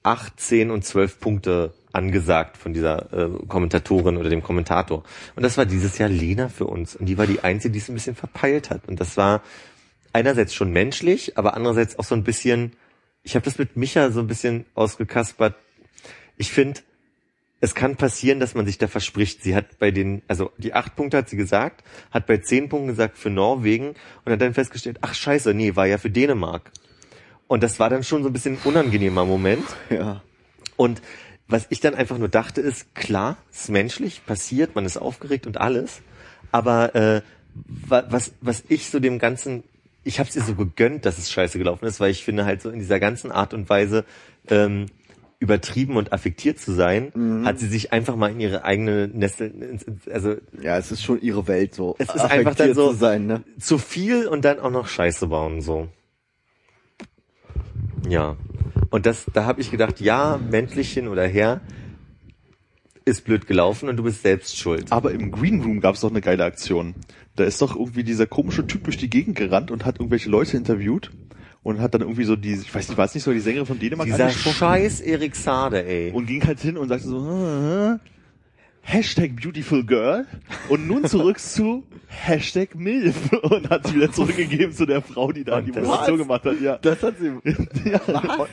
8, 10 und 12 Punkte angesagt von dieser äh, Kommentatorin oder dem Kommentator. Und das war dieses Jahr Lena für uns. Und die war die Einzige, die es ein bisschen verpeilt hat. Und das war einerseits schon menschlich, aber andererseits auch so ein bisschen, ich habe das mit Micha so ein bisschen ausgekaspert. Ich finde, es kann passieren, dass man sich da verspricht. Sie hat bei den, also die acht Punkte hat sie gesagt, hat bei zehn Punkten gesagt für Norwegen und hat dann festgestellt, ach scheiße, nee, war ja für Dänemark. Und das war dann schon so ein bisschen ein unangenehmer Moment. Ja. Und was ich dann einfach nur dachte, ist, klar, ist menschlich, passiert, man ist aufgeregt und alles. Aber äh, wa- was, was ich so dem Ganzen, ich habe es ihr so gegönnt, dass es scheiße gelaufen ist, weil ich finde halt so in dieser ganzen Art und Weise ähm, übertrieben und affektiert zu sein, hat sie sich einfach mal in ihre eigene Nessel, also Ja, es ist schon ihre Welt so. Es ist einfach dann so- zu sein, ne? zu viel und dann auch noch Scheiße bauen so. Ja. Und das, da habe ich gedacht, ja, hin oder her, ist blöd gelaufen und du bist selbst schuld. Aber im Green Room gab es doch eine geile Aktion. Da ist doch irgendwie dieser komische Typ durch die Gegend gerannt und hat irgendwelche Leute interviewt und hat dann irgendwie so die, ich weiß nicht, war es nicht so die Sängerin von Dänemark Dieser scheiß Erik Sade, ey. und ging halt hin und sagte so, äh, Hashtag Beautiful Girl und nun zurück zu Hashtag Milf und hat sie wieder zurückgegeben zu der Frau, die da Und die Moderation gemacht hat. Ja, Das hat sie. ja.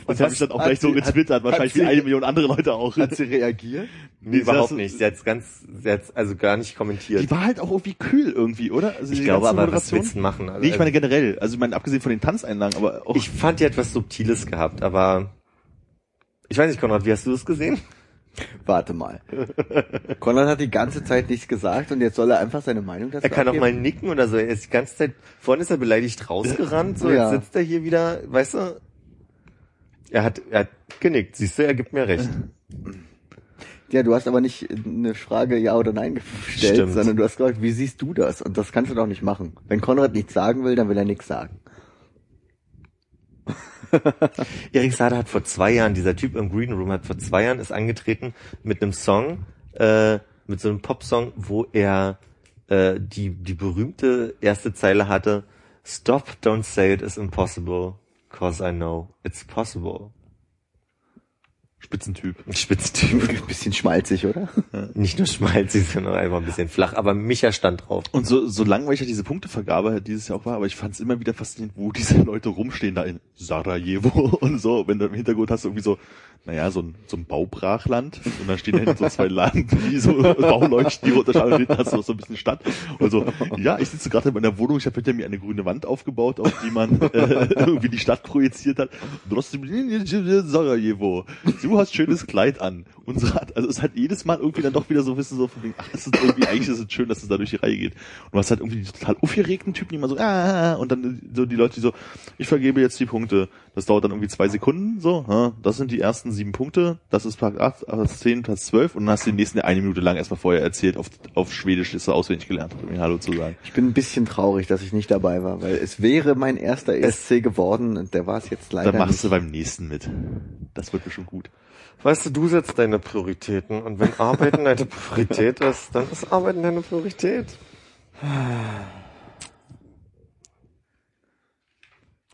das habe ich dann auch Hat gleich so hat- getwittert, wahrscheinlich hat wie eine Million andere Leute auch. Hat sie reagiert? nee, überhaupt hat- nicht. Sie hat's ganz, sie hat's also gar nicht kommentiert. Die war halt auch irgendwie kühl irgendwie, oder? Also ich glaube aber, was willst du machen? Also, Nee, ich meine generell. Also ich meine, abgesehen von den Tanzeinlagen, aber auch. ich fand die etwas Subtiles gehabt, aber ich weiß nicht, Konrad, wie hast du das gesehen? Warte mal. Konrad hat die ganze Zeit nichts gesagt und jetzt soll er einfach seine Meinung dazu Er kann auch abgeben? mal nicken oder so. Er ist die ganze Zeit, vorhin ist er beleidigt rausgerannt, so Ja. jetzt sitzt er hier wieder, weißt du? Er hat, er hat genickt, siehst du, er gibt mir recht. Ja, du hast aber nicht eine Frage Ja oder Nein gestellt, Stimmt. sondern du hast gefragt, wie siehst du das? Und das kannst du doch nicht machen. Wenn Konrad nichts sagen will, dann will er nichts sagen. Erik Sade hat vor zwei Jahren, dieser Typ im Green Room hat vor zwei Jahren ist angetreten mit einem Song, äh, mit so einem Popsong, wo er äh, die, die berühmte erste Zeile hatte, Stop, don't say it is impossible, cause I know it's possible. Spitzentyp. Ein bisschen schmalzig, oder? Nicht nur schmalzig, sondern einfach ein bisschen flach. Aber Micha stand drauf. Und so, so langweilig ja diese Punktevergabe dieses Jahr auch war, aber ich fand es immer wieder faszinierend, wo diese Leute rumstehen da in Sarajevo und so, wenn du im Hintergrund hast irgendwie so, naja, so ein, so ein Baubrachland und dann stehen da hinten so zwei Laden, wie so Bauleuchten, die runterschauen und hinten hast du noch so ein bisschen Stadt und so, ja, ich sitze gerade in meiner Wohnung, ich habe hinter mir eine grüne Wand aufgebaut, auf die man äh, irgendwie die Stadt projiziert hat. Sarajevo, du hast schönes Kleid an. Unsere hat, also es hat jedes Mal irgendwie dann doch wieder so wissen so von wegen, ach, das ist irgendwie eigentlich ist es schön, dass es da durch die Reihe geht. Und hast halt irgendwie die total aufgeregten Typen, die immer so, ah, und dann so die Leute, die so, ich vergebe jetzt die Punkte. Das dauert dann irgendwie zwei Sekunden, so, ha, das sind die ersten sieben Punkte, das ist Platz 8, Platz 10, Platz 12 und dann hast du den nächsten eine Minute lang erstmal vorher erzählt, auf, auf Schwedisch ist er auswendig gelernt, um mir Hallo zu sagen. Ich bin ein bisschen traurig, dass ich nicht dabei war, weil es wäre mein erster ESC geworden und der war es jetzt leider Dann machst nicht. du beim nächsten mit. Das wird bestimmt gut. Weißt du, du setzt deine Prioritäten und wenn Arbeiten deine Priorität ist, dann ist Arbeiten deine Priorität.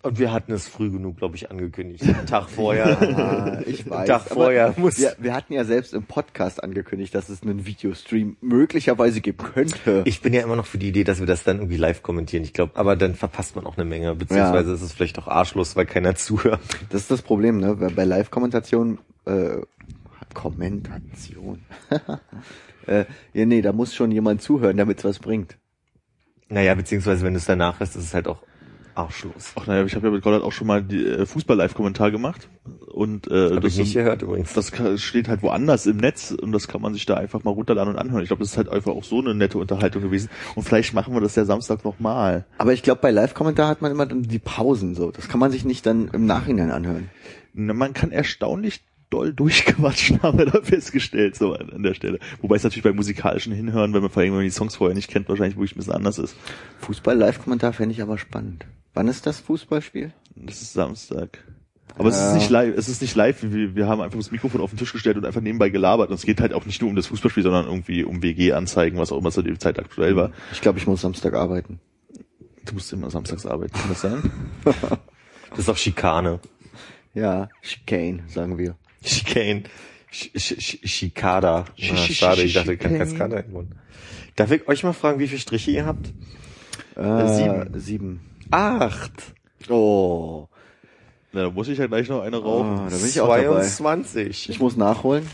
Und wir hatten es früh genug, glaube ich, angekündigt. Einen Tag vorher. Ah, ich weiß. Tag vorher muss- wir, wir hatten ja selbst im Podcast angekündigt, dass es einen Videostream möglicherweise geben könnte. Ich bin ja immer noch für die Idee, dass wir das dann irgendwie live kommentieren. Ich glaube, aber dann verpasst man auch eine Menge, beziehungsweise ist es vielleicht auch arschlos, weil keiner zuhört. Das ist das Problem, ne? Bei Live-Kommentation, äh, Kommentation. äh, ja, nee, da muss schon jemand zuhören, damit es was bringt. Naja, beziehungsweise wenn du es danach hast, ist es halt auch arschlos. Ach naja, ich habe ja mit Gordon auch schon mal die äh, Fußball-Live-Kommentar gemacht und äh, Hab ich nicht gehört übrigens. Das steht halt woanders im Netz und das kann man sich da einfach mal runterladen und anhören. Ich glaube, das ist halt einfach auch so eine nette Unterhaltung gewesen. Und vielleicht machen wir das ja Samstag nochmal. Aber ich glaube, bei Live-Kommentar hat man immer dann die Pausen so. Das kann man sich nicht dann im Nachhinein anhören. Man kann erstaunlich doll durchquatschen, haben wir da festgestellt, so an, an der Stelle. Wobei es natürlich beim musikalischen Hinhören, wenn man vor allem wenn man die Songs vorher nicht kennt, wahrscheinlich wirklich ein bisschen anders ist. Fußball-Live-Kommentar fände ich aber spannend. Wann ist das Fußballspiel? Das ist Samstag. Aber es ist nicht live, es ist nicht live, wir, wir haben einfach das Mikrofon auf den Tisch gestellt und einfach nebenbei gelabert. Und es geht halt auch nicht nur um das Fußballspiel, sondern irgendwie um WG-Anzeigen, was auch immer zu der Zeit aktuell war. Ich glaube, ich muss Samstag arbeiten. Du musst immer samstags arbeiten, kann das sein? Das ist auch Schikane. Ja, Chicane, sagen wir. Chicane. Sch Sch Sch Schikada. Sch- Ah, Sch- schade, ich dachte, Chicane. Kaskade irgendwo. Darf ich euch mal fragen, wie viele Striche ihr habt? Äh, sieben. Sieben. Acht. Oh, Na, da muss ich ja gleich noch eine oh rauchen. da bin ich auch dabei. 22. Ich muss nachholen.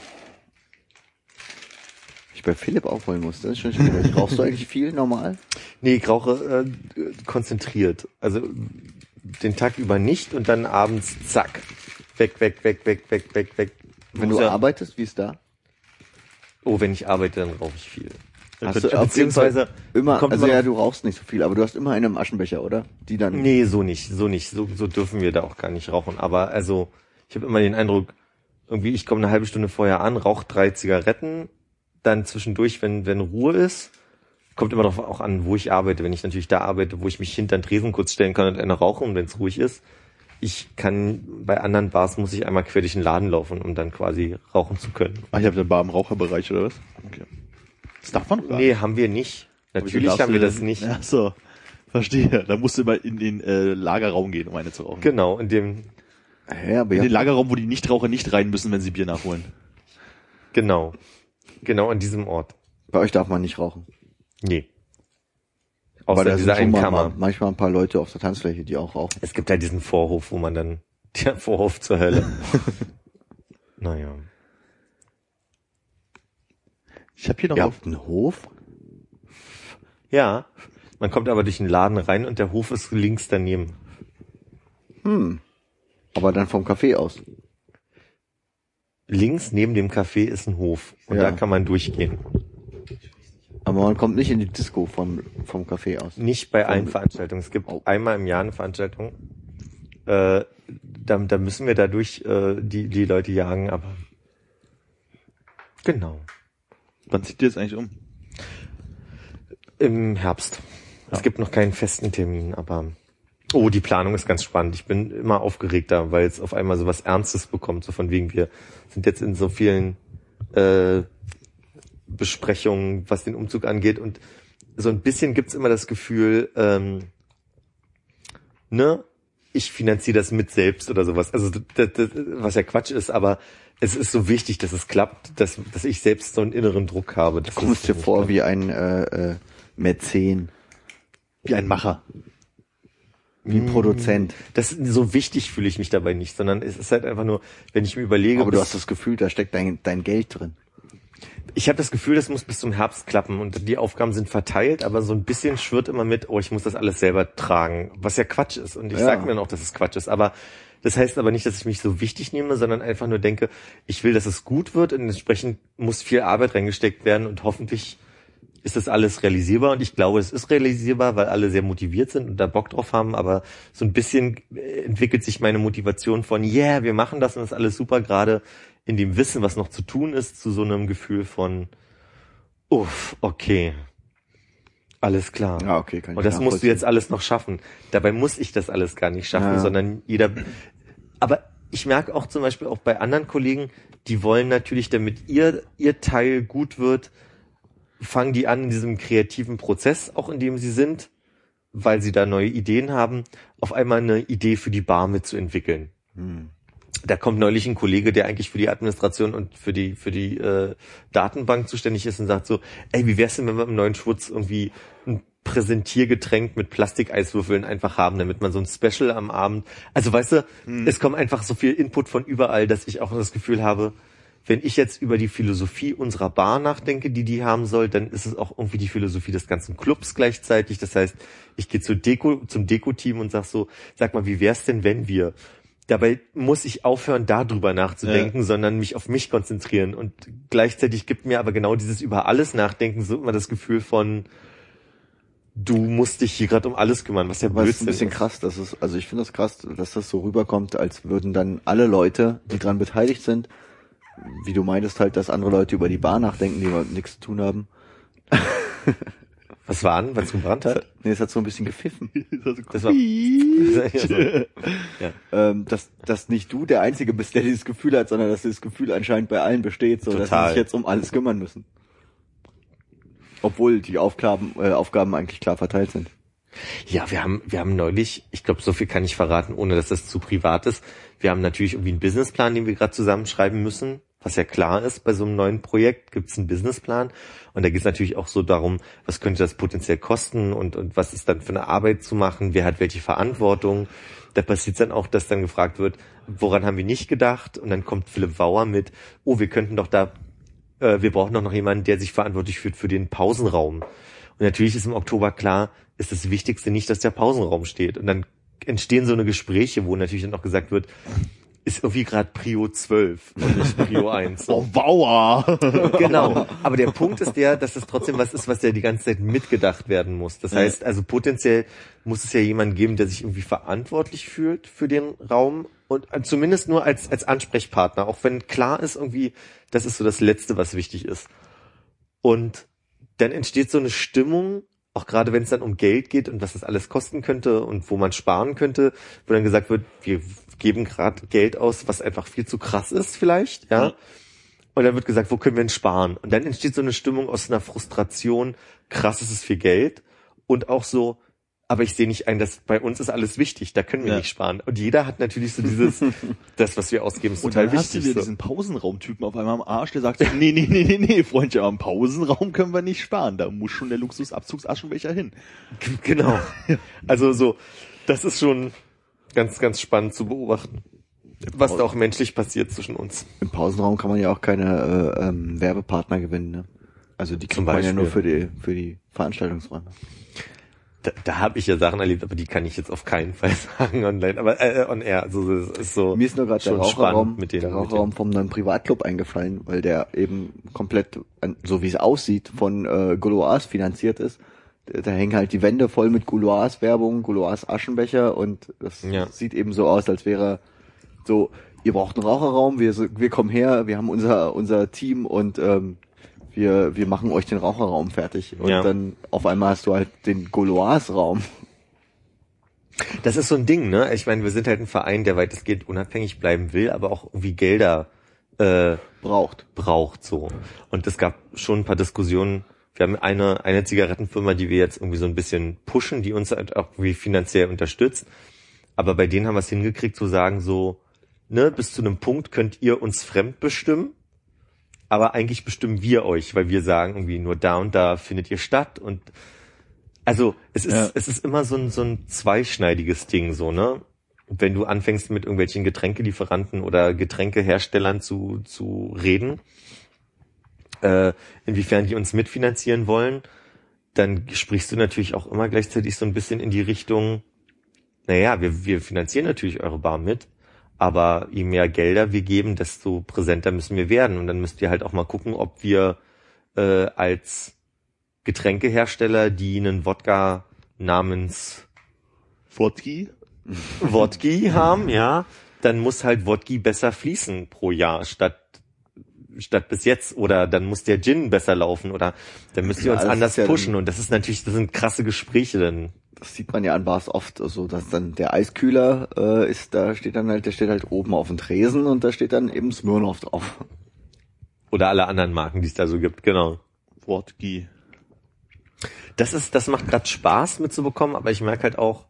Ich bei Philipp aufholen muss, das ist schon schwierig. Rauchst du eigentlich viel normal? Nee, ich rauche äh, konzentriert. Also den Tag über nicht und dann abends zack. Weg, weg, weg, weg, weg, weg, weg. Wenn du arbeitest, wie ist da? Oh, wenn ich arbeite, dann rauche ich viel. Hast du Beziehungsweise immer, kommt also immer ja, noch- du rauchst nicht so viel, aber du hast immer einen im Aschenbecher, oder? Die dann. Nee, so nicht, so nicht. So, so dürfen wir da auch gar nicht rauchen. Aber also, ich habe immer den Eindruck, irgendwie, ich komme eine halbe Stunde vorher an, rauche drei Zigaretten, dann zwischendurch, wenn, wenn Ruhe ist, kommt immer darauf auch an, wo ich arbeite. Wenn ich natürlich da arbeite, wo ich mich hinter den Tresen kurz stellen kann und eine rauchen, und wenn es ruhig ist. Ich kann, bei anderen Bars muss ich einmal quer durch den Laden laufen, um dann quasi rauchen zu können. Ach, ich habe den Bar im Raucherbereich, oder was? Okay. Das darf man gar Nee, haben wir nicht. Natürlich haben wir du das denn- nicht. Ach so, verstehe. Da musst du immer in den äh, Lagerraum gehen, um eine zu rauchen. Genau, in dem, Ja, aber In den Lagerraum, wo die Nichtraucher nicht rein müssen, wenn sie Bier nachholen. genau. Genau an diesem Ort. bei euch darf man nicht rauchen. Nee. Aber Außer da dieser sind schon einen mal, Kammer. mal, manchmal ein paar Leute auf der Tanzfläche, die auch rauchen. Es gibt halt diesen Vorhof, wo man dann, der Vorhof zur Hölle. naja. Ich habe hier noch Ihr auf, einen Hof? Ja. Man kommt aber durch den Laden rein und der Hof ist links daneben. Hm. Aber dann vom Café aus. Links neben dem Café ist ein Hof und Ja. da kann man durchgehen. Aber man kommt nicht in die Disco vom, vom Café aus. Nicht bei allen Veranstaltungen. Es gibt Oh. einmal im Jahr eine Veranstaltung. Äh, da, da müssen wir dadurch äh, die, die Leute jagen, aber genau. wann zieht ihr jetzt eigentlich um? Im Herbst. Es gibt noch keinen festen Termin, aber oh, die Planung ist ganz spannend. Ich bin immer aufgeregter, weil es auf einmal so was Ernstes bekommt, so von wegen wir sind jetzt in so vielen äh, Besprechungen, was den Umzug angeht und so ein bisschen gibt's immer das Gefühl, ähm, ne, ich finanziere das mit selbst oder sowas. Also das, das, was ja Quatsch ist, aber es ist so wichtig, dass es klappt, dass, dass ich selbst so einen inneren Druck habe. Du kommst dir vor wie ein äh, äh, Mäzen, Wie ein Macher. wie ein Produzent. Das so wichtig fühle ich mich dabei nicht, sondern es ist halt einfach nur, wenn ich mir überlege, Aber du hast das Gefühl, da steckt dein, dein Geld drin. Ich habe das Gefühl, das muss bis zum Herbst klappen und die Aufgaben sind verteilt, aber so ein bisschen schwirrt immer mit, oh, ich muss das alles selber tragen, was ja Quatsch ist. Und ich Ja. sag mir dann auch, dass es Quatsch ist, aber das heißt aber nicht, dass ich mich so wichtig nehme, sondern einfach nur denke, ich will, dass es gut wird und entsprechend muss viel Arbeit reingesteckt werden und hoffentlich ist das alles realisierbar. Und ich glaube, es ist realisierbar, weil alle sehr motiviert sind und da Bock drauf haben, aber so ein bisschen entwickelt sich meine Motivation von, yeah, wir machen das und das ist alles super, gerade in dem Wissen, was noch zu tun ist, zu so einem Gefühl von, uff, okay, alles klar. Ja, okay, kann ich Und das musst du jetzt alles noch schaffen. Dabei muss ich das alles gar nicht schaffen, Ja. sondern jeder. Aber ich merke auch zum Beispiel auch bei anderen Kollegen, die wollen natürlich, damit ihr ihr Teil gut wird, fangen die an in diesem kreativen Prozess, auch in dem sie sind, weil sie da neue Ideen haben, auf einmal eine Idee für die Bar mitzuentwickeln. Hm. Da kommt neulich ein Kollege, der eigentlich für die Administration und für die für die äh, Datenbank zuständig ist und sagt so, ey, wie wär's denn, wenn wir im neuen Schwutz irgendwie ein Präsentiergetränk mit Plastikeiswürfeln einfach haben, damit man so ein Special am Abend. Also weißt du, es kommt einfach so viel Input von überall, dass ich auch das Gefühl habe, wenn ich jetzt über die Philosophie unserer Bar nachdenke, die die haben soll, dann ist es auch irgendwie die Philosophie des ganzen Clubs gleichzeitig. Das heißt, ich gehe zu Deko, zum Deko-Team und sag so, sag mal, wie wär's denn, wenn wir? Dabei muss ich aufhören, darüber nachzudenken, sondern mich auf mich konzentrieren. Und gleichzeitig gibt mir aber genau dieses über alles nachdenken so immer das Gefühl von, du musst dich hier gerade um alles kümmern, was ja es ist ein bisschen ist. krass, dass es, also ich finde das krass, dass das so rüberkommt, als würden dann alle Leute, die dran beteiligt sind, wie du meintest halt, dass andere Leute über die Bar nachdenken, die nichts zu tun haben. Was war an, weil es gebrannt hat? Nee, es hat so ein bisschen gepfiffen. Das war, ja, so. ja. ähm, dass, dass nicht du der Einzige bist, der dieses Gefühl hat, sondern dass dieses Gefühl anscheinend bei allen besteht, so dass sie sich jetzt um alles kümmern müssen. Obwohl die Aufgaben, äh, Aufgaben eigentlich klar verteilt sind. Ja, wir haben, wir haben neulich, ich glaube, so viel kann ich verraten, ohne dass das zu privat ist. Wir haben natürlich irgendwie einen Businessplan, den wir gerade zusammenschreiben müssen, was ja klar ist, bei so einem neuen Projekt gibt es einen Businessplan. Und da geht es natürlich auch so darum, was könnte das potenziell kosten und, und was ist dann für eine Arbeit zu machen, wer hat welche Verantwortung. Da passiert dann auch, dass dann gefragt wird, woran haben wir nicht gedacht? Und dann kommt Philipp Wauer mit, oh, wir könnten doch da äh, wir brauchen doch noch jemanden, der sich verantwortlich fühlt für den Pausenraum. Und natürlich ist im Oktober klar, ist das Wichtigste nicht, dass der Pausenraum steht. Und dann entstehen so eine Gespräche, wo natürlich dann auch gesagt wird, ist irgendwie gerade Prio 12 und nicht Prio 1. So. Oh, Bauer! Genau. Aber der Punkt ist der, dass es trotzdem was ist, was ja die ganze Zeit mitgedacht werden muss. Das heißt, also potenziell muss es ja jemanden geben, der sich irgendwie verantwortlich fühlt für den Raum und zumindest nur als, als Ansprechpartner, auch wenn klar ist irgendwie, das ist so das Letzte, was wichtig ist. Und dann entsteht so eine Stimmung, auch gerade wenn es dann um Geld geht und was das alles kosten könnte und wo man sparen könnte, wo dann gesagt wird, wir geben gerade Geld aus, was einfach viel zu krass ist vielleicht, ja. Und dann wird gesagt, wo können wir denn sparen? Und dann entsteht so eine Stimmung aus einer Frustration, krass ist es viel Geld und auch so, aber ich sehe nicht ein, dass bei uns ist alles wichtig, da können wir Ja. nicht sparen. Und jeder hat natürlich so dieses, das, was wir ausgeben, ist Und total dann hast du wichtig. wieder So. diesen Pausenraumtypen auf einmal am Arsch, der sagt, so, nee, nee, nee, nee, nee, Freundchen, am Pausenraum können wir nicht sparen. Da muss schon der Luxusabzugsaschenbecher hin. Genau. Also so, das ist schon ganz, ganz spannend zu beobachten. Was da auch menschlich passiert zwischen uns. Im Pausenraum kann man ja auch keine äh, ähm, Werbepartner gewinnen, ne? Also die kriegt man ja nur für die für die Veranstaltungsräume. Da, da habe ich ja Sachen erlebt, aber die kann ich jetzt auf keinen Fall sagen online. Aber äh, on air. Also das ist so. Mir ist nur gerade der Raucherraum, mit denen. der mit Raucherraum vom neuen Privatclub eingefallen, weil der eben komplett, so wie es aussieht, von äh, Gouloirs finanziert ist. Da hängen halt die Wände voll mit Gouloirs Werbung, Gouloirs Aschenbecher und das Ja. sieht eben so aus, als wäre so, ihr braucht einen Raucherraum, wir, wir kommen her, wir haben unser, unser Team und ähm, wir, wir machen euch den Raucherraum fertig. Und Ja. dann auf einmal hast du halt den Gouloirs Raum. Das ist so ein Ding, ne? Ich meine, wir sind halt ein Verein, der weitestgehend unabhängig bleiben will, aber auch irgendwie Gelder äh, Braucht. braucht so. Und es gab schon ein paar Diskussionen, wir haben eine, eine Zigarettenfirma, die wir jetzt irgendwie so ein bisschen pushen, die uns halt auch irgendwie finanziell unterstützt. Aber bei denen haben wir es hingekriegt zu sagen so, ne, bis zu einem Punkt könnt ihr uns fremd bestimmen. Aber eigentlich bestimmen wir euch, weil wir sagen irgendwie nur da und da findet ihr statt und also es ist, Ja. es ist immer so ein, so ein zweischneidiges Ding, so, ne? Wenn du anfängst mit irgendwelchen Getränkelieferanten oder Getränkeherstellern zu, zu reden, äh, inwiefern die uns mitfinanzieren wollen, dann sprichst du natürlich auch immer gleichzeitig so ein bisschen in die Richtung, naja, wir, wir finanzieren natürlich eure Bar mit, aber je mehr Gelder wir geben, desto präsenter müssen wir werden. Und dann müsst ihr halt auch mal gucken, ob wir äh, als Getränkehersteller, die einen Wodka namens Wodki? Wodki haben, ja, dann muss halt Wodki besser fließen pro Jahr statt statt bis jetzt oder dann muss der Gin besser laufen oder dann müsst ihr Ja, uns anders ja dann- pushen und das ist natürlich, das sind krasse Gespräche dann. Das sieht man ja an Bars oft, also dass dann der Eiskühler äh, ist, da steht dann halt, der steht halt oben auf dem Tresen und da steht dann eben Smirnoff drauf. Oder alle anderen Marken, die es da so gibt, genau. Wodki. Das ist, das macht gerade Spaß mitzubekommen, aber ich merke halt auch,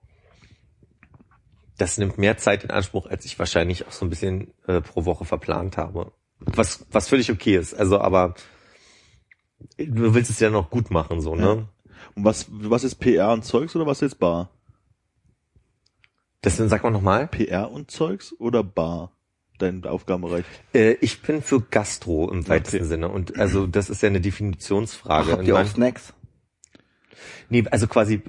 das nimmt mehr Zeit in Anspruch, als ich wahrscheinlich auch so ein bisschen äh, pro Woche verplant habe. Was, was völlig okay ist. Also, aber du willst es ja noch gut machen, so, ne? Und was, was ist PR und Zeugs oder was ist Bar? Das sag mal nochmal. PR und Zeugs oder Bar? Dein Aufgabenbereich. Äh, ich bin für Gastro im weitesten Okay. Sinne. Und also das ist ja eine Definitionsfrage. Habt Und ihr auch Snacks? Nee, also quasi,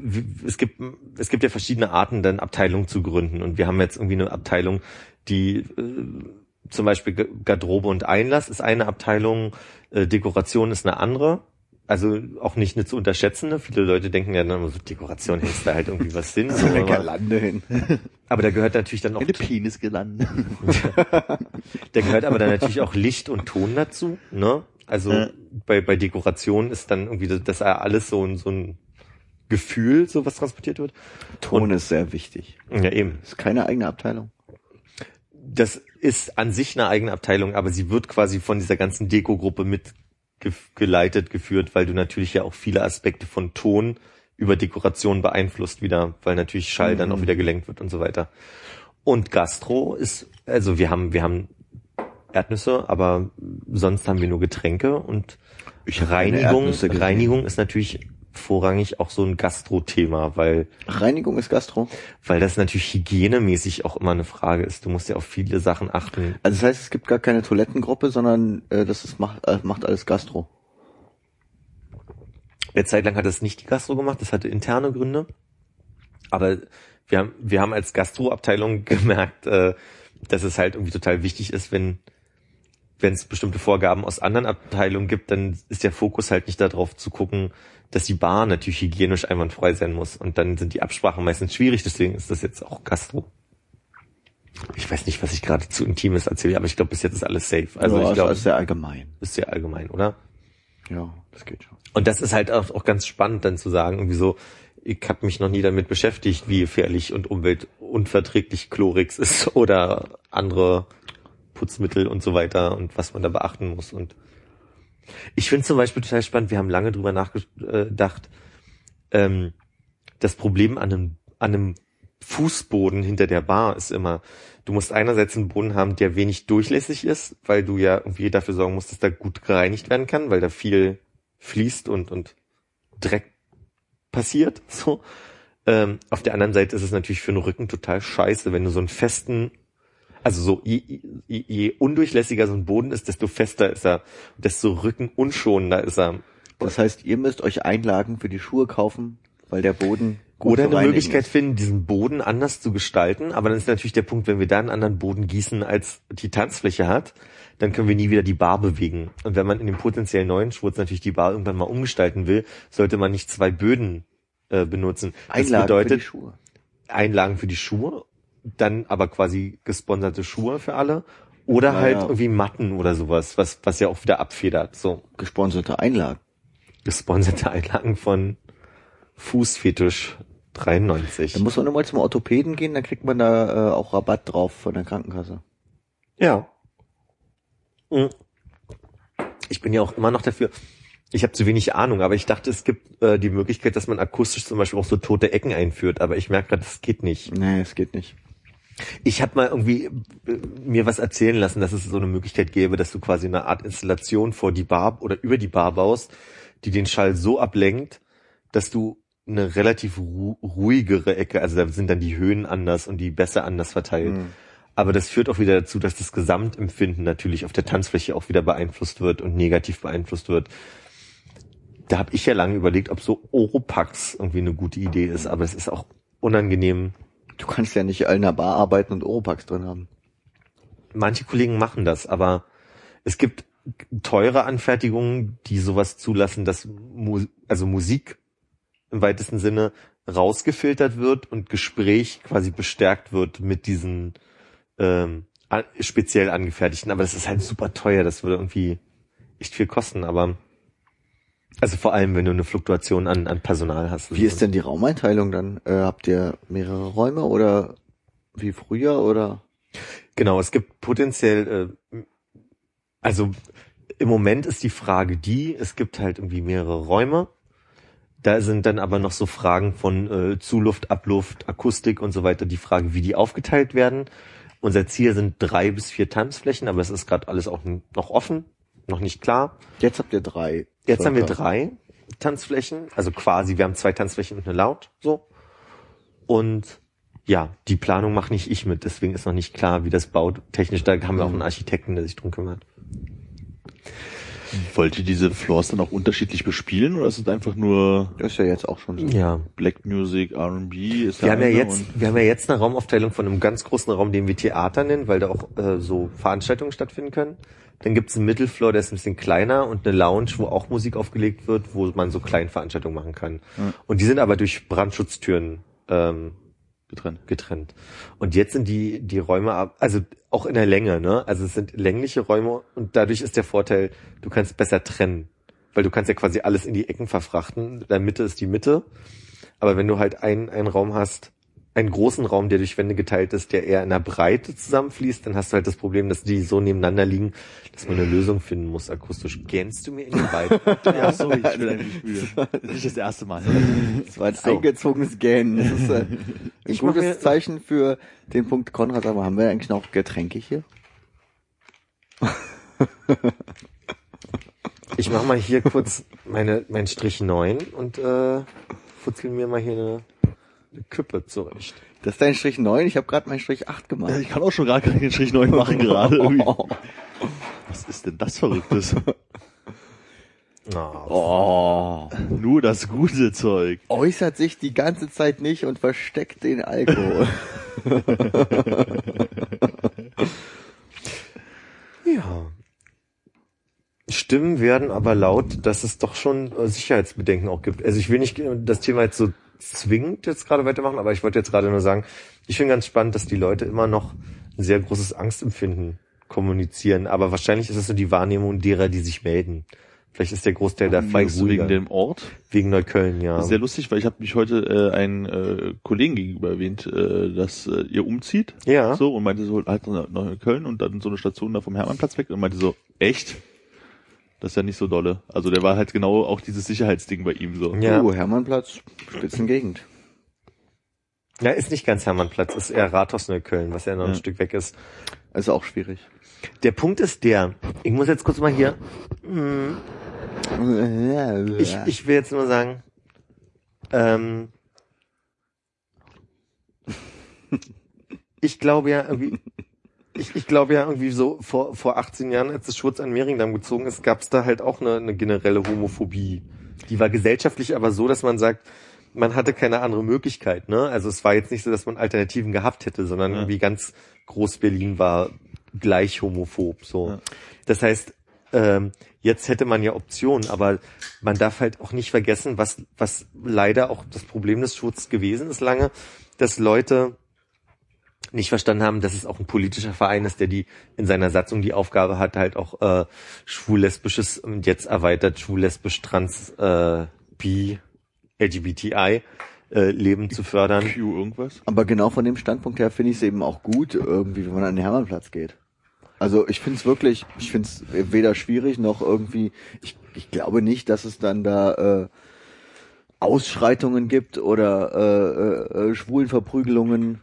es gibt, es gibt ja verschiedene Arten, dann Abteilungen zu gründen. Und wir haben jetzt irgendwie eine Abteilung, die äh, zum Beispiel Garderobe und Einlass ist eine Abteilung, äh, Dekoration ist eine andere. Also auch nicht eine zu unterschätzende. Viele Leute denken ja dann immer so, Dekoration hängst da halt irgendwie was hin. So, Eine aber, Girlande hin. aber da gehört natürlich dann auch, Eine Penis gelandet. da gehört aber dann natürlich auch Licht und Ton dazu. Ne? Also Ja. bei, bei Dekoration ist dann irgendwie das, das alles so ein, so ein Gefühl, so was transportiert wird. Ton ist sehr wichtig. Ja, eben. Ist keine eigene Abteilung. Das ist an sich eine eigene Abteilung, aber sie wird quasi von dieser ganzen Deko-Gruppe mit ge- geleitet, geführt, weil du natürlich ja auch viele Aspekte von Ton über Dekoration beeinflusst wieder, weil natürlich Schall dann auch wieder gelenkt wird und so weiter. Und Gastro ist, also wir haben, wir haben Erdnüsse, aber sonst haben wir nur Getränke und Ich Reinigung. Reinigung ist natürlich vorrangig auch so ein Gastro-Thema, weil Reinigung ist Gastro. weil das natürlich hygienemäßig auch immer eine Frage ist. Du musst ja auf viele Sachen achten. Also das heißt, es gibt gar keine Toilettengruppe, sondern äh, das ist, macht, äh, macht alles Gastro. Eine Zeit lang hat das nicht die Gastro gemacht, das hatte interne Gründe. Aber wir haben, wir haben als Gastroabteilung gemerkt, äh, dass es halt irgendwie total wichtig ist, wenn wenn es bestimmte Vorgaben aus anderen Abteilungen gibt, dann ist der Fokus halt nicht darauf zu gucken, dass die Bar natürlich hygienisch einwandfrei sein muss. Und dann sind die Absprachen meistens schwierig, deswegen ist das jetzt auch Gastro. Ich weiß nicht, was ich gerade zu Intimes erzähle, aber ich glaube, bis jetzt ist alles safe. Also ja, ich ist glaube, alles sehr allgemein. ist sehr allgemein, oder? Ja, das geht schon. Und das ist halt auch, auch ganz spannend dann zu sagen, irgendwie so, ich habe mich noch nie damit beschäftigt, wie gefährlich und umweltunverträglich Chlorix ist oder andere Putzmittel und so weiter und was man da beachten muss. Und ich finde zum Beispiel total spannend, wir haben lange drüber nachgedacht, ähm, das Problem an einem, an einem Fußboden hinter der Bar ist immer, du musst einerseits einen Boden haben, der wenig durchlässig ist, weil du ja irgendwie dafür sorgen musst, dass da gut gereinigt werden kann, weil da viel fließt und, und Dreck passiert, so. Ähm, auf der anderen Seite ist es natürlich für den Rücken total scheiße, wenn du so einen festen, also so, je, je, je undurchlässiger so ein Boden ist, desto fester ist er, desto rückenunschonender ist er. Das heißt, ihr müsst euch Einlagen für die Schuhe kaufen, weil der Boden gut Oder eine Möglichkeit finden, diesen Boden anders zu gestalten. Aber dann ist natürlich der Punkt, wenn wir da einen anderen Boden gießen, als die Tanzfläche hat, dann können wir nie wieder die Bar bewegen. Und wenn man in dem potenziell neuen Schwurz natürlich die Bar irgendwann mal umgestalten will, sollte man nicht zwei Böden äh, benutzen. Das Einlagen bedeutet für die Schuhe. Einlagen für die Schuhe, dann aber quasi gesponserte Schuhe für alle. Oder Ja, halt ja. irgendwie Matten oder sowas, was, was ja auch wieder abfedert. So Gesponserte Einlagen. gesponserte Einlagen von Fußfetisch 93. Dann muss man nur mal zum Orthopäden gehen, dann kriegt man da äh, auch Rabatt drauf von der Krankenkasse. Ja. Mhm. Ich bin ja auch immer noch dafür. Ich habe zu wenig Ahnung, aber ich dachte, es gibt äh, die Möglichkeit, dass man akustisch zum Beispiel auch so tote Ecken einführt, aber ich merke gerade, das geht nicht. Nee, es geht nicht. Ich habe mal irgendwie äh, mir was erzählen lassen, dass es so eine Möglichkeit gäbe, dass du quasi eine Art Installation vor die Bar oder über die Bar baust, die den Schall so ablenkt, dass du eine relativ ru ruhigere Ecke, also da sind dann die Höhen anders und die Bässe anders verteilt. Hm. Aber das führt auch wieder dazu, dass das Gesamtempfinden natürlich auf der Tanzfläche auch wieder beeinflusst wird und negativ beeinflusst wird. Da habe ich ja lange überlegt, ob so Oropax irgendwie eine gute Idee ist, aber es ist auch unangenehm. Du kannst ja nicht in einer Bar arbeiten und Oropax drin haben. Manche Kollegen machen das, aber es gibt teure Anfertigungen, die sowas zulassen, dass Mu also Musik im weitesten Sinne rausgefiltert wird und Gespräch quasi bestärkt wird mit diesen ähm, speziell angefertigten. Aber das ist halt super teuer. Das würde irgendwie echt viel kosten. Aber also vor allem, wenn du eine Fluktuation an, an Personal hast. Wie ist denn die Raumeinteilung dann? Äh, habt ihr mehrere Räume oder wie früher oder? Genau, es gibt potenziell, äh, also im Moment ist die Frage die, es gibt halt irgendwie mehrere Räume. Da sind dann aber noch so Fragen von äh, Zuluft, Abluft, Akustik und so weiter, die Frage, wie die aufgeteilt werden. Unser Ziel sind drei bis vier Tanzflächen, aber es ist gerade alles auch noch offen, noch nicht klar. Jetzt habt ihr drei. Jetzt haben wir drei Tanzflächen, also quasi, wir haben zwei Tanzflächen und eine Laut, so. Und ja, die Planung mache nicht ich mit, deswegen ist noch nicht klar, wie das baut. Technisch, da haben wir auch einen Architekten, der sich drum kümmert. Wollt ihr diese Floors dann auch unterschiedlich bespielen oder ist es einfach nur Das ist ja jetzt auch schon so. Ja. Black Music, R&B? Ist Wir da haben ja jetzt, wir haben ja jetzt eine Raumaufteilung von einem ganz großen Raum, den wir Theater nennen, weil da auch äh, so Veranstaltungen stattfinden können. Dann gibt's einen Mittelfloor, der ist ein bisschen kleiner und eine Lounge, wo auch Musik aufgelegt wird, wo man so kleine Veranstaltungen machen kann. Ja. Und die sind aber durch Brandschutztüren ähm, getrennt. getrennt. Und jetzt sind die, die Räume ab, also auch in der Länge, ne? Also es sind längliche Räume und dadurch ist der Vorteil, du kannst besser trennen. Weil du kannst ja quasi alles in die Ecken verfrachten. In der Mitte ist die Mitte. Aber wenn du halt einen, einen Raum hast, einen großen Raum, der durch Wände geteilt ist, der eher in der Breite zusammenfließt, dann hast du halt das Problem, dass die so nebeneinander liegen, dass man eine Lösung finden muss, akustisch. Gähnst du mir in den Bein? Ja, sorry, ich will eigentlich nicht spielen. Das ist nicht das erste Mal. Das war ein So. eingezogenes Gähnen. Das ist äh, ein Ich gutes mir- Zeichen für den Punkt Konrad. Aber haben wir eigentlich noch Getränke hier? Ich mach mal hier kurz meine, mein Strich 9 und äh, futzel mir mal hier eine, eine Küppe zurecht. Das ist dein Strich 9. Ich habe gerade meinen Strich 8 Ja, gemacht. ich kann auch schon gar keinen Strich 9 machen gerade. irgendwie. Was ist denn das Verrücktes? Oh. Oh. Nur das gute Zeug. Äußert sich die ganze Zeit nicht und versteckt den Alkohol. Ja. Stimmen werden aber laut, dass es doch schon äh, Sicherheitsbedenken auch gibt. Also ich will nicht äh, das Thema jetzt so zwingend jetzt gerade weitermachen, aber ich wollte jetzt gerade nur sagen, ich finde ganz spannend, dass die Leute immer noch ein sehr großes Angstempfinden kommunizieren. Aber wahrscheinlich ist es so die Wahrnehmung derer, die sich melden. Vielleicht ist der Großteil da viel ruhiger. wegen dem Ort? wegen Neukölln, ja. Das ist sehr lustig, weil ich habe mich heute äh, einen äh, Kollegen gegenüber erwähnt, äh, dass äh, ihr umzieht. Ja. So, und meinte so, halt nach Köln und dann so eine Station da vom Hermannplatz weg und meinte so, echt? Das ist ja nicht so dolle. Also der war halt genau auch dieses Sicherheitsding bei ihm so. Ja. Uh, Hermannplatz, Spitzengegend. Ja, ist nicht ganz Hermannplatz, ist eher Rathaus Neukölln, was ja noch ein Ja. Stück weg ist. Also auch schwierig. Der Punkt ist der, ich muss jetzt kurz mal hier, hm, ich, ich will jetzt nur sagen, ähm, ich glaube ja irgendwie, ich, ich glaube ja irgendwie so vor, vor 18 Jahren, als das Schwurz an Mehringdamm gezogen ist, gab es da halt auch eine, eine generelle Homophobie. Die war gesellschaftlich aber so, dass man sagt, man hatte keine andere Möglichkeit, ne? Also es war jetzt nicht so, dass man Alternativen gehabt hätte, sondern Ja. irgendwie ganz Groß-Berlin war gleich homophob, so. Ja. Das heißt, ähm, jetzt hätte man ja Optionen, aber man darf halt auch nicht vergessen, was, was leider auch das Problem des Schutzes gewesen ist lange, dass Leute nicht verstanden haben, dass es auch ein politischer Verein ist, der die in seiner Satzung die Aufgabe hat, halt auch äh, schwul-lesbisches und jetzt erweitert schwul-lesbisch trans äh, bi LGBTI äh, Leben zu fördern. Q irgendwas? Aber genau von dem Standpunkt her finde ich es eben auch gut, irgendwie, wenn man an den Hermannplatz geht. Also ich finde es wirklich, ich finde es weder schwierig noch irgendwie, ich, ich glaube nicht, dass es dann da äh, Ausschreitungen gibt oder äh, äh, äh, Schwulenverprügelungen.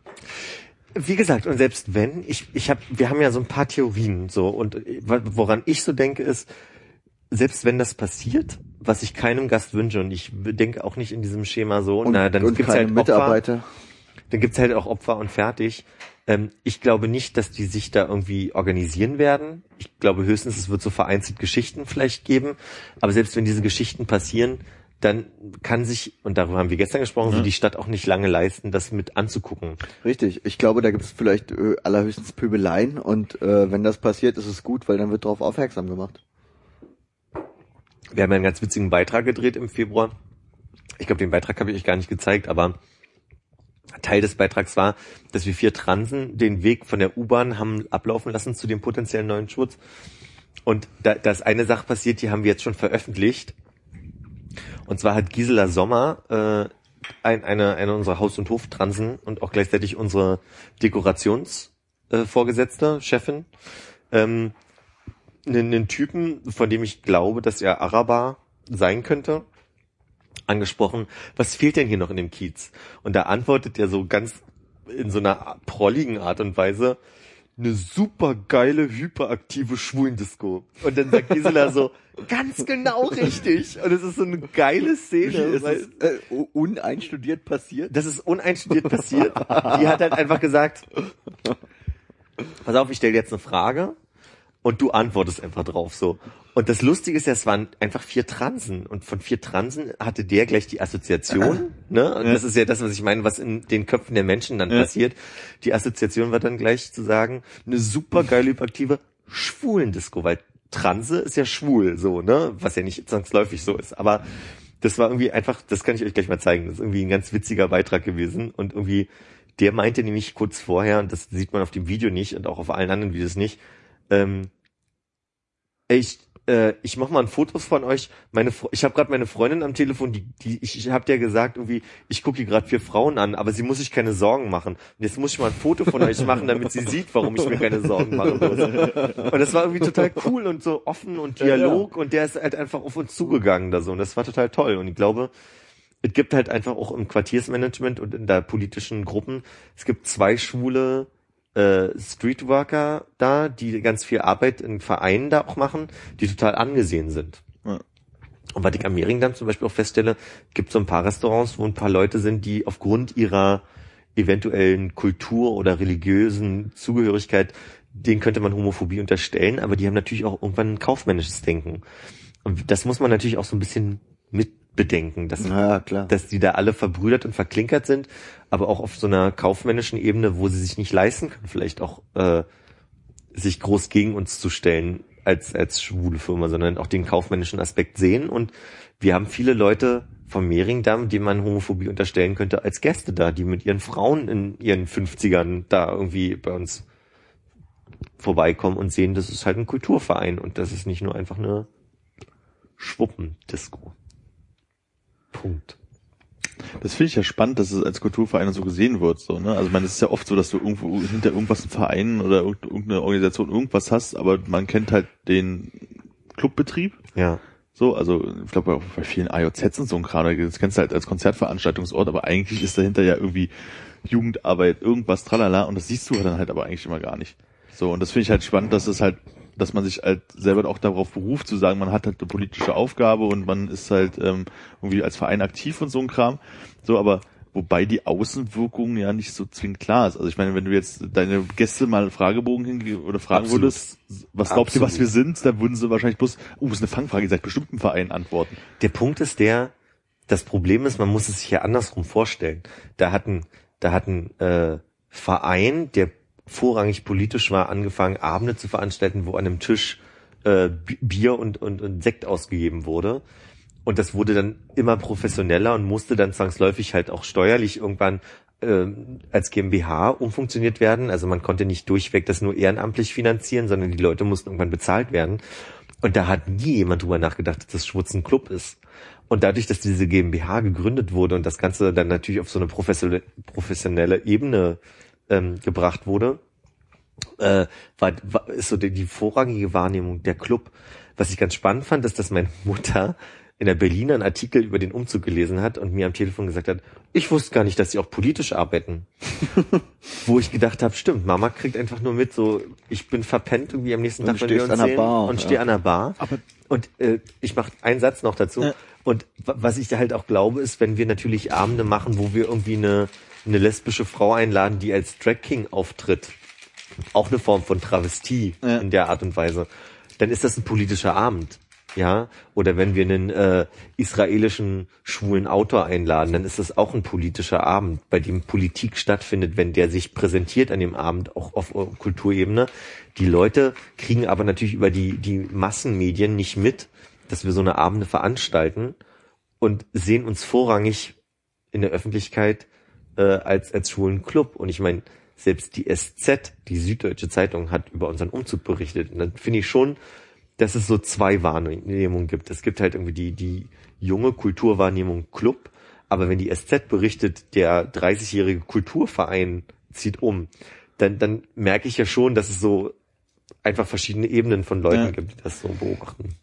Wie gesagt, und selbst wenn, ich, ich habe, wir haben ja so ein paar Theorien so und äh, woran ich so denke ist, selbst wenn das passiert, was ich keinem Gast wünsche und ich denke auch nicht in diesem Schema so, Und, na, dann und gibt's halt Opfer, Mitarbeiter. dann gibt's halt auch Opfer und fertig. Ähm, ich glaube nicht, dass die sich da irgendwie organisieren werden. Ich glaube höchstens, es wird so vereinzelt Geschichten vielleicht geben. Aber selbst wenn diese Geschichten passieren, dann kann sich, und darüber haben wir gestern gesprochen, so die Stadt auch nicht lange leisten, das mit anzugucken. Richtig. Ich glaube, da gibt es vielleicht äh, allerhöchstens Pöbeleien und äh, wenn das passiert, ist es gut, weil dann wird darauf aufmerksam gemacht. Wir haben ja einen ganz witzigen Beitrag gedreht im Februar. Ich glaube, den Beitrag habe ich euch gar nicht gezeigt, aber Teil des Beitrags war, dass wir vier Transen den Weg von der U-Bahn haben ablaufen lassen zu dem potenziellen neuen Schutz. Und da, da ist eine Sache passiert, die haben wir jetzt schon veröffentlicht. Und zwar hat Gisela Sommer, äh, ein, eine, eine unserer Haus- und Hoftransen und auch gleichzeitig unsere Dekorationsvorgesetzte, äh, Chefin, ähm, einen, einen Typen, von dem ich glaube, dass er Araber sein könnte, angesprochen, was fehlt denn hier noch in dem Kiez? Und da antwortet er so ganz in so einer prolligen Art und Weise, eine super geile, hyperaktive Schwulendisco. Und dann sagt Gisela so, ganz genau richtig. Und es ist so eine geile Szene. Ist es äh, uneinstudiert passiert? das ist uneinstudiert passiert. Die hat halt einfach gesagt, pass auf, ich stelle jetzt eine Frage und du antwortest einfach drauf so. Und das Lustige ist ja, es waren einfach vier Transen und von vier Transen hatte der gleich die Assoziation, ne? Und das ist ja das, was ich meine, was in den Köpfen der Menschen dann passiert. Die Assoziation war dann gleich zu sagen, eine super geile, hyperaktive Schwulendisco, weil Transe ist ja schwul, so, ne? Was ja nicht zwangsläufig so ist. Aber das war irgendwie einfach, das kann ich euch gleich mal zeigen. Das ist irgendwie ein ganz witziger Beitrag gewesen und irgendwie, der meinte nämlich kurz vorher, und das sieht man auf dem Video nicht und auch auf allen anderen Videos nicht, ähm, ich, äh, ich mach mal ein Fotos von euch. Meine, ich habe gerade meine Freundin am Telefon, die, die ich, ich habe der gesagt, irgendwie, ich gucke hier gerade vier Frauen an, aber sie muss sich keine Sorgen machen. Und jetzt muss ich mal ein Foto von euch machen, damit sie sieht, warum ich mir keine Sorgen machen muss. Und das war irgendwie total cool und so offen und Dialog und der ist halt einfach auf uns zugegangen da so und das war total toll und ich glaube, es gibt halt einfach auch im Quartiersmanagement und in der politischen Gruppen, es gibt zwei schwule äh, Streetworker da, die ganz viel Arbeit in Vereinen da auch machen, die total angesehen sind. Ja. Und was ich am Mehringdamm zum Beispiel auch feststelle, gibt so ein paar Restaurants, wo ein paar Leute sind, die aufgrund ihrer eventuellen Kultur oder religiösen Zugehörigkeit, denen könnte man Homophobie unterstellen, aber die haben natürlich auch irgendwann ein kaufmännisches Denken. Und das muss man natürlich auch so ein bisschen mitbedenken, dass Ja, dass die da alle verbrüdert und verklinkert sind, aber auch auf so einer kaufmännischen Ebene, wo sie sich nicht leisten können, vielleicht auch äh, sich groß gegen uns zu stellen als als schwule Firma, sondern auch den kaufmännischen Aspekt sehen. Und wir haben viele Leute vom Mehringdamm, die man Homophobie unterstellen könnte, als Gäste da, die mit ihren Frauen in ihren 50ern da irgendwie bei uns vorbeikommen und sehen, das ist halt ein Kulturverein und das ist nicht nur einfach eine Schwuppendisco. Punkt. Das finde ich ja spannend, dass es als Kulturverein so gesehen wird. So, ne? Also es ist ja oft so, dass du irgendwo hinter irgendwas einen Verein oder irgend- irgendeine Organisation irgendwas hast, aber man kennt halt den Clubbetrieb. Ja. So, also ich glaube bei vielen AJZs und so ein Kram, das kennst du halt als Konzertveranstaltungsort, aber eigentlich ist dahinter ja irgendwie Jugendarbeit, irgendwas, tralala, und das siehst du dann halt aber eigentlich immer gar nicht. So, und das finde ich halt spannend, dass es halt, dass man sich halt selber auch darauf beruft, zu sagen, man hat halt eine politische Aufgabe und man ist halt ähm, irgendwie als Verein aktiv und so ein Kram. So, aber wobei die Außenwirkung ja nicht so zwingend klar ist. Also ich meine, wenn du jetzt deine Gäste mal einen Fragebogen hinge oder fragen Absolut. würdest, was glaubt ihr, was wir sind, dann würden sie wahrscheinlich bloß, uh, das ist eine Fangfrage, ihr seid bestimmt ein Verein antworten. Der Punkt ist der, das Problem ist, man muss es sich ja andersrum vorstellen. Da hat ein, da hat ein äh, Verein, der vorrangig politisch war, angefangen, Abende zu veranstalten, wo an einem Tisch äh, Bi- Bier und, und, und Sekt ausgegeben wurde. Und das wurde dann immer professioneller und musste dann zwangsläufig halt auch steuerlich irgendwann ähm, als GmbH umfunktioniert werden. Also man konnte nicht durchweg das nur ehrenamtlich finanzieren, sondern die Leute mussten irgendwann bezahlt werden. Und da hat nie jemand drüber nachgedacht, dass das Schwutz ein Club ist. Und dadurch, dass diese GmbH gegründet wurde und das Ganze dann natürlich auf so eine professionelle Ebene ähm, gebracht wurde, äh, war, war ist so die, die vorrangige Wahrnehmung der Club. Was ich ganz spannend fand, ist, dass meine Mutter in der Berliner einen Artikel über den Umzug gelesen hat und mir am Telefon gesagt hat, ich wusste gar nicht, dass sie auch politisch arbeiten. Wo ich gedacht habe, stimmt, Mama kriegt einfach nur mit, so ich bin verpennt irgendwie am nächsten Und Tag, wenn wir uns an sehen Bar, und ja. stehe an der Bar. Aber- und äh, ich mache einen Satz noch dazu. Ja. Und wa- was ich halt auch glaube, ist, wenn wir natürlich Abende machen, wo wir irgendwie eine, eine lesbische Frau einladen, die als Drag King auftritt, auch eine Form von Travestie Ja. in der Art und Weise, dann ist das ein politischer Abend. Ja, oder wenn wir einen äh, israelischen schwulen Autor einladen, dann ist das auch ein politischer Abend, bei dem Politik stattfindet, wenn der sich präsentiert an dem Abend, auch auf äh, Kulturebene. Die Leute kriegen aber natürlich über die, die Massenmedien nicht mit, dass wir so eine Abende veranstalten und sehen uns vorrangig in der Öffentlichkeit äh, als, als schwulen Club. Und ich meine, selbst die SZ, die Süddeutsche Zeitung, hat über unseren Umzug berichtet. Und dann finde ich schon, dass es so zwei Wahrnehmungen gibt. Es gibt halt irgendwie die, die junge Kulturwahrnehmung Club, aber wenn die SZ berichtet, der 30-jährige Kulturverein zieht um, dann, dann merke ich ja schon, dass es so einfach verschiedene Ebenen von Leuten Ja. gibt, die das so beobachten.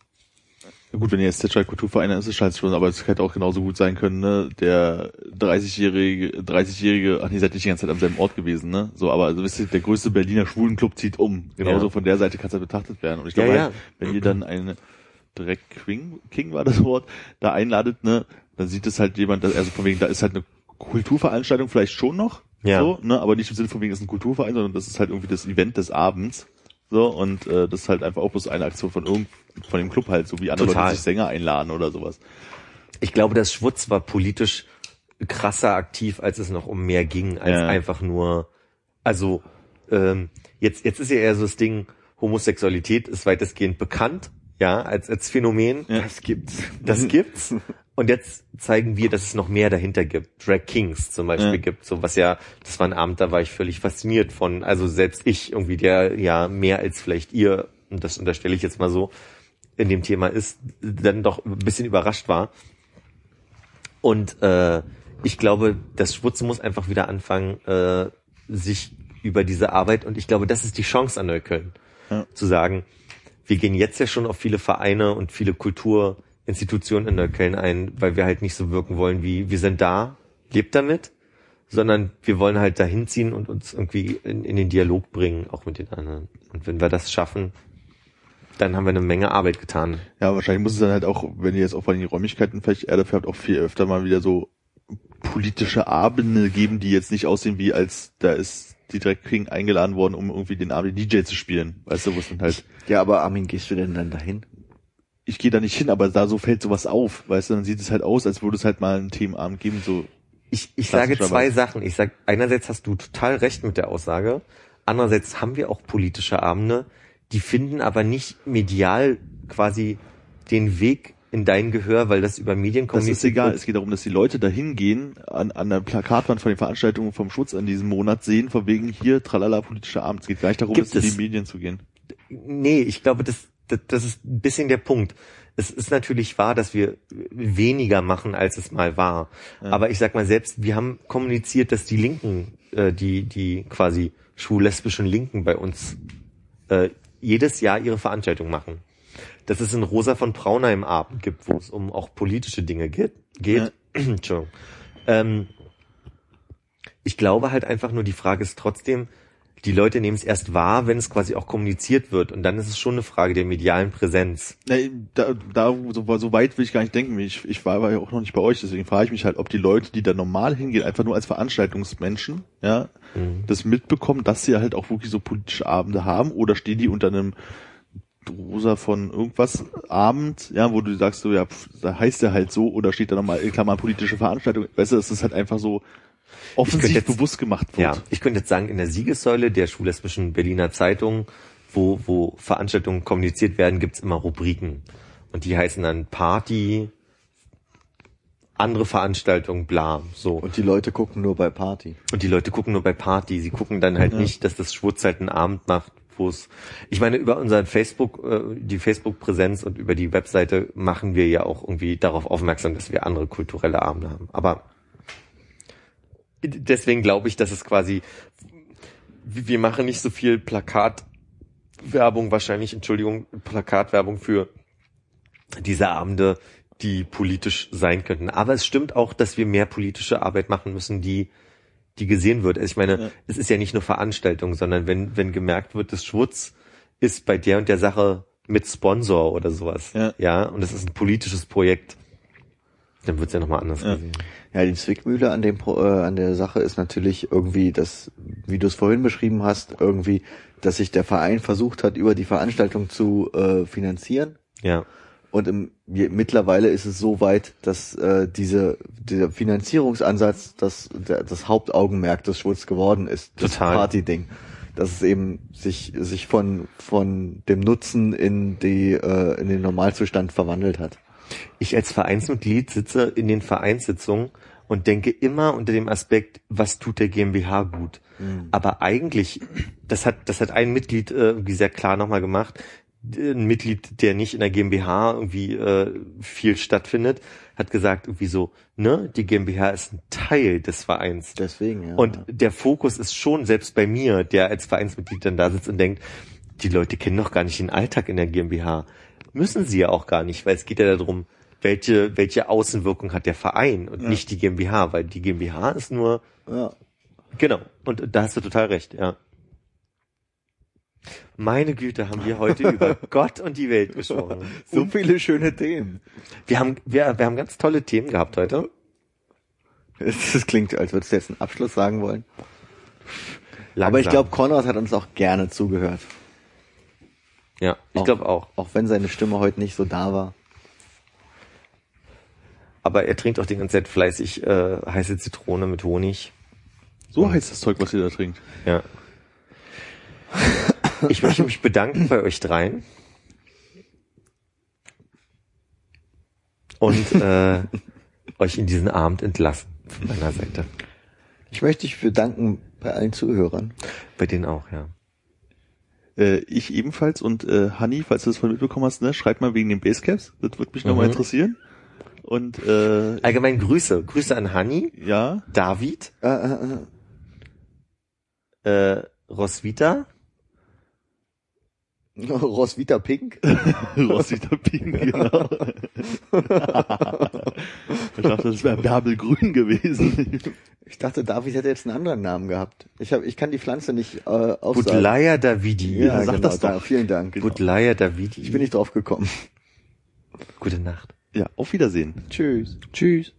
Ja gut, wenn ihr jetzt der Kulturverein ist, ist es schon, aber es hätte auch genauso gut sein können, ne? Der 30-jährige, 30-jährige, ach nee, seid nicht die ganze Zeit am selben Ort gewesen, ne? So, aber also wisst ihr, der größte Berliner Schwulenclub zieht um. Genauso Ja. von der Seite kann es ja betrachtet werden. Und ich glaube, ja. halt, wenn ihr dann eine Drag King, King war das Wort, da einladet, ne, dann sieht es halt jemand, also von wegen, da ist halt eine Kulturveranstaltung vielleicht schon noch, Ja. so, ne, aber nicht im Sinne von wegen, es ist ein Kulturverein, sondern das ist halt irgendwie das Event des Abends. So, und äh, das ist halt einfach auch bloß eine Aktion von irgend von dem Club halt, so wie andere Total. Leute sich Sänger einladen oder sowas. Ich glaube, das Schwutz war politisch krasser aktiv, als es noch um mehr ging, als Ja. einfach nur, also ähm, jetzt, jetzt ist ja eher so das Ding, Homosexualität ist weitestgehend bekannt, ja, als, als Phänomen. Ja. Das gibt's. Das gibt's. Und jetzt zeigen wir, dass es noch mehr dahinter gibt. Drag Kings zum Beispiel Ja. gibt, so was ja, das war ein Abend, da war ich völlig fasziniert von, also selbst ich irgendwie, der ja mehr als vielleicht ihr, und das unterstelle ich jetzt mal so, in dem Thema ist, dann doch ein bisschen überrascht war. Und äh, ich glaube, das Schwutz muss einfach wieder anfangen, äh, sich über diese Arbeit, und ich glaube, das ist die Chance an Neukölln, Ja. zu sagen, wir gehen jetzt ja schon auf viele Vereine und viele Kulturinstitutionen in Neukölln ein, weil wir halt nicht so wirken wollen wie, wir sind da, lebt damit, sondern wir wollen halt dahin ziehen und uns irgendwie in, in den Dialog bringen, auch mit den anderen. Und wenn wir das schaffen, dann haben wir eine Menge Arbeit getan. Ja, wahrscheinlich muss es dann halt auch, wenn ihr jetzt auch bei den Räumlichkeiten vielleicht eher dafür habt, auch viel öfter mal wieder so politische Abende geben, die jetzt nicht aussehen wie als da ist die King eingeladen worden, um irgendwie den Abend DJ zu spielen. Weißt du, wo es dann halt, Ja, aber Armin, gehst du denn dann dahin? Ich gehe da nicht hin, aber da so fällt sowas auf, weißt du, dann sieht es halt aus, als würde es halt mal einen Themenabend geben, so, Ich, ich sage zwei Sachen. Ich sage, einerseits hast du total recht mit der Aussage. Andererseits haben wir auch politische Abende, die finden aber nicht medial quasi den Weg in dein Gehör, weil das über Medien das kommuniziert ist egal. Es geht darum, dass die Leute da hingehen, an, an der Plakatwand von den Veranstaltungen vom Schutz an diesem Monat sehen, von wegen hier, tralala, politischer Abend. Es geht gar nicht darum, Gibt dass in es. die Medien zu gehen. Nee, ich glaube, das, das, das ist ein bisschen der Punkt. Es ist natürlich wahr, dass wir weniger machen, als es mal war. Aber ich sag mal selbst, wir haben kommuniziert, dass die Linken, äh, die, die quasi schwul-lesbischen Linken bei uns äh, jedes Jahr ihre Veranstaltung machen. Dass es in Rosa von Braunheim Abend gibt, wo es um auch politische Dinge geht. geht. Entschuldigung. Ähm, ich glaube halt einfach nur, die Frage ist trotzdem, die Leute nehmen es erst wahr, wenn es quasi auch kommuniziert wird. Und dann ist es schon eine Frage der medialen Präsenz. Nee, da, da so, so weit will ich gar nicht denken. Ich, ich war, war ja auch noch nicht bei euch, deswegen frage ich mich halt, ob die Leute, die da normal hingehen, einfach nur als Veranstaltungsmenschen, ja, das mitbekommen, dass sie halt auch wirklich so politische Abende haben, oder stehen die unter einem Rosa von irgendwas Abend, ja, wo du sagst so, ja, pf, da heißt er halt so, oder steht da nochmal in Klammern politische Veranstaltung, weißt du, dass das halt einfach so offensiv jetzt- bewusst gemacht wird. Ja, ich könnte jetzt sagen, in der Siegessäule der schwul-lesbischen Berliner Zeitung, wo, wo Veranstaltungen kommuniziert werden, gibt's immer Rubriken. Und die heißen dann Party, andere Veranstaltungen, bla, so. Und die Leute gucken nur bei Party. Und die Leute gucken nur bei Party. Sie gucken dann halt nicht, dass das Schwutz halt einen Abend macht, wo es. Ich meine, über unseren Facebook, äh, die Facebook-Präsenz und über die Webseite machen wir ja auch irgendwie darauf aufmerksam, dass wir andere kulturelle Abende haben. Aber deswegen glaube ich, dass es quasi wir machen nicht so viel Plakatwerbung, wahrscheinlich, Entschuldigung, Plakatwerbung für diese Abende, die politisch sein könnten. Aber es stimmt auch, dass wir mehr politische Arbeit machen müssen, die die gesehen wird. Also ich meine, Ja. es ist ja nicht nur Veranstaltung, sondern wenn wenn gemerkt wird, das Schwutz ist bei der und der Sache mit Sponsor oder sowas. Ja. ja und es ist ein politisches Projekt, dann wird's ja nochmal anders Ja. gesehen. Ja, die Zwickmühle an dem Pro- äh, an der Sache ist natürlich irgendwie, dass, wie du es vorhin beschrieben hast, irgendwie, dass sich der Verein versucht hat, über die Veranstaltung zu äh, finanzieren. Ja. Und im, je, mittlerweile ist es so weit, dass äh, diese, dieser Finanzierungsansatz das, der, das Hauptaugenmerk des Schwulz geworden ist. Das Total. Party-Ding. Dass es eben sich, sich von, von dem Nutzen in die, äh, in den Normalzustand verwandelt hat. Ich als Vereinsmitglied sitze in den Vereinssitzungen und denke immer unter dem Aspekt, was tut der GmbH gut. Aber eigentlich, das hat, das hat ein Mitglied äh, irgendwie sehr klar nochmal gemacht, ein Mitglied, der nicht in der GmbH irgendwie äh, viel stattfindet, hat gesagt irgendwie so, ne, die GmbH ist ein Teil des Vereins. Deswegen, ja. Und der Fokus ist schon selbst bei mir, der als Vereinsmitglied dann da sitzt und denkt, die Leute kennen doch gar nicht den Alltag in der GmbH. Müssen sie ja auch gar nicht, weil es geht ja darum, welche, welche Außenwirkung hat der Verein und nicht die GmbH, weil die GmbH ist nur, ja. genau, und da hast du total recht, ja. Meine Güte, haben wir heute über Gott und die Welt gesprochen. So viele schöne Themen. Wir haben, wir, wir haben ganz tolle Themen gehabt heute. Das klingt, als würdest du jetzt einen Abschluss sagen wollen. Langsam. Aber ich glaube, Konrad hat uns auch gerne zugehört. Ja, ich glaube auch. Auch wenn seine Stimme heute nicht so da war. Aber er trinkt auch die ganze Zeit fleißig äh, heiße Zitrone mit Honig. So heißt das Zeug, was ihr da trinkt. Ja. Ich möchte mich bedanken bei euch dreien. Und äh, euch in diesen Abend entlassen von meiner Seite. Ich möchte dich bedanken bei allen Zuhörern. Bei denen auch, ja. Äh, ich ebenfalls und äh, Hanni, falls du das von mitbekommen hast, ne, schreib mal wegen den Basecaps. Das würde mich noch nochmal Mhm. interessieren. Und äh, Allgemein Grüße. Grüße an Hanni, ja, David, Äh, äh, äh. äh, Roswitha, Roswitha Pink. Rosita Pink, genau. ich dachte, das wäre Bärbelgrün gewesen. Ich dachte, David hätte jetzt einen anderen Namen gehabt. Ich hab, ich kann die Pflanze nicht äh, aufsagen. Budleia Davidi. Ja, sag genau, das doch. da, vielen Dank. Budleia Davidi. Ich bin nicht drauf gekommen. Gute Nacht. ja, auf Wiedersehen. Tschüss. Tschüss.